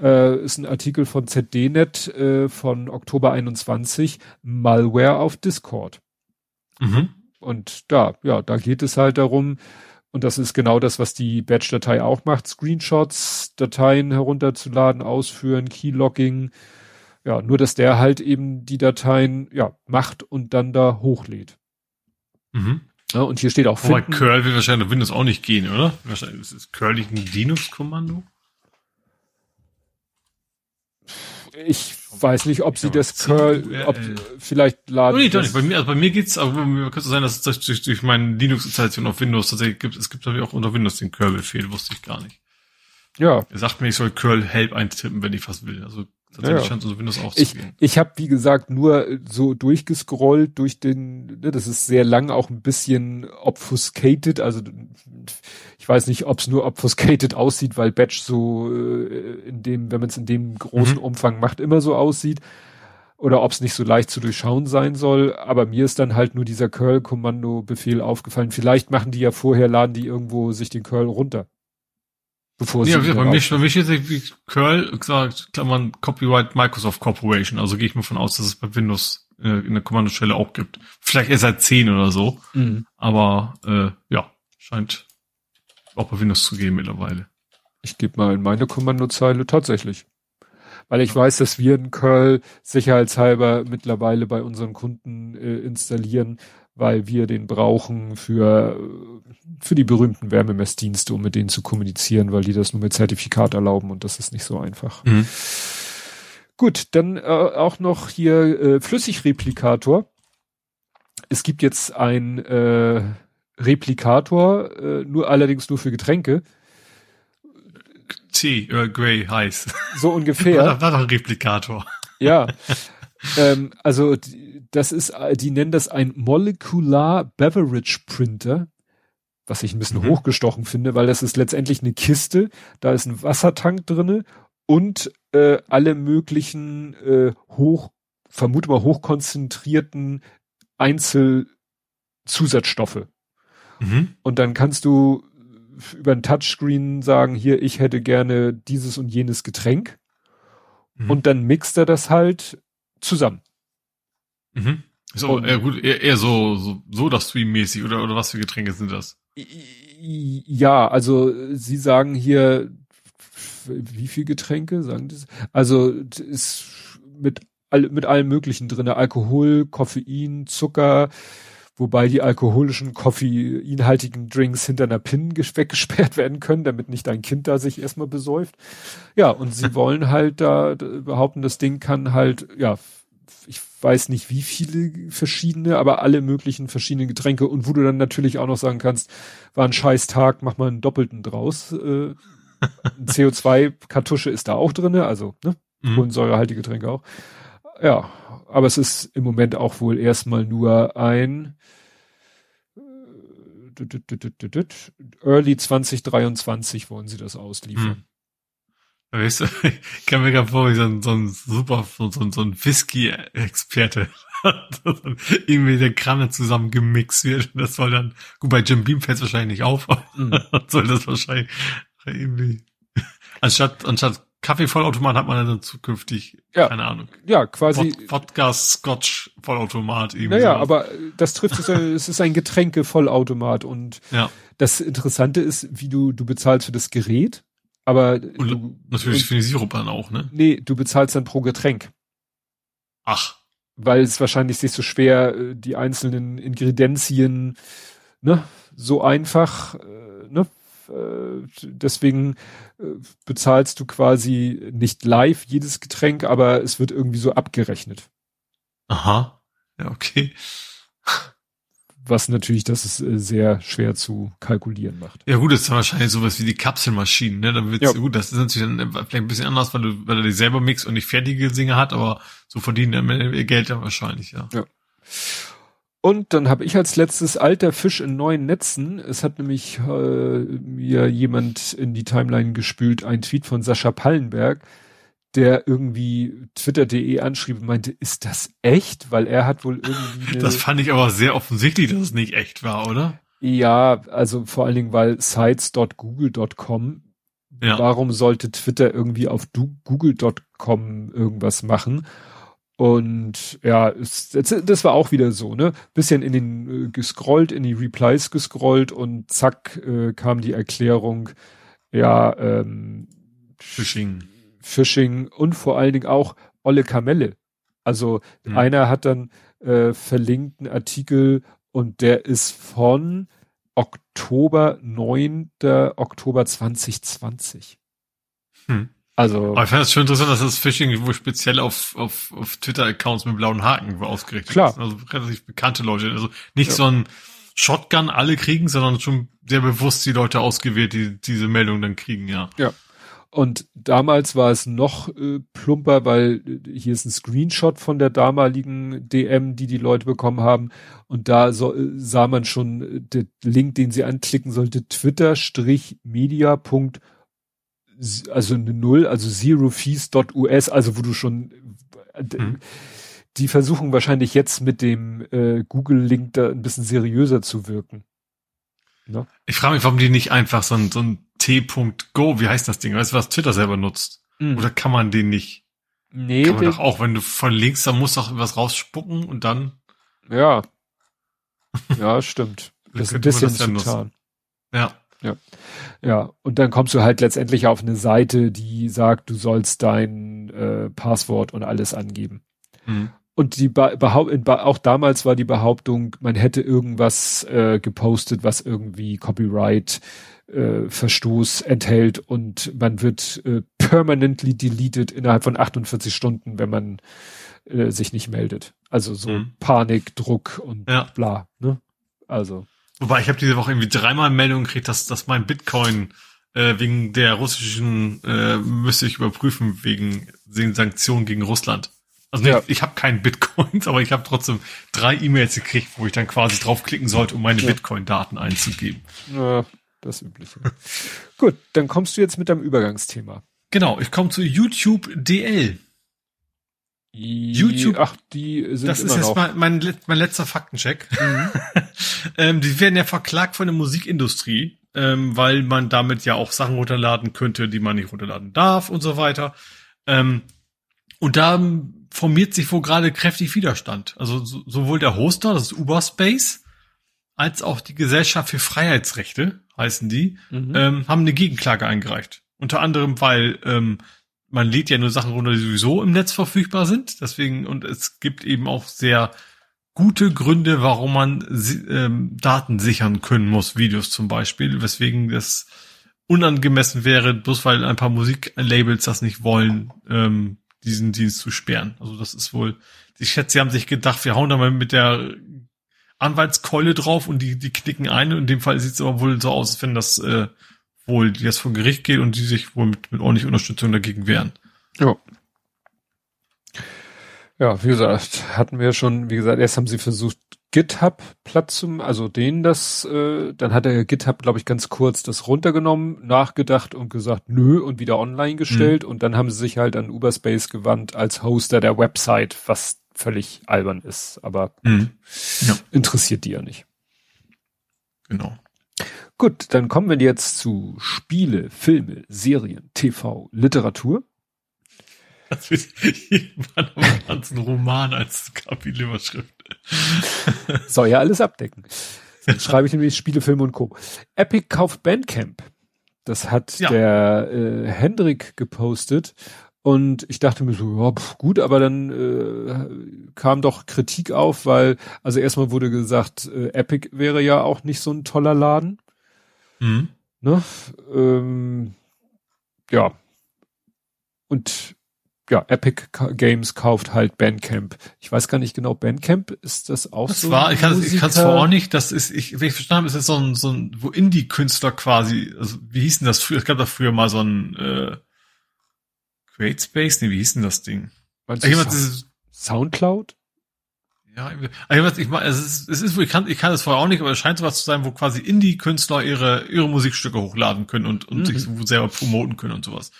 Äh, ist ein Artikel von ZDNet äh, von Oktober 21, Malware auf Discord. Mhm. Und da, ja, da geht es halt darum, und das ist genau das, was die Batch-Datei auch macht, Screenshots, Dateien herunterzuladen, ausführen, Keylogging, ja, nur dass der halt eben die Dateien ja macht und dann da hochlädt. Mhm. Ja, und hier steht auch Wobei Curl wird wahrscheinlich Windows auch nicht gehen, oder? Wahrscheinlich ist Curl nicht ein Linux-Kommando? Ich weiß nicht, ob sie das Curl, ob vielleicht laden. Oh, nee, doch nicht. Bei mir, also bei mir geht's, aber bei mir könnte sein, dass es durch, durch meine Linux-Installation auf Windows tatsächlich gibt. Es gibt auch unter Windows den Curl-Befehl, wusste ich gar nicht. Ja. Er sagt mir, ich soll Curl Help eintippen, wenn ich was will. Also Tatsächlich ja. scheint so Windows auch ich. Ich habe, wie gesagt, nur so durchgescrollt durch den, ne, das ist sehr lang, auch ein bisschen obfuscated, also ich weiß nicht, ob es nur obfuscated aussieht, weil Batch so äh, in dem, wenn man es in dem großen mhm. Umfang macht, immer so aussieht. Oder ob es nicht so leicht zu durchschauen sein soll, aber mir ist dann halt nur dieser Curl-Kommando-Befehl aufgefallen. Vielleicht machen die ja vorher, laden die irgendwo sich den Curl runter. Bevor ja, bei mir, bei mir steht wie Curl, gesagt, Klammern, Copyright Microsoft Corporation. Also gehe ich mal von aus, dass es bei Windows äh, in der Kommandostelle auch gibt. Vielleicht erst seit 10 oder so. Mhm. Aber äh, ja, scheint auch bei Windows zu gehen mittlerweile. Ich gebe mal in meine Kommandozeile tatsächlich. Weil ich weiß, dass wir in Curl sicherheitshalber mittlerweile bei unseren Kunden äh, installieren, weil wir den brauchen für, für die berühmten Wärmemessdienste, um mit denen zu kommunizieren, weil die das nur mit Zertifikat erlauben und das ist nicht so einfach. Mhm. Gut, dann äh, auch noch hier äh, Flüssigreplikator. Es gibt jetzt ein äh, Replikator, äh, nur allerdings nur für Getränke. Tee, Earl Grey heiß. So ungefähr. [LAUGHS] War, war doch ein Replikator. Ja. ähm, also das ist, äh, die nennen das ein Molecular Beverage Printer, was ich ein bisschen mhm. hochgestochen finde, weil das ist letztendlich eine Kiste, da ist ein Wassertank drinne und äh, alle möglichen äh, hoch, vermute mal hochkonzentrierten Einzelzusatzstoffe. Mhm. Und dann kannst du über ein Touchscreen sagen, hier, ich hätte gerne dieses und jenes Getränk. Mhm. Und dann mixt er das halt zusammen. Mhm. So, und, eher gut, eher, eher so, so, so das Stream-mäßig oder, oder was für Getränke sind das? Ja, also sie sagen hier, wie viel Getränke sagen das? Also ist mit all, mit allem Möglichen drinne, Alkohol, Koffein, Zucker, wobei die alkoholischen, koffeinhaltigen Drinks hinter einer Pin weggesperrt werden können, damit nicht dein Kind da sich erstmal besäuft. Ja, und sie [LAUGHS] wollen halt da behaupten, das Ding kann halt, ja, ich weiß nicht wie viele verschiedene, aber alle möglichen verschiedenen Getränke und wo du dann natürlich auch noch sagen kannst, war ein scheiß Tag, mach mal einen doppelten draus. Äh, CO2-Kartusche ist da auch drinne, also ne, mhm. kohlensäurehaltige Getränke auch. Ja, aber es ist im Moment auch wohl erstmal nur ein äh, Early 2023 wollen sie das ausliefern. Mhm. Weißt du, ich kann mir gerade vor, wie so ein, so ein super, so, so, so ein Whisky-Experte [LAUGHS] irgendwie der Kranne zusammen gemixt wird. Das soll dann, gut, bei Jim Beam fällt es wahrscheinlich nicht auf, mhm. [LAUGHS] soll das wahrscheinlich irgendwie, [LAUGHS] anstatt, anstatt Kaffee-Vollautomat hat man dann zukünftig, ja. keine Ahnung. Ja, quasi. Wodka, Scotch, Vollautomat eben. Naja, so. aber das trifft es, es ist ein Getränke-Vollautomat und ja. das Interessante ist, wie du, du bezahlst für das Gerät aber und du, natürlich und, für den Sirup dann auch, ne? Nee, du bezahlst dann pro Getränk. Ach. Weil es wahrscheinlich sich so schwer, äh, die einzelnen Ingredienzien, ne, so einfach, äh, ne, äh, deswegen bezahlst du quasi nicht live jedes Getränk, aber es wird irgendwie so abgerechnet. Aha. Ja, okay was natürlich das ist äh, sehr schwer zu kalkulieren macht. Ja gut, das ist wahrscheinlich sowas wie die Kapselmaschinen, ne? Dann wird's, ja. gut, das ist natürlich dann vielleicht ein bisschen anders, weil du, weil er die selber mixt und nicht fertige Singe hat, aber so verdienen er ihr Geld dann wahrscheinlich, ja. ja. Und dann habe ich als letztes alter Fisch in neuen Netzen. Es hat nämlich äh, mir jemand in die Timeline gespült, ein Tweet von Sascha Pallenberg, der irgendwie twitter.de anschrieb und meinte, ist das echt? Weil er hat wohl irgendwie. Das fand ich aber sehr offensichtlich, dass es nicht echt war, oder? Ja, also vor allen Dingen, weil sites.google.com, ja. warum sollte Twitter irgendwie auf google.com irgendwas machen? Und ja, das war auch wieder so, ne? Bisschen in den äh, gescrollt, in die Replies gescrollt und zack äh, kam die Erklärung, ja, ähm, Phishing Phishing und vor allen Dingen auch olle Kamelle. Also mhm. einer hat dann äh, verlinkt einen Artikel und der ist von Oktober, 9. Oktober 2020. Hm. Also. Aber ich finde es schon interessant, dass das Phishing wohl speziell auf, auf, auf Twitter-Accounts mit blauen Haken ausgerichtet Klar. ist. Also relativ bekannte Leute. Also nicht ja. so ein Shotgun alle kriegen, sondern schon sehr bewusst die Leute ausgewählt, die diese Meldung dann kriegen, ja. Ja. Und damals war es noch äh, plumper, weil äh, hier ist ein Screenshot von der damaligen DM, die die Leute bekommen haben. Und da so, äh, sah man schon äh, der Link, den sie anklicken sollte, twitter-media. Also eine Null, also zerofees.us, also wo du schon äh, mhm. die versuchen wahrscheinlich jetzt mit dem äh, Google-Link da ein bisschen seriöser zu wirken. Ne? Ich frage mich, warum die nicht einfach so ein, so ein T.go, wie heißt das Ding? Weißt du, was Twitter selber nutzt? Mhm. Oder kann man den nicht? Nee. Kann man doch auch, wenn du verlinkst, dann musst du auch was rausspucken und dann. Ja. Ja, [LAUGHS] stimmt. Das ist ein bisschen zu Ja. Ja. Ja. Und dann kommst du halt letztendlich auf eine Seite, die sagt, du sollst dein äh, Passwort und alles angeben. Mhm. Und die Behaupt auch damals war die Behauptung, man hätte irgendwas äh, gepostet, was irgendwie Copyright äh, Verstoß enthält und man wird äh, permanently deleted innerhalb von 48 Stunden, wenn man äh, sich nicht meldet. Also so mhm. Panik, Druck und ja. bla. Ne? Also. Wobei ich habe diese Woche irgendwie dreimal Meldungen gekriegt, dass, dass mein Bitcoin äh, wegen der russischen äh, müsste ich überprüfen wegen den Sanktionen gegen Russland. Also ja. ich, ich habe keinen Bitcoins, [LAUGHS] aber ich habe trotzdem drei E-Mails gekriegt, wo ich dann quasi draufklicken sollte, um meine ja. Bitcoin-Daten einzugeben. Ja, das Übliche. Gut, dann kommst du jetzt mit deinem Übergangsthema. Genau, ich komme zu YouTube DL. YouTube, ach, die sind Das ist jetzt mein, mein, mein letzter Faktencheck. Mhm. [LAUGHS] ähm, die werden ja verklagt von der Musikindustrie, ähm, weil man damit ja auch Sachen runterladen könnte, die man nicht runterladen darf und so weiter. Ähm, und da formiert sich wohl gerade kräftig Widerstand. Also so, sowohl der Hoster, das ist Uberspace, als auch die Gesellschaft für Freiheitsrechte heißen die, mhm. ähm, haben eine Gegenklage eingereicht. Unter anderem, weil ähm, man lädt ja nur Sachen runter, die sowieso im Netz verfügbar sind. Deswegen, und es gibt eben auch sehr gute Gründe, warum man ähm, Daten sichern können muss, Videos zum Beispiel, weswegen das unangemessen wäre, bloß weil ein paar Musiklabels das nicht wollen, ähm, diesen Dienst zu sperren. Also das ist wohl, ich schätze, sie haben sich gedacht, wir hauen da mal mit der Anwaltskeule drauf und die, die knicken ein. In dem Fall sieht es aber wohl so aus, wenn das äh, wohl jetzt vor Gericht geht und die sich wohl mit, mit ordentlicher Unterstützung dagegen wehren. Ja. Ja, wie gesagt, hatten wir schon, wie gesagt, erst haben sie versucht, GitHub Platz zum, also denen das, äh, dann hat der GitHub, glaube ich, ganz kurz das runtergenommen, nachgedacht und gesagt, nö, und wieder online gestellt. Mhm. Und dann haben sie sich halt an Uberspace gewandt als Hoster der Website, was völlig albern ist, aber mhm. ja. interessiert die ja nicht. Genau. Gut, dann kommen wir jetzt zu Spiele, Filme, Serien, TV, Literatur. Das [LAUGHS] einen ganzen Roman als Kapitelüberschrift. [LAUGHS] Soll ja alles abdecken. Dann [LAUGHS] schreibe ich nämlich Spiele, Filme und Co. Epic kauft Bandcamp. Das hat ja. der äh, Hendrik gepostet und ich dachte mir so, ja, pf, gut, aber dann äh, kam doch Kritik auf, weil, also erstmal wurde gesagt, äh, Epic wäre ja auch nicht so ein toller Laden. Mhm. Ne? Ähm, ja. Und ja, Epic Games kauft halt Bandcamp. Ich weiß gar nicht genau, Bandcamp ist das auch das so? War, ich kann es zwar auch nicht, das ist, ich, wenn ich verstanden habe, ist das so ein, so ein, wo Indie-Künstler quasi, also wie hieß denn das früher? Es gab da früher mal so ein äh, Create Space, nee, wie hieß denn das Ding? Meinst du Sound Soundcloud? Ja, ich, ich meine, es ist, es ist, ich kann, ich kann es vorher auch nicht, aber es scheint so was zu sein, wo quasi Indie-Künstler ihre, ihre Musikstücke hochladen können und, und mhm. sich selber promoten können und sowas.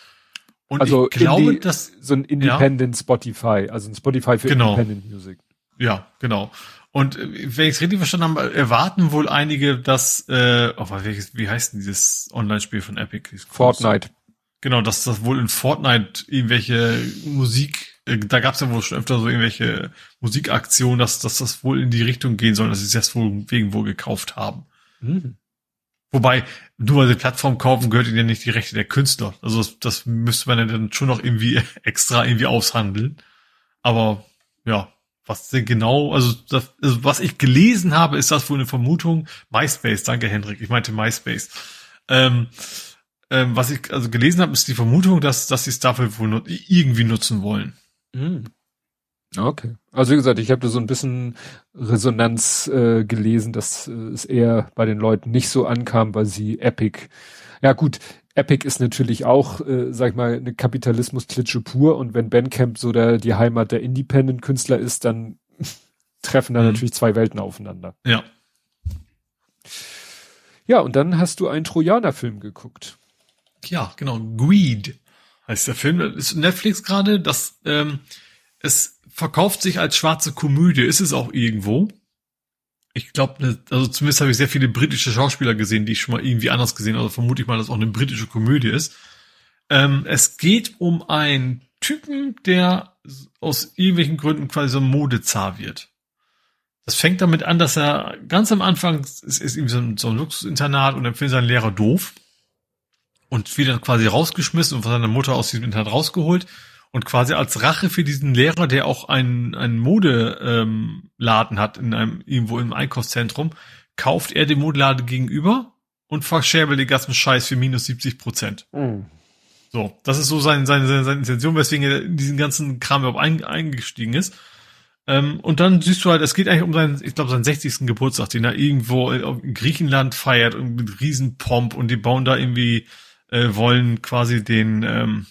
Und also ich glaube, Indie, dass so ein Independent ja. Spotify, also ein Spotify für genau. Independent Music. Ja, genau. Und äh, wenn ich es richtig verstanden habe, erwarten wohl einige, dass, äh, oh, welches, wie heißt denn dieses Online-Spiel von Epic? Fortnite. Genau, dass das wohl in Fortnite irgendwelche Musik, äh, da gab es ja wohl schon öfter so irgendwelche Musikaktionen, dass, dass das wohl in die Richtung gehen soll, dass sie es jetzt wohl wegen wohl gekauft haben. Mhm. Wobei, nur weil sie Plattform kaufen, gehört ihnen ja nicht die Rechte der Künstler. Also das, das müsste man ja dann schon noch irgendwie [LAUGHS] extra irgendwie aushandeln. Aber ja, was denn genau, also, das, also was ich gelesen habe, ist das wohl eine Vermutung. MySpace, danke Hendrik, ich meinte MySpace. Ähm, ähm, was ich also gelesen habe, ist die Vermutung, dass, dass sie es dafür wohl irgendwie nutzen wollen. Mhm. Okay. Also wie gesagt, ich habe da so ein bisschen Resonanz äh, gelesen, dass äh, es eher bei den Leuten nicht so ankam, weil sie Epic. Ja gut, Epic ist natürlich auch, äh, sag ich mal, eine Kapitalismus-Klitsche pur und wenn Bandcamp so der, die Heimat der Independent-Künstler ist, dann [LAUGHS] treffen da mhm. natürlich zwei Welten aufeinander. Ja. Ja, und dann hast du einen Trojaner-Film geguckt. Ja, genau. Greed heißt der Film. Das ist Netflix gerade. Das ähm, es verkauft sich als schwarze Komödie, ist es auch irgendwo. Ich glaube, ne, also zumindest habe ich sehr viele britische Schauspieler gesehen, die ich schon mal irgendwie anders gesehen, also vermute ich mal, dass auch eine britische Komödie ist. Ähm, es geht um einen Typen, der aus irgendwelchen Gründen quasi so ein Modezar wird. Das fängt damit an, dass er ganz am Anfang es ist irgendwie so ein, so ein Luxusinternat und dann findet sein Lehrer doof und wird dann quasi rausgeschmissen und von seiner Mutter aus diesem Internat rausgeholt und quasi als Rache für diesen Lehrer, der auch einen, einen Modeladen ähm, hat in einem, irgendwo im Einkaufszentrum, kauft er den Modeladen gegenüber und verscherbelt den ganzen Scheiß für minus 70 Prozent. Mhm. So, das ist so seine, seine, seine, seine Intention, weswegen er in diesen ganzen Kram überhaupt ein, eingestiegen ist. Ähm, und dann siehst du halt, es geht eigentlich um seinen, ich glaube, seinen 60. Geburtstag, den er irgendwo in Griechenland feiert und mit Riesenpomp und die bauen da irgendwie, äh, wollen quasi den, ähm,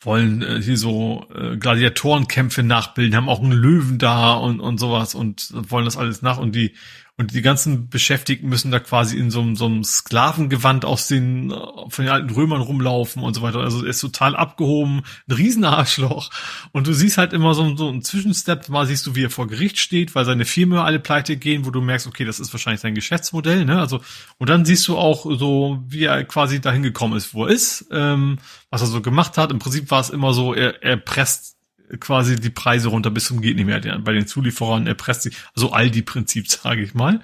wollen äh, hier so äh, Gladiatorenkämpfe nachbilden, haben auch einen Löwen da und, und sowas und wollen das alles nach und die und die ganzen Beschäftigten müssen da quasi in so, so einem Sklavengewand aus den, von den alten Römern rumlaufen und so weiter. Also er ist total abgehoben, ein Riesenarschloch. Und du siehst halt immer so, so einen Zwischenstep, mal siehst du, wie er vor Gericht steht, weil seine Firmen alle pleite gehen, wo du merkst, okay, das ist wahrscheinlich sein Geschäftsmodell, ne? Also, und dann siehst du auch so, wie er quasi dahin gekommen ist, wo er ist, ähm, was er so gemacht hat. Im Prinzip war es immer so, er, er presst quasi die Preise runter bis zum geht nicht mehr. Bei den Zulieferern erpresst sich, also Aldi-Prinzip, [LAUGHS] sage ich mal.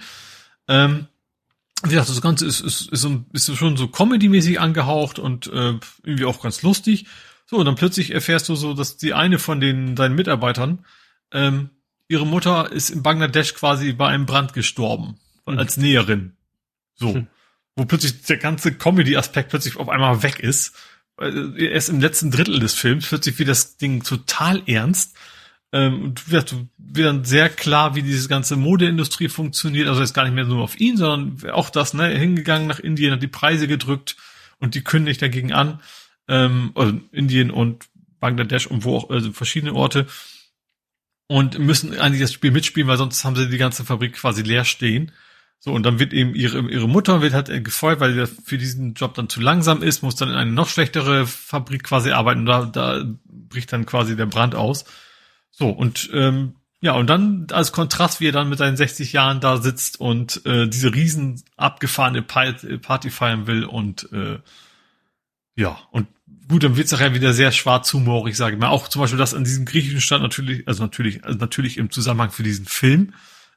Ähm, wie gesagt, das Ganze ist, ist, ist, ist schon so Comedy-mäßig angehaucht und äh, irgendwie auch ganz lustig. So, und dann plötzlich erfährst du so, dass die eine von den deinen Mitarbeitern, ähm, ihre Mutter ist in Bangladesch quasi bei einem Brand gestorben. Mhm. Als Näherin. So. Mhm. Wo plötzlich der ganze Comedy-Aspekt plötzlich auf einmal weg ist erst im letzten Drittel des Films wird sich wie das Ding total ernst. Ähm, und wird, dann sehr klar, wie diese ganze Modeindustrie funktioniert. Also jetzt gar nicht mehr nur auf ihn, sondern auch das, ne, hingegangen nach Indien, hat die Preise gedrückt und die kündigt dagegen an. Ähm, also Indien und Bangladesch und wo auch, also verschiedene Orte. Und müssen eigentlich das Spiel mitspielen, weil sonst haben sie die ganze Fabrik quasi leer stehen. So, und dann wird eben ihre, ihre Mutter wird halt gefeuert, weil sie für diesen Job dann zu langsam ist, muss dann in eine noch schlechtere Fabrik quasi arbeiten da, da bricht dann quasi der Brand aus. So, und ähm, ja, und dann als Kontrast, wie er dann mit seinen 60 Jahren da sitzt und äh, diese riesen abgefahrene Party feiern will und äh, ja, und gut, dann wird's nachher wieder sehr schwarzhumorig, sage ich mal. Auch zum Beispiel, dass an diesem griechischen Stand natürlich, also natürlich, also natürlich im Zusammenhang für diesen Film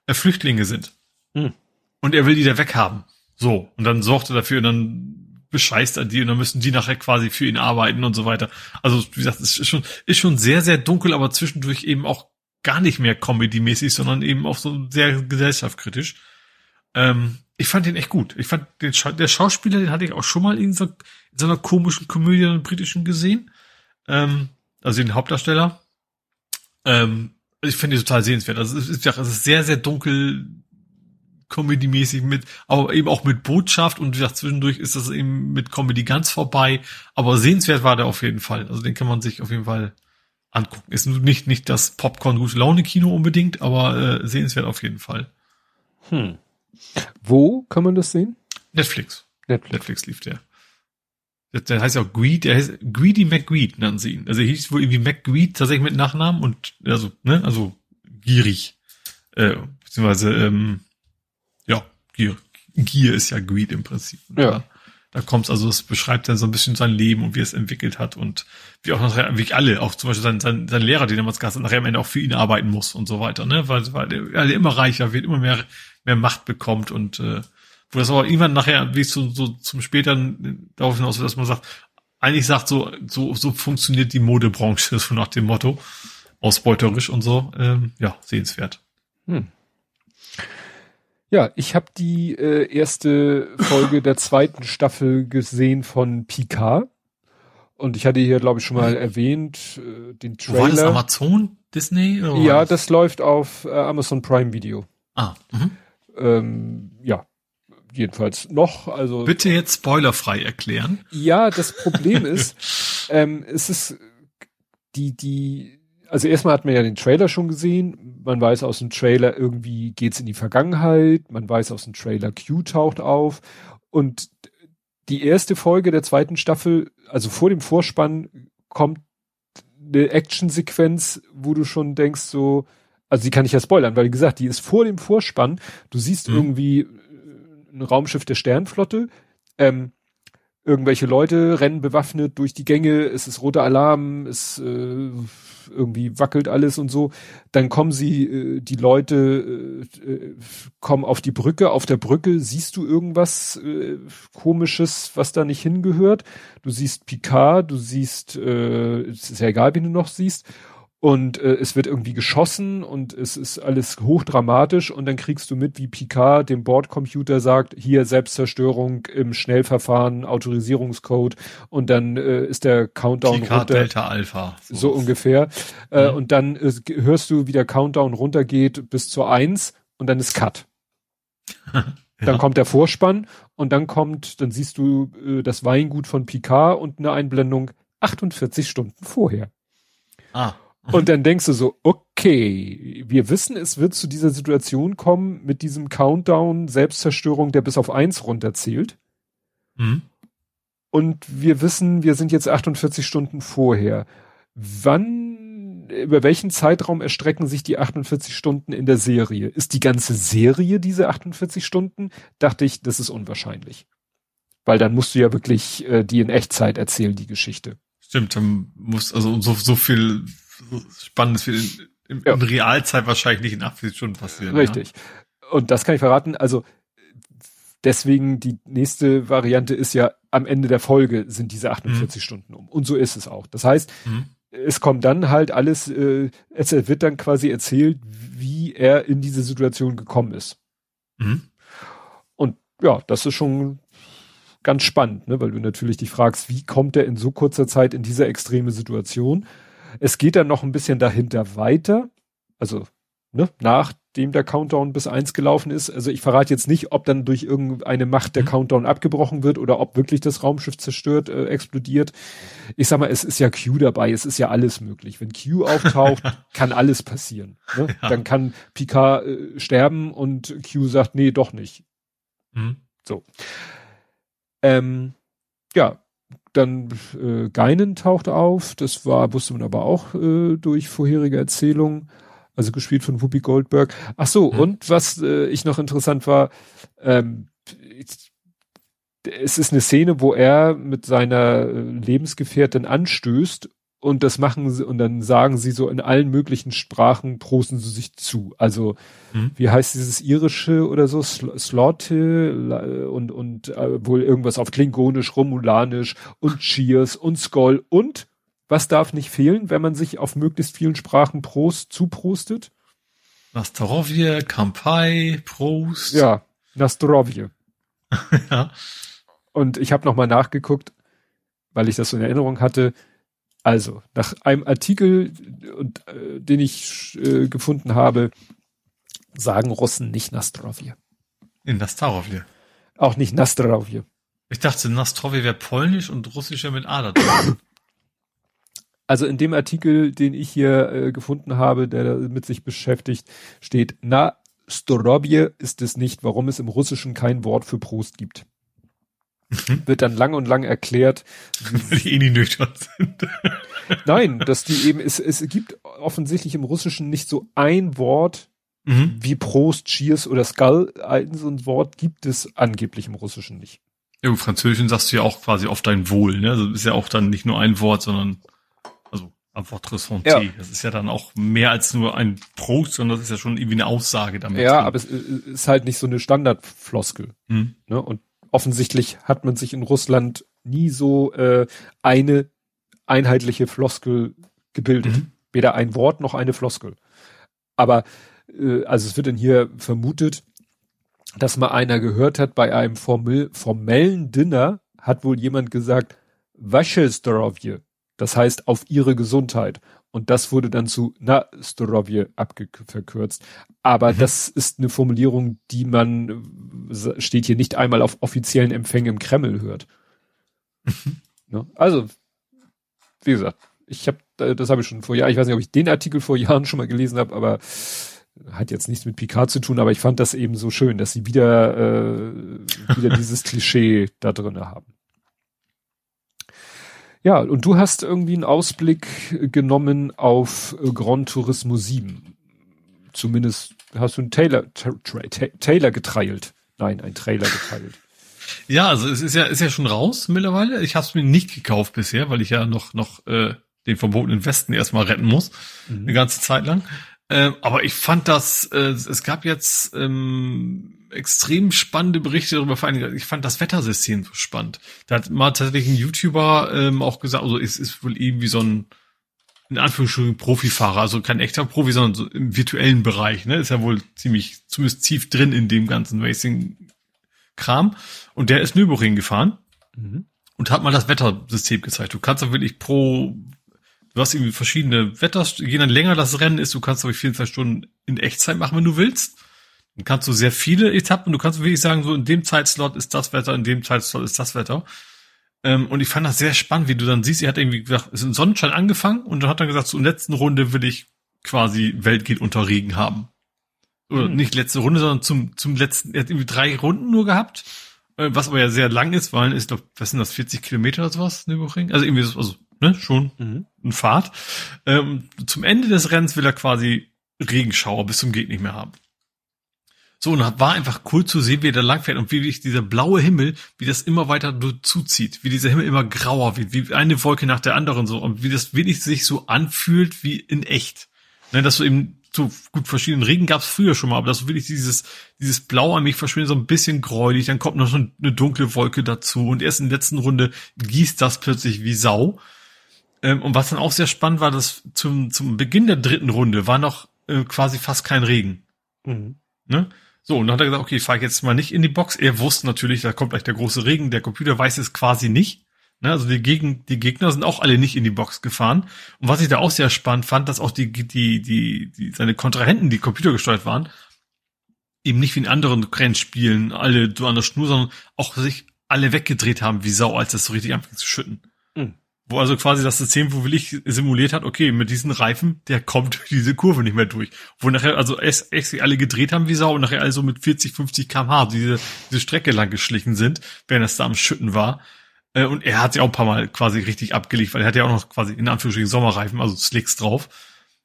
äh, Flüchtlinge sind. Hm und er will die da weghaben. So. Und dann sorgt er dafür und dann bescheißt er die und dann müssen die nachher quasi für ihn arbeiten und so weiter. Also, wie gesagt, es ist schon, ist schon sehr, sehr dunkel, aber zwischendurch eben auch gar nicht mehr comedy-mäßig, sondern eben auch so sehr gesellschaftskritisch. Ähm, ich fand den echt gut. Ich fand den Scha der Schauspieler, den hatte ich auch schon mal in so, in so einer komischen Komödie in britischen gesehen. Ähm, also den Hauptdarsteller. Ähm, ich finde ihn total sehenswert. Also es ist, ja, es ist sehr, sehr dunkel, Comedy-mäßig mit, aber eben auch mit Botschaft und wie gesagt, zwischendurch ist das eben mit Comedy ganz vorbei. Aber sehenswert war der auf jeden Fall. Also den kann man sich auf jeden Fall angucken. Ist nicht, nicht das Popcorn gute Laune Kino unbedingt, aber äh, sehenswert auf jeden Fall. Hm. Wo kann man das sehen? Netflix. Netflix, Netflix lief der. Der heißt ja auch Greed, der heißt Greedy McGreed, nannten sie ihn. Also er hieß wohl irgendwie McGreed tatsächlich mit Nachnamen und also, ne, also gierig. Äh, beziehungsweise, ähm, Gier. Gier ist ja Greed im Prinzip. Ja. Da, da kommt's, also es beschreibt dann so ein bisschen sein Leben und wie es entwickelt hat und wie auch nachher, wie alle, auch zum Beispiel sein, sein, sein Lehrer, den er damals gehabt hat, nachher am Ende auch für ihn arbeiten muss und so weiter, ne, weil, weil er immer reicher wird, immer mehr, mehr Macht bekommt und, äh, wo das aber irgendwann nachher, wie es so, so zum späteren darauf hinaus, dass man sagt, eigentlich sagt so, so, so funktioniert die Modebranche, [LAUGHS] so nach dem Motto, ausbeuterisch und so, ähm, ja, sehenswert. Hm. Ja, ich habe die äh, erste Folge der zweiten Staffel gesehen von Picard. Und ich hatte hier, glaube ich, schon mal erwähnt, äh, den Trailer. War das Amazon, Disney? Oder ja, das läuft auf äh, Amazon Prime Video. Ah. Mhm. Ähm, ja, jedenfalls noch. Also bitte jetzt spoilerfrei erklären. Ja, das Problem ist, [LAUGHS] ähm, es ist die die also erstmal hat man ja den Trailer schon gesehen. Man weiß aus dem Trailer irgendwie geht's in die Vergangenheit. Man weiß aus dem Trailer Q taucht auf und die erste Folge der zweiten Staffel, also vor dem Vorspann kommt eine Actionsequenz, wo du schon denkst so, also die kann ich ja spoilern, weil wie gesagt, die ist vor dem Vorspann. Du siehst mhm. irgendwie ein Raumschiff der Sternflotte. Ähm, irgendwelche Leute rennen bewaffnet durch die Gänge, es ist roter Alarm, es äh, irgendwie wackelt alles und so. Dann kommen sie, äh, die Leute äh, äh, kommen auf die Brücke. Auf der Brücke siehst du irgendwas äh, komisches, was da nicht hingehört. Du siehst Picard, du siehst, äh, es ist ja egal, wen du noch siehst und äh, es wird irgendwie geschossen und es ist alles hochdramatisch und dann kriegst du mit, wie Picard dem Bordcomputer sagt, hier Selbstzerstörung im Schnellverfahren, Autorisierungscode und dann äh, ist der Countdown Picard runter. Delta Alpha. So, so ungefähr. Äh, mhm. Und dann äh, hörst du, wie der Countdown runtergeht bis zur Eins und dann ist Cut. [LAUGHS] ja. Dann kommt der Vorspann und dann kommt, dann siehst du äh, das Weingut von Picard und eine Einblendung 48 Stunden vorher. Ah. Und dann denkst du so, okay, wir wissen, es wird zu dieser Situation kommen mit diesem Countdown Selbstzerstörung, der bis auf eins runterzählt. Mhm. Und wir wissen, wir sind jetzt 48 Stunden vorher. Wann, über welchen Zeitraum erstrecken sich die 48 Stunden in der Serie? Ist die ganze Serie diese 48 Stunden? Dachte ich, das ist unwahrscheinlich. Weil dann musst du ja wirklich äh, die in Echtzeit erzählen, die Geschichte. Stimmt, dann muss also so, so viel Spannendes für in, in, ja. in Realzeit wahrscheinlich nicht in 80 Stunden passieren. Richtig. Ja. Und das kann ich verraten. Also deswegen die nächste Variante ist ja am Ende der Folge sind diese 48 mhm. Stunden um. Und so ist es auch. Das heißt, mhm. es kommt dann halt alles, äh, es wird dann quasi erzählt, wie er in diese Situation gekommen ist. Mhm. Und ja, das ist schon ganz spannend, ne? weil du natürlich dich fragst, wie kommt er in so kurzer Zeit in diese extreme Situation? Es geht dann noch ein bisschen dahinter weiter, also ne, nachdem der Countdown bis eins gelaufen ist. Also ich verrate jetzt nicht, ob dann durch irgendeine Macht der mhm. Countdown abgebrochen wird oder ob wirklich das Raumschiff zerstört, äh, explodiert. Ich sag mal, es ist ja Q dabei, es ist ja alles möglich. Wenn Q auftaucht, [LAUGHS] kann alles passieren. Ne? Ja. Dann kann Picard äh, sterben und Q sagt, nee, doch nicht. Mhm. So. Ähm, ja, dann äh, Geinen taucht auf, das war, wusste man aber auch äh, durch vorherige Erzählungen, also gespielt von Whoopi Goldberg. Ach so, mhm. und was äh, ich noch interessant war, ähm, es ist eine Szene, wo er mit seiner äh, Lebensgefährtin anstößt und das machen sie und dann sagen sie so in allen möglichen Sprachen prosten sie sich zu. Also mhm. wie heißt dieses irische oder so Slotte und und äh, wohl irgendwas auf Klingonisch, Romulanisch und Cheers und Skoll und was darf nicht fehlen, wenn man sich auf möglichst vielen Sprachen Prost zuprostet? Nastarovje, Kampai, Prost. Ja, Nastrovje. [LAUGHS] ja. Und ich habe nochmal nachgeguckt, weil ich das so in Erinnerung hatte. Also, nach einem Artikel, und, äh, den ich äh, gefunden habe, sagen Russen nicht Nastrovje. In Nastarovje. Auch nicht Nastrovje. Ich dachte, Nastrovje wäre polnisch und russisch ja mit A [CLEARS THROAT] Also in dem Artikel, den ich hier äh, gefunden habe, der mit sich beschäftigt, steht, na, Storobje ist es nicht, warum es im Russischen kein Wort für Prost gibt. Mhm. Wird dann lang und lang erklärt. [LAUGHS] Weil die eh nie nüchtern sind. Nein, dass die eben, es, es gibt offensichtlich im Russischen nicht so ein Wort mhm. wie Prost, Cheers oder Skull. Ein so ein Wort gibt es angeblich im Russischen nicht. Ja, Im Französischen sagst du ja auch quasi auf dein Wohl, ne? Also ist ja auch dann nicht nur ein Wort, sondern also einfach santé. Ja. Das ist ja dann auch mehr als nur ein Prost, sondern das ist ja schon irgendwie eine Aussage damit. Ja, drin. aber es ist halt nicht so eine Standardfloskel. Mhm. Ne? Und offensichtlich hat man sich in Russland nie so äh, eine einheitliche Floskel gebildet. Mhm. Weder ein Wort noch eine Floskel. Aber äh, also es wird dann hier vermutet, dass mal einer gehört hat, bei einem formell, formellen Dinner hat wohl jemand gesagt, Wasche Storovje. Das heißt auf ihre Gesundheit. Und das wurde dann zu na Storovje abgekürzt. Aber mhm. das ist eine Formulierung, die man, äh, steht hier nicht einmal auf offiziellen Empfängen im Kreml hört. Mhm. Ne? Also, wie gesagt, ich habe, äh, das habe ich schon vor Jahren, ich weiß nicht, ob ich den Artikel vor Jahren schon mal gelesen habe, aber hat jetzt nichts mit Picard zu tun, aber ich fand das eben so schön, dass sie wieder, äh, wieder [LAUGHS] dieses Klischee da drin haben. Ja, und du hast irgendwie einen Ausblick genommen auf äh, Grand Turismo 7. Zumindest hast du einen Taylor, Taylor geteilt. Nein, ein Trailer geteilt. Ja, also es ist ja, ist ja schon raus mittlerweile. Ich habe es mir nicht gekauft bisher, weil ich ja noch, noch äh, den verbotenen Westen erstmal retten muss. Mhm. Eine ganze Zeit lang. Ähm, aber ich fand das, äh, es gab jetzt ähm, extrem spannende Berichte darüber, vor allem, ich fand das Wettersystem so spannend. Da hat mal tatsächlich ein YouTuber ähm, auch gesagt, also es ist wohl irgendwie so ein, in Anführungsstrichen Profifahrer, also kein echter Profi, sondern so im virtuellen Bereich, ne? Ist ja wohl ziemlich, zumindest tief drin in dem ganzen Racing-Kram. Und der ist Nürburgring gefahren mhm. und hat mal das Wettersystem gezeigt. Du kannst da wirklich pro du hast irgendwie verschiedene Wetters, je länger das Rennen ist, du kannst glaube ich 24 Stunden in Echtzeit machen, wenn du willst. Dann kannst du sehr viele Etappen, du kannst wirklich sagen, so in dem Zeitslot ist das Wetter, in dem Zeitslot ist das Wetter. Ähm, und ich fand das sehr spannend, wie du dann siehst, er hat irgendwie gesagt, es ist ein Sonnenschein angefangen und dann hat er gesagt, so in der letzten Runde will ich quasi Welt geht unter Regen haben. Oder mhm. nicht letzte Runde, sondern zum, zum letzten, er hat irgendwie drei Runden nur gehabt, äh, was aber ja sehr lang ist, weil ist, glaube was sind das, 40 Kilometer oder sowas, Nürburgring? Also irgendwie so, also ne, schon mhm. ein Fahrt. Ähm, zum Ende des Rennens will er quasi Regenschauer bis zum geht nicht mehr haben. So, und war einfach cool zu sehen, wie er da langfährt und wie sich dieser blaue Himmel, wie das immer weiter zuzieht, wie dieser Himmel immer grauer wird, wie eine Wolke nach der anderen so und wie das wirklich sich so anfühlt wie in echt. Ne, dass du eben so gut verschiedenen Regen gab es früher schon mal, aber dass du wirklich dieses dieses Blau an mich verschwindet so ein bisschen gräulich, dann kommt noch so eine dunkle Wolke dazu und erst in der letzten Runde gießt das plötzlich wie Sau. Ähm, und was dann auch sehr spannend war, dass zum, zum Beginn der dritten Runde war noch äh, quasi fast kein Regen. Mhm. Ne? So, und dann hat er gesagt, okay, ich jetzt mal nicht in die Box. Er wusste natürlich, da kommt gleich der große Regen. Der Computer weiß es quasi nicht. Ne? Also die, Gegen die Gegner sind auch alle nicht in die Box gefahren. Und was ich da auch sehr spannend fand, dass auch die, die, die, die seine Kontrahenten, die computergesteuert waren, eben nicht wie in anderen Rennspielen alle so an der Schnur, sondern auch sich alle weggedreht haben wie Sau, als das so richtig anfing zu schütten. Wo also quasi das System, wo Willig simuliert hat, okay, mit diesen Reifen, der kommt [LAUGHS] diese Kurve nicht mehr durch. Wo nachher, also es, es alle gedreht haben wie Sau und nachher also mit 40, 50 kmh diese, diese Strecke lang geschlichen sind, während das da am Schütten war. Äh, und er hat sie auch ein paar Mal quasi richtig abgelegt, weil er hat ja auch noch quasi in Anführungsstrichen Sommerreifen, also Slicks drauf.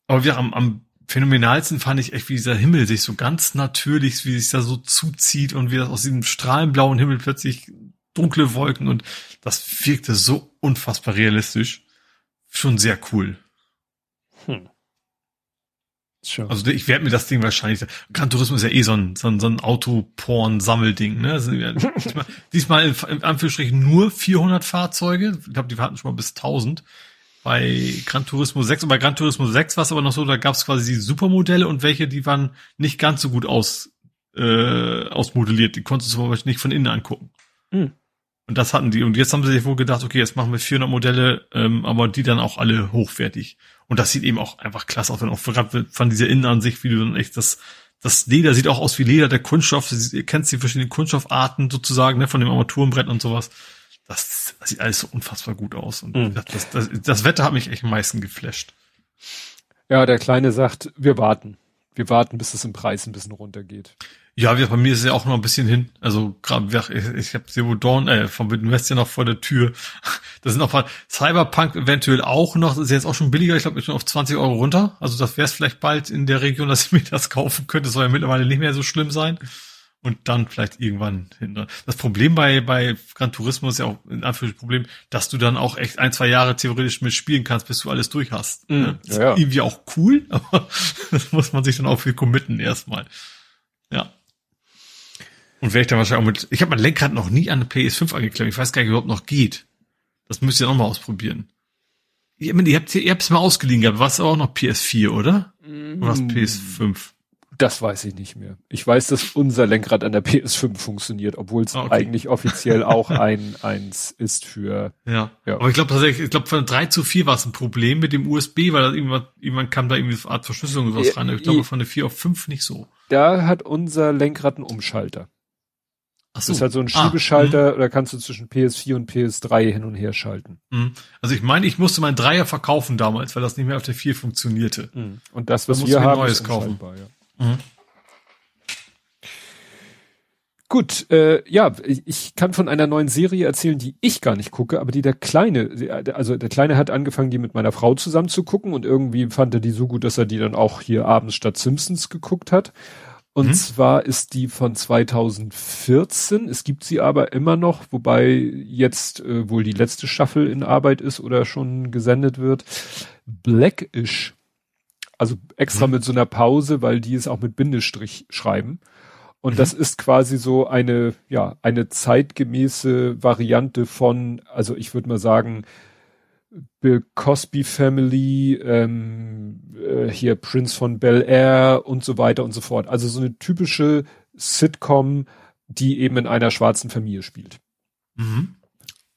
Aber wir am, am phänomenalsten fand ich echt, wie dieser Himmel sich so ganz natürlich, wie sich da so zuzieht und wie das aus diesem strahlenblauen Himmel plötzlich dunkle Wolken und das wirkte so unfassbar realistisch. Schon sehr cool. Hm. Sure. Also ich werde mir das Ding wahrscheinlich. Gran Turismo ist ja eh so ein, so ein, so ein Autoporn-Sammelding. Ne? Also, [LAUGHS] diesmal, diesmal in, in Anführungsstrichen nur 400 Fahrzeuge. Ich glaube, die hatten schon mal bis 1000 bei Gran Turismo 6 und bei Gran Turismo 6 war es aber noch so, da gab es quasi die Supermodelle und welche, die waren nicht ganz so gut aus äh, ausmodelliert. Die konntest du aber nicht von innen angucken. Mhm. Und das hatten die. Und jetzt haben sie sich wohl gedacht, okay, jetzt machen wir 400 Modelle, ähm, aber die dann auch alle hochwertig. Und das sieht eben auch einfach klasse aus, wenn auch gerade von dieser Innenansicht, wie du dann echt das, das Leder sieht auch aus wie Leder, der Kunststoff, ihr kennt die verschiedenen Kunststoffarten sozusagen, ne, von dem Armaturenbrett und sowas. Das, das sieht alles so unfassbar gut aus. Und mhm. das, das, das Wetter hat mich echt am meisten geflasht. Ja, der Kleine sagt, wir warten. Wir warten, bis es im Preis ein bisschen runtergeht. Ja, bei mir ist es ja auch noch ein bisschen hin. Also gerade ich, ich habe Zero Dawn äh, vom West ja noch vor der Tür. [LAUGHS] Das sind noch mal Cyberpunk eventuell auch noch. Das ist jetzt auch schon billiger. Ich glaube, ich bin auf 20 Euro runter. Also das wäre es vielleicht bald in der Region, dass ich [LAUGHS] mir das kaufen könnte. Das soll ja mittlerweile nicht mehr so schlimm sein. Und dann vielleicht irgendwann hinter. Das Problem bei bei Gran Turismo ist ja auch in Anführungsstrichen Problem, dass du dann auch echt ein zwei Jahre theoretisch mitspielen kannst, bis du alles durch hast. Mhm. Ja, ja. irgendwie auch cool, [LAUGHS] aber das muss man sich dann auch für committen erstmal. Ja. Und werde ich dann wahrscheinlich auch mit, ich habe mein Lenkrad noch nie an eine PS5 angeklemmt. Ich weiß gar nicht, ob überhaupt noch geht. Das müsst ihr auch mal ausprobieren. Ich meine, ihr habt es mal ausgeliehen gehabt. War es auch noch PS4, oder? Oder was mm. PS5? Das weiß ich nicht mehr. Ich weiß, dass unser Lenkrad an der PS5 funktioniert, obwohl es ah, okay. eigentlich offiziell auch ein [LAUGHS] eins ist für. Ja. ja. Aber ich glaube tatsächlich, ich glaube von 3 zu 4 war es ein Problem mit dem USB, weil irgendwann, irgendwann kam da irgendwie eine Art Verschlüsselung oder was rein. Ich glaube von der 4 auf 5 nicht so. Da hat unser Lenkrad einen Umschalter. So. Das ist halt so ein ah, Schiebeschalter, ah, da kannst du zwischen PS4 und PS3 hin und her schalten. Mhm. Also ich meine, ich musste meinen Dreier verkaufen damals, weil das nicht mehr auf der 4 funktionierte. Mhm. Und das, was da wir haben, neues ist kaufen. Ja. Mhm. Gut, äh, ja, ich kann von einer neuen Serie erzählen, die ich gar nicht gucke, aber die der Kleine, also der Kleine hat angefangen, die mit meiner Frau zusammen zu gucken und irgendwie fand er die so gut, dass er die dann auch hier abends statt Simpsons geguckt hat. Und hm? zwar ist die von 2014. Es gibt sie aber immer noch, wobei jetzt äh, wohl die letzte Staffel in Arbeit ist oder schon gesendet wird. Blackish. Also extra hm? mit so einer Pause, weil die es auch mit Bindestrich schreiben. Und mhm. das ist quasi so eine, ja, eine zeitgemäße Variante von, also ich würde mal sagen, Bill Cosby Family, ähm, äh, hier Prince von Bel Air und so weiter und so fort. Also so eine typische Sitcom, die eben in einer schwarzen Familie spielt. Mhm.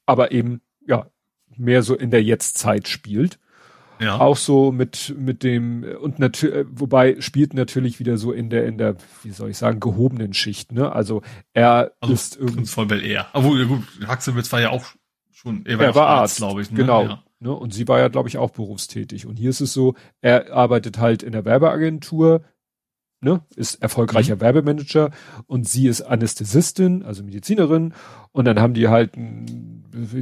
Aber eben, ja, mehr so in der Jetztzeit spielt. Ja. Auch so mit, mit dem, und natürlich, wobei spielt natürlich wieder so in der, in der, wie soll ich sagen, gehobenen Schicht, ne? Also er also ist irgendwie. Prinz von Bel Air. Obwohl, gut, Haxewitz war ja auch schon, er war, er war Arzt, glaube ich. Ne? Genau. Ja. Ne? Und sie war ja, glaube ich, auch berufstätig. Und hier ist es so, er arbeitet halt in der Werbeagentur, ne, ist erfolgreicher mhm. Werbemanager und sie ist Anästhesistin, also Medizinerin. Und dann haben die halt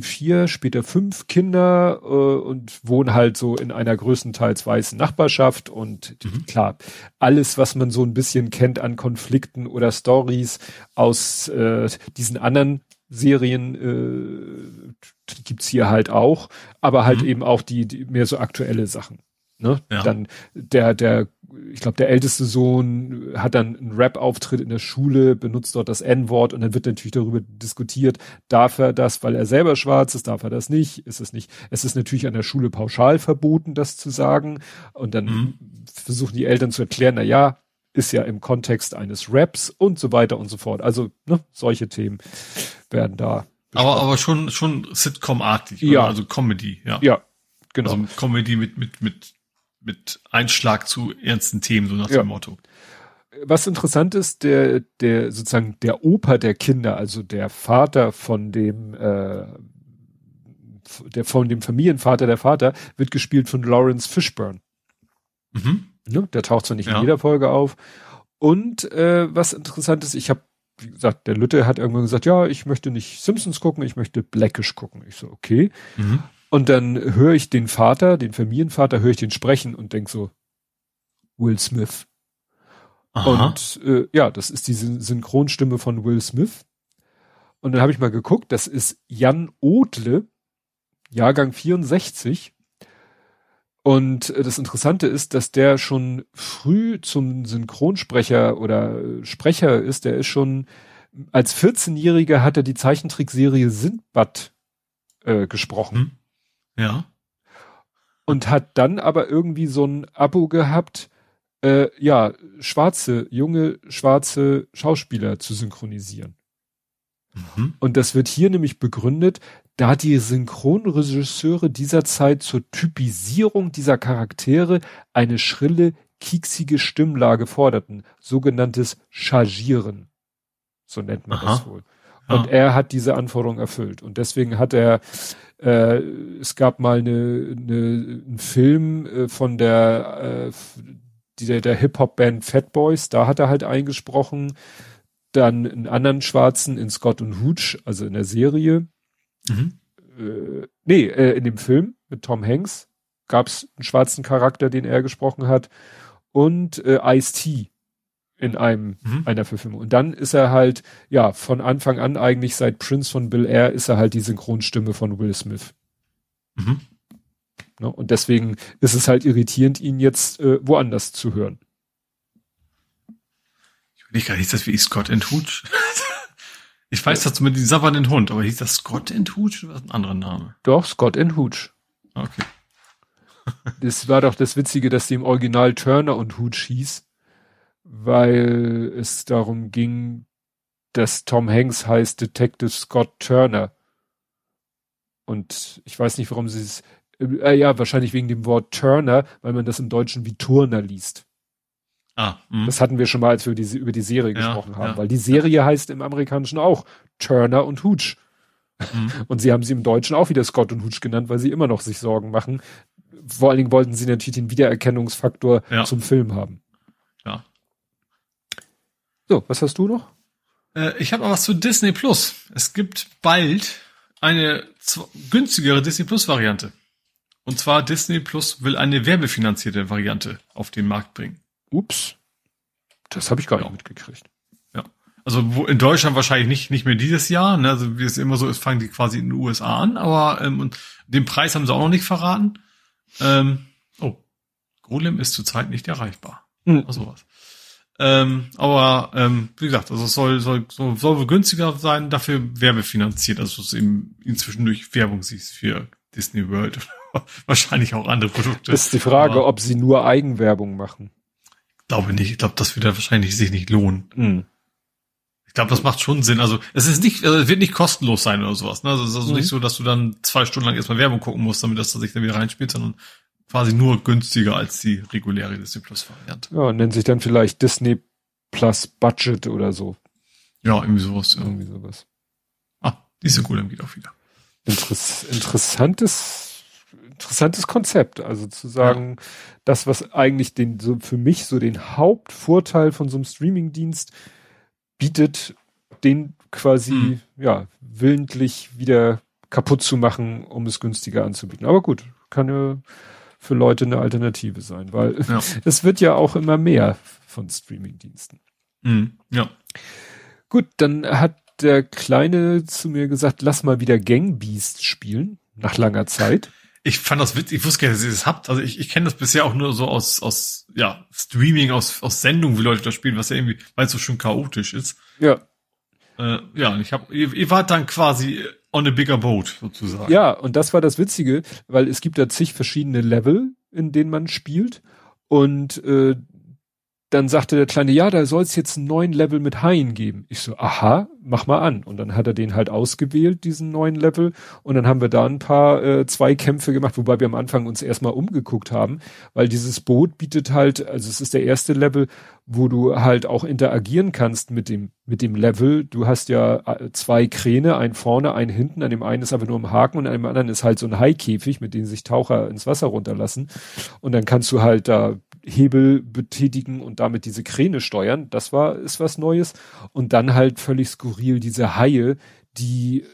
vier, später fünf Kinder äh, und wohnen halt so in einer größtenteils weißen Nachbarschaft. Und mhm. klar, alles, was man so ein bisschen kennt an Konflikten oder Stories aus äh, diesen anderen Serien äh, gibt's hier halt auch, aber halt mhm. eben auch die, die mehr so aktuelle Sachen. Ne? Ja. Dann der, der, ich glaube, der älteste Sohn hat dann einen Rap-Auftritt in der Schule, benutzt dort das N-Wort und dann wird natürlich darüber diskutiert, darf er das, weil er selber schwarz ist, darf er das nicht, ist es nicht. Es ist natürlich an der Schule pauschal verboten, das zu sagen. Und dann mhm. versuchen die Eltern zu erklären, na ja, ist ja im Kontext eines Raps und so weiter und so fort. Also ne, solche Themen werden da. Aber aber schon schon Sitcom-artig, ja, also Comedy, ja. Ja, genau. Also Comedy mit mit mit mit Einschlag zu ernsten Themen, so nach ja. dem Motto. Was interessant ist, der der sozusagen der Opa der Kinder, also der Vater von dem äh, der von dem Familienvater der Vater wird gespielt von Lawrence Fishburne. Mhm. Ne? Der taucht zwar nicht ja. in jeder Folge auf. Und äh, was interessant ist, ich habe, wie gesagt, der Lütte hat irgendwann gesagt, ja, ich möchte nicht Simpsons gucken, ich möchte Blackish gucken. Ich so, okay. Mhm. Und dann höre ich den Vater, den Familienvater, höre ich den sprechen und denk so, Will Smith. Aha. Und äh, ja, das ist die Synchronstimme von Will Smith. Und dann habe ich mal geguckt, das ist Jan Odle, Jahrgang 64. Und äh, das Interessante ist, dass der schon früh zum Synchronsprecher oder Sprecher ist. Der ist schon als 14-Jähriger hat er die Zeichentrickserie Sindbad äh, gesprochen. Hm. Ja. Und hat dann aber irgendwie so ein Abo gehabt äh, ja, schwarze, junge, schwarze Schauspieler zu synchronisieren. Mhm. Und das wird hier nämlich begründet, da die Synchronregisseure dieser Zeit zur Typisierung dieser Charaktere eine schrille, kieksige Stimmlage forderten, sogenanntes Chargieren. So nennt man Aha. das wohl. Und ja. er hat diese Anforderung erfüllt. Und deswegen hat er, äh, es gab mal eine, eine, einen Film äh, von der, äh, der, der Hip-Hop-Band Fat Boys, da hat er halt eingesprochen. Dann einen anderen Schwarzen in Scott und Hooch, also in der Serie. Mhm. Äh, nee, äh, in dem Film mit Tom Hanks gab es einen schwarzen Charakter, den er gesprochen hat. Und äh, Ice-T in einem mhm. einer Verfilmung. Und dann ist er halt, ja, von Anfang an eigentlich seit Prince von Bill Air ist er halt die Synchronstimme von Will Smith. Mhm. Ne? Und deswegen ist es halt irritierend, ihn jetzt äh, woanders zu hören. Ich will nicht gar nicht, das wie Scott and Hooch. Ich weiß das mit dem sabbernden Hund, aber hieß das Scott and Hooch oder was ein anderer Name? Doch, Scott and Hooch. Okay. [LAUGHS] das war doch das Witzige, dass die im Original Turner und Hooch hieß weil es darum ging, dass Tom Hanks heißt Detective Scott Turner. Und ich weiß nicht, warum sie es, äh, ja, wahrscheinlich wegen dem Wort Turner, weil man das im Deutschen wie Turner liest. Ah, mh. das hatten wir schon mal, als wir die, über die Serie ja, gesprochen haben, ja. weil die Serie heißt im Amerikanischen auch Turner und Hooch. Mhm. [LAUGHS] Und sie haben sie im Deutschen auch wieder Scott und Hooch genannt, weil sie immer noch sich Sorgen machen. Vor allen Dingen wollten sie natürlich den Wiedererkennungsfaktor ja. zum Film haben. So, was hast du noch? Äh, ich habe noch was zu Disney Plus. Es gibt bald eine günstigere Disney Plus Variante. Und zwar Disney Plus will eine werbefinanzierte Variante auf den Markt bringen. Ups. Das habe ich gar nicht mitgekriegt. Ja. Also wo in Deutschland wahrscheinlich nicht nicht mehr dieses Jahr, ne? Also wie es immer so ist, fangen die quasi in den USA an, aber ähm, und den Preis haben sie auch noch nicht verraten. Ähm, oh, Golem ist zurzeit nicht erreichbar. Mhm. Oder sowas. Ähm, aber ähm, wie gesagt, also es soll, soll, soll, soll günstiger sein, dafür werbefinanziert, also es eben inzwischen durch Werbung siehst für Disney World. [LAUGHS] Wahrscheinlich auch andere Produkte. Das ist die Frage, aber ob sie nur Eigenwerbung machen. Glaube nicht. Ich glaube, das wird ja wahrscheinlich sich nicht lohnen. Mhm. Ich glaube, das macht schon Sinn. Also es ist nicht, also es wird nicht kostenlos sein oder sowas. Ne? Also es ist also mhm. nicht so, dass du dann zwei Stunden lang erstmal Werbung gucken musst, damit das sich dann wieder reinspielt, sondern quasi nur günstiger als die reguläre Disney Plus Variante. Ja, nennt sich dann vielleicht Disney Plus Budget oder so. Ja, irgendwie sowas. Ja. Irgendwie sowas. Ah, die ist ja gut, dann geht auch wieder. Interess interessantes, interessantes Konzept. Also zu sagen, ja. das, was eigentlich den, so für mich so den Hauptvorteil von so einem Streamingdienst bietet, den quasi, hm. ja, willentlich wieder kaputt zu machen, um es günstiger anzubieten. Aber gut, kann ja, für Leute eine Alternative sein, weil ja. [LAUGHS] es wird ja auch immer mehr von Streamingdiensten. Mhm. Ja. Gut, dann hat der Kleine zu mir gesagt, lass mal wieder Gangbeast spielen, nach langer Zeit. Ich fand das witzig, ich wusste gar nicht, dass ihr das habt. Also ich, ich kenne das bisher auch nur so aus, aus ja, Streaming, aus, aus Sendungen, wie Leute das spielen, was ja irgendwie, weil es so schön chaotisch ist. Ja. Äh, ja, und ich hab, ihr, ihr wart dann quasi on a bigger boat sozusagen. Ja, und das war das Witzige, weil es gibt da zig verschiedene Level, in denen man spielt. Und äh, dann sagte der Kleine, ja, da soll es jetzt einen neuen Level mit Haien geben. Ich so, aha, mach mal an. Und dann hat er den halt ausgewählt, diesen neuen Level. Und dann haben wir da ein paar äh, Zweikämpfe gemacht, wobei wir am Anfang uns erstmal umgeguckt haben, weil dieses Boot bietet halt, also es ist der erste Level, wo du halt auch interagieren kannst mit dem, mit dem Level. Du hast ja äh, zwei Kräne, ein vorne, ein hinten. An dem einen ist aber nur ein Haken und an dem anderen ist halt so ein Haikäfig, mit dem sich Taucher ins Wasser runterlassen. Und dann kannst du halt da Hebel betätigen und damit diese Kräne steuern. Das war, ist was Neues. Und dann halt völlig skurril diese Haie, die äh,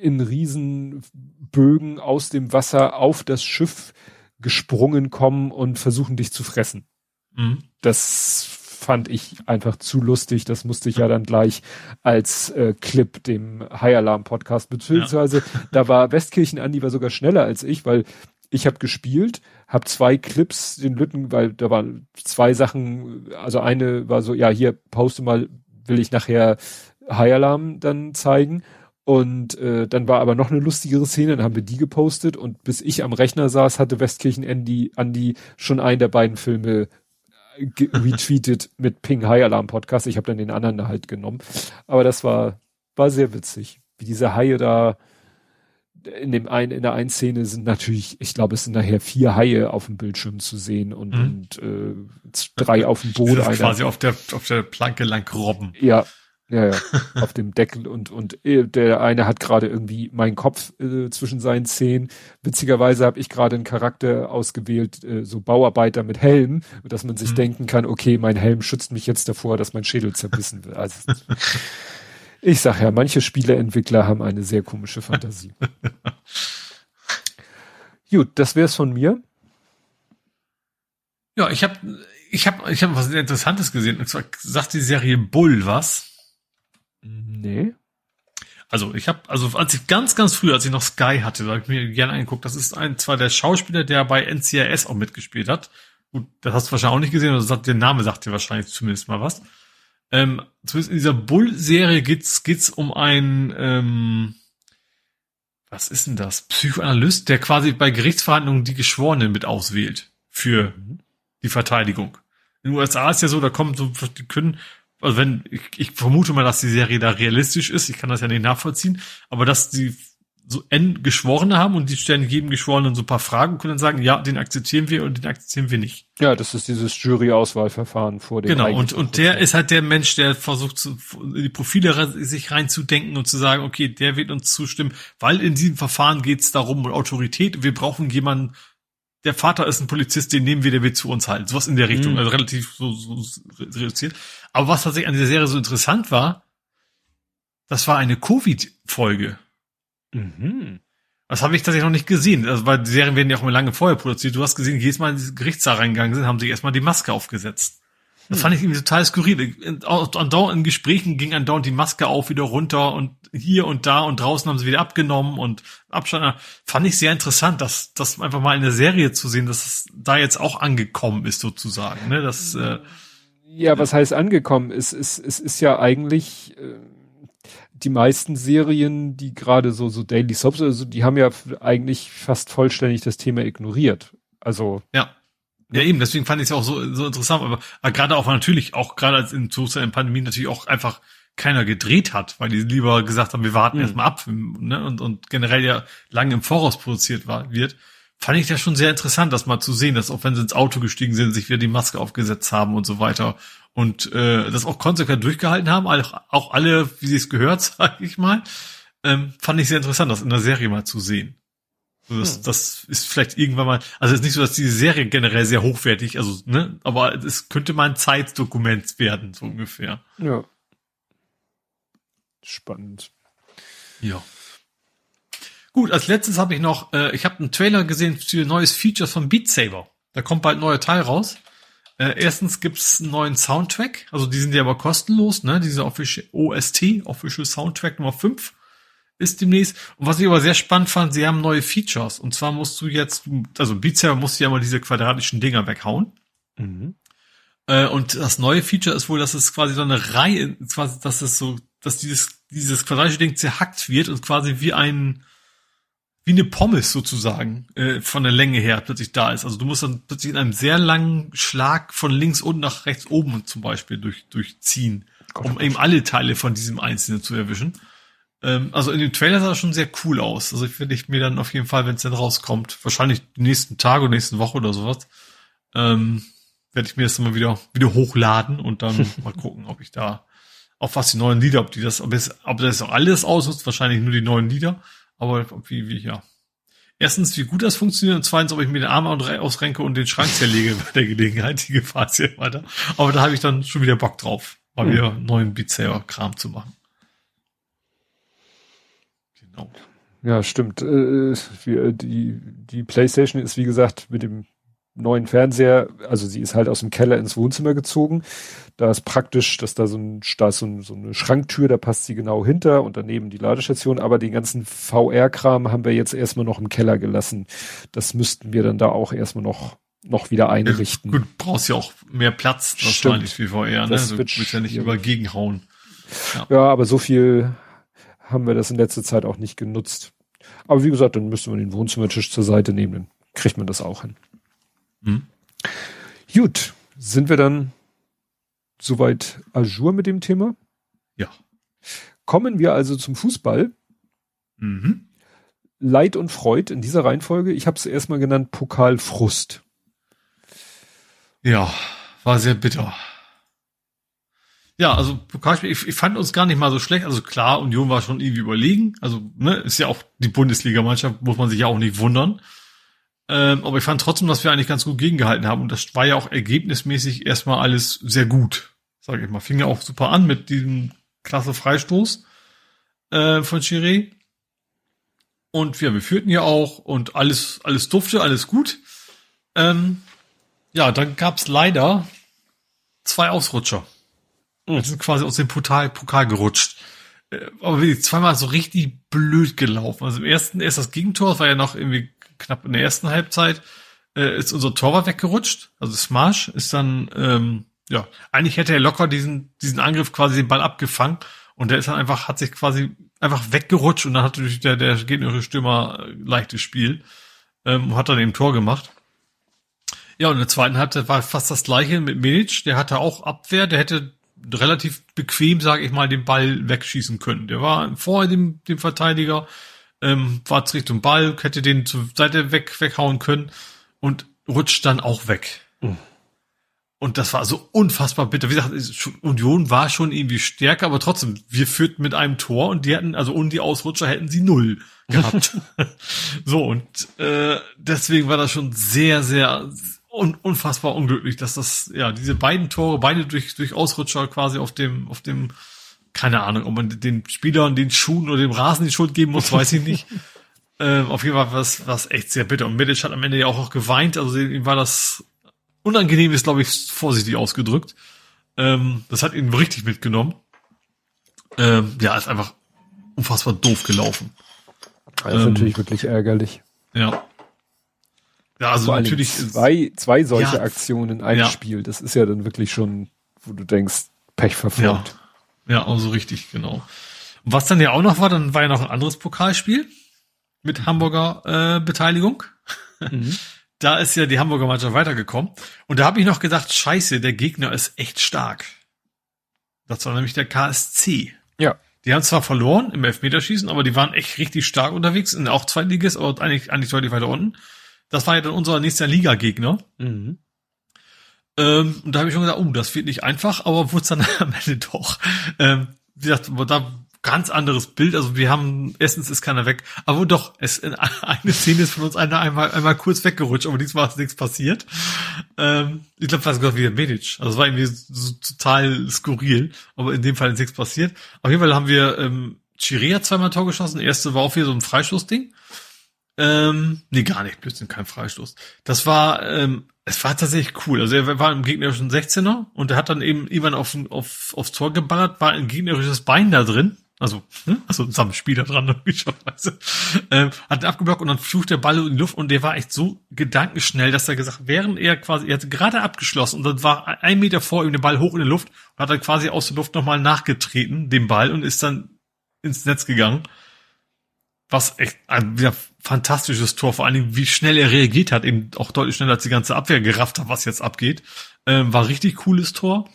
in Riesenbögen aus dem Wasser auf das Schiff gesprungen kommen und versuchen dich zu fressen. Mhm. Das fand ich einfach zu lustig. Das musste ich ja dann gleich als äh, Clip dem High Alarm Podcast, beziehungsweise ja. da war Westkirchen Andi war sogar schneller als ich, weil ich habe gespielt, habe zwei Clips den Lütten, weil da waren zwei Sachen, also eine war so, ja, hier poste mal, will ich nachher High Alarm dann zeigen. Und äh, dann war aber noch eine lustigere Szene, dann haben wir die gepostet und bis ich am Rechner saß, hatte Westkirchen Andy, Andy schon einen der beiden Filme [LAUGHS] retweetet mit Ping High Alarm Podcast. Ich habe dann den anderen da halt genommen. Aber das war, war sehr witzig. Wie diese Haie da in dem einen, in der einen Szene sind natürlich, ich glaube, es sind nachher vier Haie auf dem Bildschirm zu sehen und, mhm. und äh, drei auf dem Boden. Quasi auf der, auf der Planke lang robben. Ja, ja, ja, auf dem Deckel und und äh, der eine hat gerade irgendwie meinen Kopf äh, zwischen seinen Zehen. Witzigerweise habe ich gerade einen Charakter ausgewählt, äh, so Bauarbeiter mit Helm, dass man sich mhm. denken kann, okay, mein Helm schützt mich jetzt davor, dass mein Schädel zerbissen wird. Also ich sag ja, manche Spieleentwickler haben eine sehr komische Fantasie. [LAUGHS] Gut, das wär's von mir. Ja, ich habe ich hab, ich hab was Interessantes gesehen. Und zwar sagt die Serie Bull was. Nee. Also ich habe, also als ich ganz, ganz früh, als ich noch Sky hatte, da habe ich mir gerne angeguckt, das ist ein, zwar der Schauspieler, der bei NCIS auch mitgespielt hat. Gut, das hast du wahrscheinlich auch nicht gesehen, also der Name sagt dir wahrscheinlich zumindest mal was. Ähm, zumindest in dieser Bull-Serie geht's, geht's um einen, ähm, was ist denn das? Psychoanalyst, der quasi bei Gerichtsverhandlungen die Geschworenen mit auswählt für mhm. die Verteidigung. In den USA ist ja so, da kommen so, die können also wenn, ich, ich vermute mal, dass die Serie da realistisch ist, ich kann das ja nicht nachvollziehen, aber dass die so N Geschworene haben und die stellen jedem Geschworenen so ein paar Fragen und können dann sagen, ja, den akzeptieren wir und den akzeptieren wir nicht. Ja, das ist dieses Jury-Auswahlverfahren vor dem. Genau, und, und der ist halt der Mensch, der versucht, zu, die Profile sich reinzudenken und zu sagen, okay, der wird uns zustimmen, weil in diesem Verfahren geht es darum, Autorität, wir brauchen jemanden, der Vater ist ein Polizist, den nehmen wir, der wird zu uns halten. Sowas in der Richtung, mhm. also relativ so, so reduziert. Aber was tatsächlich an dieser Serie so interessant war, das war eine Covid-Folge. Mhm. Das habe ich tatsächlich noch nicht gesehen. Also, weil die Serien werden ja auch immer lange vorher produziert. Du hast gesehen, jedes Mal in den Gerichtssaal reingegangen sind, haben sich erstmal die Maske aufgesetzt. Das fand ich irgendwie total skurril. Andauernd in Gesprächen ging andauernd die Maske auf, wieder runter und hier und da und draußen haben sie wieder abgenommen und Abstand. Fand ich sehr interessant, dass das einfach mal in der Serie zu sehen, dass es da jetzt auch angekommen ist sozusagen. Ne? Das, äh, ja, was heißt angekommen? Es, es, es ist ja eigentlich äh, die meisten Serien, die gerade so so Daily Soaps, also die haben ja eigentlich fast vollständig das Thema ignoriert. Also ja. Ja, eben, deswegen fand ich es auch so, so interessant, aber, aber gerade auch natürlich, auch gerade als in, so in Pandemie natürlich auch einfach keiner gedreht hat, weil die lieber gesagt haben, wir warten mhm. erstmal ab ne, und, und generell ja lange im Voraus produziert war, wird, fand ich das schon sehr interessant, das mal zu sehen, dass auch wenn sie ins Auto gestiegen sind, sich wieder die Maske aufgesetzt haben und so weiter und äh, das auch konsequent durchgehalten haben, auch, auch alle, wie sie es gehört, [LAUGHS] sag ich mal, ähm, fand ich sehr interessant, das in der Serie mal zu sehen. Das, hm. das ist vielleicht irgendwann mal, also es ist nicht so, dass diese Serie generell sehr hochwertig, also, ne, aber es könnte mal ein Zeitdokument werden, so ungefähr. Ja. Spannend. Ja. Gut, als letztes habe ich noch, äh, ich habe einen Trailer gesehen für neues Feature von Beat Saber. Da kommt bald ein neuer Teil raus. Äh, erstens gibt's einen neuen Soundtrack, also die sind ja aber kostenlos, ne? Diese Official OST, Official Soundtrack Nummer 5 ist demnächst. Und was ich aber sehr spannend fand, sie haben neue Features. Und zwar musst du jetzt, also Beat Saber musst du ja mal diese quadratischen Dinger weghauen. Mhm. Äh, und das neue Feature ist wohl, dass es quasi so eine Reihe, quasi, dass es so, dass dieses, dieses quadratische Ding zerhackt wird und quasi wie ein, wie eine Pommes sozusagen, äh, von der Länge her plötzlich da ist. Also du musst dann plötzlich in einem sehr langen Schlag von links unten nach rechts oben zum Beispiel durch, durchziehen, Gott, um Gott. eben alle Teile von diesem Einzelnen zu erwischen. Ähm, also in dem Trailer sah das schon sehr cool aus. Also ich werde ich mir dann auf jeden Fall, wenn es dann rauskommt, wahrscheinlich die nächsten Tage oder nächsten Woche oder sowas, ähm, werde ich mir das mal wieder, wieder hochladen und dann [LAUGHS] mal gucken, ob ich da auf was die neuen Lieder, ob die das, ob, es, ob das auch alles ausnutzt, wahrscheinlich nur die neuen Lieder, aber wie, wie, ja. Erstens, wie gut das funktioniert und zweitens, ob ich mir den Arm ausrenke und den Schrank zerlege [LAUGHS] bei der Gelegenheit, die Gefahr ist ja weiter. Aber da habe ich dann schon wieder Bock drauf, mal hm. wieder neuen Beat Kram zu machen. Genau. Ja, stimmt. Äh, äh, die, die PlayStation ist, wie gesagt, mit dem neuen Fernseher, also sie ist halt aus dem Keller ins Wohnzimmer gezogen. Da ist praktisch, dass da so, ein, da ist so, ein, so eine Schranktür, da passt sie genau hinter und daneben die Ladestation. Aber den ganzen VR-Kram haben wir jetzt erstmal noch im Keller gelassen. Das müssten wir dann da auch erstmal noch noch wieder einrichten. Ja, gut, brauchst ja auch mehr Platz wahrscheinlich wie VR, ne? Das du willst ja nicht über gegenhauen. Ja. ja, aber so viel haben wir das in letzter Zeit auch nicht genutzt. Aber wie gesagt, dann müsste man den Wohnzimmertisch zur Seite nehmen, dann kriegt man das auch hin. Hm. Gut, sind wir dann soweit ajour mit dem Thema? Ja. Kommen wir also zum Fußball. Mhm. Leid und Freud in dieser Reihenfolge. Ich habe es erstmal genannt Pokalfrust. Ja, war sehr bitter. Ja, also Pokalspiel, ich, ich fand uns gar nicht mal so schlecht. Also klar, Union war schon irgendwie überlegen. Also, ne, ist ja auch die Bundesligamannschaft, muss man sich ja auch nicht wundern. Ähm, aber ich fand trotzdem, dass wir eigentlich ganz gut gegengehalten haben. Und das war ja auch ergebnismäßig erstmal alles sehr gut. Sag ich mal. Fing ja auch super an mit diesem klasse Freistoß äh, von Chiré. Und ja, wir führten ja auch und alles, alles dufte, alles gut. Ähm, ja, dann gab's leider zwei Ausrutscher. Wir sind quasi aus dem Pokal, Pokal gerutscht. Äh, aber wirklich zweimal so richtig blöd gelaufen. Also im ersten, erst das Gegentor, das war ja noch irgendwie knapp in der ersten Halbzeit, äh, ist unser Torwart weggerutscht. Also Smash ist dann, ähm, ja, eigentlich hätte er locker diesen, diesen Angriff quasi den Ball abgefangen und der ist dann einfach, hat sich quasi einfach weggerutscht und dann hat natürlich der, der gegnerische Stürmer äh, leichtes Spiel ähm, und hat dann eben Tor gemacht. Ja, und in der zweiten Halbzeit war fast das gleiche mit Milic, der hatte auch Abwehr, der hätte relativ bequem, sage ich mal, den Ball wegschießen können. Der war vorher dem, dem Verteidiger, ähm, war Richtung Ball, hätte den zur Seite weg, weghauen können und rutscht dann auch weg. Mhm. Und das war so unfassbar bitter. Wie gesagt, Union war schon irgendwie stärker, aber trotzdem, wir führten mit einem Tor und die hatten, also ohne die Ausrutscher hätten sie null gehabt. [LAUGHS] so, und äh, deswegen war das schon sehr, sehr un unfassbar unglücklich, dass das, ja, diese beiden Tore, beide durch, durch Ausrutscher quasi auf dem, auf dem, keine Ahnung, ob man den Spielern den Schuhen oder dem Rasen die Schuld geben muss, weiß ich nicht. [LAUGHS] ähm, auf jeden Fall war es, war es echt sehr bitter. Und Medic hat am Ende ja auch, auch geweint, also ihm war das unangenehm, ist glaube ich vorsichtig ausgedrückt. Ähm, das hat ihn richtig mitgenommen. Ähm, ja, ist einfach unfassbar doof gelaufen. Das ist ähm, natürlich wirklich ärgerlich. Ja. Ja, also Vor natürlich zwei, zwei solche ja, Aktionen in einem ja. Spiel. Das ist ja dann wirklich schon, wo du denkst, Pech verfolgt. Ja, ja also richtig, genau. Und was dann ja auch noch war, dann war ja noch ein anderes Pokalspiel mit Hamburger äh, Beteiligung. Mhm. [LAUGHS] Da ist ja die Hamburger Mannschaft weitergekommen. Und da habe ich noch gedacht, scheiße, der Gegner ist echt stark. Das war nämlich der KSC. Ja. Die haben zwar verloren im Elfmeterschießen, aber die waren echt richtig stark unterwegs, sind auch Zweitliges, aber eigentlich, eigentlich deutlich weiter unten. Das war ja dann unser nächster Liga-Gegner. Mhm. Ähm, und da habe ich schon gesagt, oh, das wird nicht einfach, aber wurde es dann [LAUGHS] am Ende doch. Ähm, wie gesagt, da ganz anderes Bild. Also wir haben, erstens ist keiner weg, aber doch, es in [LAUGHS] eine Szene ist von uns einer einmal, einmal kurz weggerutscht, aber diesmal ist nichts passiert. Ähm, ich glaube, das war wieder Medic. Also es war irgendwie so total skurril, aber in dem Fall ist nichts passiert. Auf jeden Fall haben wir ähm, Chiria zweimal Tor geschossen. Der erste war auch wieder so ein Freistoßding. Ähm, nee, gar nicht, plötzlich kein Freistoß. Das war, ähm, es war tatsächlich cool. Also er war im gegnerischen 16er und er hat dann eben irgendwann auf, auf, aufs Tor geballert, war ein gegnerisches Bein da drin. Also, hm? also zusammen Spieler dran, [LAUGHS] logischerweise. Ähm, hat abgeblockt und dann flucht der Ball in die Luft und der war echt so gedankenschnell, dass er gesagt, während er quasi, er hat gerade abgeschlossen und dann war ein Meter vor ihm der Ball hoch in die Luft und hat dann quasi aus der Luft nochmal nachgetreten, dem Ball, und ist dann ins Netz gegangen. Was echt ein ja, fantastisches Tor, vor allen Dingen, wie schnell er reagiert hat, eben auch deutlich schneller als die ganze Abwehr gerafft hat, was jetzt abgeht. Ähm, war richtig cooles Tor.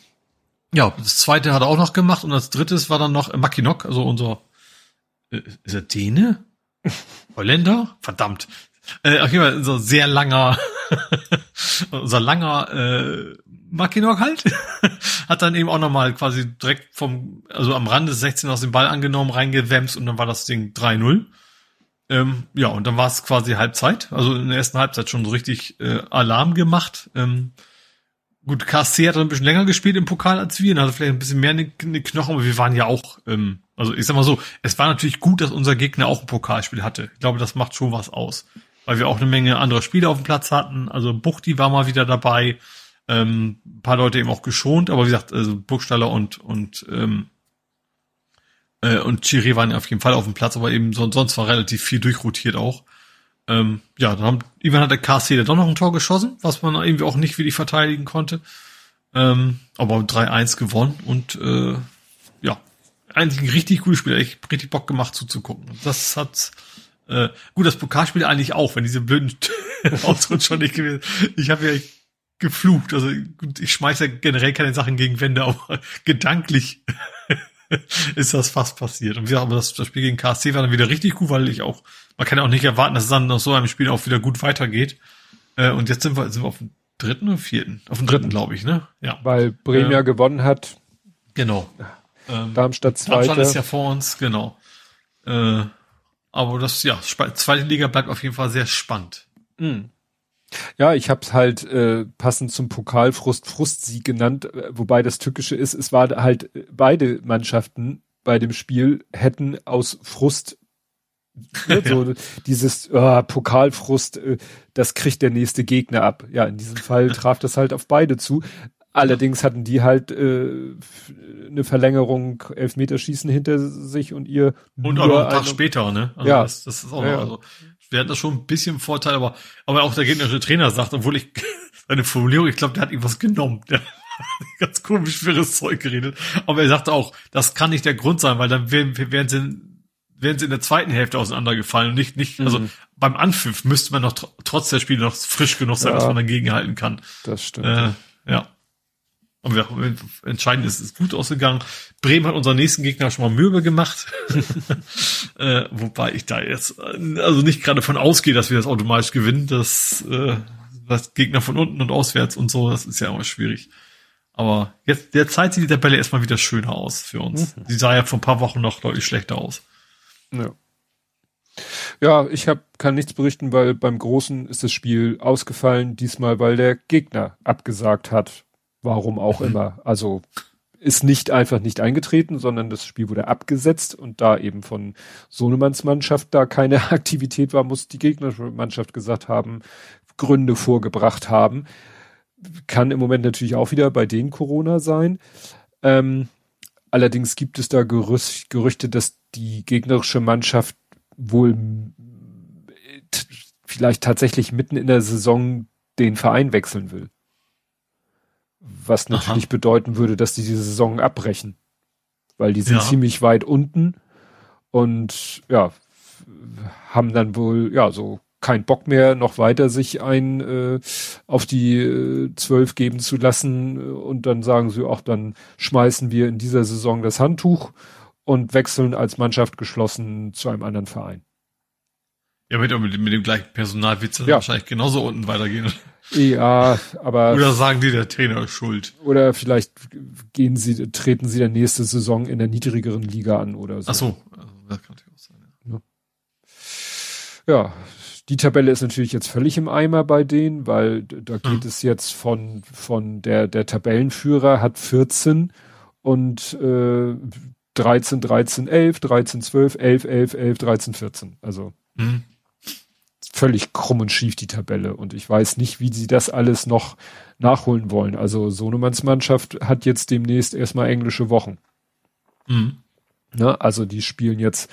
Ja, das zweite hat er auch noch gemacht und als drittes war dann noch Mackinock, also unser, äh, ist er Däne? [LAUGHS] Holländer? Verdammt. Äh, auf jeden Fall unser sehr langer, [LAUGHS] unser langer äh, Mackinock halt, [LAUGHS] hat dann eben auch nochmal quasi direkt vom, also am Rand des 16 aus dem Ball angenommen, reingewämst und dann war das Ding 3-0. Ähm, ja, und dann war es quasi Halbzeit, also in der ersten Halbzeit schon so richtig äh, Alarm gemacht. Ähm, Gut, KSC hat ein bisschen länger gespielt im Pokal als wir, und hatte vielleicht ein bisschen mehr eine, eine Knochen, aber wir waren ja auch, ähm, also ich sag mal so, es war natürlich gut, dass unser Gegner auch ein Pokalspiel hatte. Ich glaube, das macht schon was aus. Weil wir auch eine Menge anderer Spiele auf dem Platz hatten. Also Buchti war mal wieder dabei, ähm, ein paar Leute eben auch geschont, aber wie gesagt, also Burgstaller und und ähm, äh, und Chiri waren auf jeden Fall auf dem Platz, aber eben sonst war relativ viel durchrotiert auch. Ähm, ja, dann haben, irgendwann hat der KC doch noch ein Tor geschossen, was man irgendwie auch nicht wirklich verteidigen konnte. Ähm, aber 3-1 gewonnen und äh, ja, eigentlich ein richtig gutes Spiel, echt richtig Bock gemacht zuzugucken. Das hat äh, gut, das Pokalspiel eigentlich auch, wenn diese blöden [LAUGHS] Ausrutscher nicht gewesen. Ich habe ja geflucht. Also ich schmeiße generell keine Sachen gegen Wände, aber [LAUGHS] gedanklich [LAUGHS] ist das fast passiert. Und wir haben das, das Spiel gegen KSC war dann wieder richtig gut, weil ich auch, man kann ja auch nicht erwarten, dass es dann nach so einem Spiel auch wieder gut weitergeht. Äh, und jetzt sind wir, sind wir auf dem dritten oder vierten? Auf dem dritten, glaube ich, ne? Ja. Weil Bremen ja gewonnen hat. Genau. Ähm, Darmstadt zweite. Darmstadt ist ja vor uns, genau. Äh, aber das, ja, zweite Liga bleibt auf jeden Fall sehr spannend. Mhm. Ja, ich habe es halt äh, passend zum Pokalfrust Frustsieg genannt, äh, wobei das Tückische ist, es war halt äh, beide Mannschaften bei dem Spiel hätten aus Frust ne, [LAUGHS] so dieses oh, Pokalfrust, äh, das kriegt der nächste Gegner ab. Ja, in diesem Fall traf das halt auf beide zu. Allerdings hatten die halt äh, eine Verlängerung Elfmeterschießen hinter sich und ihr und auch noch einen Tag später, ne? Also ja, das, das ist auch ja, noch, also wir hatten da schon ein bisschen Vorteil, aber, aber auch der gegnerische Trainer sagt, obwohl ich [LAUGHS] seine Formulierung, ich glaube, der hat ihm was genommen. [LAUGHS] Der ganz komisch schweres Zeug geredet. Aber er sagte auch, das kann nicht der Grund sein, weil dann wären, wären sie, wären sie in der zweiten Hälfte auseinandergefallen und nicht, nicht, also mhm. also beim Anpfiff müsste man noch tr trotz der Spiele noch frisch genug sein, ja, dass man dagegen halten kann. Das stimmt. Äh, ja. Und wir, entscheidend ist, ist gut ausgegangen. Bremen hat unseren nächsten Gegner schon mal Möbel gemacht. [LAUGHS] äh, wobei ich da jetzt also nicht gerade von ausgehe, dass wir das automatisch gewinnen. Das, äh, das Gegner von unten und auswärts und so, das ist ja immer schwierig. Aber jetzt derzeit sieht die Tabelle erstmal wieder schöner aus für uns. Mhm. Die sah ja vor ein paar Wochen noch deutlich schlechter aus. Ja. Ja, ich hab, kann nichts berichten, weil beim Großen ist das Spiel ausgefallen, diesmal weil der Gegner abgesagt hat. Warum auch immer. Also ist nicht einfach nicht eingetreten, sondern das Spiel wurde abgesetzt und da eben von Sohnemanns Mannschaft da keine [LAUGHS] Aktivität war, muss die gegnerische Mannschaft gesagt haben, Gründe vorgebracht haben. Kann im Moment natürlich auch wieder bei denen Corona sein. Ähm, allerdings gibt es da Gerücht, Gerüchte, dass die gegnerische Mannschaft wohl vielleicht tatsächlich mitten in der Saison den Verein wechseln will. Was natürlich Aha. bedeuten würde, dass die diese Saison abbrechen. Weil die sind ja. ziemlich weit unten und ja, haben dann wohl, ja, so kein Bock mehr, noch weiter sich ein äh, auf die äh, zwölf geben zu lassen und dann sagen sie, auch dann schmeißen wir in dieser Saison das Handtuch und wechseln als Mannschaft geschlossen zu einem anderen Verein. Ja, mit, mit, mit dem gleichen Personal wird es ja. wahrscheinlich genauso unten weitergehen. Ja, aber. [LAUGHS] Oder sagen die, der Trainer ist schuld. Oder vielleicht gehen sie, treten sie der nächste Saison in der niedrigeren Liga an oder so. Ach so, das kann natürlich auch sein, ja. Ja, die Tabelle ist natürlich jetzt völlig im Eimer bei denen, weil da geht mhm. es jetzt von, von der, der Tabellenführer hat 14 und äh, 13, 13, 11, 13, 12, 11, 11, 11, 13, 14. Also. Mhm völlig krumm und schief, die Tabelle. Und ich weiß nicht, wie sie das alles noch nachholen wollen. Also Sonemanns Mannschaft hat jetzt demnächst erstmal englische Wochen. Mhm. Ne? Also die spielen jetzt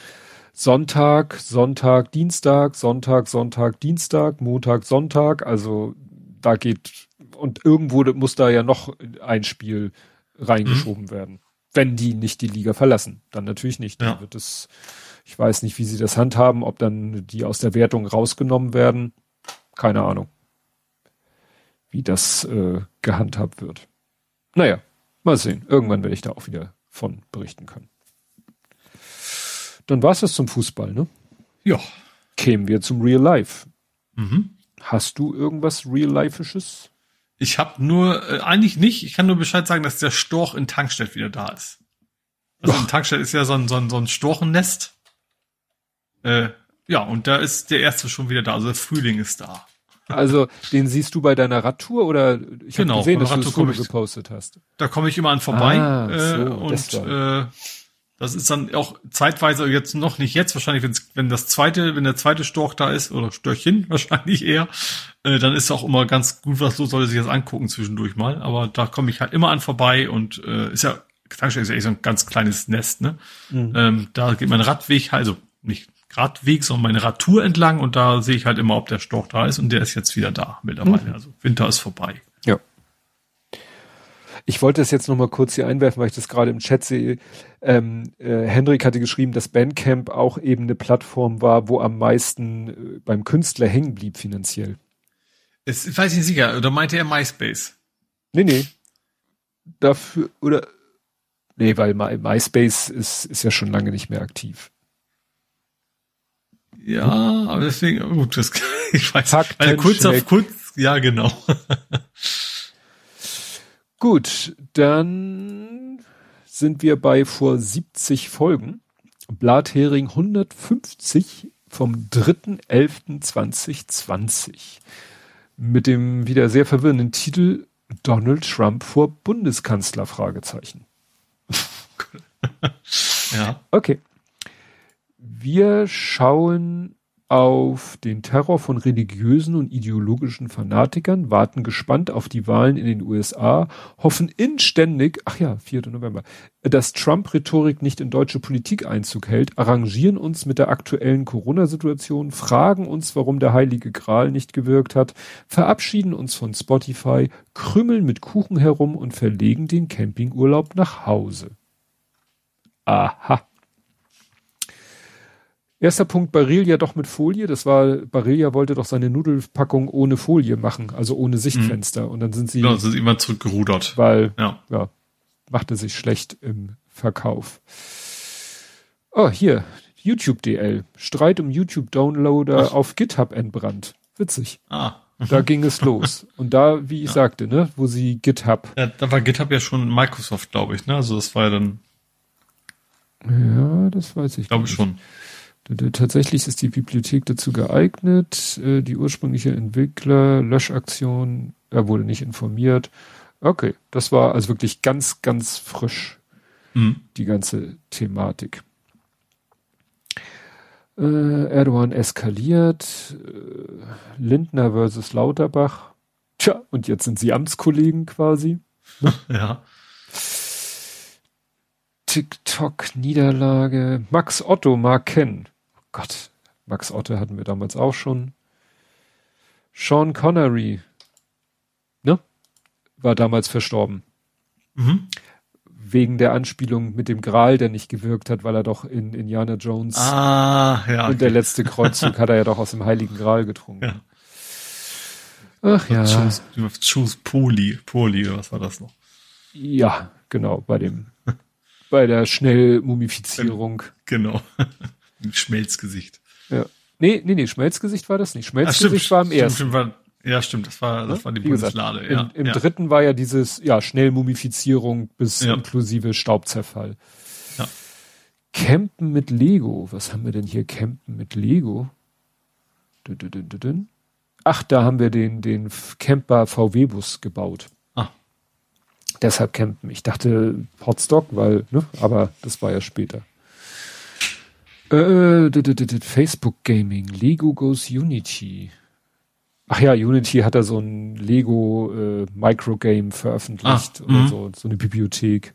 Sonntag, Sonntag, Dienstag, Sonntag, Sonntag, Dienstag, Montag, Sonntag. Also da geht, und irgendwo muss da ja noch ein Spiel reingeschoben mhm. werden. Wenn die nicht die Liga verlassen. Dann natürlich nicht. Dann wird es ich weiß nicht, wie sie das handhaben, ob dann die aus der Wertung rausgenommen werden. Keine Ahnung, wie das äh, gehandhabt wird. Naja, mal sehen. Irgendwann werde ich da auch wieder von berichten können. Dann war es das zum Fußball, ne? Ja. Kämen wir zum Real Life. Mhm. Hast du irgendwas Real Lifeisches? Ich habe nur, äh, eigentlich nicht, ich kann nur Bescheid sagen, dass der Storch in Tankstedt wieder da ist. Also in Tankstedt ist ja so ein, so ein, so ein Storchennest. Äh, ja, und da ist der erste schon wieder da. Also der Frühling ist da. Also den siehst du bei deiner Radtour oder ich genau, habe gesehen, dass du das Foto gepostet hast. Da komme ich immer an vorbei ah, äh, so, und das, äh, das ist dann auch zeitweise jetzt noch nicht jetzt wahrscheinlich wenn's, wenn das zweite wenn der zweite Storch da ist oder Störchen [LAUGHS] wahrscheinlich eher äh, dann ist auch immer ganz gut was los sollte sich das angucken zwischendurch mal aber da komme ich halt immer an vorbei und äh, ist ja Tankstelle ist ja echt so ein ganz kleines Nest ne mhm. ähm, da geht mein Radweg also nicht Radweg, sondern meine Radtour entlang und da sehe ich halt immer, ob der Storch da ist und der ist jetzt wieder da mittlerweile. Mhm. Also Winter ist vorbei. Ja. Ich wollte es jetzt noch mal kurz hier einwerfen, weil ich das gerade im Chat sehe. Ähm, äh, Hendrik hatte geschrieben, dass Bandcamp auch eben eine Plattform war, wo am meisten äh, beim Künstler hängen blieb finanziell. Es weiß ich nicht sicher, oder meinte er MySpace? Nee, nee. Dafür, oder, nee, weil My, MySpace ist, ist ja schon lange nicht mehr aktiv. Ja, aber deswegen, gut, das, [LAUGHS] ich weiß, Fakten weil kurz check. auf kurz, ja, genau. [LAUGHS] Gut, dann sind wir bei vor 70 Folgen. Blathering 150 vom 3.11.2020 mit dem wieder sehr verwirrenden Titel Donald Trump vor Bundeskanzler Fragezeichen. [LAUGHS] ja. Okay. Wir schauen auf den Terror von religiösen und ideologischen Fanatikern, warten gespannt auf die Wahlen in den USA, hoffen inständig, ach ja, 4. November, dass Trump-Rhetorik nicht in deutsche Politik Einzug hält, arrangieren uns mit der aktuellen Corona-Situation, fragen uns, warum der Heilige Gral nicht gewirkt hat, verabschieden uns von Spotify, krümmeln mit Kuchen herum und verlegen den Campingurlaub nach Hause. Aha. Erster Punkt, Barilla doch mit Folie. Das war, Barilla wollte doch seine Nudelpackung ohne Folie machen, also ohne Sichtfenster. Und dann sind sie, Genau, sind immer zurückgerudert. weil, Ja. ja, machte sich schlecht im Verkauf. Oh, hier, YouTube DL. Streit um YouTube-Downloader auf GitHub entbrannt. Witzig. Ah. Da ging es los. [LAUGHS] Und da, wie ich sagte, ne, wo sie GitHub. Ja, da war GitHub ja schon Microsoft, glaube ich, ne? Also das war ja dann, Ja, das weiß ich. glaube ich nicht. schon. D- Tatsächlich ist die Bibliothek dazu geeignet. Äh, Die ursprüngliche Entwickler, Löschaktion, er wurde nicht informiert. Okay, das war also wirklich ganz, ganz frisch, Mhm. die ganze Thematik. Äh, Erdogan eskaliert, äh, Lindner versus Lauterbach. Tja, und jetzt sind sie Amtskollegen quasi. [LAUGHS] Ja. TikTok-Niederlage. Max Otto mag kennen. Gott, Max Otto hatten wir damals auch schon. Sean Connery, ne? War damals verstorben. Mhm. Wegen der Anspielung mit dem Gral, der nicht gewirkt hat, weil er doch in Indiana Jones Ah, ja. und der letzte Kreuzzug [LAUGHS] hat er ja doch aus dem Heiligen Gral getrunken. Ja. Ach ja. Choose, choose Poli, Poli, was war das noch? Ja, genau, bei dem, bei der Schnellmumifizierung. Genau. Schmelzgesicht. Ja. Nee, nee, nee, Schmelzgesicht war das nicht. Schmelzgesicht war im stimmt, ersten. stimmt, war, ja, stimmt, das war, das war die Wie gesagt, Bundeslade. Ja, Im, im ja. dritten war ja dieses, ja, Schnellmumifizierung bis Ja. inklusive Staubzerfall. Ja. Campen mit Lego. Was haben wir denn hier? Campen mit Lego? Ach, da haben wir den, den Camper VW-Bus gebaut. Ah. Deshalb campen. Ich dachte Hotstock, weil, ne, aber das war ja später. Äh, dü- Facebook Gaming, Lego Goes Unity. Ach ja, Unity hat da so ein Lego äh, Microgame veröffentlicht Ah, oder mhm. so, so eine Bibliothek.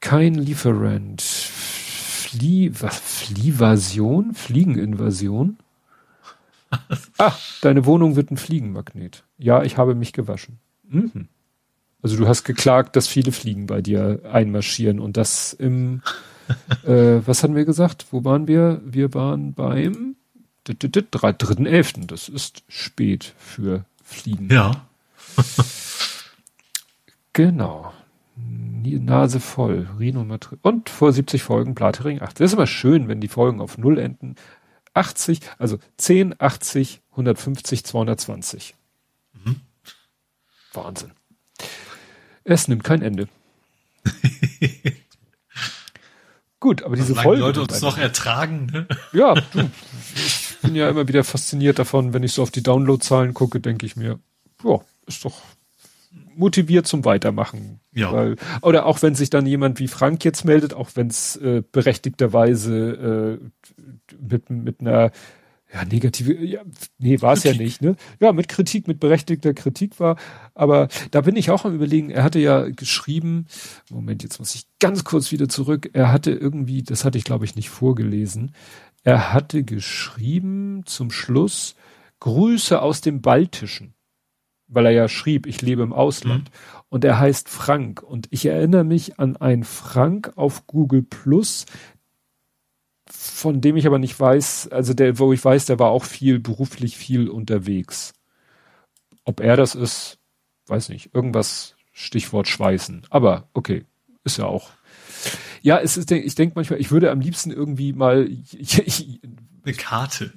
Kein Lieferant. Flie, was, Flievasion? Fliegeninvasion? [LAUGHS] ah, deine Wohnung wird ein Fliegenmagnet. Ja, ich habe mich gewaschen. Mhm. Also du hast geklagt, dass viele Fliegen bei dir einmarschieren und das im, [LAUGHS] äh, was hatten wir gesagt? Wo waren wir? Wir waren beim dit, dit, dit, drei- dritten Elften. Das ist spät für Fliegen. Ja. [LAUGHS] Genau. Nase voll. Rhinomatri und vor 70 Folgen Blattering 80. Das ist immer schön, wenn die Folgen auf Null enden. 80, also 10, 80, 150, 220. Mhm. Wahnsinn. Es nimmt kein Ende. [LAUGHS] Gut, aber diese Folge. Leute uns noch ertragen, ne? [LAUGHS] Ja, du, ich bin ja immer wieder fasziniert davon, wenn ich so auf die Downloadzahlen gucke, denke ich mir, ja, ist doch motiviert zum Weitermachen. Ja. Weil, oder auch wenn sich dann jemand wie Frank jetzt meldet, auch wenn es äh, berechtigterweise äh, mit, mit einer ja, negative, ja, nee, war es ja nicht, ne? Ja, mit Kritik, mit berechtigter Kritik war, aber da bin ich auch am überlegen, er hatte ja geschrieben, Moment, jetzt muss ich ganz kurz wieder zurück, er hatte irgendwie, das hatte ich glaube ich nicht vorgelesen, er hatte geschrieben zum Schluss Grüße aus dem Baltischen, weil er ja schrieb, ich lebe im Ausland. Und er heißt Frank. Und ich erinnere mich an einen Frank auf Google Plus, von dem ich aber nicht weiß, also der, wo ich weiß, der war auch viel beruflich viel unterwegs. ob er das ist, weiß nicht, irgendwas Stichwort Schweißen. Aber okay, ist ja auch. Ja, es ist, ich denke manchmal, ich würde am liebsten irgendwie mal [LAUGHS] eine Karte.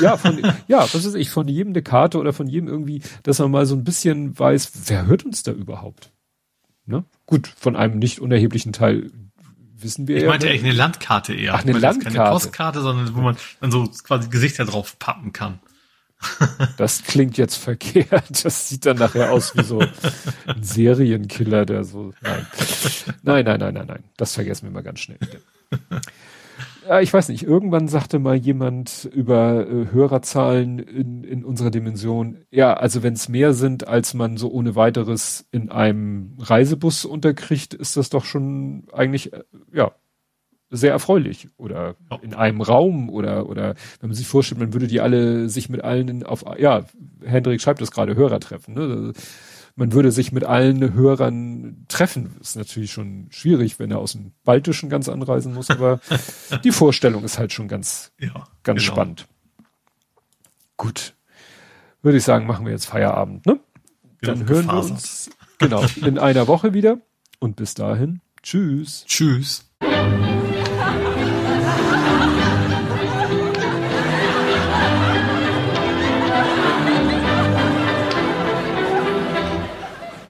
Ja, von, ja, was ist ich, von jedem eine Karte oder von jedem irgendwie, dass man mal so ein bisschen weiß, wer hört uns da überhaupt? Ne? Gut, von einem nicht unerheblichen Teil wissen wir ich ja. Ich meinte eigentlich eine Landkarte eher. Ach, eine meine, Landkarte. Keine Postkarte, sondern wo man dann so quasi Gesichter drauf pappen kann. [LAUGHS] Das klingt jetzt verkehrt. Das sieht dann nachher aus wie so ein Serienkiller, der so. Nein. Nein, nein, nein, nein, nein. Das vergessen wir mal ganz schnell. Ja, ich weiß nicht. Irgendwann sagte mal jemand über äh, Hörerzahlen in, in unserer Dimension. Ja, also wenn es mehr sind, als man so ohne weiteres in einem Reisebus unterkriegt, ist das doch schon eigentlich, äh, ja, sehr erfreulich oder ja. in einem Raum oder oder wenn man sich vorstellt, man würde die alle sich mit allen auf ja Hendrik schreibt das gerade Hörer treffen ne? Man würde sich mit allen Hörern treffen. Ist natürlich schon schwierig wenn er aus dem Baltischen ganz anreisen muss aber [LAUGHS] die Vorstellung ist halt schon ganz ja, ganz genau. spannend. Gut. Würde ich sagen machen wir jetzt Feierabend ne? Dann hören wir uns genau in einer Woche wieder. Und bis dahin tschüss. Tschüss